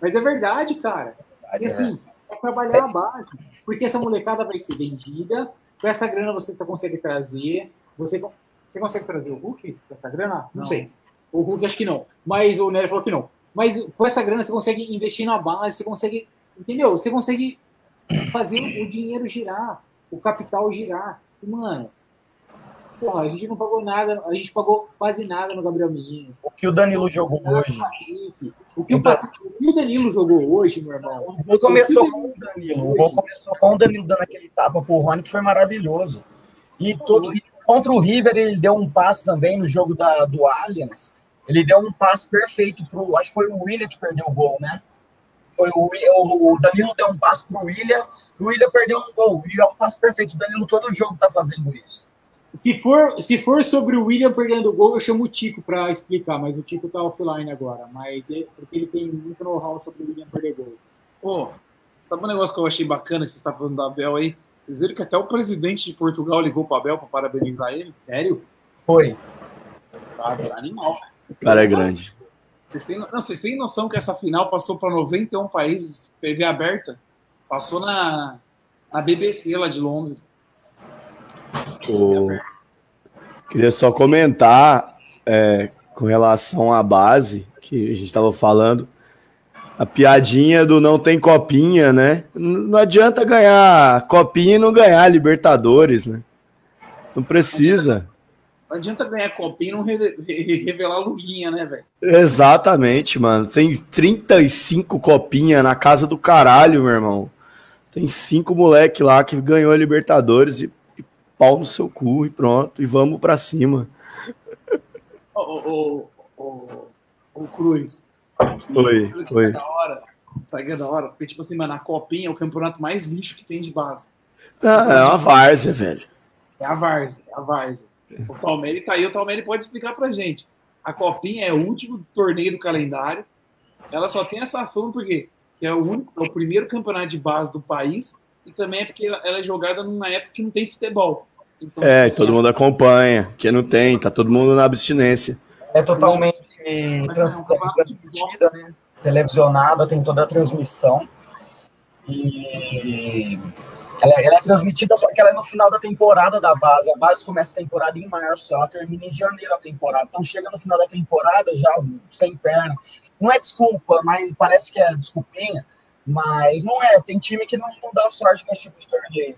Mas é verdade, cara. E assim, é trabalhar a base. Porque essa molecada vai ser vendida, com essa grana você tá- consegue trazer. Você, você consegue trazer o Hulk com essa grana? Não, Não. sei. O Hulk acho que não. Mas o Nery falou que não. Mas com essa grana você consegue investir na base, você consegue. Entendeu? Você consegue fazer o dinheiro girar, o capital girar. E, mano, porra, a gente não pagou nada, a gente pagou quase nada no Gabriel Menino. O que o Danilo jogou hoje. O que o, Patrick- o o Danilo jogou hoje, meu irmão? O gol começou com o Danilo. O gol começou com o Danilo dando aquele tapa pro Rony, que foi maravilhoso. E, todo, contra o River, ele deu um passe também no jogo da, do Allianz. Ele deu um passe perfeito pro. Acho que foi o William que perdeu o gol, né? Foi o, o, o Danilo deu um passe pro William, o William perdeu um gol. E é um passe perfeito. O Danilo todo jogo tá fazendo isso. Se for, se for sobre o William perdendo o gol, eu chamo o Tico para explicar, mas o Tico tá offline agora. Mas é porque ele tem muito know-how sobre o William perder gol. Pô, sabe um negócio que eu achei bacana que você está falando da Abel aí? Vocês viram que até o presidente de Portugal ligou para Abel para parabenizar ele? Sério? Foi. Tá, animal. O cara é grande. Vocês têm, não, vocês têm noção que essa final passou para 91 países, TV aberta? Passou na, na BBC lá de Londres. O- Queria só comentar é, com relação à base que a gente estava falando. A piadinha do não tem copinha, né? Não adianta ganhar copinha e não ganhar Libertadores, né? Não precisa. Não adianta ganhar copinha e não re- re- revelar Lulinha, né, velho? Exatamente, mano. Tem 35 copinha na casa do caralho, meu irmão. Tem cinco moleque lá que ganhou a Libertadores e pau no seu cu e pronto. E vamos pra cima. Ô, ô, ô, ô, Cruz. Oi, Sabe o que oi. é da hora? Sabe o que é da hora? Porque, tipo assim, mano, a copinha é o campeonato mais lixo que tem de base. Ah, é uma várzea, velho. É a Várzea, é a Várzea. O Palmeiras tá aí, o Palmeiras pode explicar pra gente. A Copinha é o último torneio do calendário. Ela só tem essa fama porque que é o único, é o primeiro campeonato de base do país e também é porque ela é jogada numa época que não tem futebol. Então, É, assim, todo mundo acompanha. Quem não tem, tá todo mundo na abstinência. É totalmente trans- transmitida, né? televisionada, tem toda a transmissão. E ela, ela é transmitida, só que ela é no final da temporada da base. A base começa a temporada em março, ela termina em janeiro a temporada. Então chega no final da temporada já sem perna. Não é desculpa, mas parece que é desculpinha. Mas não é, tem time que não, não dá sorte nesse tipo de torneio.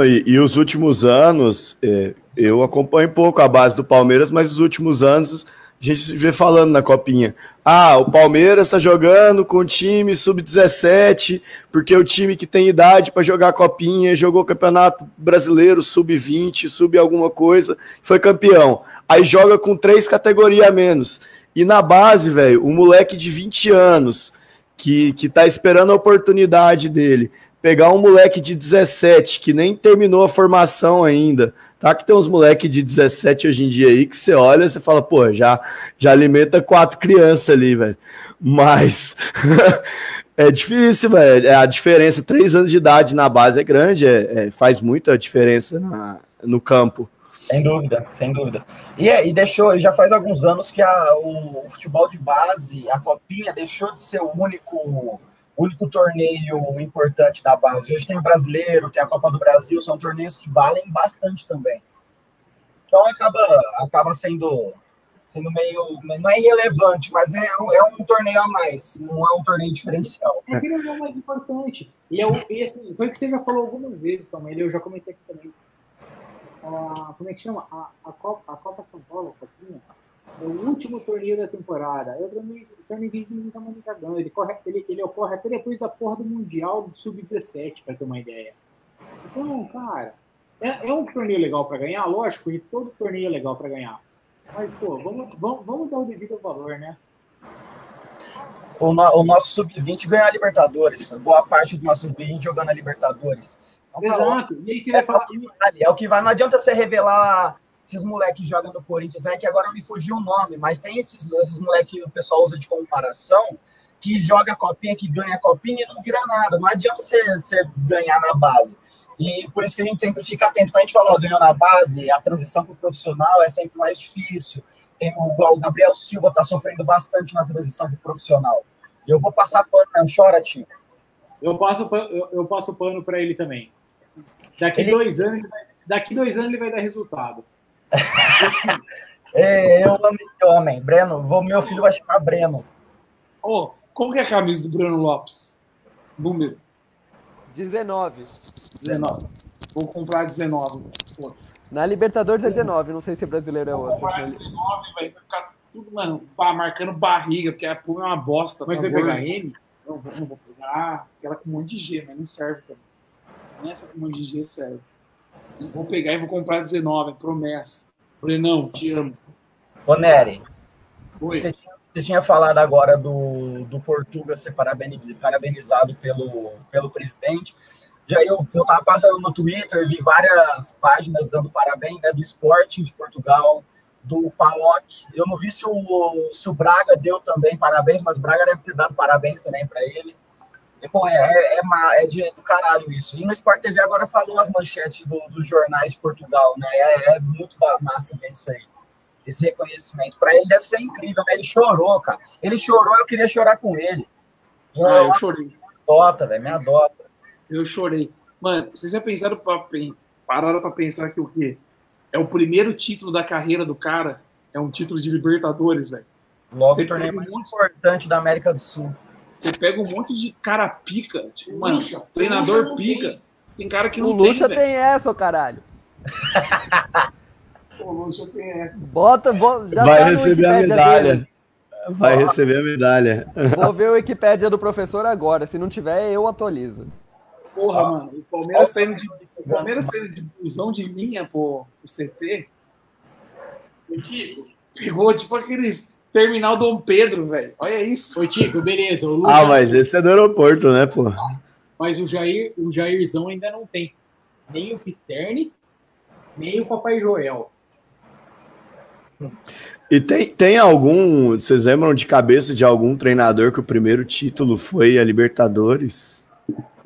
E, e os últimos anos, é, eu acompanho pouco a base do Palmeiras, mas os últimos anos a gente se vê falando na copinha. Ah, o Palmeiras está jogando com o time sub-17, porque é o time que tem idade para jogar copinha, jogou campeonato brasileiro sub-20, sub alguma coisa, foi campeão. Aí joga com três categorias a menos. E na base, velho, um moleque de 20 anos que, que tá esperando a oportunidade dele, pegar um moleque de 17 que nem terminou a formação ainda, tá? Que tem uns moleques de 17 hoje em dia aí que você olha você fala, pô, já, já alimenta quatro crianças ali, velho. Mas é difícil, velho. É a diferença, três anos de idade na base é grande, é, é- faz muita diferença na- no campo. Sem dúvida, sem dúvida. E, é, e deixou, já faz alguns anos que a- o, o futebol de base, a Copinha, deixou de ser o único, único torneio importante da base. Hoje tem o brasileiro, tem a Copa do Brasil, são torneios que valem bastante também. Então acaba, acaba sendo, sendo meio. Não é irrelevante, mas é, um- é um torneio a mais, não é um torneio diferencial. É que ele é o mais importante. E, é o, e assim, foi o que você já falou algumas vezes também, eu já comentei aqui também. Como é que chama? A, a, Copa, a Copa São Paulo, Copinha, é o último torneio da temporada. O torneio, o torneio que ninguém tá cagando. Ele, corre, ele, ele ocorre até depois da porra do Mundial do Sub-17, pra ter uma ideia. Então, cara, é, é um torneio legal pra ganhar, lógico, e todo torneio é legal pra ganhar. Mas, pô, vamos, vamos, vamos dar o devido valor, né? O, no- o nosso sub-20 ganhou a Libertadores. Boa parte do nosso sub-20 jogando a Libertadores. Exato. E aí você vai É, falar. o que vale, é o que vai. Não adianta você revelar esses moleques que jogam no Corinthians, é que agora me fugiu o nome, mas tem esses, esses moleques que o pessoal usa de comparação, que joga a copinha, que ganha a copinha e não vira nada. Não adianta você, você ganhar na base. E por isso que a gente sempre fica atento. Quando a gente fala, ó, ganhou na base, a transição para o profissional é sempre mais difícil. Tem o, o Gabriel Silva está sofrendo bastante na transição para o profissional. Eu vou passar pano, não chora, tio. Eu passo, pa- eu, eu passo pano pra ele também. Daqui Ele- dois anos, ele vai- daqui dois anos ele vai dar resultado. É, eu amo esse homem. Breno, vou, meu filho vai chamar Breno. Ô, qual que é a camisa do Bruno Lopes? Número 19. 19. Vou comprar 19. Pô, Na Libertadores é 19, não sei se brasileiro é vou outro. comprar 19, vai ficar tudo, mano, marcando barriga, porque a pulga é uma bosta. Mas tá vai pegar. M? Não, vou, não vou pegar aquela com um monte de G, mas não serve também. Nem essa com um monte de G serve. E vou pegar e vou comprar 19, é promessa. Brenão, te amo. Ô, Nery, você tinha, você tinha falado agora do, do Portuga ser parabeniz- parabenizado pelo, pelo presidente. Já eu, eu tava passando no Twitter, vi várias páginas dando parabéns, né, do Sporting de Portugal, do PAOK. Eu não vi se o, se o Braga deu também parabéns, mas o Braga deve ter dado parabéns também para ele. E, pô, é, é, é, é de, do caralho isso. E no Sport TV agora falou as manchetes do- dos jornais de Portugal, né? É, é muito massa ver isso aí. Esse reconhecimento. Para ele deve ser incrível, né? Ele chorou, cara. Ele chorou, eu queria chorar com ele. Ah, eu chorei. Me adota, velho, me adota. Eu chorei. Mano, vocês já pensaram pra, pararam pra pensar que o quê? É o primeiro título da carreira do cara? É um título de Libertadores, velho. Logo Você o torneio um mais importante da América do Sul. Você pega um monte de cara pica, tipo, O mano, Lucha. O treinador Lucha pica. Tem. cara que O não Lucha tem, tem, essa, ô caralho. O Lucha tem essa. Bota, já Vai tá receber a medalha. dele. Vai receber a medalha. Vou ver o Wikipédia do professor agora. Se não tiver, eu atualizo. Porra, mano, o Palmeiras tá indo de, o Palmeiras tá indo de busão de linha pro, pro CT. O pegou tipo aqueles terminal Dom Pedro, velho. Olha isso. Ô, Tico, beleza. Ah, mas esse é do aeroporto, né, pô? mas o Jair, o Jairzão ainda não tem nem o Pisserni Nem o Papai Joel. E tem, tem algum. Vocês lembram de cabeça de algum treinador que o primeiro título foi a Libertadores?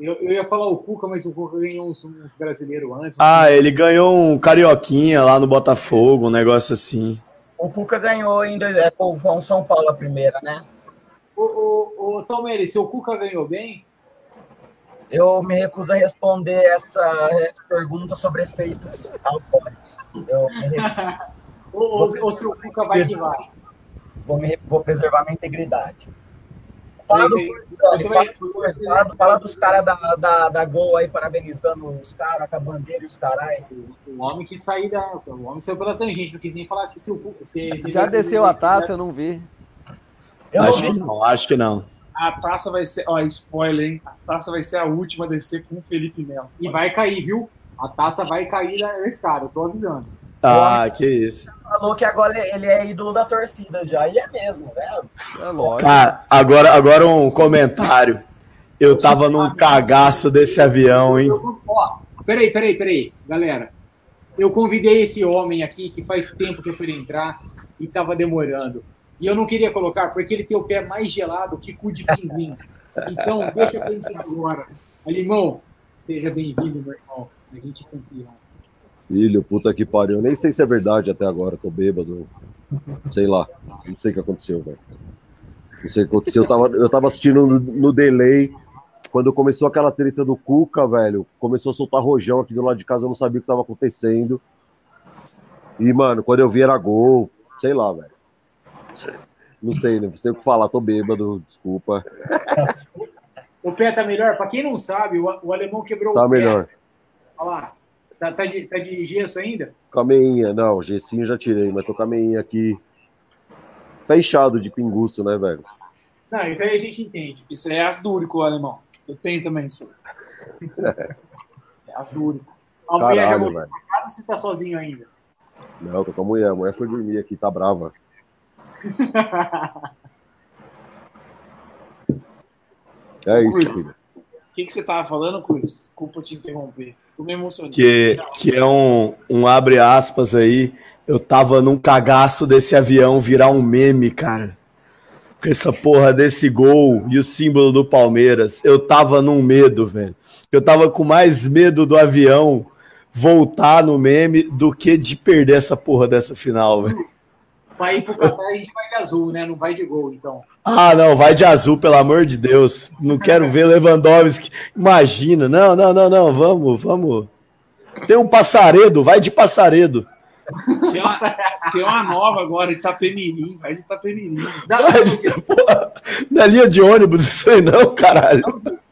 Eu, eu ia falar o Cuca, mas o Cuca ganhou um, um brasileiro antes. Ah, ele ganhou um carioquinha lá no Botafogo, um negócio assim. O Cuca ganhou ainda é, com com o São Paulo a primeira, né? Ô, ô Tomeri, seu Cuca ganhou bem? Eu me recuso a responder essa pergunta sobre efeitos alcoólicos. Eu me recuso. Ou, ou, ou seu Cuca vai que vai? Vou, me- vou preservar minha integridade. Fala, do, Você vai- dos caras da, da, da Gol aí, parabenizando os caras com a bandeira e os caras. O homem que saiu da. O homem saiu pela tangente, não quis nem falar que Cuca. Você, você Já desceu a taça, eu não vi. acho que não, acho que não. A taça vai ser. Ó, spoiler, hein? A taça vai ser a última a descer com o Felipe Melo. E vai cair, viu? A taça vai cair da escada, eu tô avisando. Ah, que isso. Falou que agora ele é ídolo da torcida já. E é mesmo, velho. É lógico. Cara, agora, agora um comentário. Eu tava num cagaço desse avião, hein? Ó, peraí, peraí, peraí, galera. Eu convidei esse homem aqui que faz tempo que eu fui entrar e tava demorando. E eu não queria colocar porque ele tem o pé mais gelado que cu de pinguim. Então, deixa eu entrar agora. Alimão, seja bem-vindo, meu irmão. A gente é campeão. Filho, puta que pariu. Eu nem sei se é verdade até agora, tô bêbado. Sei lá. Não sei o que aconteceu, velho. Não sei o que aconteceu. Eu tava, eu tava assistindo no, no delay. Quando começou aquela treta do Cuca, velho, começou a soltar rojão aqui do lado de casa, eu não sabia o que tava acontecendo. E, mano, quando eu vi era gol, sei lá, velho. Não sei, não sei o que falar, tô bêbado, desculpa. O pé tá melhor? Pra quem não sabe, o, o alemão quebrou Tá o pé. melhor. Olha lá. Tá, tá de, tá de gesso ainda? Com a meinha, não, o gessinho já tirei, mas tô com a meinha aqui. Tá inchado de pinguço, né, velho? Não, isso aí a gente entende. Isso é asdúrico, alemão. Eu tenho também isso. É asdúrico. A mulher já Caralho, voltou velho. pra casa você tá sozinho ainda? Não, tô com a mulher. A mulher foi dormir aqui, tá brava. É isso, Cruz, filho. O que, que você tava falando, Cruz? Desculpa te interromper. Que, que é um, um abre aspas aí. Eu tava num cagaço desse avião virar um meme, cara. Com essa porra desse gol e o símbolo do Palmeiras. Eu tava num medo, velho. Eu tava com mais medo do avião voltar no meme do que de perder essa porra dessa final, velho. Pra ir pro Catar, a gente vai de azul, né? Não vai de gol, então. Ah, não, vai de azul, pelo amor de Deus. Não quero ver Lewandowski. Imagina. Não, não, não, não. Vamos, vamos. Tem um passaredo, vai de passaredo. Tem uma, tem uma nova agora, Itapemirim. Vai de Itapemirim. Vai de- porra, Na linha de ônibus, isso aí não, caralho.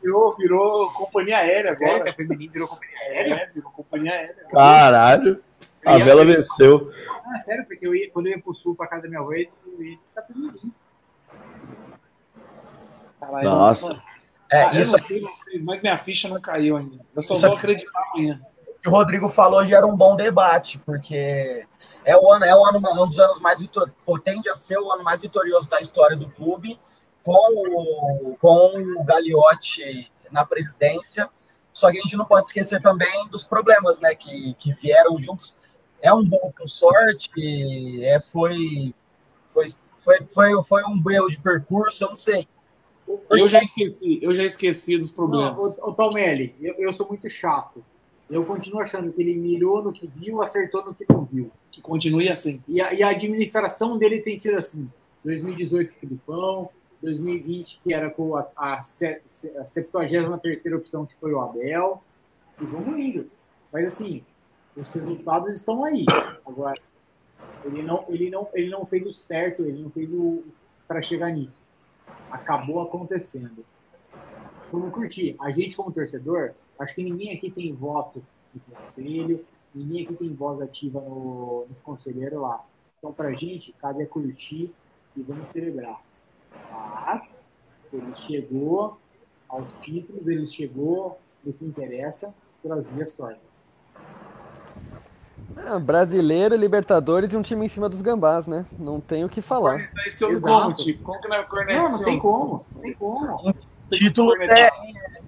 Virou, virou companhia aérea agora. a feminina virou companhia aérea? É, virou companhia aérea. Caralho. A vela venceu. Ah, sério, porque eu ia, quando eu ia pro sul, pra casa da minha avó, eu ia Itapemirim. Caralho, Nossa. É, Ah, eu isso não sei vocês, mas minha ficha não caiu ainda. Eu só Isso vou aqui- acreditar amanhã. que o Rodrigo falou gera um bom debate, porque é o ano, é o ano, um dos anos mais vitor, tende a ser o ano mais vitorioso da história do clube, com o, com o Gagliotti na presidência. Só que a gente não pode esquecer também dos problemas, né, que, que vieram juntos. É um gol com sorte, é, foi, foi, foi, foi, foi um erro de percurso, eu não sei. Eu já esqueci, eu já esqueci dos Não, problemas. ô, ô Palmelli, eu, eu sou muito chato. Eu continuo achando que ele mirou no que viu, acertou no que não viu. Que continue assim. E a, e a administração dele tem sido assim. 2018 Filipão, 2020 que era com a, a, a 73 opção que foi o Abel. E vamos indo. Mas assim, os resultados estão aí. Agora, ele não, ele não, ele não fez o certo, ele não fez o para chegar nisso. Acabou acontecendo. Vamos curtir. A gente, como torcedor, acho que ninguém aqui tem voto no conselho, ninguém aqui tem voz ativa no, nos conselheiros lá. Então, pra gente, cabe é curtir e vamos celebrar. Mas, ele chegou aos títulos, ele chegou no que interessa pelas vias tortas. Ah, brasileiro, Libertadores e um time em cima dos gambás, né? Não tem o que falar. Exato. como, tipo? Como que não é? Não, não tem como. Não tem como. Títulos, é,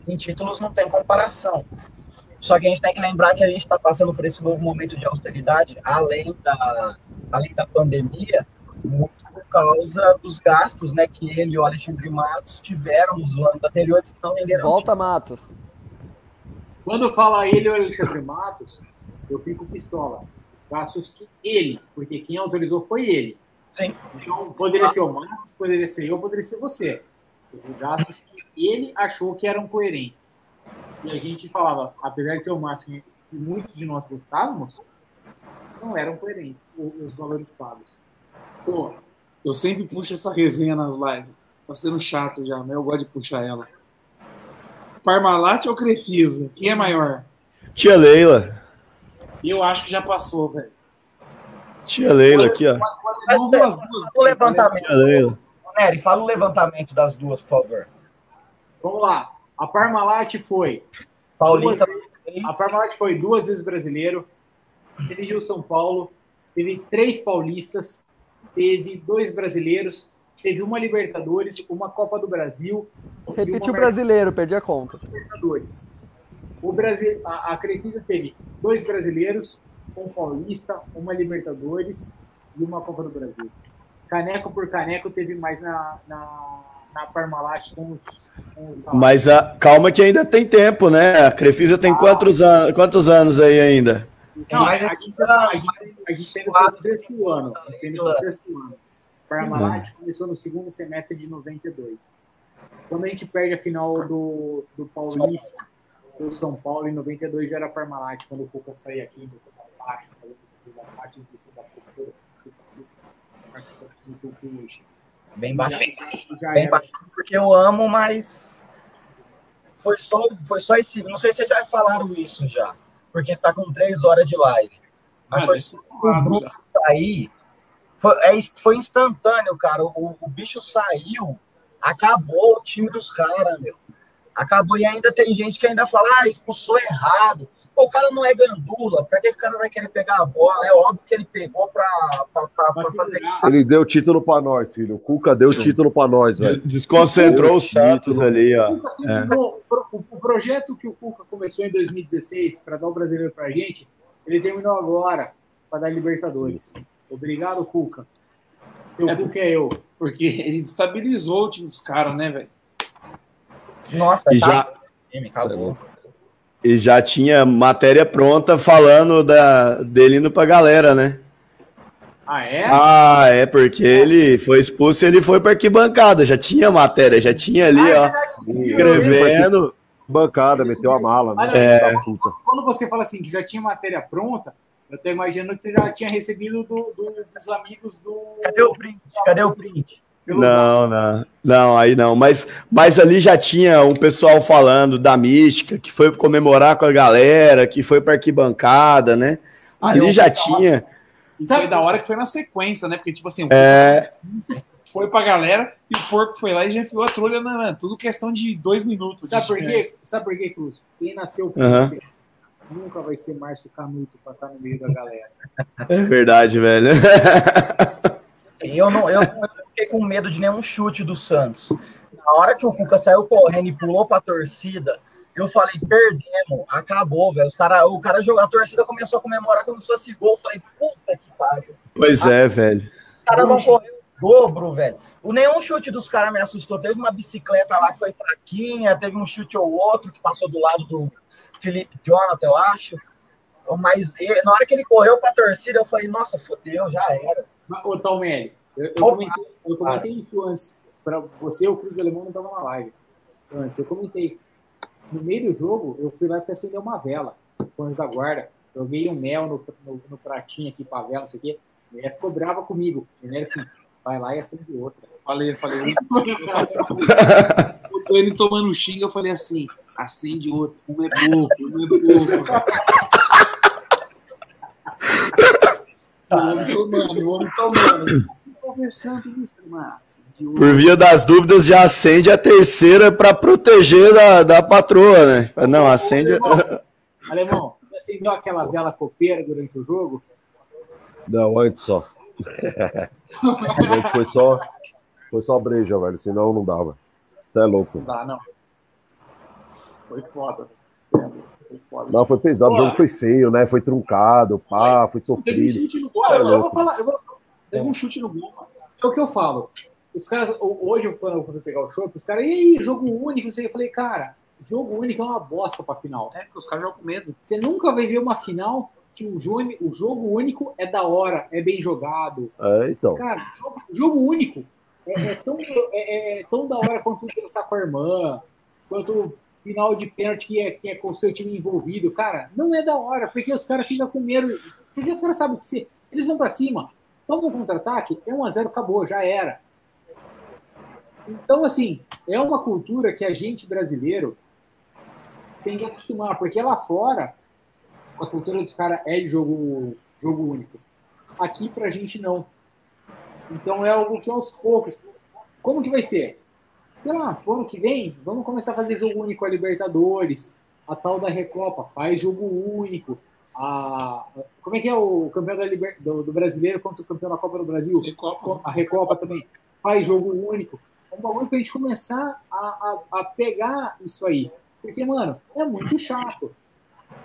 em títulos não tem comparação. Só que a gente tem que lembrar que a gente está passando por esse novo momento de austeridade, além da, além da pandemia, muito por causa dos gastos né, que ele e o Alexandre Matos tiveram nos anos anteriores que não renderam. Volta, Matos. Quando fala ele ou Alexandre Matos, eu fico pistola. Gastos que ele, porque quem autorizou foi ele. Sim. Então, poderia ser o Matos, poderia ser eu, poderia ser você. Os gastos que ele achou que eram coerentes. E a gente falava, apesar de ser o máximo que muitos de nós gostávamos, não eram coerentes os valores pagos. Pô, eu sempre puxo essa resenha nas lives. Tá sendo chato já, mas eu gosto de puxar ela. Parmalat ou Crefisa? Quem é maior? Tia Leila. Eu acho que já passou, velho. Tia Leila aqui, ó. Mas, Duas, duas, o levantamento. Tia Leila. Nery, fala o levantamento das duas, por favor. Vamos lá. A Parmalat foi. Paulista. duas a Parmalat foi duas vezes brasileiro. Teve Rio São Paulo. Teve três paulistas. Teve dois brasileiros. Teve uma Libertadores, uma Copa do Brasil. e Repetiu o brasileiro, perdi a conta. Libertadores. O Brasil, a, a Crefisa teve dois brasileiros, um paulista, uma Libertadores e uma Copa do Brasil. Caneco por caneco teve mais na, na, na Parmalat com os, com os Mas a, calma que ainda tem tempo, né? A Crefisa tem quantos, an quantos anos aí ainda? Não, a, gente, a tem no sexto ano. A gente tem no sexto ano. Parmalat começou no segundo semestre de 92. Quando a gente perde a final do, do Paulista, do São Paulo, em 92 já era Parmalat, quando o Cuca saía aqui do Baixo, fazendo segunda parte e da cultura. Bem baixinho. Já Bem baixinho, porque eu amo, mas foi só, foi só esse. Não sei se vocês já falaram isso já, porque tá com três horas de live. Mas Ah, foi só o Bruno sair. Foi, é, foi instantâneo, cara. O, o bicho saiu, acabou o time dos caras, meu. Acabou e ainda tem gente que ainda fala, ah, expulsou errado. Pô, o cara não é gandula, pra que o cara vai querer pegar a bola? É óbvio que ele pegou pra, pra, pra, pra fazer. Ele deu título pra nós, filho. O Cuca deu título pra nós, velho. Desconcentrou o Santos ali, ó. É. O, o- o projeto que o Cuca começou em 2016 para dar o brasileiro para a gente, ele terminou agora para dar Libertadores. Obrigado, Cuca. Seu É, Cuca é eu. Porque ele destabilizou o time dos caras, né, velho? Nossa, E tá- já, acabou. e já tinha matéria pronta falando da, dele indo pra galera, né? Ah, é? Ah, é porque ele foi expulso e ele foi pra arquibancada. Já tinha matéria, já tinha ali, ó, escrevendo. Bancada, meteu a mala, né? É. Quando você fala assim que já tinha matéria pronta, eu tô imaginando que você já tinha recebido do- do- dos amigos do. Cadê o print? Cadê o print? Não, não, não, aí não. Mas, mas ali já tinha um pessoal falando da mística, que foi comemorar com a galera, que foi pra arquibancada, né? Ali já tinha. E foi da hora que foi na sequência, né? Porque, tipo assim, o É. foi pra galera e o porco foi lá e já enfiou a trolha na. na- Tudo questão de dois minutos. Sabe por quê? Sabe por quê, Cruz? Quem nasceu com Aham. você nunca vai ser Márcio Canuto pra estar no meio da galera. É verdade, velho. Eu não, eu não fiquei com medo de nenhum chute do Santos. Na hora que o Cuca saiu correndo e pulou pra torcida, eu falei, perdemos, acabou, velho. Os cara, o cara jogou, a torcida começou a comemorar como se fosse gol. Eu falei, puta que pariu. Pois é, velho. Os caras vão correr o dobro, velho. O nenhum chute dos caras me assustou. Teve uma bicicleta lá que foi fraquinha, teve um chute ou outro que passou do lado do Felipe Jonathan, eu acho. Mas e- na hora que ele correu pra torcida, eu falei, nossa, fodeu, já era. Mas, Ô, Talmelli, eu, eu comentei, eu comentei isso antes. Pra você, o Cruz Alemão não estava na live. Antes, eu comentei. No meio do jogo, eu fui lá e fui acender uma vela com os da guarda. Joguei um mel no, no, no pratinho aqui pra vela, não sei o quê. A mulher ficou brava comigo. Ele era assim, vai lá e acende outra. Falei, falei. Eu tô ele tomando xinga, eu falei assim: acende outro, um é pouco, um é pouco. O homem tomando, o homem tomando. Conversando isso, outro. Por via das dúvidas, já acende a terceira pra proteger da, da patroa, né? Não, acende. Alemão, você acendeu aquela vela copeira durante o jogo? Não, antes só. antes foi só. Foi só breja, velho. Senão não dava. Você é louco. Não dá, não. Foi foda. Não, foi pesado, o Pô. jogo foi feio, né? Foi truncado, pá, foi sofrido. no gol. É Eu, eu vou falar, eu vou. Teve um chute no gol. É o que eu falo. Os caras, ho- hoje, quando eu fui pegar o show, os caras, e aí, jogo único, eu falei, cara, jogo único é uma bosta pra final. É, porque os caras jogam com medo. Você nunca vai ver uma final que o jogo, o jogo único é da hora, é bem jogado. É, então. Cara, jogo, jogo único é, é tão, é, é tão da hora quanto dançar com a irmã, quanto final de pênalti que é, que é com o seu time envolvido. Cara, não é da hora, porque os caras ficam com medo. Porque os caras sabem que se eles vão pra cima, tomam um contra-ataque, é 1x0, acabou, já era. Então, assim, é uma cultura que a gente brasileiro tem que acostumar, porque lá fora a cultura dos caras é de jogo, jogo único. Aqui pra gente não. Então é algo que aos poucos. Como que vai ser? Sei lá, ano que vem, vamos começar a fazer jogo único a Libertadores, a tal da Recopa, faz jogo único. A, como é que é o campeão da Liber- do, do brasileiro contra o campeão da Copa do Brasil? A Recopa também. Faz jogo único. É um bagulho pra gente começar a, a, a pegar isso aí. Porque, mano, é muito chato.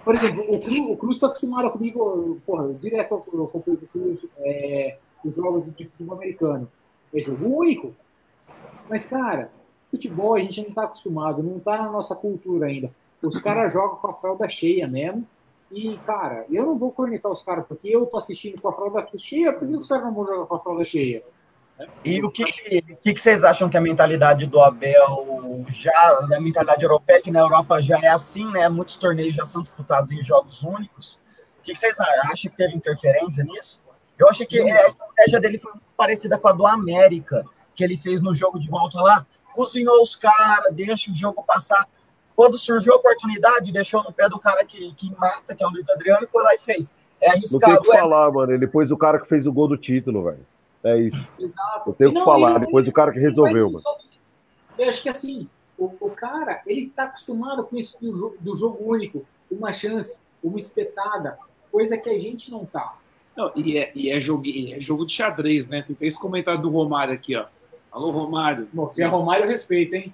Por exemplo, o Cruz, o Cruz tá acostumado comigo, porra, direto eu o Cruz, é, os jogos de futebol americano. É jogo único. Mas, cara, futebol a gente não tá acostumado, não tá na nossa cultura ainda. Os caras jogam com a fralda cheia mesmo. E, cara, eu não vou cornetar os caras, porque eu tô assistindo com a fralda cheia, por que os caras não vão jogar com a fralda cheia? E o que, que, que vocês acham que a mentalidade do Abel já, a mentalidade europeia, que na Europa já é assim, né? Muitos torneios já são disputados em jogos únicos. O que, que vocês acham? Acham que teve interferência nisso? Eu acho que a estratégia dele foi parecida com a do América, que ele fez no jogo de volta lá. Cozinhou os caras, deixa o jogo passar. Quando surgiu a oportunidade, deixou no pé do cara que, que mata, que é o Luiz Adriano, e foi lá e fez. É Não tem arriscado. o que é. falar, mano. Ele pôs o cara que fez o gol do título, velho. É isso. Exato. Não tem o que Não, falar. ele- Depois o cara que resolveu, mano. Eu acho que assim, o, o cara, ele tá acostumado com isso do, jo- do jogo único, uma chance, uma espetada, coisa que a gente não tá. Não, e é, e é jogo, e é jogo de xadrez, né? Tem esse comentário do Romário aqui, ó. Alô, Romário. Bom, se é Romário, eu respeito, hein?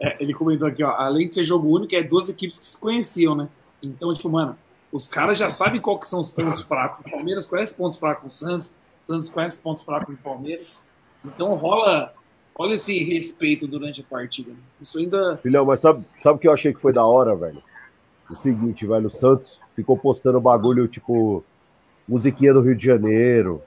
É, ele comentou aqui, ó. Além de ser jogo único, é duas equipes que se conheciam, né? Então, tipo, mano, os caras já sabem qual que são os pontos fracos. O Palmeiras conhece os pontos fracos do Santos, o Santos conhece os pontos fracos do Palmeiras. Então rola, rola esse respeito durante a partida. né? Isso ainda. Filhão, mas sabe, sabe o que eu achei que foi da hora, velho? O seguinte, velho, o Santos ficou postando bagulho, tipo, musiquinha do Rio de Janeiro,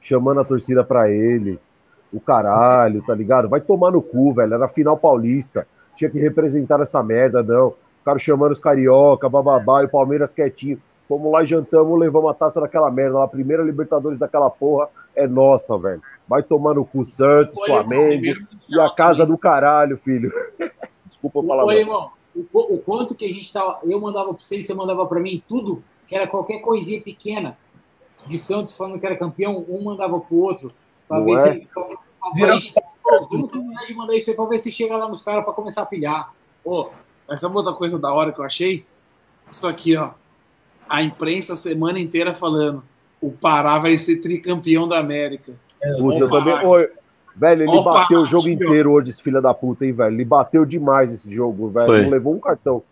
chamando a torcida pra eles, o caralho, tá ligado? Vai tomar no cu, velho, era final paulista, tinha que representar essa merda, não. Ficaram chamando os carioca, bababá, e o Palmeiras quietinho. Fomos lá e jantamos, levamos a taça daquela merda lá. A primeira Libertadores daquela porra é nossa, velho. Vai tomar no cu Santos, Foi, Flamengo primeiro e a casa do caralho, filho. Desculpa falar. Olha, mal. irmão, o, o quanto que a gente tava. Eu mandava pra você e você mandava pra mim tudo, que era qualquer coisinha pequena de Santos falando que era campeão, um mandava pro outro, pra Não ver é? se. Pra, Virou gente, vamos terminar de mandar isso aí pra ver se chega lá nos caras pra começar a pilhar. Ô, mas sabe outra coisa da hora que eu achei? Isso aqui, ó. A imprensa a semana inteira falando: o Pará vai ser tricampeão da América. Puta, eu Ó, também. Oi, velho, ele Ó, bateu o jogo tio. inteiro hoje, esse filho da puta, hein, velho? Ele bateu demais esse jogo, velho. Foi. Não levou um cartão.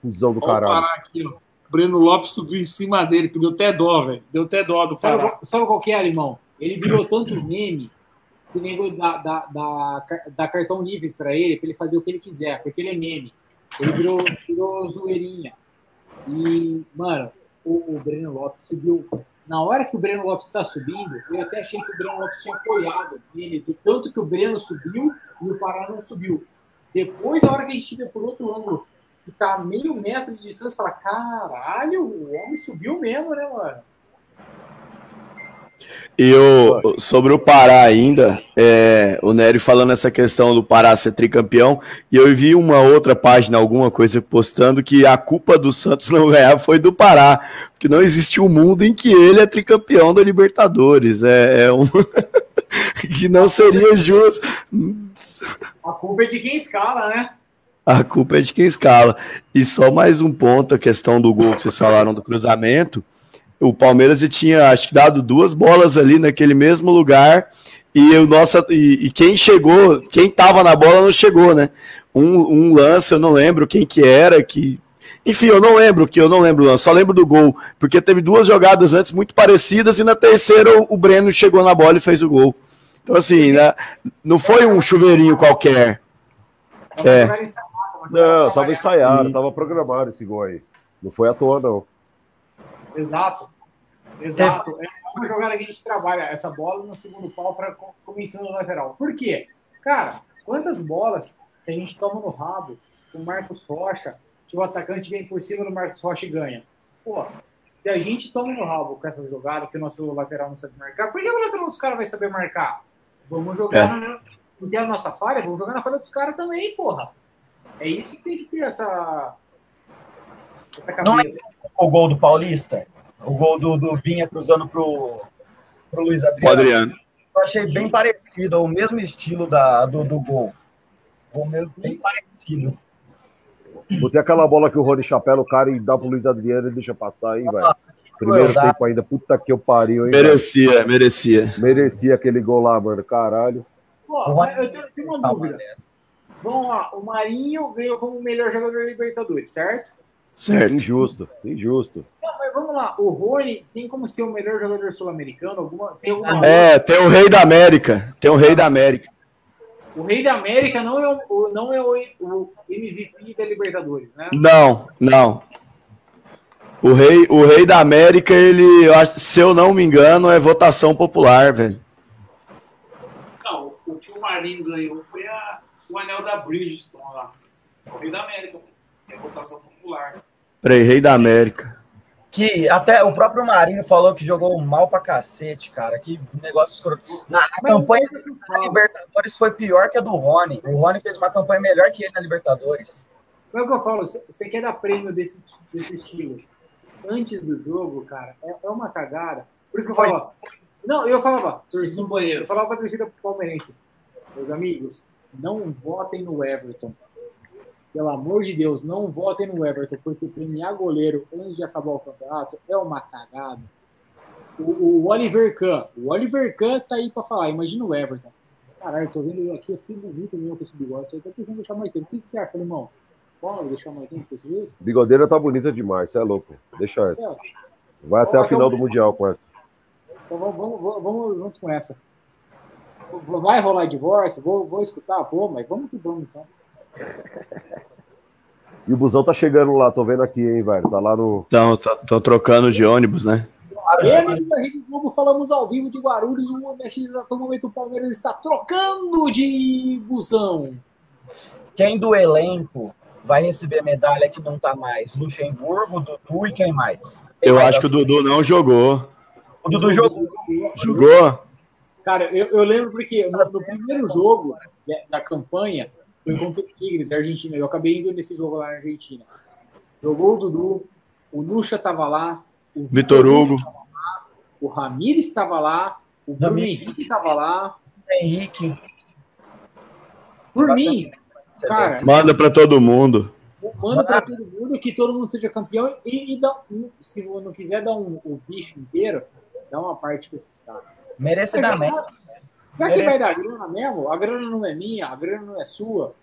Cusão do Ó o caralho. Pará aqui, ó. Breno Lopes subiu em cima dele, que deu até dó, velho. Deu até dó do Sabe, Pará. qual- sabe qual que é, irmão? Ele virou tanto meme que nego dá, dá cartão livre pra ele, pra ele fazer o que ele quiser, porque ele é meme. Ele virou, virou zoeirinha. E, mano, o, o Breno Lopes subiu. Na hora que o Breno Lopes está subindo, eu até achei que o Breno Lopes tinha apoiado nele, do tanto que o Breno subiu e o Pará não subiu. Depois, a hora que a gente vê por outro ângulo, que tá meio metro de distância, fala: caralho, o homem subiu mesmo, né, mano? E o, sobre o Pará ainda, é, o Nery falando essa questão do Pará ser tricampeão, e eu vi uma outra página, alguma coisa postando que a culpa do Santos não ganhar foi do Pará, porque não existe um mundo em que ele é tricampeão da Libertadores. É, é um que não seria justo. A culpa é de quem escala, né? A culpa é de quem escala. E só mais um ponto, a questão do gol que vocês falaram do cruzamento. O Palmeiras tinha, acho que, dado duas bolas ali naquele mesmo lugar. E o nossa, e, e quem chegou, quem tava na bola não chegou, né? um, um lance, eu não lembro quem que era, que. Enfim, eu não lembro que eu não lembro o lance, só lembro do gol, porque teve duas jogadas antes muito parecidas e na terceira o, o Breno chegou na bola e fez o gol. Então, assim, né, não foi um chuveirinho qualquer. É. Não, tava ensaiado, tava programado esse gol aí. Não foi à toa, não. Exato. Exato. É uma jogada que a gente trabalha essa bola no segundo pau para começar no lateral. Por quê? Cara, quantas bolas que a gente toma no rabo com o Marcos Rocha, que o atacante vem por cima do Marcos Rocha e ganha? Pô, se a gente toma no rabo com essa jogada, que o nosso lateral não sabe marcar, por que o lateral dos caras vai saber marcar? Vamos jogar É. na. Não tem a nossa falha, vamos jogar na falha dos caras também, porra. É isso que tem que ter essa. Essa Não é cabeça. o gol do Paulista? O gol do, do Vinha cruzando pro, pro Luiz Adriano. Adriano. Eu achei bem parecido, o mesmo estilo da, do, do gol. O mesmo, bem parecido. Botei aquela bola que o Rony chapéu, o cara e dá pro Luiz Adriano e deixa passar aí, velho. Primeiro crueldade. tempo ainda, puta que eu pariu, hein? Merecia, merecia. Merecia aquele gol lá, mano, caralho. Pô, eu tenho tenho uma dúvida. Vamos lá, o Marinho ganhou como o melhor jogador da Libertadores, certo? Certo. Injusto, injusto. Não, mas vamos lá, o Rony tem como ser o melhor jogador sul-americano? Alguma, tem alguma É, tem o Rei da América. Tem o Rei da América. O Rei da América não é o, não é o, MVP da Libertadores, né? Não, não. O rei, o rei da América, ele, se eu não me engano, é votação popular, velho. Não, o que o Marinho ganhou foi a- o anel da Bridgestone lá. O Rei da América. É votação popular. Peraí, Rei da América. Que até o próprio Marinho falou que jogou mal pra cacete, cara. Que negócio escroto. Na, a campanha da Libertadores foi pior que a do Rony. O Rony fez uma campanha melhor que ele na Libertadores. É o que eu falo, você você quer dar prêmio desse, desse estilo antes do jogo, cara, é, é uma cagada. Por isso que eu Foi. falava. Não, eu falava, torcida, eu falava pra torcida palmeirense, meus amigos, não votem no Everton. Pelo amor de Deus, não votem no Everton, porque premiar goleiro antes de acabar o campeonato é uma cagada. O, o Oliver Kahn, o Oliver Kahn tá aí pra falar, imagina o Everton. Caralho, tô vendo aqui, eu fiquei bonito mesmo com esse bigode, só tô pensando em deixar mais tempo. O que, que você acha, irmão? Bora deixar mais tempo desse jeito? Bigodeira tá bonita demais, você é louco. Deixa essa. É. Vai até a final do Mundial com essa. Então vamos, vamos, vamos- vamos junto com essa. Vai rolar divórcio? Vou, vou escutar? Vou, mas vamos que vamos então. E o busão tá chegando lá, tô vendo aqui, hein, velho. Tá lá no. Então, tá- tô trocando de ônibus, né? Amigos da Rede Globo, falamos ao vivo de Guarulhos. O neste exato momento o Palmeiras está trocando de busão. Quem do elenco vai receber medalha que não tá mais? Luxemburgo, Dudu e quem mais? Eu acho que o Dudu não jogou. O Dudu jogou. Jogou? Cara, eu, eu lembro porque no, no primeiro jogo da campanha foi contra o Tigre da Argentina. Eu acabei indo nesse jogo lá na Argentina. Jogou o Dudu, o Lucha tava lá, o Vitor Hugo. o Ramires estava lá, o Bruno Henrique estava lá. Henrique. Por mim, cara, Manda pra todo mundo. manda para todo mundo que todo mundo seja campeão e, e dá, se não quiser dar um, o bicho inteiro, dá uma parte pra esses caras. Merecidamente. Já que vai dar grana mesmo, a grana não é minha, a grana não é sua.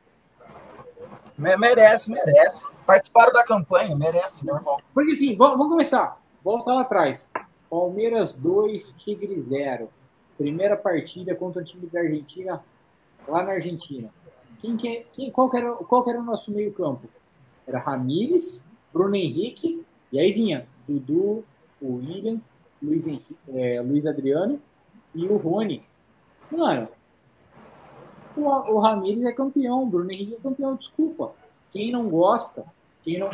Me- Merece, merece. Participaram da campanha, merece, normal. Porque assim, vamos, começar. Volta lá atrás. Palmeiras 2, Tigre 0. Primeira partida contra o time da Argentina, lá na Argentina. Quem que é- quem, qual, que era, qual que era o nosso meio-campo? Era Ramires, Bruno Henrique, e aí vinha Dudu, o William, Luiz, Henrique, é, Luiz Adriano e o Rony. Mano, o, o Ramires é campeão, o Bruno Henrique é campeão, desculpa. Quem não gosta, quem não.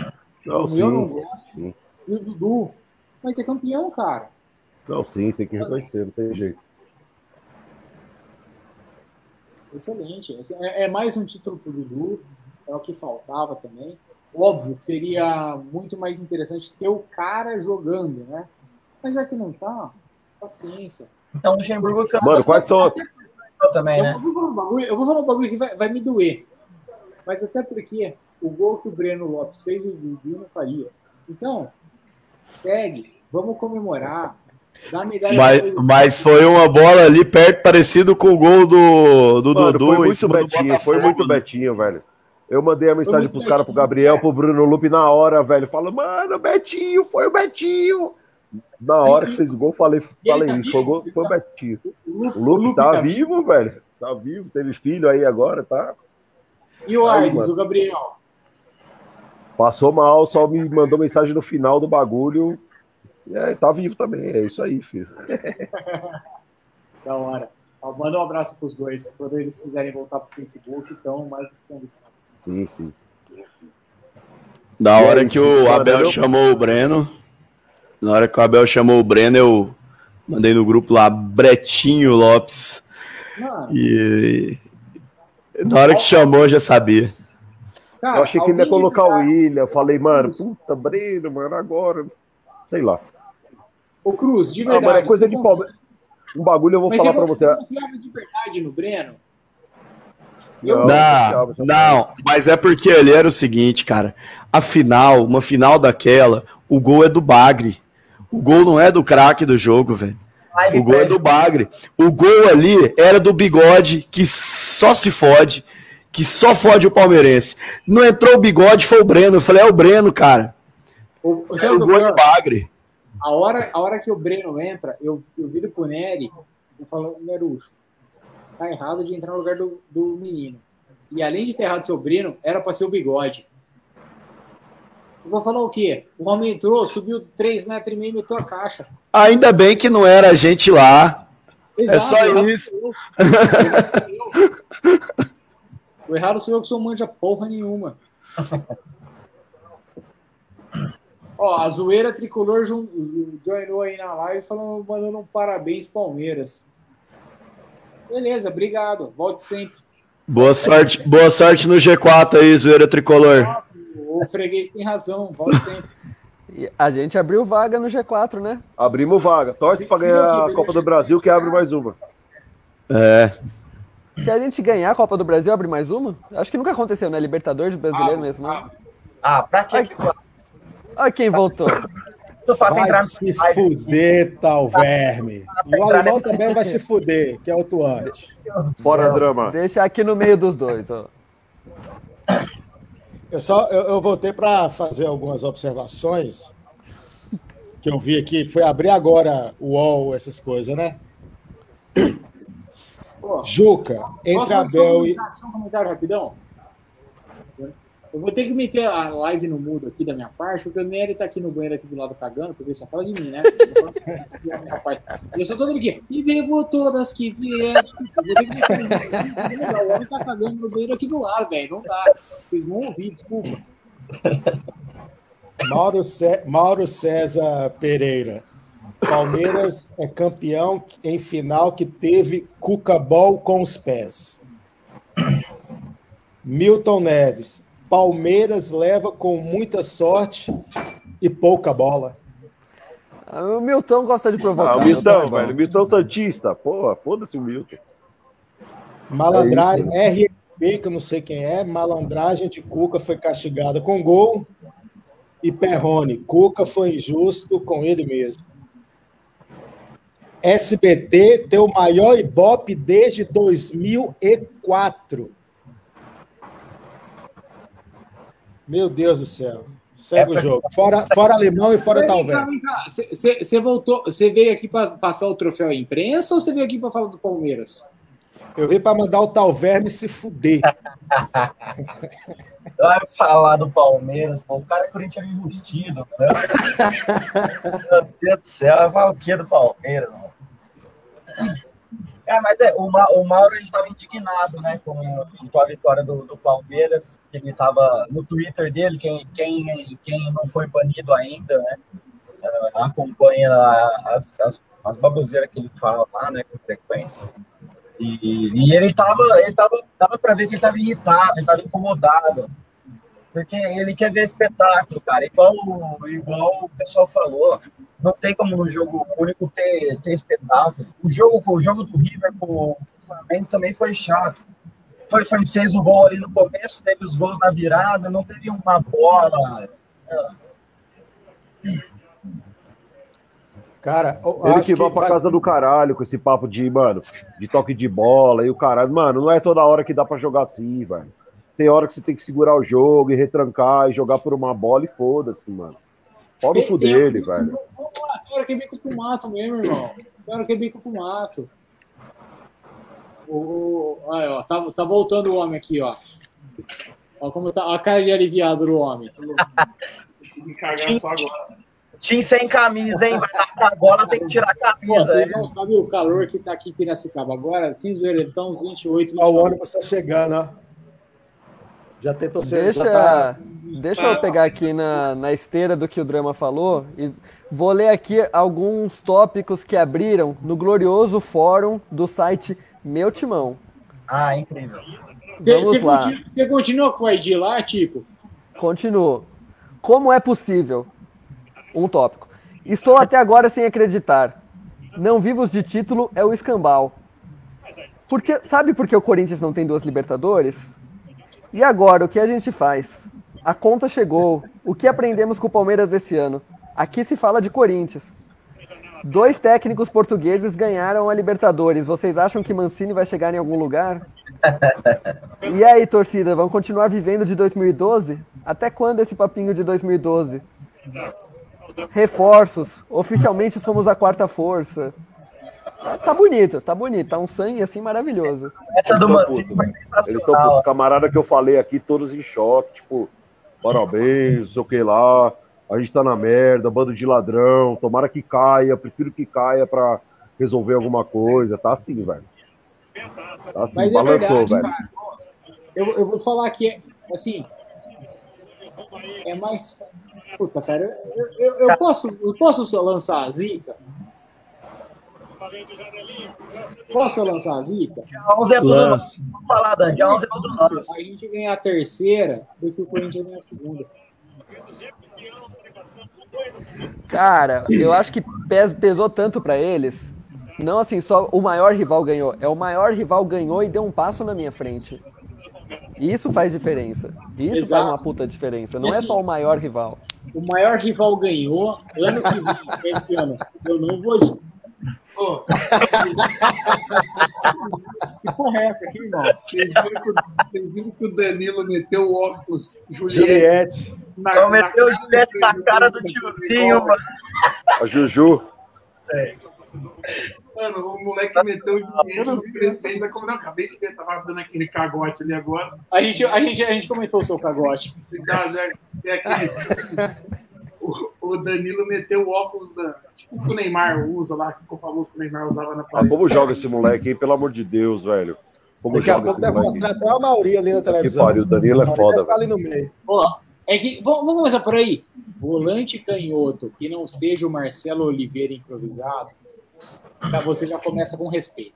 Não, sim, meu não gosta, sim. e o Dudu vai ser campeão, cara. Não, sim, tem que reconhecer, não tem jeito. Excelente. É, é mais um título pro Dudu, é o que faltava também. Óbvio que seria muito mais interessante ter o cara jogando, né? Mas já que não tá, paciência. Então o Luxemburgo Mano, quais são. também, Eu, né? eu vou falar um bagulho, eu vou falar um bagulho que vai, vai me doer. Mas até porque o gol que o Breno Lopes fez, o Dudu não faria. Então, segue, vamos comemorar. Dá a medalha Mas, mas foi uma bola ali perto, parecido com o gol do, do Mano, Dudu foi muito Betinho, foi muito Betinho, velho. Eu mandei a mensagem pros caras, pro Gabriel, pro Bruno Lupe na hora, velho. Fala, mano, Betinho, foi o Betinho. Na hora que fez o gol, falei, falei isso, foi gol, foi o Betinho. O Lupe tá vivo, velho. Tá vivo, teve filho aí agora, tá? E o Aires, o Gabriel? Passou mal, só me mandou mensagem no final do bagulho. E aí, tá vivo também, é isso aí, filho. Da hora. Ó, Manda um abraço pros dois. Quando eles quiserem voltar pro Facebook, então mais do que convidados. Sim, sim. Da hora que o Abel chamou o Breno, na hora que o Abel chamou o Breno, eu mandei no grupo lá, Bretinho Lopes. Mano, E na hora que chamou, eu já sabia. cara, eu achei que ele ia colocar o William. Eu falei, mano, puta, Breno, mano, agora. Sei lá. Ô, Cruz, de Ah, verdade. é coisa você de Palmeiras. Um bagulho eu vou Mas falar pra você. confiava de verdade no Breno? Não, Não, não, mas é porque ele era o seguinte, cara. A final, uma final daquela, o gol é do Bagre. O gol não é do craque do jogo, velho. O gol é do Bagre. O gol ali era do bigode que só se fode, que só fode o palmeirense. Não entrou o bigode, foi o Breno. Eu falei, é o Breno, cara. O, o, É, o gol é do? Bagre. A hora, a hora que o Breno entra, eu, eu viro pro Nery e falo, Nerucho, tá errado de entrar no lugar do, do menino. E além de ter errado seu Breno, era pra ser o bigode. Eu vou falar o quê? O homem entrou, subiu 3 metros e meio e meteu a caixa. Ainda bem que não era a gente lá. é Exato, só errado isso. O errado sou eu que sou manja porra nenhuma. Ó, a zoeira tricolor joinou aí na live falando, mandando um parabéns, Palmeiras. Beleza, obrigado. Volte sempre. Boa sorte, boa sorte no G4 aí, zoeira tricolor. O freguês tem razão, volte sempre. E a gente abriu vaga no G4, né? Abrimos vaga. Torce pra ganhar a Copa do Brasil que abre mais uma. É. Se a gente ganhar a Copa do Brasil, abre mais uma? Acho que nunca aconteceu, né? Libertadores brasileiro mesmo. né? Ah, pra que Olha quem voltou. Vai se fuder, tal verme. O alemão também vai se fuder, que é o Tuante. Bora, drama. Deixa aqui no meio dos dois, ó. Eu só eu, eu voltei para fazer algumas observações que eu vi aqui. Foi abrir agora o UOL, essas coisas, né? Pô, Juca, posso entre Abel e. um comentário rapidão? Eu vou ter que meter a live no mudo aqui da minha parte, porque o Nery tá aqui no banheiro aqui do lado cagando, porque ele só fala de mim, né? Eu só tô dando aqui. E bebo todas que vieram. O homem tá cagando no banheiro aqui do lado, velho. Não dá. Vocês vão ouvir, desculpa. Mauro, Cé- Mauro César Pereira. Palmeiras é campeão em final que teve Cuca-Ball com os pés. Milton Neves. Palmeiras leva com muita sorte e pouca bola. Ah, O Milton gosta de provocar. Ah, o Milton é velho. Milton Santista. Porra, foda-se o Milton. Malandragem, É isso, RP, que eu não sei quem é, malandragem de Cuca foi castigada com gol. E Perrone, Cuca foi injusto com ele mesmo. SBT tem o maior Ibope desde 2004. Meu Deus do céu. Segue o jogo. Fora, fora alemão e fora talvez. Você- voltou, você veio aqui para passar o troféu à imprensa ou você veio aqui para falar do Palmeiras? Eu vim para mandar o tal verme se fuder. Vai falar do Palmeiras, pô. O cara é corintiano enrustido, né? Meu Deus do céu, vai falar o que do Palmeiras, mano? É, mas é, o, Ma- o Mauro estava indignado, né, com, com a vitória do, do Palmeiras. que Ele estava no Twitter dele, quem, quem, quem não foi banido ainda, né, eh, acompanha as, as, as baboseiras que ele fala lá, né, com frequência. E, e ele tava, ele tava, tava para ver que ele tava irritado, ele tava incomodado. Porque ele quer ver espetáculo, cara. Igual, o- igual o pessoal falou, não tem como no jogo único ter, ter espetáculo. O jogo, o jogo do River com o Flamengo também foi chato. Foi, foi, fez o gol ali no começo, teve os gols na virada, não teve uma bola. Cara, eu Ele acho que vai pra faz- casa do caralho com esse papo de, mano, de toque de bola e o caralho. Mano, não é toda hora que dá pra jogar assim, velho. Tem hora que você tem que segurar o jogo e retrancar e jogar por uma bola e foda-se, mano. Pau no cu dele, velho. Cara, que bico pro mato mesmo, irmão. Cara, que bico pro mato. O, aí, ó, tá, tá voltando o homem aqui, ó. Ó, como tá a cara de aliviado do homem. Consegui cagar só agora. Tim sem camisa, hein? Vai dar a bola, tem que tirar a Pô, camisa. vocês hein? não sabem o calor que tá aqui em Piracicaba agora? Sem zoeira, ele tá uns 28, Ó, o 29. ônibus tá chegando, ó. Já tem torcedor. Deixa, já tá- deixa eu pegar aqui na, na esteira do que o Drama falou e vou ler aqui alguns tópicos que abriram no glorioso fórum do site Meu Timão. Ah, incrível. Vamos Você lá. continua, você continua com o ID lá, Tico? Continuo. Como é possível? Um tópico. Estou até agora sem acreditar. Não vivos de título é o escambau. Porque, sabe por que o Corinthians não tem duas Libertadores? E agora, o que a gente faz? A conta chegou. O que aprendemos com o Palmeiras esse ano? Aqui se fala de Corinthians. Dois técnicos portugueses ganharam a Libertadores. Vocês acham que Mancini vai chegar em algum lugar? E aí, torcida, vamos continuar vivendo de 2012? Até quando esse papinho de 2012? Reforços. Oficialmente somos a quarta força. Tá, tá bonito, tá bonito. Tá um sangue assim maravilhoso. Essa do Mancini foi Eles estão sensacional. os camaradas que eu falei aqui, todos em choque, tipo, parabéns, não sei o que lá, a gente tá na merda, bando de ladrão, tomara que caia, prefiro que caia pra resolver alguma coisa, tá assim, velho. Tá assim, Mas é balançou, verdade, velho. cara. Eu, eu vou falar que, é, assim, é mais... Puta, cara, eu, eu, eu posso, eu posso lançar a zica? Posso lançar a zica? Dia 11 é tudo nosso. Vamos falar, Dan. Dia 11 é tudo nosso. A gente ganhar a terceira do que o Corinthians ganhar a segunda. Cara, eu acho que pes- pesou tanto pra eles. Não assim, só o maior rival ganhou. É o maior rival ganhou e deu um passo na minha frente. Isso faz diferença. Isso faz Exato. uma puta diferença. Não é Assim, só o maior rival. O maior rival ganhou. Ano que vem, esse ano, eu não vou. Que porra é essa aqui, irmão? Vocês viram que, o- vocês viram que o Danilo meteu o óculos Juliette. Juliette. Na, Eu meteu o Juliette na cara do tiozinho, mano. A Juju, Mano, o moleque meteu o Juliette no presidente da comunidade. Acabei de ver, tava dando aquele cagote ali agora. A gente, a, gente, a gente comentou o seu cagote. Né, tem aquele- o, o Danilo meteu o óculos da. Tipo que o Neymar usa lá, que ficou famoso que o Neymar usava na ah, parede. como joga esse moleque aí, pelo amor de Deus, velho. Como Daqui a pouco deve mostrar até a Mauri ali na Que televisão. pariu, o Danilo é foda, velho. ali no meio. Ó, é que, vamos, começar por aí. Volante canhoto que não seja o Marcelo Oliveira improvisado, já você já começa com respeito.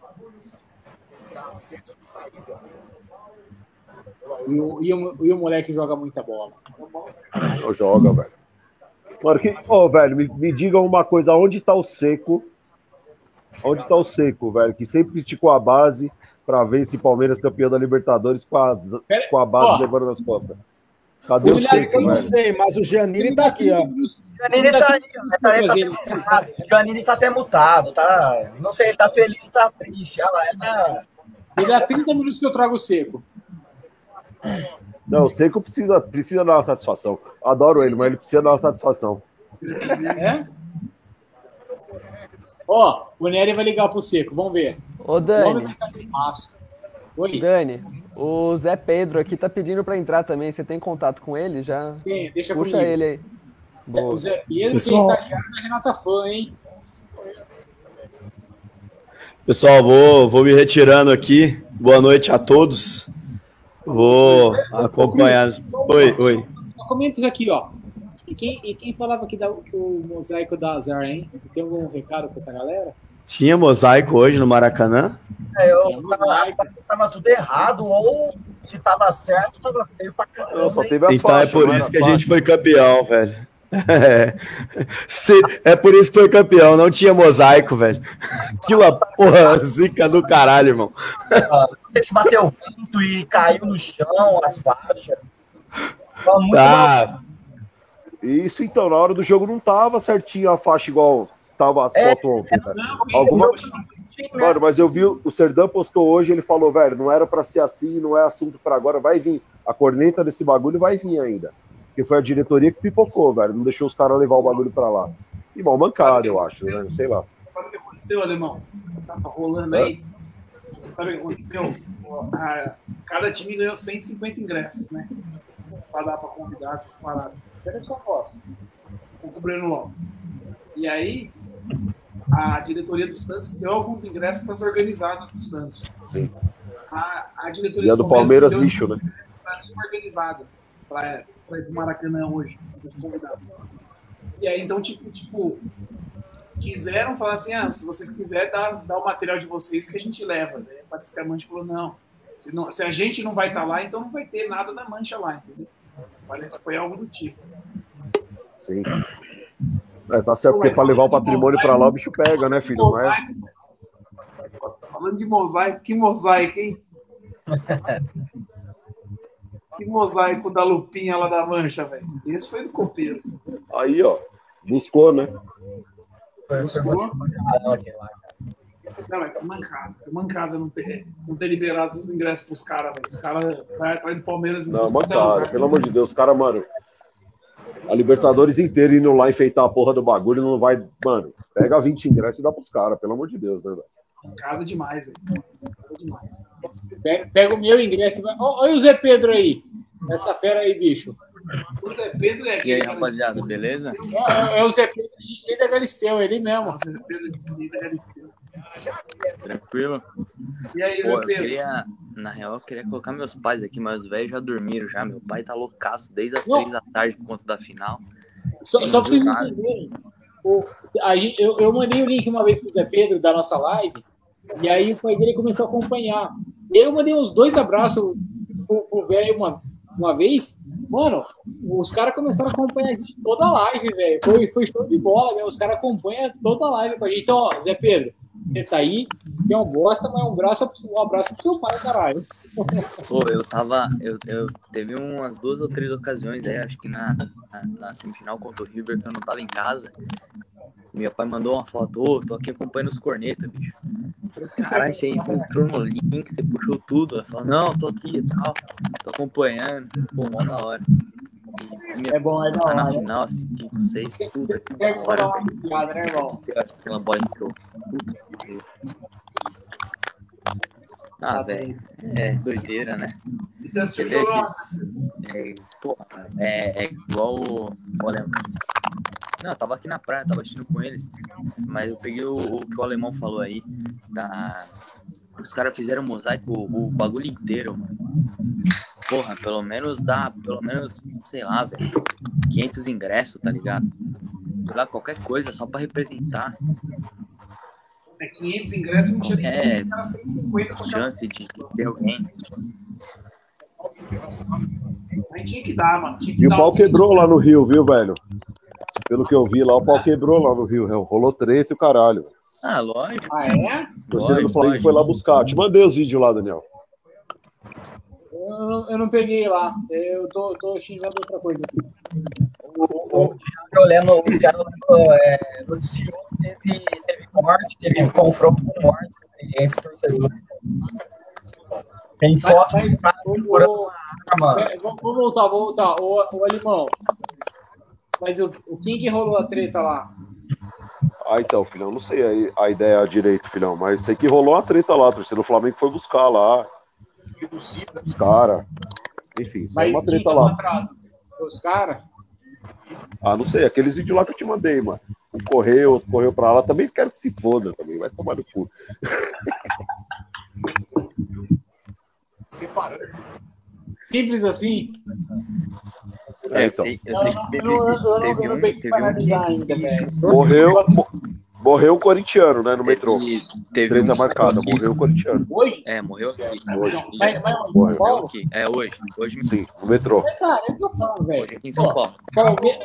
E o, e o, e o moleque joga muita bola. Não joga, velho. Mano, que... Ô, velho, me, me digam uma coisa, onde tá o seco? Onde tá o seco, velho? Que sempre criticou a base pra ver esse Palmeiras campeão da Libertadores com a, com a base ó. levando nas costas. Cadê o O seco, eu não velho? sei, mas o Giannini tá aqui, ó. Janine tá aí, ó. Tá, tá, tá, Janine tá até mutado, tá? Não sei, ele tá feliz, tá triste. Olha lá, ele tá. Me dá 30 minutos que eu trago o seco. Não, o seco precisa, precisa dar uma satisfação. Adoro ele, mas ele precisa dar uma satisfação. É? Ó, o Nery vai ligar pro seco, vamos ver. Ô, O homem Dani. Oi? Dani, o Zé Pedro aqui tá pedindo pra entrar também. Você tem contato com ele? Já Tem, deixa puxa comigo. ele aí. Boa. O Zé Pedro, que é Pessoal. estagiário da Renata Fã, hein? Pessoal, vou, vou me retirando aqui. Boa noite a todos. Vou acompanhar. Oi, oi. Comenta isso aqui, ó. E quem, e quem falava que, dá, que o mosaico dá azar, hein? Tem algum recado pra essa galera? Tinha mosaico hoje no Maracanã? É, eu tava, tava tudo errado, ou se tava certo, tava feio pra caramba. Não, só teve as Então é por não isso que a gente foi campeão, velho. É. Se- é por isso que foi campeão, não tinha mosaico, velho. Aquilo, é porra, zica do caralho, irmão. Não sei se bateu vento e caiu no chão, as faixas. Tá. Isso então, na hora do jogo não tava certinho a faixa igual tava as É, fotos ontem, velho. Alguma, Mano, mas eu vi o Serdão postou hoje, ele falou, velho, não era pra ser assim, não é assunto pra agora, vai vir. A corneta desse bagulho vai vir ainda. Porque foi a diretoria que pipocou, velho, não deixou os caras levar o bagulho pra lá. E mal mancado, eu acho, né? Sei lá. Sabe o que aconteceu, alemão? Tava rolando aí. Sabe o que aconteceu? Cada time ganhou 150 ingressos, né? Pra dar pra convidar essas paradas. Cadê sua voz? Com o Breno Lopes. E aí, a diretoria do Santos deu alguns ingressos para as organizadas do Santos. Sim. A, a diretoria E a do Palmeiras, deu lixo, né? para organizada para ir pro Maracanã hoje, dos convidados. E aí, então, tipo, tipo, quiseram falar assim, ah, se vocês quiserem, dá, dá o material de vocês que a gente leva. Daí a Patrícia Mancha falou, não se, não, se a gente não vai estar lá, então não vai ter nada da mancha lá, entendeu? Parece que foi algo do tipo. Sim. É, tá certo, porque pra levar o patrimônio pra lá, o bicho pega, né, filho? Não é? Falando de mosaico, que mosaico, hein? que mosaico da lupinha lá da mancha, velho. Esse foi do copeiro. Aí, ó. Buscou, né? Buscou. Não, é mancada. Mancada não ter, não ter liberado os ingressos pros caras, velho. Os caras vai atrás do Palmeiras. Não, mancada. Pelo amor de Deus, cara, mano. A Libertadores inteira indo lá enfeitar a porra do bagulho não vai. Mano, pega 20 ingressos e dá pros caras, pelo amor de Deus, né, velho? Mancada demais, velho. Mancada demais. Pega, o meu ingresso e vai. Olha o Zé Pedro aí. Essa fera aí, bicho. O Zé Pedro é E aí, rapaziada, beleza? É, é- é o Zé Pedro de da Galisteu, ele mesmo. Zé Pedro de da Galisteu. Tranquilo? E aí, Pô, Zé eu Pedro? queria, na real, eu queria colocar meus pais aqui, mas os velhos já dormiram já. Meu pai tá loucaço desde as três da tarde por conta da final. Só, só pra vocês entenderem, eu, eu mandei o link uma vez pro Zé Pedro da nossa live, e aí o pai dele começou a acompanhar. E aí eu mandei uns dois abraços pro, pro velho uma, uma vez. Mano, os caras começaram a acompanhar a gente toda a live, velho. Foi, foi show de bola, velho. Os caras acompanham toda a live com a gente. Então, ó, Zé Pedro, você tá aí, é um bosta, mas um abraço, um abraço pro seu pai, caralho. Pô, eu tava. Eu, eu teve umas duas ou três ocasiões aí, acho que na, na, na semifinal contra o River, que eu não tava em casa. Meu pai mandou uma foto, ô, tô aqui acompanhando os cornetas, bicho. Caralho, você, você entrou no link, você puxou tudo. Eu falei, não, tô aqui e tal, tô acompanhando. Pô, mó da hora. E, É bom, é da tá na hora. final, assim, que vocês, que Quer da hora. uma piada, né, irmão? Aquela bola entrou. Puta que pariu. Ah, velho, é doideira, né? Você assistiu o Você vê jogo lá? esses- é, porra, é, é igual o. Olha, não, eu tava aqui na praia, tava assistindo com eles, mas eu peguei o, o que o alemão falou aí. Da, os caras fizeram mosaico o, o bagulho inteiro, mano. Porra, pelo menos dá, pelo menos, sei lá, velho, 500 ingressos, tá ligado? Sei lá, qualquer coisa, só pra representar. É 500 ingressos, não tinha nem É, cara 150 pra cada. chance de, de ter alguém. Aí tinha que dar, mano. Tinha que E o dar pau uns- quebrou lá no Rio, viu, velho? Pelo que eu vi lá, o pau quebrou lá no Rio. Rolou treta e o caralho. Ah, lógico. Ah, é? Torcida do Flamengo lógico. foi lá buscar. Te mandei os vídeos lá, Daniel. Eu não, eu não peguei lá. Eu tô, tô xingando outra coisa aqui. O, o Thiago Leno, o Thiago Leno é, noticiou que teve, teve morte, teve confronto com morte entre torcedores. Tem foto Vai- segurando uma arma. Vamos voltar, vamos voltar. Ô Alimão. Mas o, o quem que rolou a treta lá? Ah, então, filhão, não sei a, a ideia direito, filhão, mas sei que rolou uma treta lá. A torcida do Flamengo foi buscar lá. Os caras. Enfim, Mas uma treta lá. atraso? Os caras? Ah, não sei, aqueles vídeos lá que eu te mandei, mano. Um correu, outro correu pra lá. Também quero que se foda também. Vai tomar no cu. Simples assim? É, então. sei, eu sei que teve, eu eu um, teve um ainda, velho. Morreu, mo- morreu um corintiano, né, no metrô. teve Treta um- marcada, morreu um corintiano. Hoje? É, morreu aqui. Hoje. Mas, mas Morreu. Paulo? aqui. É, hoje. Hoje Sim, no metrô. Mas, cara, é o que eu falo, velho. aqui em São Ó, Paulo. Palme-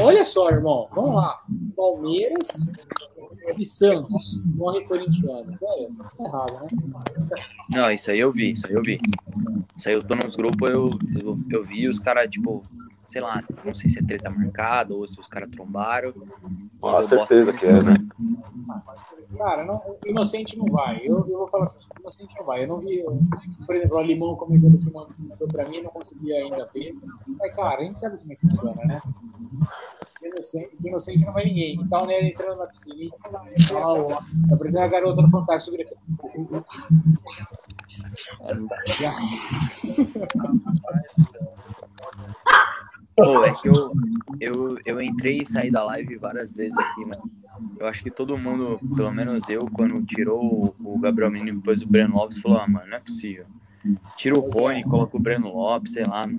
Olha só, irmão. Vamos lá. Palmeiras e Santos. Morre corintiano. Velho, tá errado, né? Não, isso aí eu vi, isso aí eu vi. Isso aí eu tô nos grupos, eu, eu, eu vi os caras, tipo, sei lá, não sei se é treta marcada ou se os caras trombaram. Ah, certeza que é, né? Cara, não, o inocente não vai. Eu, eu vou falar assim, o inocente não vai. Eu não vi, por exemplo, o Alimão comentando que mandou pra mim, eu não consegui ainda ver. Mas, cara, a gente sabe como é que funciona, né? De inocente, de inocente não vai ninguém. Então, né, entrando na piscina e ó, ó, tá parecendo a garota no fantástico sobre aqui. Pô, é que eu, eu, eu entrei e saí da live várias vezes aqui, mano. Eu acho que todo mundo, pelo menos eu, quando tirou o- Gabriel Menino e depois o Breno Lopes, falou, ah, mano, não é possível. Tira o Rony, coloca o Breno Lopes, sei lá, mano.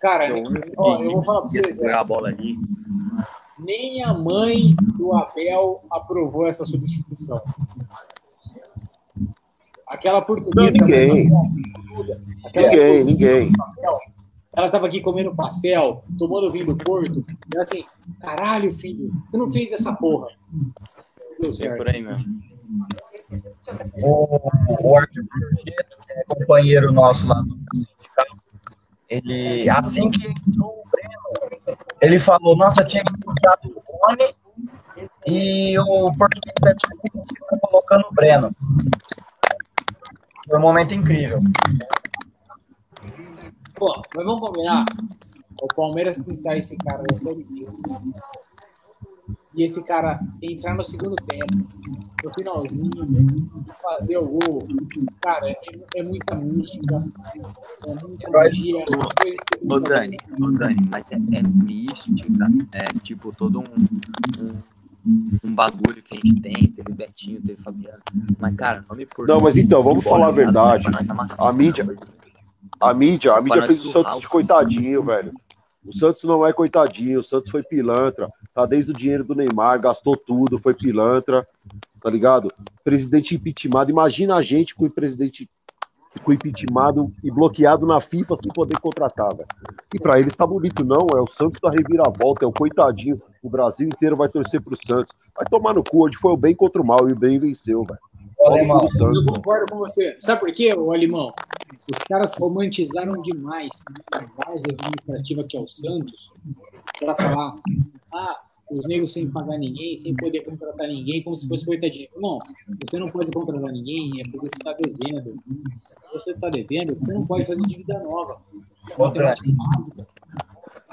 Cara, Eu, ó, eu vou falar pra vocês, é, a bola ali. nem a mãe do Abel aprovou essa substituição. Aquela portuguesa. Não, ninguém. Aquela Ninguém, ninguém. Ela tava aqui comendo pastel, tomando vinho do Porto. E ela assim, caralho, filho, você não fez essa porra. Deu É certo. por aí mesmo. O, o Arthur Projeto, que é companheiro nosso lá no sindicato, ele, assim que entrou o Breno, ele falou, nossa, tinha que mudar o Rony e o português é colocando o Breno. Foi um momento incrível. Pô, mas vamos combinar. O Palmeiras pensar esse cara da Série B. E esse cara entrar no segundo tempo, no finalzinho, fazer o gol. Cara, é, é muita mística, é muita magia. é Ô Dani, ô Dani, mas é, é mística, é tipo todo um, um, um bagulho que a gente tem, teve Betinho, teve Fabiano. Mas, cara, não me por Não, mas então, vamos falar a tá verdade. Amassar A mídia. A mídia, a mídia fez o Santos os de coitadinho, velho. O Santos não é coitadinho, o Santos foi pilantra, tá desde o dinheiro do Neymar, gastou tudo, foi pilantra, tá ligado? Presidente impeachmentado, imagina a gente com o presidente com impeachmentado e bloqueado na FIFA sem poder contratar, velho. E pra eles tá bonito, não, é o Santos da reviravolta, é o coitadinho, o Brasil inteiro vai torcer pro Santos. Vai tomar no cu, onde foi o bem contra o mal e o bem venceu, velho. Olha o Eu concordo com você. Sabe por quê, ô Alimão? Os caras romantizaram demais a base administrativa que é o Santos para falar, ah, os negros sem pagar ninguém, sem poder contratar ninguém, como se fosse coitadinho. Não, você não pode contratar ninguém, é porque você está devendo. Se você está devendo, você não pode fazer dívida nova. É matemática básica.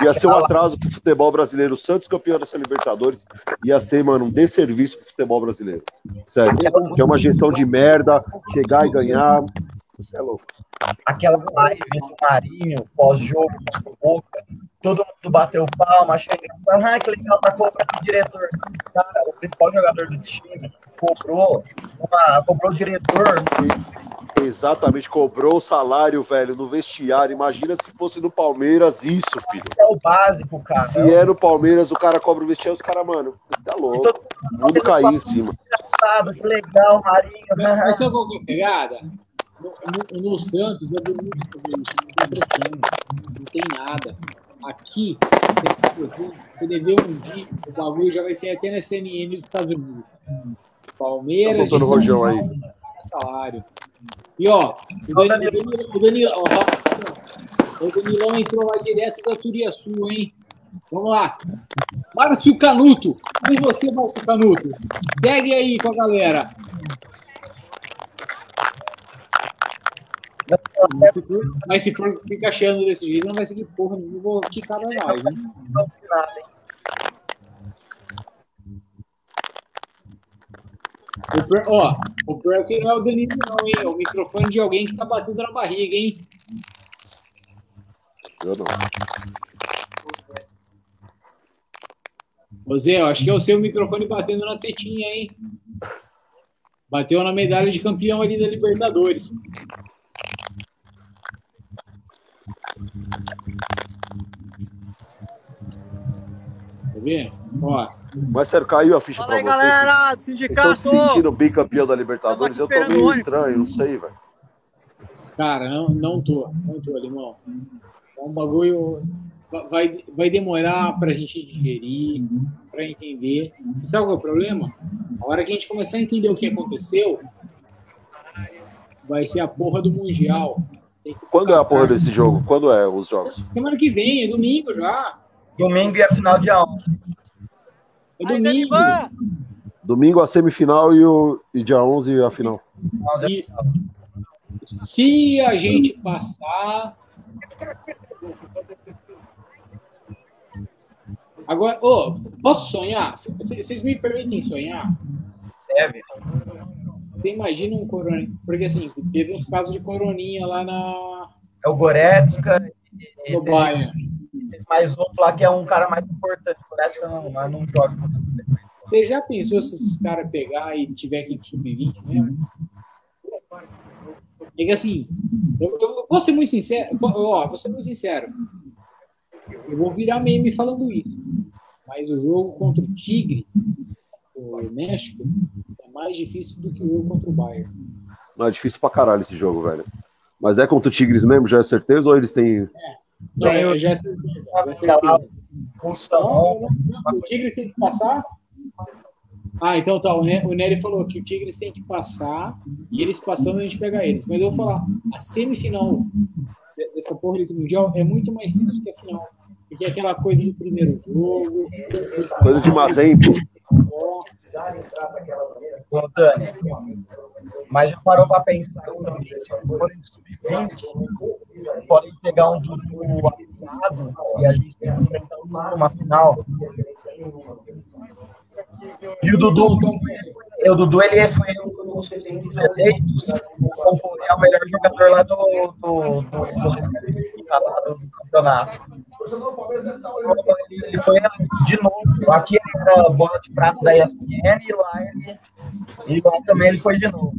Ia ser um atraso pro futebol brasileiro. O Santos campeão dessa Libertadores ia ser, mano, um desserviço pro futebol brasileiro. Sério. Que é uma gestão de merda, chegar e ganhar. Você é louco. Aquela live do Marinho, pós-jogo, Boca, todo mundo bateu palma, achou engraçado. Ah, que legal, tá cobrando o diretor. Cara, o principal jogador do time cobrou, uma, cobrou o diretor. Exatamente, cobrou o salário, velho, no vestiário. Imagina se fosse no Palmeiras isso, filho. É o básico, cara. Se é no Palmeiras, o cara cobra o vestiário, os caras, mano, tá louco. O mundo cair em cima. Engraçado, que legal, Marinho. Mas sabe qual que é a pegada? No, no- no Santos é bonito sobre isso, não tem pressão, não tem nada. Aqui, você- dever um dia, o bagulho já vai ser até na CNN dos Estados Unidos. Palmeiras, Tá de soltando São rojão Paulo, aí. Salário. E ó, o Danilo, o Danilo, o Danilão entrou lá direto da Turiaçu, hein? Vamos lá. Márcio Canuto, e você, Márcio Canuto? Segue aí com a galera. Mas se for, mas se for ficar achando desse jeito, não vai seguir porra eu Vou quicar da live. O pior, ó, o pior é que não é o Danilo, não, hein? É o microfone de alguém que tá batendo na barriga, hein? Eu não. Ô Zé, eu acho que é o seu microfone batendo na tetinha, hein? Bateu na medalha de campeão ali da Libertadores. Quer ver? Mas sério, caiu a ficha Fala pra aí, vocês. galera sindicato! estão se sentindo bicampeão da Libertadores? Eu tô esperando o meio estranho, não sei, velho. Cara, não, não tô, não tô, Limão. É um bagulho. Vai, vai demorar pra gente digerir, pra entender. E sabe qual é o problema? A hora que a gente começar a entender o que aconteceu, vai ser a porra do Mundial. Quando é a porra desse jogo? Quando é os jogos? Semana que vem, é domingo já. Domingo e a final dia 11. É domingo. Domingo a semifinal e, o, e dia 11 a final. E se a gente passar. Agora, ô, posso sonhar? Vocês me permitem sonhar? Deve. Você imagina um coroninha? Porque assim, teve uns casos de coroninha lá na. É o Goretzka e, No e Bayern. Tem, mais outro lá que é um cara mais importante. O Goretzka não, mas não joga. Você já pensou se esses caras pegar e tiver que ir pro sub-20 mesmo? É que assim, eu, eu vou ser muito sincero, ó, vou ser muito sincero. Eu vou virar meme falando isso. Mas o jogo contra o Tigre, o México, é mais difícil do que o jogo contra o Bayern. Não, é difícil pra caralho esse jogo, velho. Mas é contra o Tigres mesmo, já é certeza? Ou eles têm. É, é certeza, já é certeza. Pulsão. O Tigre tem que passar? Ah, então tá. O Ne- o Nery falou que o Tigres tem que passar e eles passando a gente pega eles. Mas eu vou falar, a semifinal de- dessa porra desse Mundial é muito mais simples que a final. Porque é aquela coisa do primeiro jogo. Coisa de Mazembe. Ô, Dani, mas já parou pra pensar também, se forem sub-20, podem pegar um Dudu afinado e a gente tem que enfrentar o numa final. E o Dudu, o Dudu ele foi um dos eleitos concorrer ao melhor jogador lá do, do, do, do, do campeonato. Ele, ele foi de novo. Aqui ele era bola de prata da ESPN e lá ele, e lá também ele foi de novo.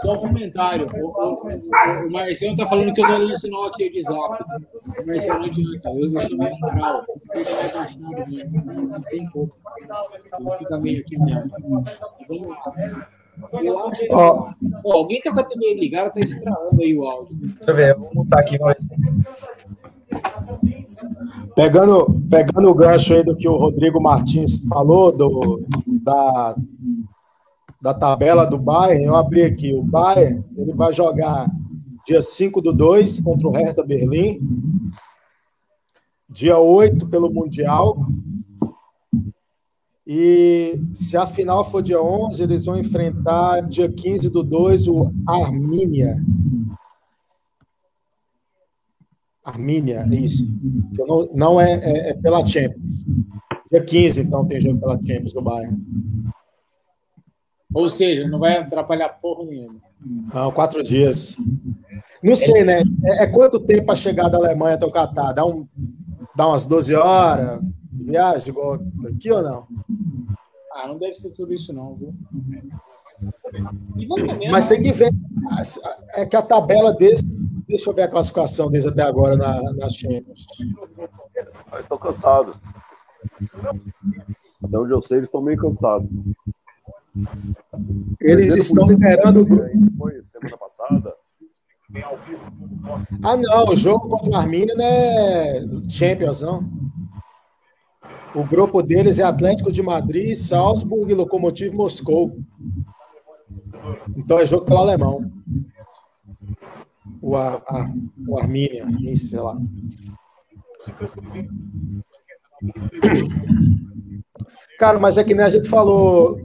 Só um comentário. O, o, o Marciano tá falando que eu tô lendo o sinal aqui de zap. O Marciano não adianta. Eu gostei meio moral. Não tem pouco. Fica meio aqui mesmo. Vamos lá. Pô, alguém tá com a TV ligada, tá estralando aí o áudio. Deixa eu ver, eu vou mutar aqui. Ver. Pegando, pegando o gancho aí do que o Rodrigo Martins falou, do, da, da tabela do Bayern, eu abri aqui. O Bayern ele vai jogar dia 5 do 2 contra o Hertha Berlim, dia 8 pelo Mundial, e se a final for dia 11, eles vão enfrentar dia 15 do 2 o Armínia. Armínia, é isso. Não, não é, é, é pela Champions. Dia 15, então, tem jogo pela Champions no Bayern. Ou seja, não vai atrapalhar porra nenhuma. Não, quatro dias. Não sei, né? É, é quanto tempo para chegar da Alemanha até o Catar? Dá, um, dá umas 12 horas? Viagem igual aqui ou não? Ah, não deve ser tudo isso não, viu? Também, Mas né? tem que ver. É que a tabela deles. Deixa eu ver a classificação deles até agora na, na Champions. Mas estão cansados. Até onde eu sei, eles estão meio cansados. Eles estão liderando. Foi semana passada. Ah, não, o jogo contra o Arminia não é Champions, não. O grupo deles é Atlético de Madrid, Salzburg e Lokomotiv Moscou. Então é jogo pelo alemão. O, Ar, Ar- o Arminia, isso, sei lá. Cara, mas é que nem a gente falou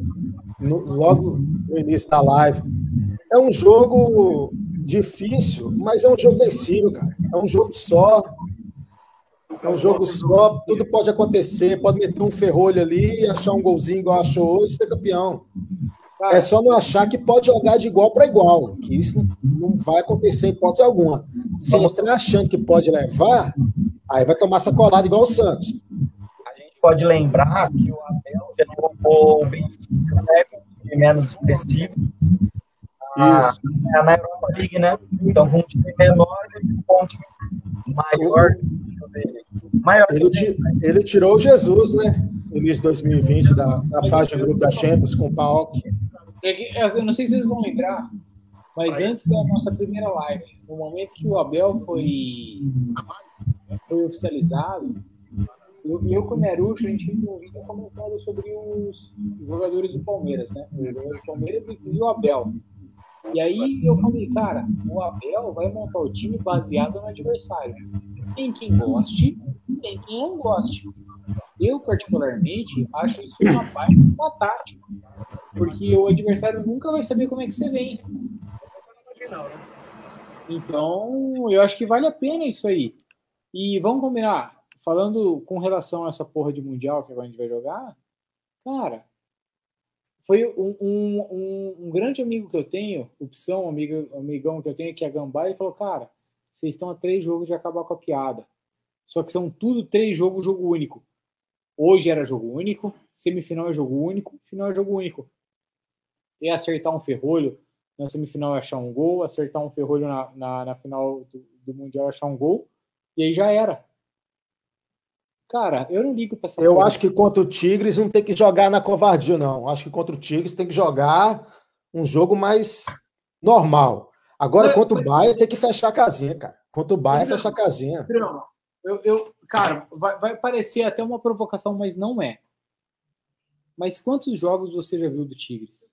no- logo no início da live. É um jogo difícil, mas é um jogo vencível, cara. É um jogo só. É um jogo só, tudo pode acontecer. Pode meter um ferrolho ali e achar um golzinho igual achou hoje e ser campeão. É só não achar que pode jogar de igual para igual, que isso não vai acontecer em hipótese alguma. Se entrar achando que pode levar, aí vai tomar sacolada igual o Santos. pode lembrar que o Abel já derrubou o Benfica, né, com um time menos expressivo, na, Isso. na Europa League, né? Então, com um time menor e um time maior. Maior Ele, ele tirou o Jesus, né? Início de 2020, da, da fase de grupo da Champions com o PAOK. É que, Eu não sei se vocês vão lembrar, mas antes da nossa primeira live, no momento que o Abel foi, foi oficializado, eu, eu com o Nerucho, a gente fez um vídeo comentando sobre os jogadores do Palmeiras, né? Os jogadores do Palmeiras e o Abel. E aí eu falei, cara, o Abel vai montar o time baseado no adversário. Tem quem goste tem quem não goste. Eu, particularmente, acho isso uma parte uma tática. Porque o adversário nunca vai saber como é que você vem. Então, eu acho que vale a pena isso aí. E vamos combinar, falando com relação a essa porra de Mundial que agora a gente vai jogar, cara, foi um, um, um, um grande amigo que eu tenho, opção, um amigo, amigão que eu tenho, que é Gambá, ele falou, cara, vocês estão a três jogos de acabar com a piada. Só que são tudo três jogos, jogo único. Hoje era jogo único, semifinal é jogo único, final é jogo único. E acertar um ferrolho na semifinal é achar um gol, acertar um ferrolho na, na, na final do, do Mundial é achar um gol, e aí já era. Cara, eu não ligo pra essa Eu acho que contra o Tigres não tem que jogar na covardia, não. Acho que contra o Tigres tem que jogar um jogo mais normal. Agora, contra o Bahia, tem que fechar a casinha, cara. Contra o Bahia, Não. fecha a casinha. Não, eu, eu, cara, vai, vai parecer até uma provocação, mas não é. Mas quantos jogos você já viu do Tigres?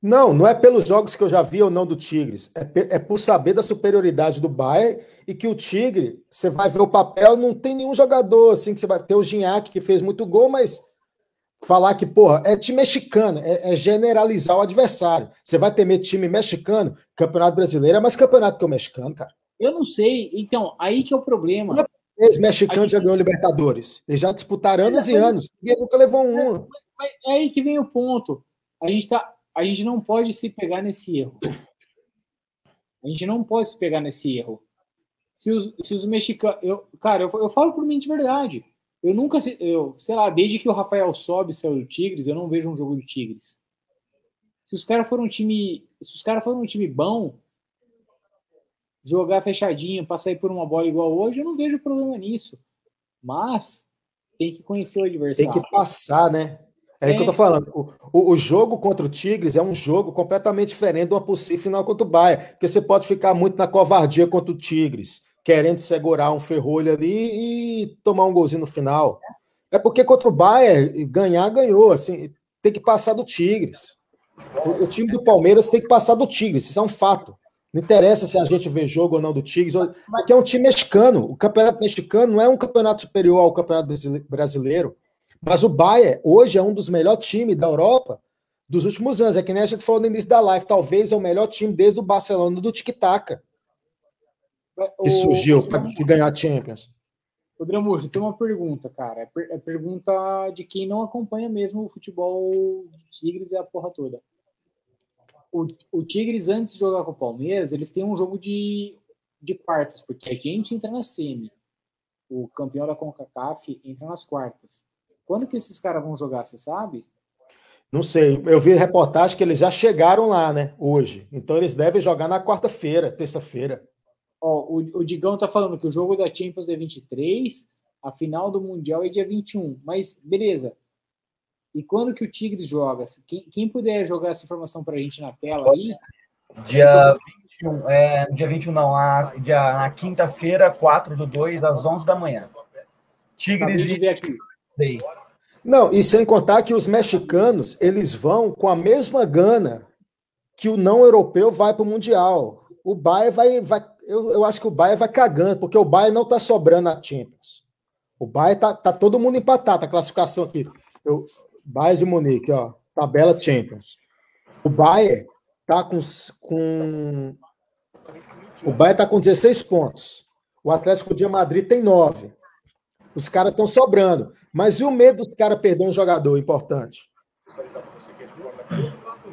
Não, não é pelos jogos que eu já vi ou não do Tigres. É, é por saber da superioridade do Bayern e que o Tigre, você vai ver o papel, não tem nenhum jogador assim que você vai ter o Gignac que fez muito gol, mas falar que, porra, é time mexicano, é, é generalizar o adversário. Você vai temer time mexicano, Campeonato Brasileiro é mais campeonato que o mexicano, cara. Eu não sei. Então, aí que é o problema. Esse mexicano já ganhou Libertadores. Eles já disputaram anos e anos. Ninguém nunca levou um. Mas é aí que vem o ponto. A gente, tá, a gente não pode se pegar nesse erro. A gente não pode se pegar nesse erro. Se os, se os mexicanos. Eu, cara, eu, eu falo por mim de verdade. Eu nunca. Eu, sei lá, desde que o Rafael Sobe saiu do Tigres, eu não vejo um jogo do Tigres. Se os caras foram um time. Se os caras foram um time bom, jogar fechadinho para sair por uma bola igual hoje, eu não vejo problema nisso. Mas tem que conhecer o Tem adversário. que passar, né? É, isso que eu tô falando. O, o- o jogo contra o Tigres é um jogo completamente diferente de uma possível final contra o Bahia. Porque você pode ficar muito na covardia contra o Tigres, querendo segurar um ferrolho ali e tomar um golzinho no final. É porque contra o Bahia, ganhar, ganhou. Assim, tem que passar do Tigres. O, o time do Palmeiras tem que passar do Tigres, isso é um fato. Não interessa se a gente vê jogo ou não do Tigres, porque é um time mexicano. O campeonato mexicano não é um campeonato superior ao campeonato brasile- brasileiro. Mas o Bayern hoje é um dos melhores times da Europa dos últimos anos. É que nem a gente falou no início da live. Talvez é o melhor time desde o Barcelona do Tic Tac que O- surgiu o- para ganhar a Champions. Ô, Dramujo, tem uma pergunta, cara. É, é pergunta de quem não acompanha mesmo o futebol de Tigres e a porra toda. O, o Tigres, antes de jogar com o Palmeiras, eles têm um jogo de, de quartas, porque a gente entra na semi. O campeão da CONCACAF entra nas quartas. Quando que esses caras vão jogar, você sabe? Não sei. Eu vi reportagem que eles já chegaram lá, né? Hoje. Então eles devem jogar na quarta-feira, terça-feira. Ó, o, o Digão tá falando que o jogo da Champions é 23, a final do Mundial é dia 21. Mas, beleza. E quando que o Tigres joga? Quem, quem puder jogar essa informação pra gente na tela aí, Dia 21, é, dia 21 não, a, dia, na quinta-feira, 4 do 2, às 11 da manhã. Tigres de ver aqui. Day. Não, e sem contar que os mexicanos, eles vão com a mesma gana que o não europeu vai para o Mundial. O Bayern vai, vai eu, eu acho que o Bayern vai cagando, porque o Bayern não está sobrando na Champions. O Bayern tá, tá todo mundo empatado, a classificação aqui. Eu, Bayern de Munique, ó, tabela Champions. O Bayern tá com, com o Bayern tá com 16 pontos. O Atlético de Madrid tem 9. Os caras estão sobrando. Mas e o medo dos caras perder um jogador importante?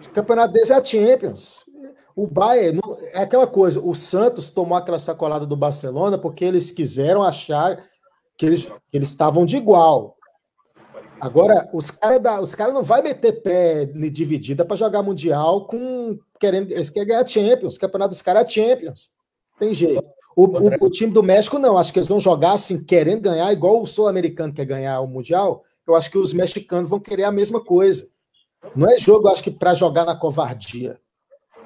O campeonato deles é a Champions. O Bayern é aquela coisa. O Santos tomou aquela sacolada do Barcelona porque eles quiseram achar que eles eles estavam de igual. Agora, os caras cara não vai meter pé dividida para jogar Mundial com querendo. Eles querem ganhar Champions. O campeonato dos caras é Champions. Tem jeito. O, o- o time do México não. Acho que eles vão jogar assim, querendo ganhar, igual o sul-americano quer ganhar o Mundial. Eu acho que os mexicanos vão querer a mesma coisa. Não é jogo, acho que, para jogar na covardia.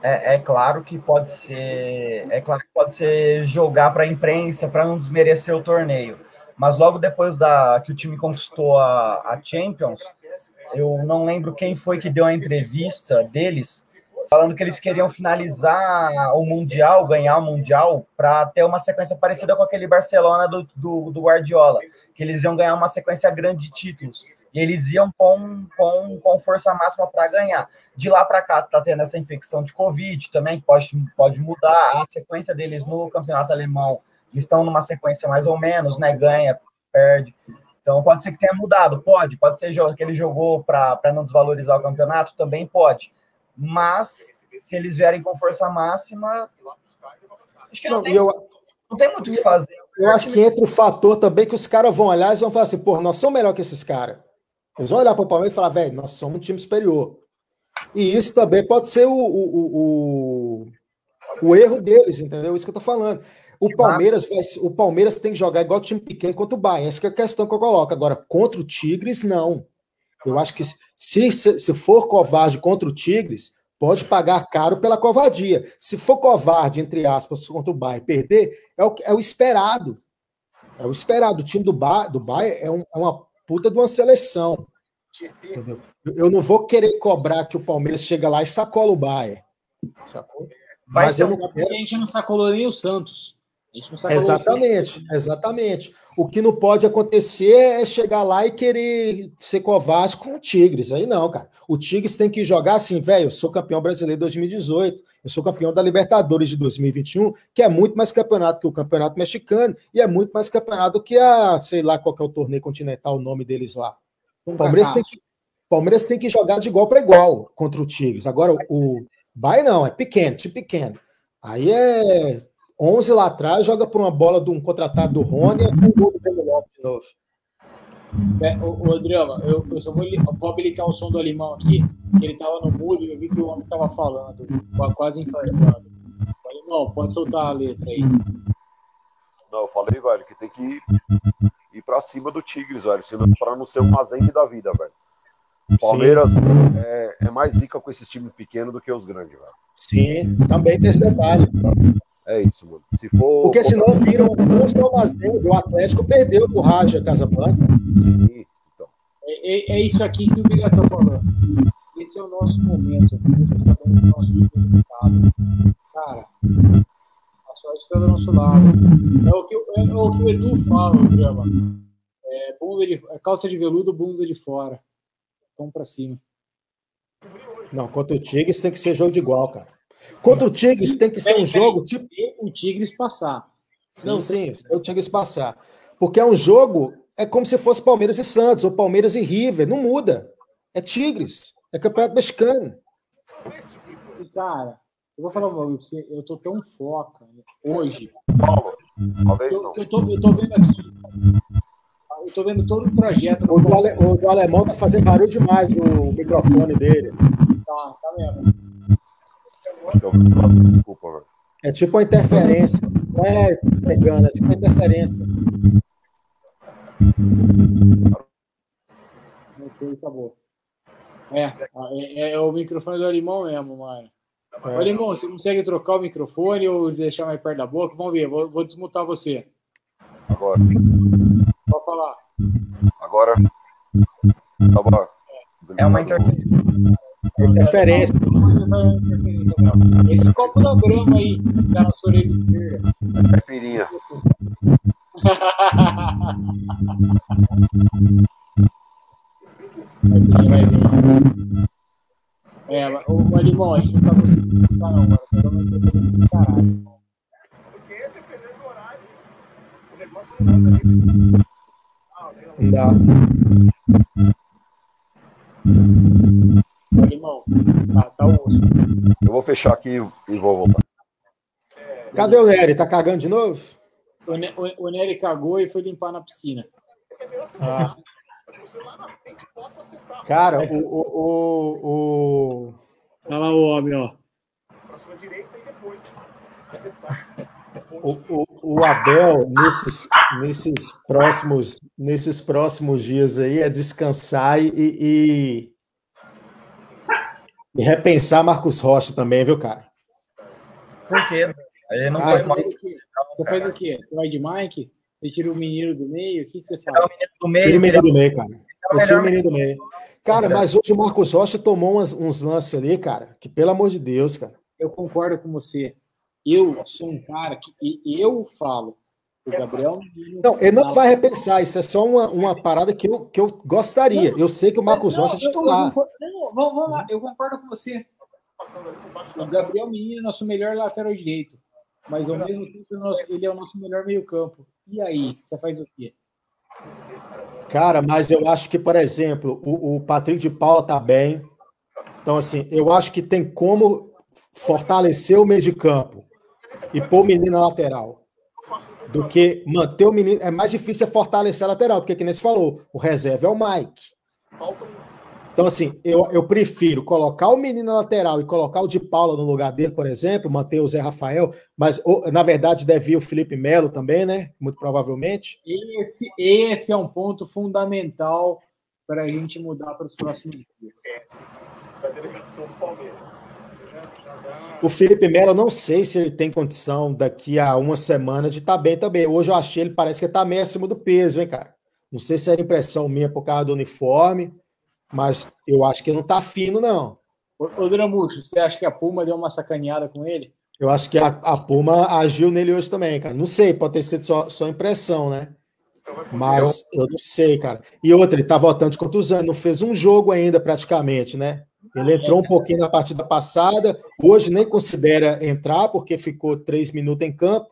É, é claro que pode ser, é claro que pode ser jogar para a imprensa para não desmerecer o torneio. Mas logo depois da que o time conquistou a, a Champions, eu não lembro quem foi que deu a entrevista deles, falando que eles queriam finalizar o Mundial, ganhar o Mundial, para ter uma sequência parecida com aquele Barcelona do, do, do Guardiola, que eles iam ganhar uma sequência grande de títulos. Eles iam com, com, com força máxima para ganhar. De lá para cá, tá tendo essa infecção de Covid também, que pode, pode mudar a sequência deles no campeonato alemão. Estão numa sequência mais ou menos, né? Ganha, perde. Então pode ser que tenha mudado, pode. Pode ser que ele jogou para não desvalorizar o campeonato, também pode. Mas se eles vierem com força máxima, acho que não, Não, tem, eu- não tem muito o que fazer. Eu acho que entra o fator também que os caras vão olhar e vão falar assim, pô, nós somos melhor que esses caras. Eles vão olhar para o Palmeiras e falar, velho, nós somos um time superior. E isso também pode ser o, o, o, o- erro deles, entendeu? Isso que eu tô falando. O Palmeiras, vai, o Palmeiras tem que jogar igual time pequeno contra o Bayern. Essa é a questão que eu coloco. Agora, contra o Tigres, não. Eu acho que se, se, se for covarde contra o Tigres, pode pagar caro pela covardia. Se for covarde, entre aspas, contra o Bayern, perder, é o, é o esperado. É o esperado. O time do, ba, do Bayern é, um- é uma puta de uma seleção. Entendeu? Eu- não vou querer cobrar que o Palmeiras chega lá e sacola o Bayern. Sacou? Mas eu não A gente não sacolou nem o Santos. Gente não sacolou Exatamente, exatamente. O que não pode acontecer é chegar lá e querer ser covarde com o Tigres. Aí não, cara. O Tigres tem que jogar assim, velho. Eu sou campeão brasileiro de 2018, eu sou campeão da Libertadores de 2021, que é muito mais campeonato que o campeonato mexicano e é muito mais campeonato que a, sei lá, qual que é o torneio continental, o nome deles lá. O Palmeiras tem que, Palmeiras tem que jogar de igual para igual contra o Tigres. Agora, o Bahia não, é pequeno, time pequeno. Aí é 11 lá atrás, joga por uma bola de um contratado do Rony e um gol do Breno Lopes de novo. É, ô, ô, Drama, eu, eu só vou, vou habilitar o som do alemão aqui, que ele tava no mudo e eu vi que o homem tava falando, qua- quase infartando. Alemão, pode soltar a letra aí. Não, eu falei, velho, que tem que ir, ir pra cima do Tigres, velho, senão pra não ser um Mazembe da vida, velho. O Palmeiras é, é mais rica com esses times pequenos do que os grandes, velho. Sim, também tem esse detalhe. É isso, mano. Se for. Porque senão viram o Salvazenho do Atlético perdeu pro Raja Casablanca. É, é- é isso aqui que o Bilha tá falando. Esse é o nosso momento, principalmente o nosso resultado. Cara, a sorte está do nosso lado. É o que, o- é, o, que o Edu fala no programa. É, bunda de, é calça de veludo, bunda de fora. Vamos pra cima. Não, contra o Tigres tem que ser jogo de igual, cara. Contra o Tigres tem que ser um jogo tipo. O Tigres passar. Não, sim, o Tigres passar. Porque é um jogo, é como se fosse Palmeiras e Santos, ou Palmeiras e River. Não muda. É Tigres. É campeonato mexicano. Cara, eu vou falar uma coisa pra você, eu tô tão foca hoje. Talvez eu, eu, tô, eu tô vendo aqui. Eu tô vendo todo o trajeto. O do, ale- o do alemão tá fazendo barulho demais o microfone dele. Tá, tá vendo? Desculpa, velho. É tipo uma interferência. Não é pegando, é tipo uma interferência. Ok, acabou. É, é, é o microfone do alemão mesmo, mano. É. Você consegue trocar o microfone ou deixar mais perto da boca? Vamos ver, vou, vou desmutar você. Agora. Pode falar. Agora. Tá bom. É uma interferência. Interferência. Esse copo da grama aí, que tá na sua orelha esquerda. Caipirinha. Vai vir, vai vir. É, ô, Alemão, a gente não tá conseguindo escutar não, mano. Tá dando uma interferência do caralho. Não dá. Alemão, tá, tá osso. Eu vou fechar aqui e vou voltar. Cadê o Nery? Tá cagando de novo? O, Ne- o, o Nery cagou e foi limpar na piscina. Ah, Cara, o. o, o, o... Olha lá o homem, ó. O, o, o Abel, nesses, nesses, próximos, nesses próximos dias aí, é descansar e, e, e repensar Marcos Rocha também, viu, cara? Por quê? Ele não Ah, foi Você mal. faz o quê? Você faz o quê? Você vai de Mike? Você tira o menino do meio? O que, que você faz? Tira o menino do meio, cara. Eu tinha o menino do meio. Cara, mas hoje o Marcos Rocha tomou umas- uns lances ali, cara, que pelo amor de Deus, cara. Eu concordo com você. Eu sou um cara que e eu falo. O Gabriel Não, ele não vai repensar, isso é só uma, uma parada que eu, que eu gostaria. Eu sei que o Marcos Não, Rocha é titular. não, vamos, vamos lá, eu concordo com você. O Gabriel Menino é nosso melhor lateral direito. Mas ao mesmo tempo ele é o nosso melhor meio-campo. E aí, você faz o quê? Cara, mas eu acho que, por exemplo, o, o Patrick de Paula tá bem. Então, assim, eu acho que tem como fortalecer o meio de campo e pôr o menino na lateral. Do que manter o menino. É mais difícil é fortalecer a lateral, porque, que nem você falou, o reserva é o Mike. Então, assim, eu, eu prefiro colocar o menino na lateral e colocar o de Paula no lugar dele, por exemplo, manter o Zé Rafael, mas ou, na verdade deve ir o Felipe Melo também, né? Muito provavelmente. Esse, esse é um ponto fundamental para a gente mudar para os próximos dias. Da delegação do Palmeiras. O Felipe Melo, eu não sei se ele tem condição daqui a uma semana de estar tá bem também. Hoje eu achei ele parece que tá meio acima do peso, hein, cara? Não sei se era impressão minha por causa do uniforme, mas eu acho que não tá fino, não. Ô, ô Dramucho, você acha que a Puma deu uma sacaneada com ele? Eu acho que a, a Puma agiu nele hoje também, cara. Não sei, pode ter sido só, só impressão, né? Mas eu não sei, cara. E outra, ele tá voltando de contusão, não fez um jogo ainda praticamente, né? Ele entrou um pouquinho na partida passada, hoje nem considera entrar, porque ficou três minutos em campo.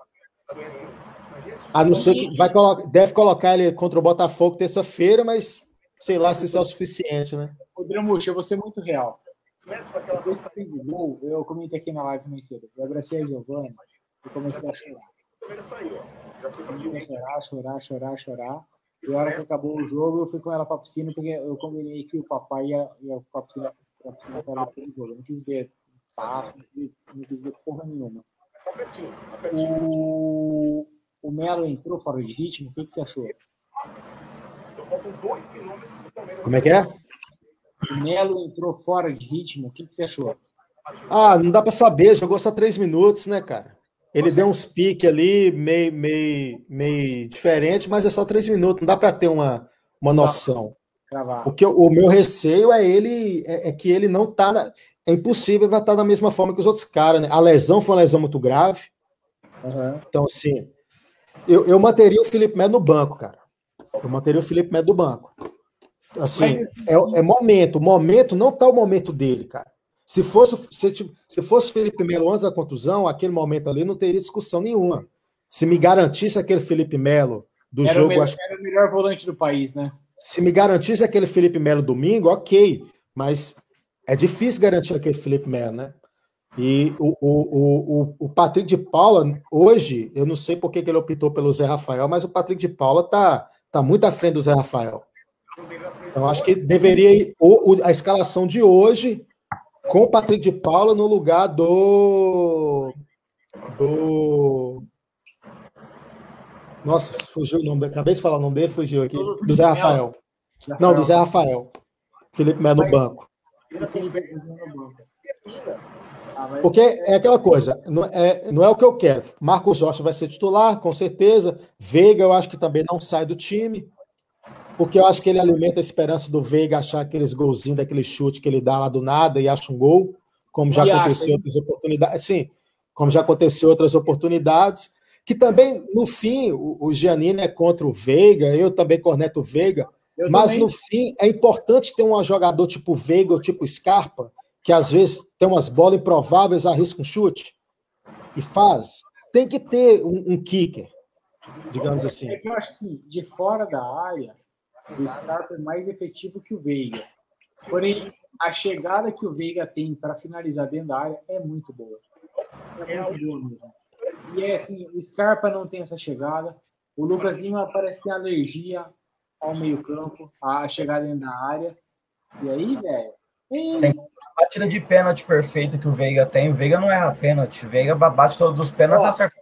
A não ser que vai colo- deve colocar ele contra o Botafogo terça-feira, mas sei lá se isso é o suficiente, né? Ô Dramucho, eu vou ser muito real. Depois que teve gol, eu comentei aqui na live mais cedo. Eu abracei a Giovanni e comecei a chorar. Comecei a chorar, chorar, chorar, chorar. E a hora que acabou o jogo, eu fui com ela pra piscina, porque eu combinei que o papai ia, ia pra piscina, pra ela pelo jogo. Eu não quis ver passo, não quis, não quis ver porra nenhuma. O, o Melo entrou fora de ritmo, o que, que você achou? Faltam dois quilômetros do Palmeiras. Como é que é? O Melo entrou fora de ritmo, o que, que você achou? Ah, não dá pra saber, jogou só três minutos, né, cara? Ele deu uns piques ali, meio, meio, meio diferente, mas é só três minutos, não dá pra ter uma, uma noção. Cravar. O, que eu- o meu receio é ele é, é que ele não tá. na- é impossível vai estar da mesma forma que os outros caras, né? A lesão foi uma lesão muito grave. Então, assim, eu, eu manteria o Felipe Melo no banco, cara. Eu manteria o Felipe Melo no banco. Assim, é, é momento. O momento não tá o momento dele, cara. Se fosse, se, se fosse Felipe Melo antes da contusão, aquele momento ali não teria discussão nenhuma. Se me garantisse aquele Felipe Melo do era, o jogo, melhor, acho era o melhor volante do país, né? se me garantisse aquele Felipe Melo domingo, ok, mas é difícil garantir aquele Felipe Melo, né? E o, o, o, o- o Patrick de Paula, hoje, eu não sei por que ele optou pelo Zé Rafael, mas o Patrick de Paula tá, tá muito à frente do Zé Rafael. Então, acho que deveria ir o- o- a escalação de hoje com o Patrick de Paula no lugar do. do. Nossa, fugiu o nome dele. Acabei de falar o nome dele, fugiu aqui. Do Zé Rafael. Não, do Zé Rafael. Felipe Melo no banco. Porque é aquela coisa, não é, não é o que eu quero. Marcos Rocha vai ser titular, com certeza. Veiga, eu acho que também não sai do time. Porque eu acho que ele alimenta a esperança do Veiga achar aqueles golzinhos daquele chute que ele dá lá do nada e acha um gol, como já aconteceu outras oportunidades. Sim, como já aconteceu outras oportunidades. Que também, no fim, o, o Giannini é contra o Veiga, eu também corneto o Veiga. Eu mas também. no fim, é importante ter um jogador tipo Veiga ou tipo Scarpa, que às vezes tem umas bolas improváveis, arrisca um chute e faz. Tem que ter um, um kicker, digamos assim. É que eu acho assim, de fora da área, o Scarpa é mais efetivo que o Veiga. Porém, a chegada que o Veiga tem para finalizar dentro da área é muito boa. É muito boa mesmo. E é assim, o Scarpa não tem essa chegada. O Lucas Lima parece ter alergia ao meio-campo, à chegada dentro da área. E aí, velho. Sem batida de pênalti perfeita que o Veiga tem. O Veiga não erra pênalti. O Veiga bate todos os pênaltis acerta.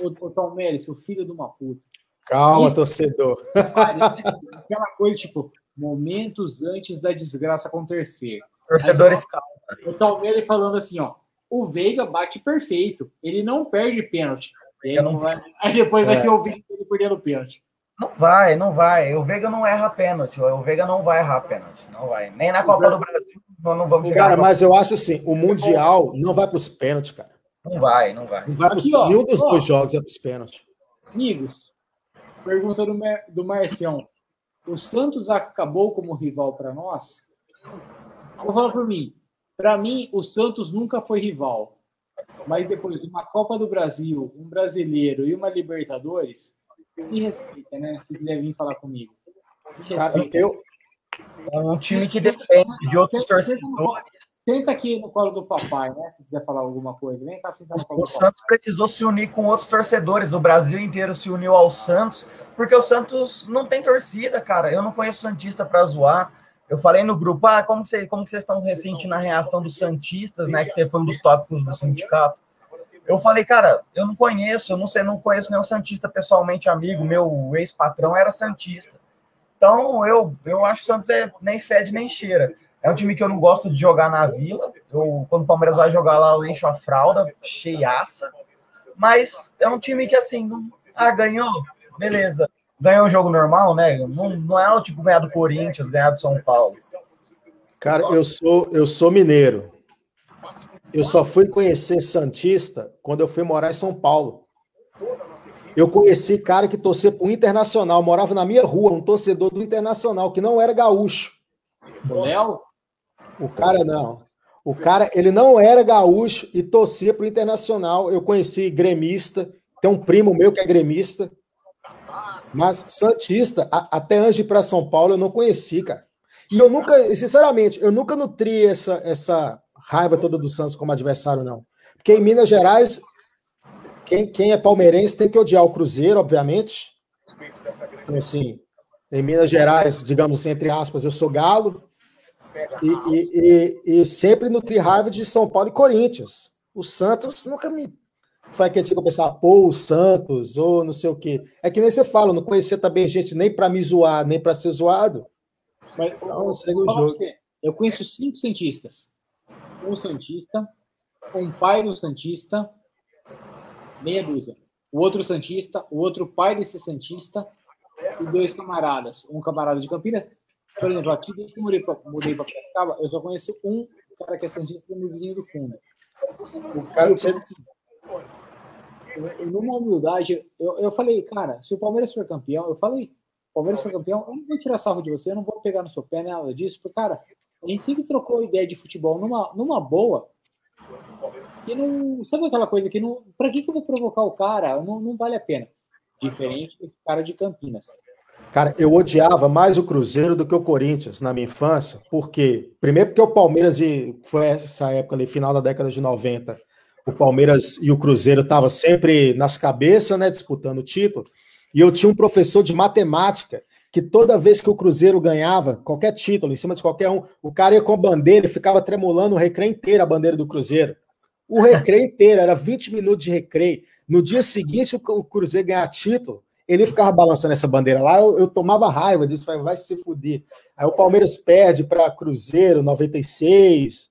O, o Tom Melis, seu filho de uma puta. Calma, Isso. torcedor. Aquela coisa, tipo, momentos antes da desgraça acontecer. Torcedores ó, O Palmeiras falando assim, ó. O Veiga bate perfeito. Ele não perde pênalti. E aí, não vai- aí depois vai É. ser o Veiga ele perdendo pênalti. Não vai, não vai. O Veiga não erra pênalti. O Veiga não vai errar pênalti. Não vai. Nem na Copa do Brasil nós não vamos. Cara, mas eu acho assim, o Mundial não vai para os pênaltis, cara. Não vai, não vai. Não vai pros, Aqui, ó, nenhum dos ó. dois jogos é para os pênaltis. Amigos, pergunta do, Mer- do Marcião. O Santos acabou como rival para nós? Vou falar por mim. Para mim, o Santos nunca foi rival. Mas depois de uma Copa do Brasil, um brasileiro e uma Libertadores, me respeita, né? Se quiser vir falar comigo. Cara, eu- É um time que depende de outros Senta- torcedores. Senta aqui no colo do papai, né? Se quiser falar alguma coisa. Vem cá sentar no colo O do papai. Santos precisou se unir com outros torcedores. O Brasil inteiro se uniu ao Santos, porque o Santos não tem torcida, cara. Eu não conheço Santista para zoar. Eu falei no grupo, ah, como, que cê- como que vocês estão sentindo a reação dos Santistas, né? Que foi um dos tópicos do sindicato. Eu falei, cara, eu não conheço, eu não sei, não conheço nenhum Santista pessoalmente amigo. Meu ex-patrão era Santista. Então, eu, eu acho que o Santos é nem fede nem cheira. É um time que eu não gosto de jogar na vila. Eu, quando o Palmeiras vai jogar lá, eu encho a fralda, cheiaça. Mas é um time que, assim, não- ah, ganhou, beleza. Ganhou o jogo normal, né? Não, não é o tipo ganhar do Corinthians, ganhar do São Paulo. Cara, eu sou, eu sou mineiro. Eu só fui conhecer Santista quando eu fui morar em São Paulo. Eu conheci cara que torcia para o Internacional, morava na minha rua, um torcedor do Internacional, que não era gaúcho. O Léo? O cara não. O cara, ele não era gaúcho e torcia para o Internacional. Eu conheci gremista, tem um primo meu que é gremista. Mas Santista, a- até antes de ir para São Paulo, eu não conheci, cara. E eu nunca, sinceramente, eu nunca nutri essa, essa raiva toda do Santos como adversário, não. Porque em Minas Gerais, quem, quem é palmeirense tem que odiar o Cruzeiro, obviamente. Então, assim, em Minas Gerais, digamos assim, entre aspas, eu sou galo. E, e- e- e sempre nutri raiva de São Paulo e Corinthians. O Santos nunca me foi aquele tipo que eu pensava, pô, o Santos, ou não sei o quê. É que nem você fala, não conhecia também gente nem para me zoar, nem para ser zoado. Mas, Então, eu, segue o jogo. você, eu conheço cinco Santistas. Um Santista, um pai do Santista, meia dúzia. O outro Santista, o outro pai desse Santista e dois camaradas. Um camarada de Campinas. Por exemplo, aqui desde que eu mudei para Piracicaba, eu só conheço um cara que é Santista é meu vizinho do fundo. O cara, eu- numa humildade, eu, eu falei, cara, se o Palmeiras for campeão, eu falei, Palmeiras for campeão, eu não vou tirar sarro de você, eu não vou pegar no seu pé, nada disso, porque, cara, a gente sempre trocou ideia de futebol numa, numa boa, que não. Sabe aquela coisa que não. Pra que, que eu vou provocar o cara? Não, não vale a pena. Diferente desse cara de Campinas. Cara, eu odiava mais o Cruzeiro do que o Corinthians na minha infância, porque, primeiro, porque o Palmeiras, e foi essa época ali, final da década de 90, o Palmeiras e o Cruzeiro estavam sempre nas cabeças, né, disputando o título, e eu tinha um professor de matemática que toda vez que o Cruzeiro ganhava qualquer título, em cima de qualquer um, o cara ia com a bandeira e ficava tremulando o recreio inteiro a bandeira do Cruzeiro. O recreio inteiro, era 20 minutos de recreio. No dia seguinte, o Cruzeiro ganhar título, ele ficava balançando essa bandeira lá, eu, eu tomava raiva disso, falei, vai se fuder. Aí o Palmeiras perde para Cruzeiro 96,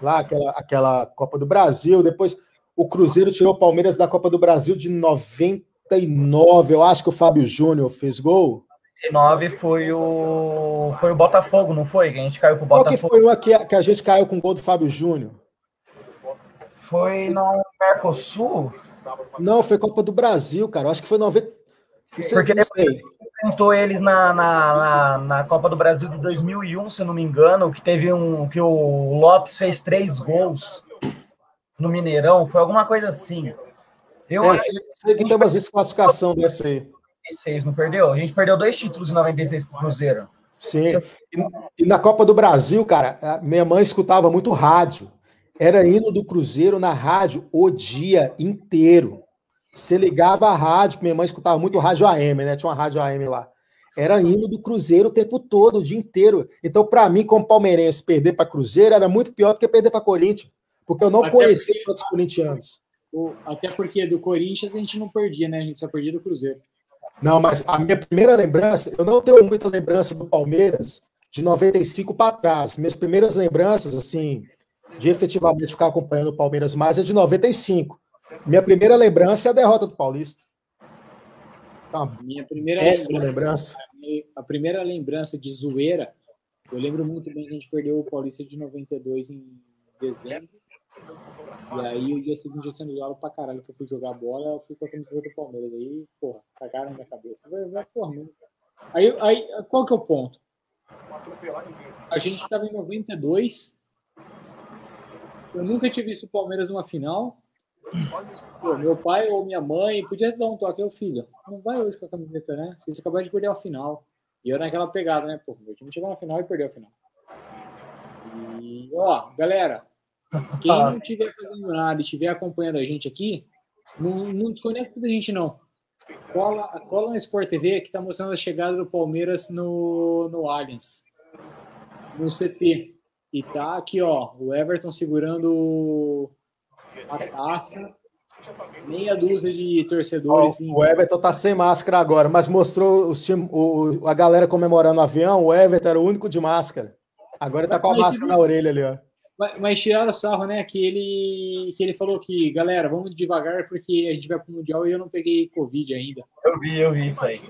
lá aquela, aquela Copa do Brasil, depois o Cruzeiro tirou o Palmeiras da Copa do Brasil de 99, eu acho que o Fábio Júnior fez gol. 9 foi o foi o Botafogo, não foi? Que a gente caiu pro Qual que Botafogo. foi uma que, que a gente caiu com o gol do Fábio Júnior? Foi no Mercosul? Não, foi Copa do Brasil, cara. Eu acho que foi 90. Não sei, Porque não sei. Enfrentou eles na, na, na, na Copa do Brasil de 2001, se eu não me engano, que teve um que o Lopes fez três gols no Mineirão, foi alguma coisa assim. Eu É, acho que tem umas desclassificação dessa aí. 96, não perdeu? A gente perdeu dois títulos em 96 pro Cruzeiro. Sim. E, e na Copa do Brasil, cara, minha mãe escutava muito rádio. Era hino do Cruzeiro na rádio o dia inteiro. Você ligava a rádio, minha mãe escutava muito rádio AM, né? Tinha uma rádio AM lá. Era hino do Cruzeiro o tempo todo, o dia inteiro. Então, para mim, como palmeirense, perder para Cruzeiro era muito pior do que perder para Corinthians, porque eu não Até conhecia porque- todos os corintianos. Até porque do Corinthians a gente não perdia, né? A gente só perdia do Cruzeiro. Não, mas a minha primeira lembrança, eu não tenho muita lembrança do Palmeiras de 95 para trás. Minhas primeiras lembranças, assim, de efetivamente ficar acompanhando o Palmeiras mais é de 95. Minha primeira lembrança é a derrota do Paulista. Calma. Minha primeira Péssima lembrança. A primeira lembrança de zoeira, eu lembro muito bem que a gente perdeu o Paulista de 92 em dezembro. E aí o dia seguinte eu sendo zoado pra caralho que eu fui jogar bola, eu fui com a camiseta do Palmeiras. Aí, porra, cagaram na minha cabeça. Vai, vai, porra. Aí, aí, qual que é o ponto? A gente tava em 92. Eu nunca tinha visto o Palmeiras numa final. Pô, meu pai ou minha mãe podia dar um toque ao filho. Não vai hoje com a camiseta, né? Vocês acabaram de perder a final. E eu naquela pegada, né? Pô, meu time chegou na final e perdeu a final. E, ó, galera, quem não estiver fazendo nada e estiver acompanhando a gente aqui, não, não desconecta da gente, não. Cola, cola no Sport TV que tá mostrando a chegada do Palmeiras no, no Allianz, no CT. E tá aqui, ó, o Everton segurando a taça, meia dúzia de torcedores. em- O Everton tá sem máscara agora, mas mostrou os time, o, a galera comemorando o avião. O Everton era o único de máscara. Agora ele tá com a Mas- máscara na orelha ali, ó. Mas, mas tiraram o sarro, né? Que ele, que ele falou que, galera, vamos devagar porque a gente vai pro Mundial e eu não peguei Covid ainda. Eu vi, eu vi isso aí.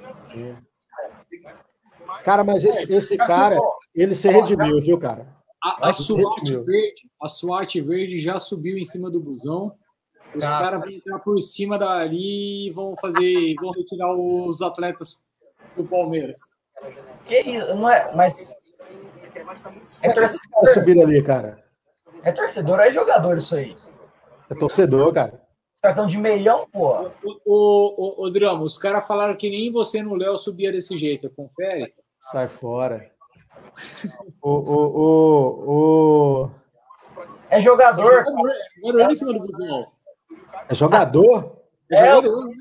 Cara, mas esse, esse cara, ele se redimiu, viu, cara? A, a, SWAT verde, a SWAT verde já subiu em cima do busão. Os Cara. caras vão entrar por cima dali e vão fazer. vão retirar os atletas do Palmeiras. Que isso? Não é, mas. É é torcedor, subiram ali, cara? é torcedor, é jogador isso aí. É torcedor, cara. Os caras estão de meião, pô. O, o, o Drama, os caras falaram que nem você no Léo subia desse jeito. Confere? Sai fora. O, o, o, o... É jogador. Jogador em cima do busão. É jogador? É jogador,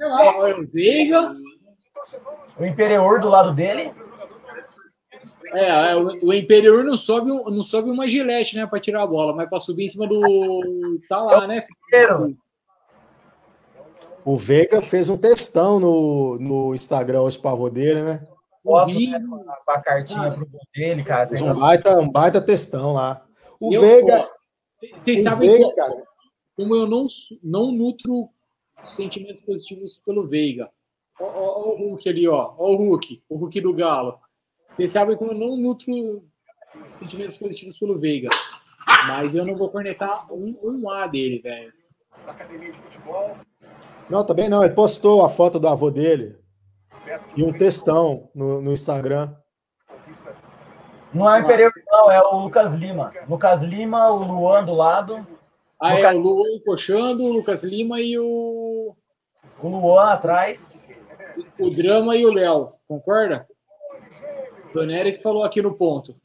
é o Veiga. O Imperior do lado dele. É, é, o, o Imperior não sobe, um- não sobe uma gilete, né, pra tirar a bola, mas pra subir em cima do. Tá lá, né? O Veiga fez um textão no, no Instagram hoje pra avô dele, né? Foto, né, com a- com a cartinha pro gol dele, cara. Fez um baita, um baita textão lá. O Eu, Veiga. Vocês sabem Veiga, como, cara. como eu não, não nutro sentimentos positivos pelo Veiga. Ó o Hulk ali, ó. Ó o Hulk, o Hulk do Galo. Vocês sabem como eu não nutro sentimentos positivos pelo Veiga. Mas eu não vou cornetar um, um A dele, velho. Não, também não. Ele postou a foto do avô dele e um textão no, no Instagram. Não é o Imperior, não, é o Lucas Lima. Lucas Lima, o Luan do lado. Ah, Lucas- é o Luan encoxando, o Lucas Lima e o. O Luan atrás. O Drama e o Léo, concorda? Toneri que falou aqui no ponto.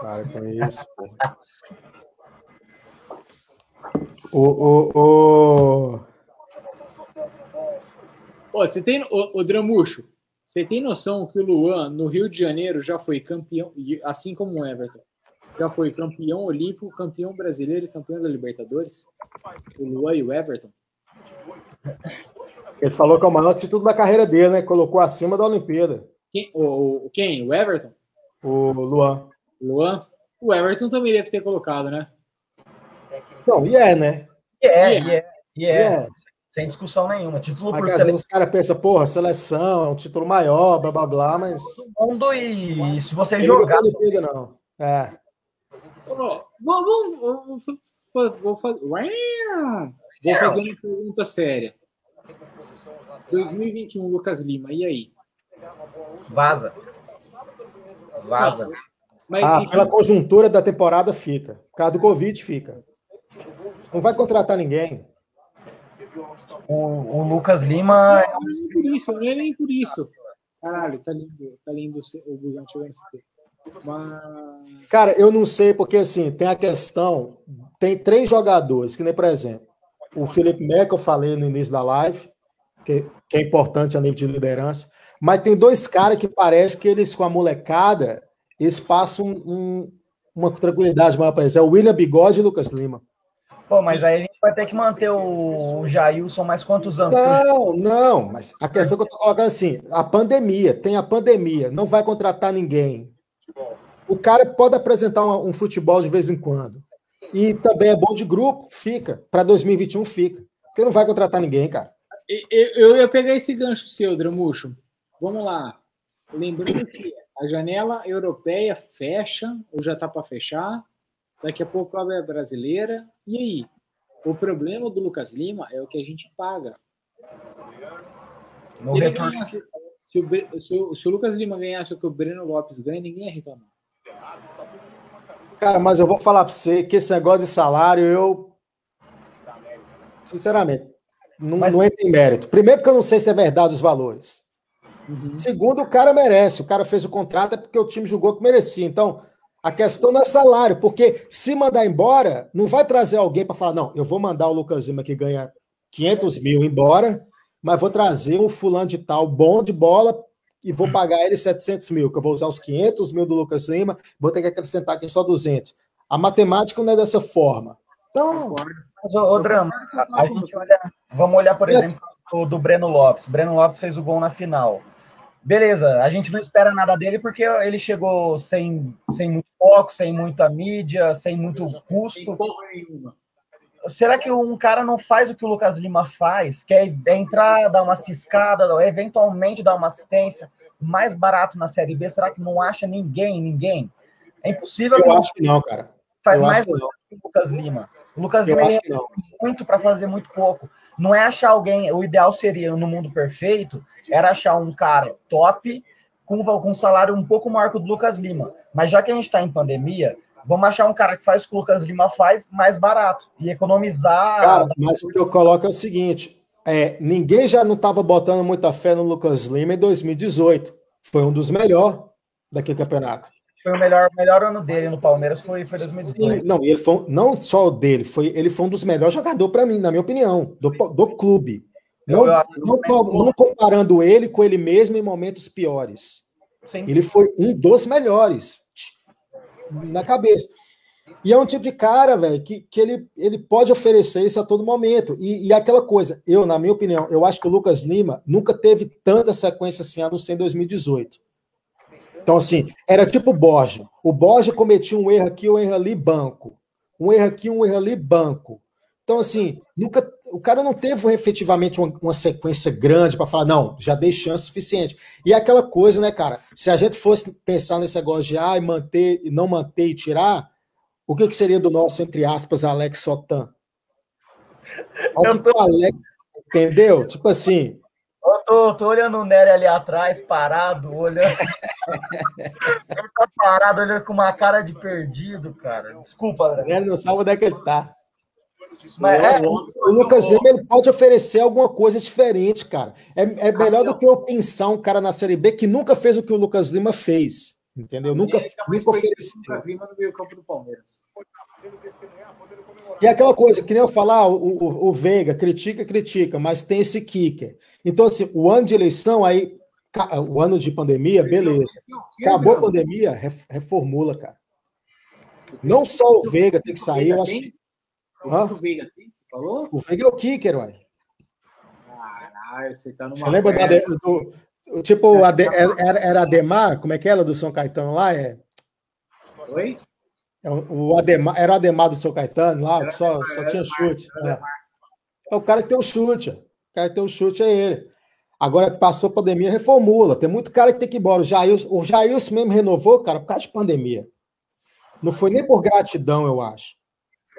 Cara, com isso, pô. O, o, o... Você tem. O, o Dramucho, você tem noção que o Luan, no Rio de Janeiro, já foi campeão, assim como o Everton, já foi campeão olímpico, campeão brasileiro e campeão da Libertadores? O Luan e o Everton? Ele falou que é o maior título da carreira dele, né? Colocou acima da Olimpíada. Quem? O, o- quem? O Everton? O Luan. Luan? O Everton também deve ter colocado, né? Não, e é, né? E é, Yeah. e é, e é. Yeah. Sem discussão nenhuma. Título Mas por seleção os caras pensam, porra, seleção, é um título maior, blá blá blá, mas. do mundo e, e se você Não jogar. Olimpíada, não. É. Vamos, vou, vou fazer. Vou fazer uma pergunta séria. 2021, Lucas Lima, e aí? Vaza. Vaza. Mas ah, que- pela conjuntura da temporada fica. Por causa do Covid fica. Não vai contratar ninguém. O, o Lucas Lima. Não, nem por isso, não é nem por isso. Caralho, tá lindo, tá lindo o nesse tempo. Mas. Cara, eu não sei, porque assim, tem a questão. Tem três jogadores, que nem, por exemplo, o Felipe Melo, que eu falei no início da live, que, que é importante a nível de liderança. Mas tem dois caras que parece que eles, com a molecada, eles passam um- uma tranquilidade maior para eles. É o William Bigode e o Lucas Lima. Pô, mas aí a gente vai ter que manter o, o Jailson mais quantos anos? Não, não, mas a questão que eu tô colocando é assim, a pandemia, tem a pandemia, não vai contratar ninguém. O cara pode apresentar um, um futebol de vez em quando. E também é bom de grupo, fica. Para 2021 fica. Porque não vai contratar ninguém, cara. eu, eu ia pegar esse gancho seu, Dramucho. Vamos lá. Lembrando que a janela europeia fecha, ou já está para fechar. Daqui a pouco abre a brasileira. E aí? O problema do Lucas Lima é o que a gente paga. No Se, ele retorno. ganhasse- se o, se o- se o Lucas Lima ganhasse o que o Breno Lopes ganha, ninguém ia reclamar. Cara, mas eu vou falar pra você que esse negócio de salário, eu. Sinceramente, não, não entra em mérito. Primeiro, porque eu não sei se é verdade os valores. Segundo, o cara merece. O cara fez o contrato é porque o time julgou que merecia. Então, a questão não é salário, porque se mandar embora, não vai trazer alguém para falar, não, eu vou mandar o Lucas Lima que ganha 500 mil embora, mas vou trazer um fulano de tal bom de bola e vou pagar ele 700 mil, que eu vou usar os 500 mil do Lucas Lima, vou ter que acrescentar aqui só 200. A matemática não é dessa forma. Então, Mas, ô, ô, Drama, a, a gente olha, vamos olhar, por exemplo, o do Breno Lopes. O Breno Lopes fez o gol na final. Beleza, a gente não espera nada dele porque ele chegou sem, sem muito foco, sem muita mídia, sem muito custo. Será que um cara não faz o que o Lucas Lima faz? Que é entrar, dar uma ciscada, eventualmente dar uma assistência mais barato na Série B? Será que não acha ninguém, ninguém? É impossível. eu que acho que não, cara. faz Eu mais acho que não. que o Lucas Lima. O Lucas Eu Lima acho é que não. muito para fazer muito pouco. Não é achar alguém. O ideal seria, no mundo perfeito, era achar um cara top com, um salário um pouco maior que o do Lucas Lima. Mas já que a gente está em pandemia, vamos achar um cara que faz o que o Lucas Lima faz mais barato e economizar. Cara, mas o que eu coloco é o seguinte: é, ninguém já não estava botando muita fé no Lucas Lima em 2018. Foi um dos melhores daquele campeonato. Foi o melhor, melhor ano dele no Palmeiras, foi, foi 2018. Sim, não, ele foi não só o dele, foi, ele foi um dos melhores jogadores para mim, na minha opinião, do, do clube. Não, Eu não, não comparando ele com ele mesmo em momentos piores. Sim. Ele foi um dos melhores na cabeça. E é um tipo de cara, velho, que, que ele, ele pode oferecer isso a todo momento. E, e aquela coisa, eu, na minha opinião, eu acho que o Lucas Lima nunca teve tanta sequência assim, a não ser em 2018. Então, assim, era tipo o Borja. O Borja cometia um erro aqui, um erro ali, banco. Um erro aqui, um erro ali, banco. Então, assim, nunca. O cara não teve efetivamente uma, uma sequência grande para falar, não, já dei chance suficiente. E é aquela coisa, né, cara? Se a gente fosse pensar nesse negócio de ah, e manter, e não manter e tirar, o que, que seria do nosso, entre aspas, Alex Sotan? Que o Alex, entendeu? Tipo assim, Eu tô, tô olhando o Nery ali atrás, parado, olhando. ele tá parado, olhando com uma cara de perdido, cara. Desculpa, André. ele não sabe onde é que ele tá. Mas é- o, Lucas Lima ele pode oferecer alguma coisa diferente, cara. É, é melhor do que eu pensar um cara na Série B que nunca fez o que o Lucas Lima fez. Entendeu? Nunca, nunca ofereceu. que o Lucas Lima no meio campo do Palmeiras. E é aquela coisa, que nem eu falar, o, o, o Veiga critica, critica, mas tem esse kicker. Então, assim, o ano de eleição, aí, o ano de pandemia, beleza. Acabou a pandemia, ref- reformula, cara. Não só o Veiga tem que sair, eu acho que. Hã? O Veiga tem? Você falou? O Veiga é o kicker, ué. Caralho, você tá numa. Você lembra da, do, tipo, de- era, era Ademar, como é que é ela do São Caetano lá? É, Oi? É o Ademar, era o Ademar do São Caetano lá, só, só tinha chute. É. É o cara que tem o chute. O cara que tem o chute é ele. Agora passou a pandemia, reformula. Tem muito cara que tem que ir embora. O Jailson, o Jailson mesmo renovou, cara, por causa de pandemia. Não foi nem por gratidão, eu acho.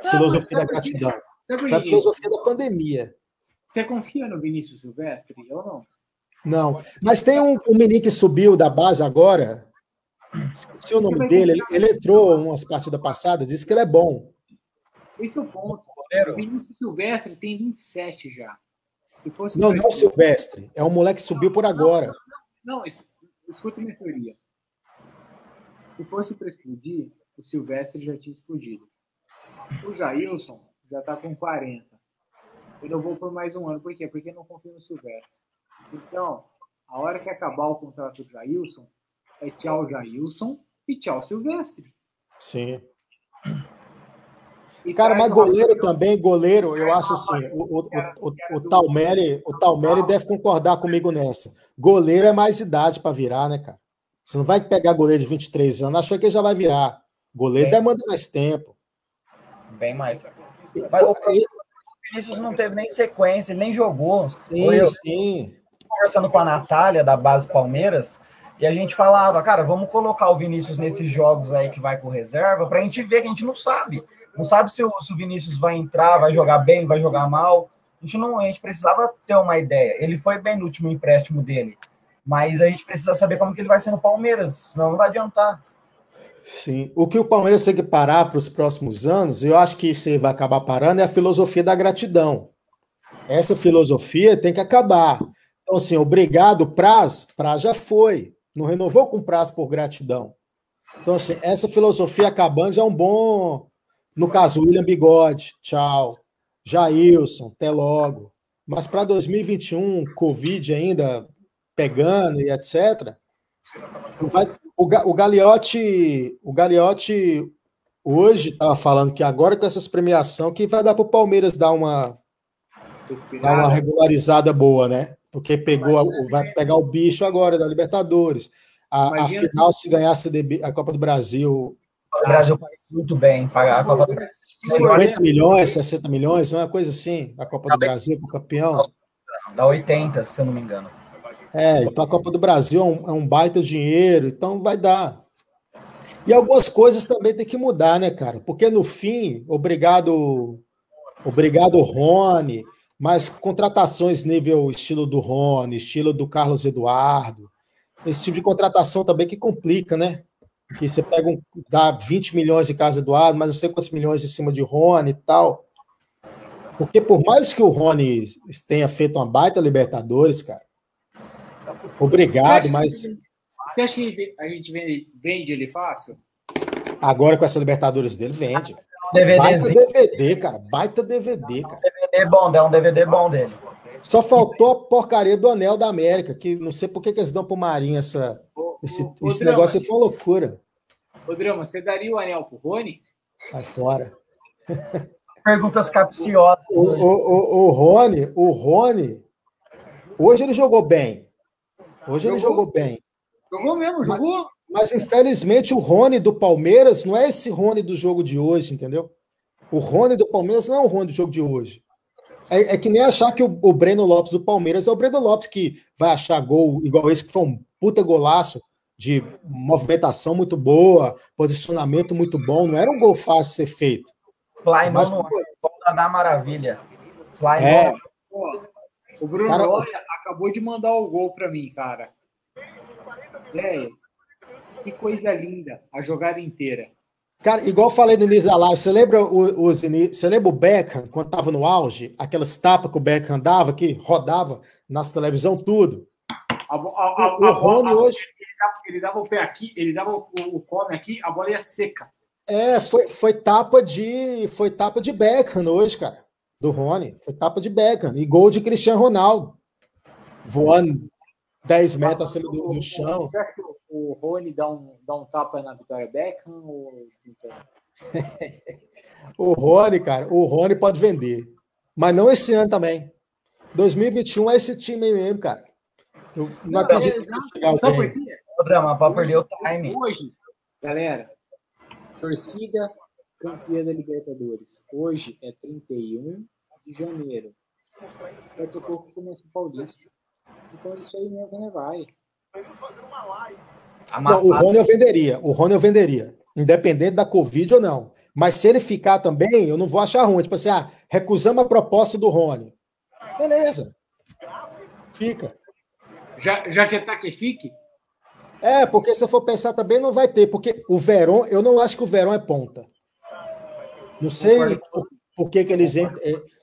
Não, Filosofia da gratidão. Foi a filosofia da pandemia. Você confia no Vinícius Silvestre ou não? Não. Mas tem um, um menino que subiu da base agora. Esqueci o nome dele. Ele, ele entrou umas partidas passadas, disse que ele é bom. Esse é o ponto. O Vinícius Silvestre tem 27 já. Se fosse Não, não o explodir- Silvestre. É um moleque que subiu por agora. Não, es- escuta minha teoria. Se fosse para explodir, o Silvestre já tinha explodido. O Jailson já tá com 40. Eu não vou por mais um ano. Por quê? Porque não confio no Silvestre. Então, a hora que acabar o contrato do Jailson, é tchau Jailson e tchau Silvestre. Sim. E Cara, mas o goleiro Rafael. também, goleiro, eu acho assim, o, o, o, o, o Talmere, o Talmere deve concordar comigo nessa. Goleiro é mais idade para virar, né, cara? Você não vai pegar goleiro de 23 anos, achou que ele já vai virar. Goleiro Bem- demanda mais tempo. Bem mais. Mas, Vinícius não teve nem sequência, ele nem jogou. Sim, eu, sim. Conversando com a Natália, da base Palmeiras, e a gente falava, cara, vamos colocar o Vinícius nesses jogos aí que vai com reserva, pra gente ver que a gente não sabe. Não sabe se o, se o Vinícius vai entrar, vai jogar bem, vai jogar mal. A gente, não, a gente precisava ter uma ideia. Ele foi bem no último empréstimo dele. Mas a gente precisa saber como que ele vai ser no Palmeiras, senão não vai adiantar. Sim. O que o Palmeiras tem que parar para os próximos anos, eu acho que isso vai acabar parando, é a filosofia da gratidão. Essa filosofia tem que acabar. Então, assim, obrigado, Praz, Praz já foi. Não renovou com prazo por gratidão. Então, assim, essa filosofia acabando já é um bom. No caso, William Bigode, tchau. Jailson, até logo. Mas para 2021, Covid ainda pegando e etc. Vai, o, o Gagliotti, o Gagliotti hoje estava falando que agora com essas premiação que vai dar para o Palmeiras dar uma dar uma regularizada boa, né? Porque pegou vai pegar o bicho agora da Libertadores. A, a final, se ganhasse a Copa do Brasil. O Brasil faz muito bem pagar a Copa do Brasil. 50 milhões, 60 milhões, uma coisa assim, a Copa do Brasil para o campeão. Dá 80, se eu não me engano. É, então a Copa do Brasil é um, é um baita dinheiro, então vai dar. E algumas coisas também tem que mudar, né, cara? Porque no fim, obrigado, obrigado, Rony, mas contratações nível estilo do Rony, estilo do Carlos Eduardo, esse tipo de contratação também que complica, né? Que você pega um, dá 20 milhões de Carlos Eduardo, mas não sei quantos milhões em cima de Rony e tal. Porque por mais que o Rony tenha feito uma baita Libertadores, cara, Obrigado, mas. Você acha que a gente vende ele fácil? Agora com essa Libertadores dele, vende. DVDzinho. Baita DVD, cara. Baita DVD, cara. DVD bom, é um DVD bom dele. Só faltou a porcaria do Anel da América, que não sei por que, que eles dão pro Marinho essa, esse, ô, esse Drama, negócio aí foi uma loucura. Ô, Drama, você daria o anel pro Rony? Sai fora. Perguntas capciosas. O, o, o, o Rony, o Rony, hoje ele jogou bem. Hoje ele jogou bem. Jogou mesmo, jogou. Mas, infelizmente, o Rony do Palmeiras não é esse Rony do jogo de hoje, entendeu? O Rony do Palmeiras não é o Rony do jogo de hoje. É, é que nem achar que o, o, Breno Lopes do Palmeiras é o Breno Lopes que vai achar gol igual esse, que foi um puta golaço de movimentação muito boa, posicionamento muito bom. Não era um gol fácil de ser feito. Fly, Mas, mano, gol da Maravilha. Fly, É. O Bruno Cara, acabou de mandar o gol pra mim, cara. Velho, que coisa linda. A jogada inteira. Cara, igual falei no início da live, você lembra, o, ini- você lembra o Beckham, quando tava no auge? Aquelas tapas que o Beckham dava, que rodava nas televisão, tudo. A, a, a, O a Rony hoje- Ele dava, ele dava o pé aqui, ele dava o, o come aqui, a bola ia seca. É, foi, foi tapa de foi tapa de Beckham hoje, cara, do Rony. Foi tapa de Beckham. E gol de Cristiano Ronaldo. Voando 10 metros acima do, do chão. Você acha que o, o Rony dá um, dá um tapa na Vitória Beckham? Ou... O Rony, cara, o Rony pode vender. Mas não esse ano também. 2021 é esse time aí mesmo, cara. Eu não, acredito que vai chegar drama, para perder o time. Hoje, galera, torcida campeã da Libertadores. Hoje é 31 de janeiro. Daqui a pouco começa o Paulista. Então é isso aí mesmo, né? Vai. Não, o Rony eu venderia. O Rony eu venderia. Independente da Covid ou não. Mas se ele ficar também, eu não vou achar ruim. Tipo assim, ah, recusamos a proposta do Rony. Beleza. Fica. Já, já que tá que fique? É, porque se eu for pensar também não vai ter, porque o Verón, eu não acho que o Verón é ponta. Não sei por, por que, que eles eh,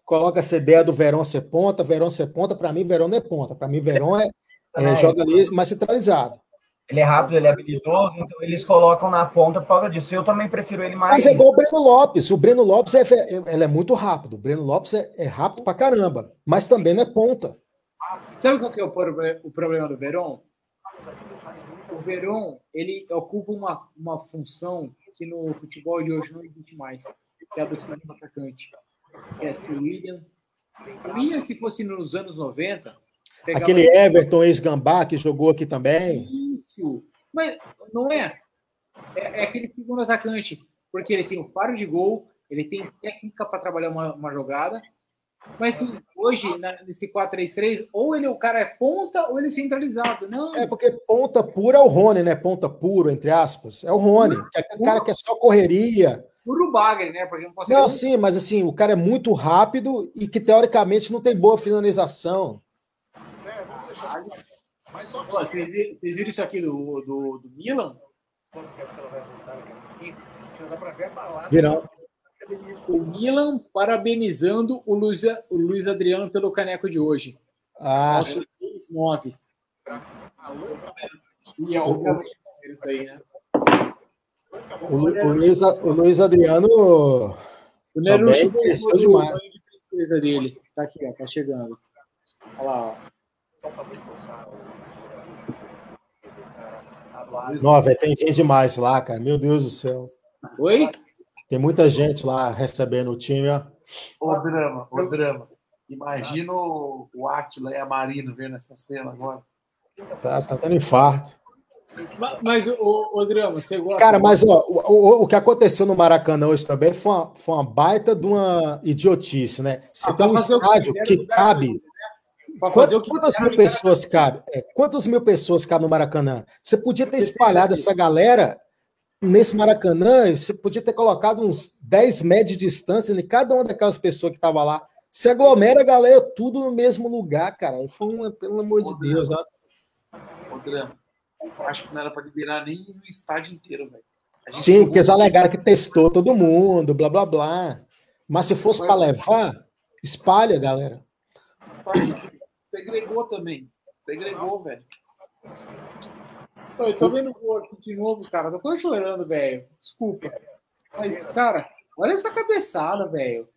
colocam essa ideia do Verón ser ponta, Verón ser ponta, para mim Verón não é ponta, para mim Verón é, é, É. joga ali mais centralizado. Ele é rápido, ele é habilidoso, então eles colocam na ponta por causa disso. Eu também prefiro ele mais. Mas é igual o Breno Lopes, o Breno Lopes é, fe- ele é muito rápido, o Breno Lopes é, é rápido pra caramba, mas também não é ponta. Sabe qual que é o, proble- o problema do Verón? O Verón, ele ocupa uma, uma função que no futebol de hoje não existe mais, que é a do segundo atacante. Que é esse William. O William, se fosse nos anos 90, pegava- Aquele Everton ex-Gambá que jogou aqui também. Isso. Mas não é. é. é aquele segundo atacante. Porque ele tem o faro de gol, ele tem técnica para trabalhar uma, uma jogada Mas sim, hoje, na- nesse 4-3-3, ou ele, o cara é ponta ou ele é centralizado. Não, É porque ponta pura é o Rony, né? Ponta puro, entre aspas. É o Rony, é aquele cara que é só correria. puro bagre, né? Porque não consegue. Não, sim, mas assim, o cara é muito rápido e que teoricamente não tem boa finalização. Pô, Vocês vocês viram isso aqui do, do, do Milan? Virão. O Milan parabenizando o Luiz, o Luiz Adriano pelo caneco de hoje. Ah, Nosso 9. E é isso daí, né? o, Lu- o Luiz, o Luiz Adriano O Nerucho cresceu demais. de princesa dele. Tá aqui, ó, tá chegando. Olha lá, ó. Não, velho, tem gente demais lá, cara. Meu Deus do céu. Oi? Tem muita gente lá recebendo o time, ó. Ô, drama, ô, drama. Imagina o o Atila e a Marina vendo essa cena agora. Tá, tá tendo infarto. Ma- Mas, o, o Drama, você gosta. Cara, mas ó, o, o, o que aconteceu no Maracanã hoje também foi uma, foi uma baita de uma idiotice, né? Você Ah, tem um o que estádio quiser, que lugar cabe. Pra Quant- fazer o que Quantas mil pessoas cabe? É, quantas mil pessoas cabem no Maracanã? Você podia ter espalhado essa galera nesse Maracanã, você podia ter colocado uns 10 metros de distância em cada uma daquelas pessoas que estavam lá. Se aglomera a galera tudo no mesmo lugar, cara. Aí Foi uma, pelo amor de Deus, ó. Acho que não era pra liberar nem no estádio inteiro, velho. Sim, porque eles alegaram que testou todo mundo, blá blá blá. Mas se fosse para levar, espalha, galera. Sabe? Segregou também. Segregou, velho. Eu tô vendo o gol aqui de novo, cara. Tô quase chorando, velho. Desculpa. Mas, cara, olha essa cabeçada, velho.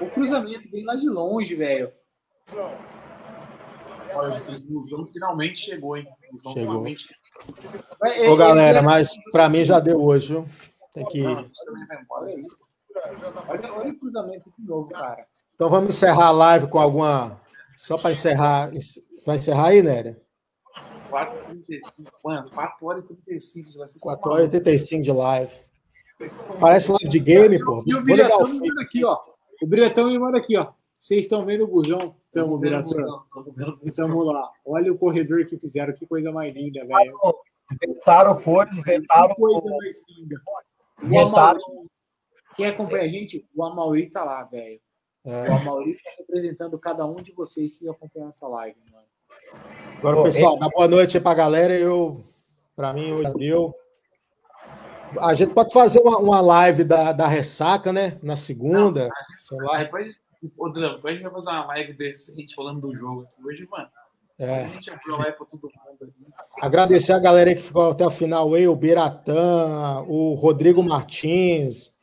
O cruzamento vem lá de longe, velho. Olha, o Busão finalmente chegou, hein? Chegou. finalmente. É, Ô, galera, mas para mim já deu hoje, viu? Tem que ir. Olha isso. Olha, olha o cruzamento de novo, cara. Então vamos encerrar a live com alguma. Só para encerrar. Vai encerrar aí, Néria? 4h35. Mano, 4 horas e 35. Vai ser 4 horas e 85 de live. Parece live de game, pô. E o Biratão o me manda aqui, ó. O Biratão me manda aqui, ó. Vocês estão vendo o busão? Tamo, Biratão. Tamo lá. Olha o corredor que fizeram. Que coisa mais linda, velho. Vetaram coisa, vetaram. Que coisa mais linda. O. Amauri, quem acompanha a gente, o Amauri tá lá, velho. É. O Amauri tá representando cada um de vocês que acompanham essa live, mano. Agora, pessoal, dá boa noite aí pra galera. Eu, para mim, hoje deu. A gente pode fazer uma, uma live da, da ressaca, né? Na segunda. sei lá. Depois, ô, depois a gente vai fazer uma live decente falando do jogo aqui. Hoje, mano, É. a gente abriu a live pra todo mundo aqui. Agradecer a galera aí que ficou até o final aí, o o Rodrigo Martins,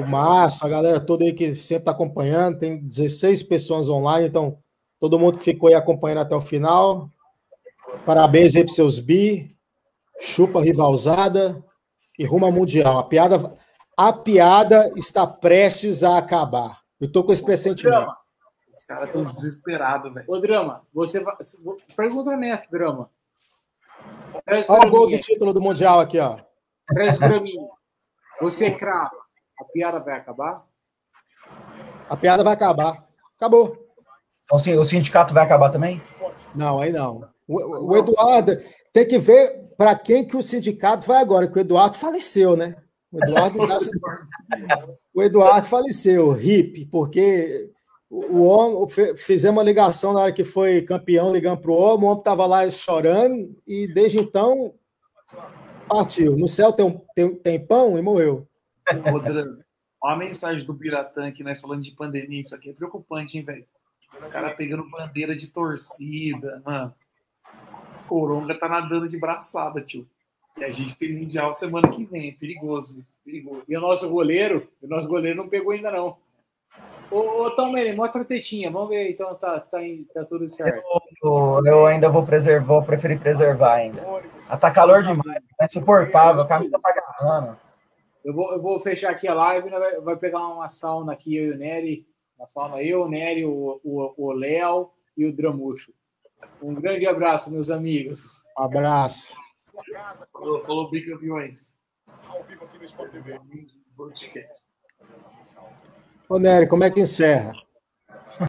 o Márcio, a galera toda aí que sempre está acompanhando. Tem 16 pessoas online, então todo mundo que ficou aí acompanhando até o final. Parabéns aí para seus bi. Chupa rivalzada e rumo ao Mundial. A piada, a piada está prestes a acabar. Eu tô com esse pressentimento. Os caras estão desesperados, velho. Ô, Drama, você vai. Pergunta honesta, Drama. Olha o gol do título do Mundial aqui, ó. Traz o Draminha. Você crava. A piada vai acabar? A piada vai acabar. Acabou. Então, sim, o sindicato vai acabar também? Não, aí não. O, o- Eduardo tem que ver para quem que o sindicato vai agora, que o Eduardo faleceu, né? O Eduardo, o Eduardo faleceu, hip, porque o, homem fizemos uma ligação na hora que foi campeão, ligando para o homem, o homem estava lá chorando e desde então partiu. No céu tem, tem, tem pão e morreu. Drama, Olha a mensagem do Biratã aqui, nós falando de pandemia. Isso aqui é preocupante, hein, velho? Os caras pegando bandeira de torcida, mano. Coronga tá nadando de braçada, tio. E a gente tem Mundial semana que vem. É perigoso isso. Perigoso. E o nosso goleiro, o nosso goleiro não pegou ainda, não. Ô, ô Tom Meire, mostra a tetinha. Vamos ver aí, então tá, tá, tá tudo certo. Eu, eu ainda vou preservar, vou preferir preservar ainda. Ah, tá calor demais, é insuportável, a camisa tá agarrando. Eu vou, eu vou fechar aqui a live, nós vai, vai pegar uma sauna aqui, eu e o Nery. Uma sauna eu, o Nery, o o- o Léo e o Dramucho. Um grande abraço, meus amigos. Abraço. Falou, falou bicampeões. Ao vivo aqui no Sport TV. Ô, Nery, como é que encerra?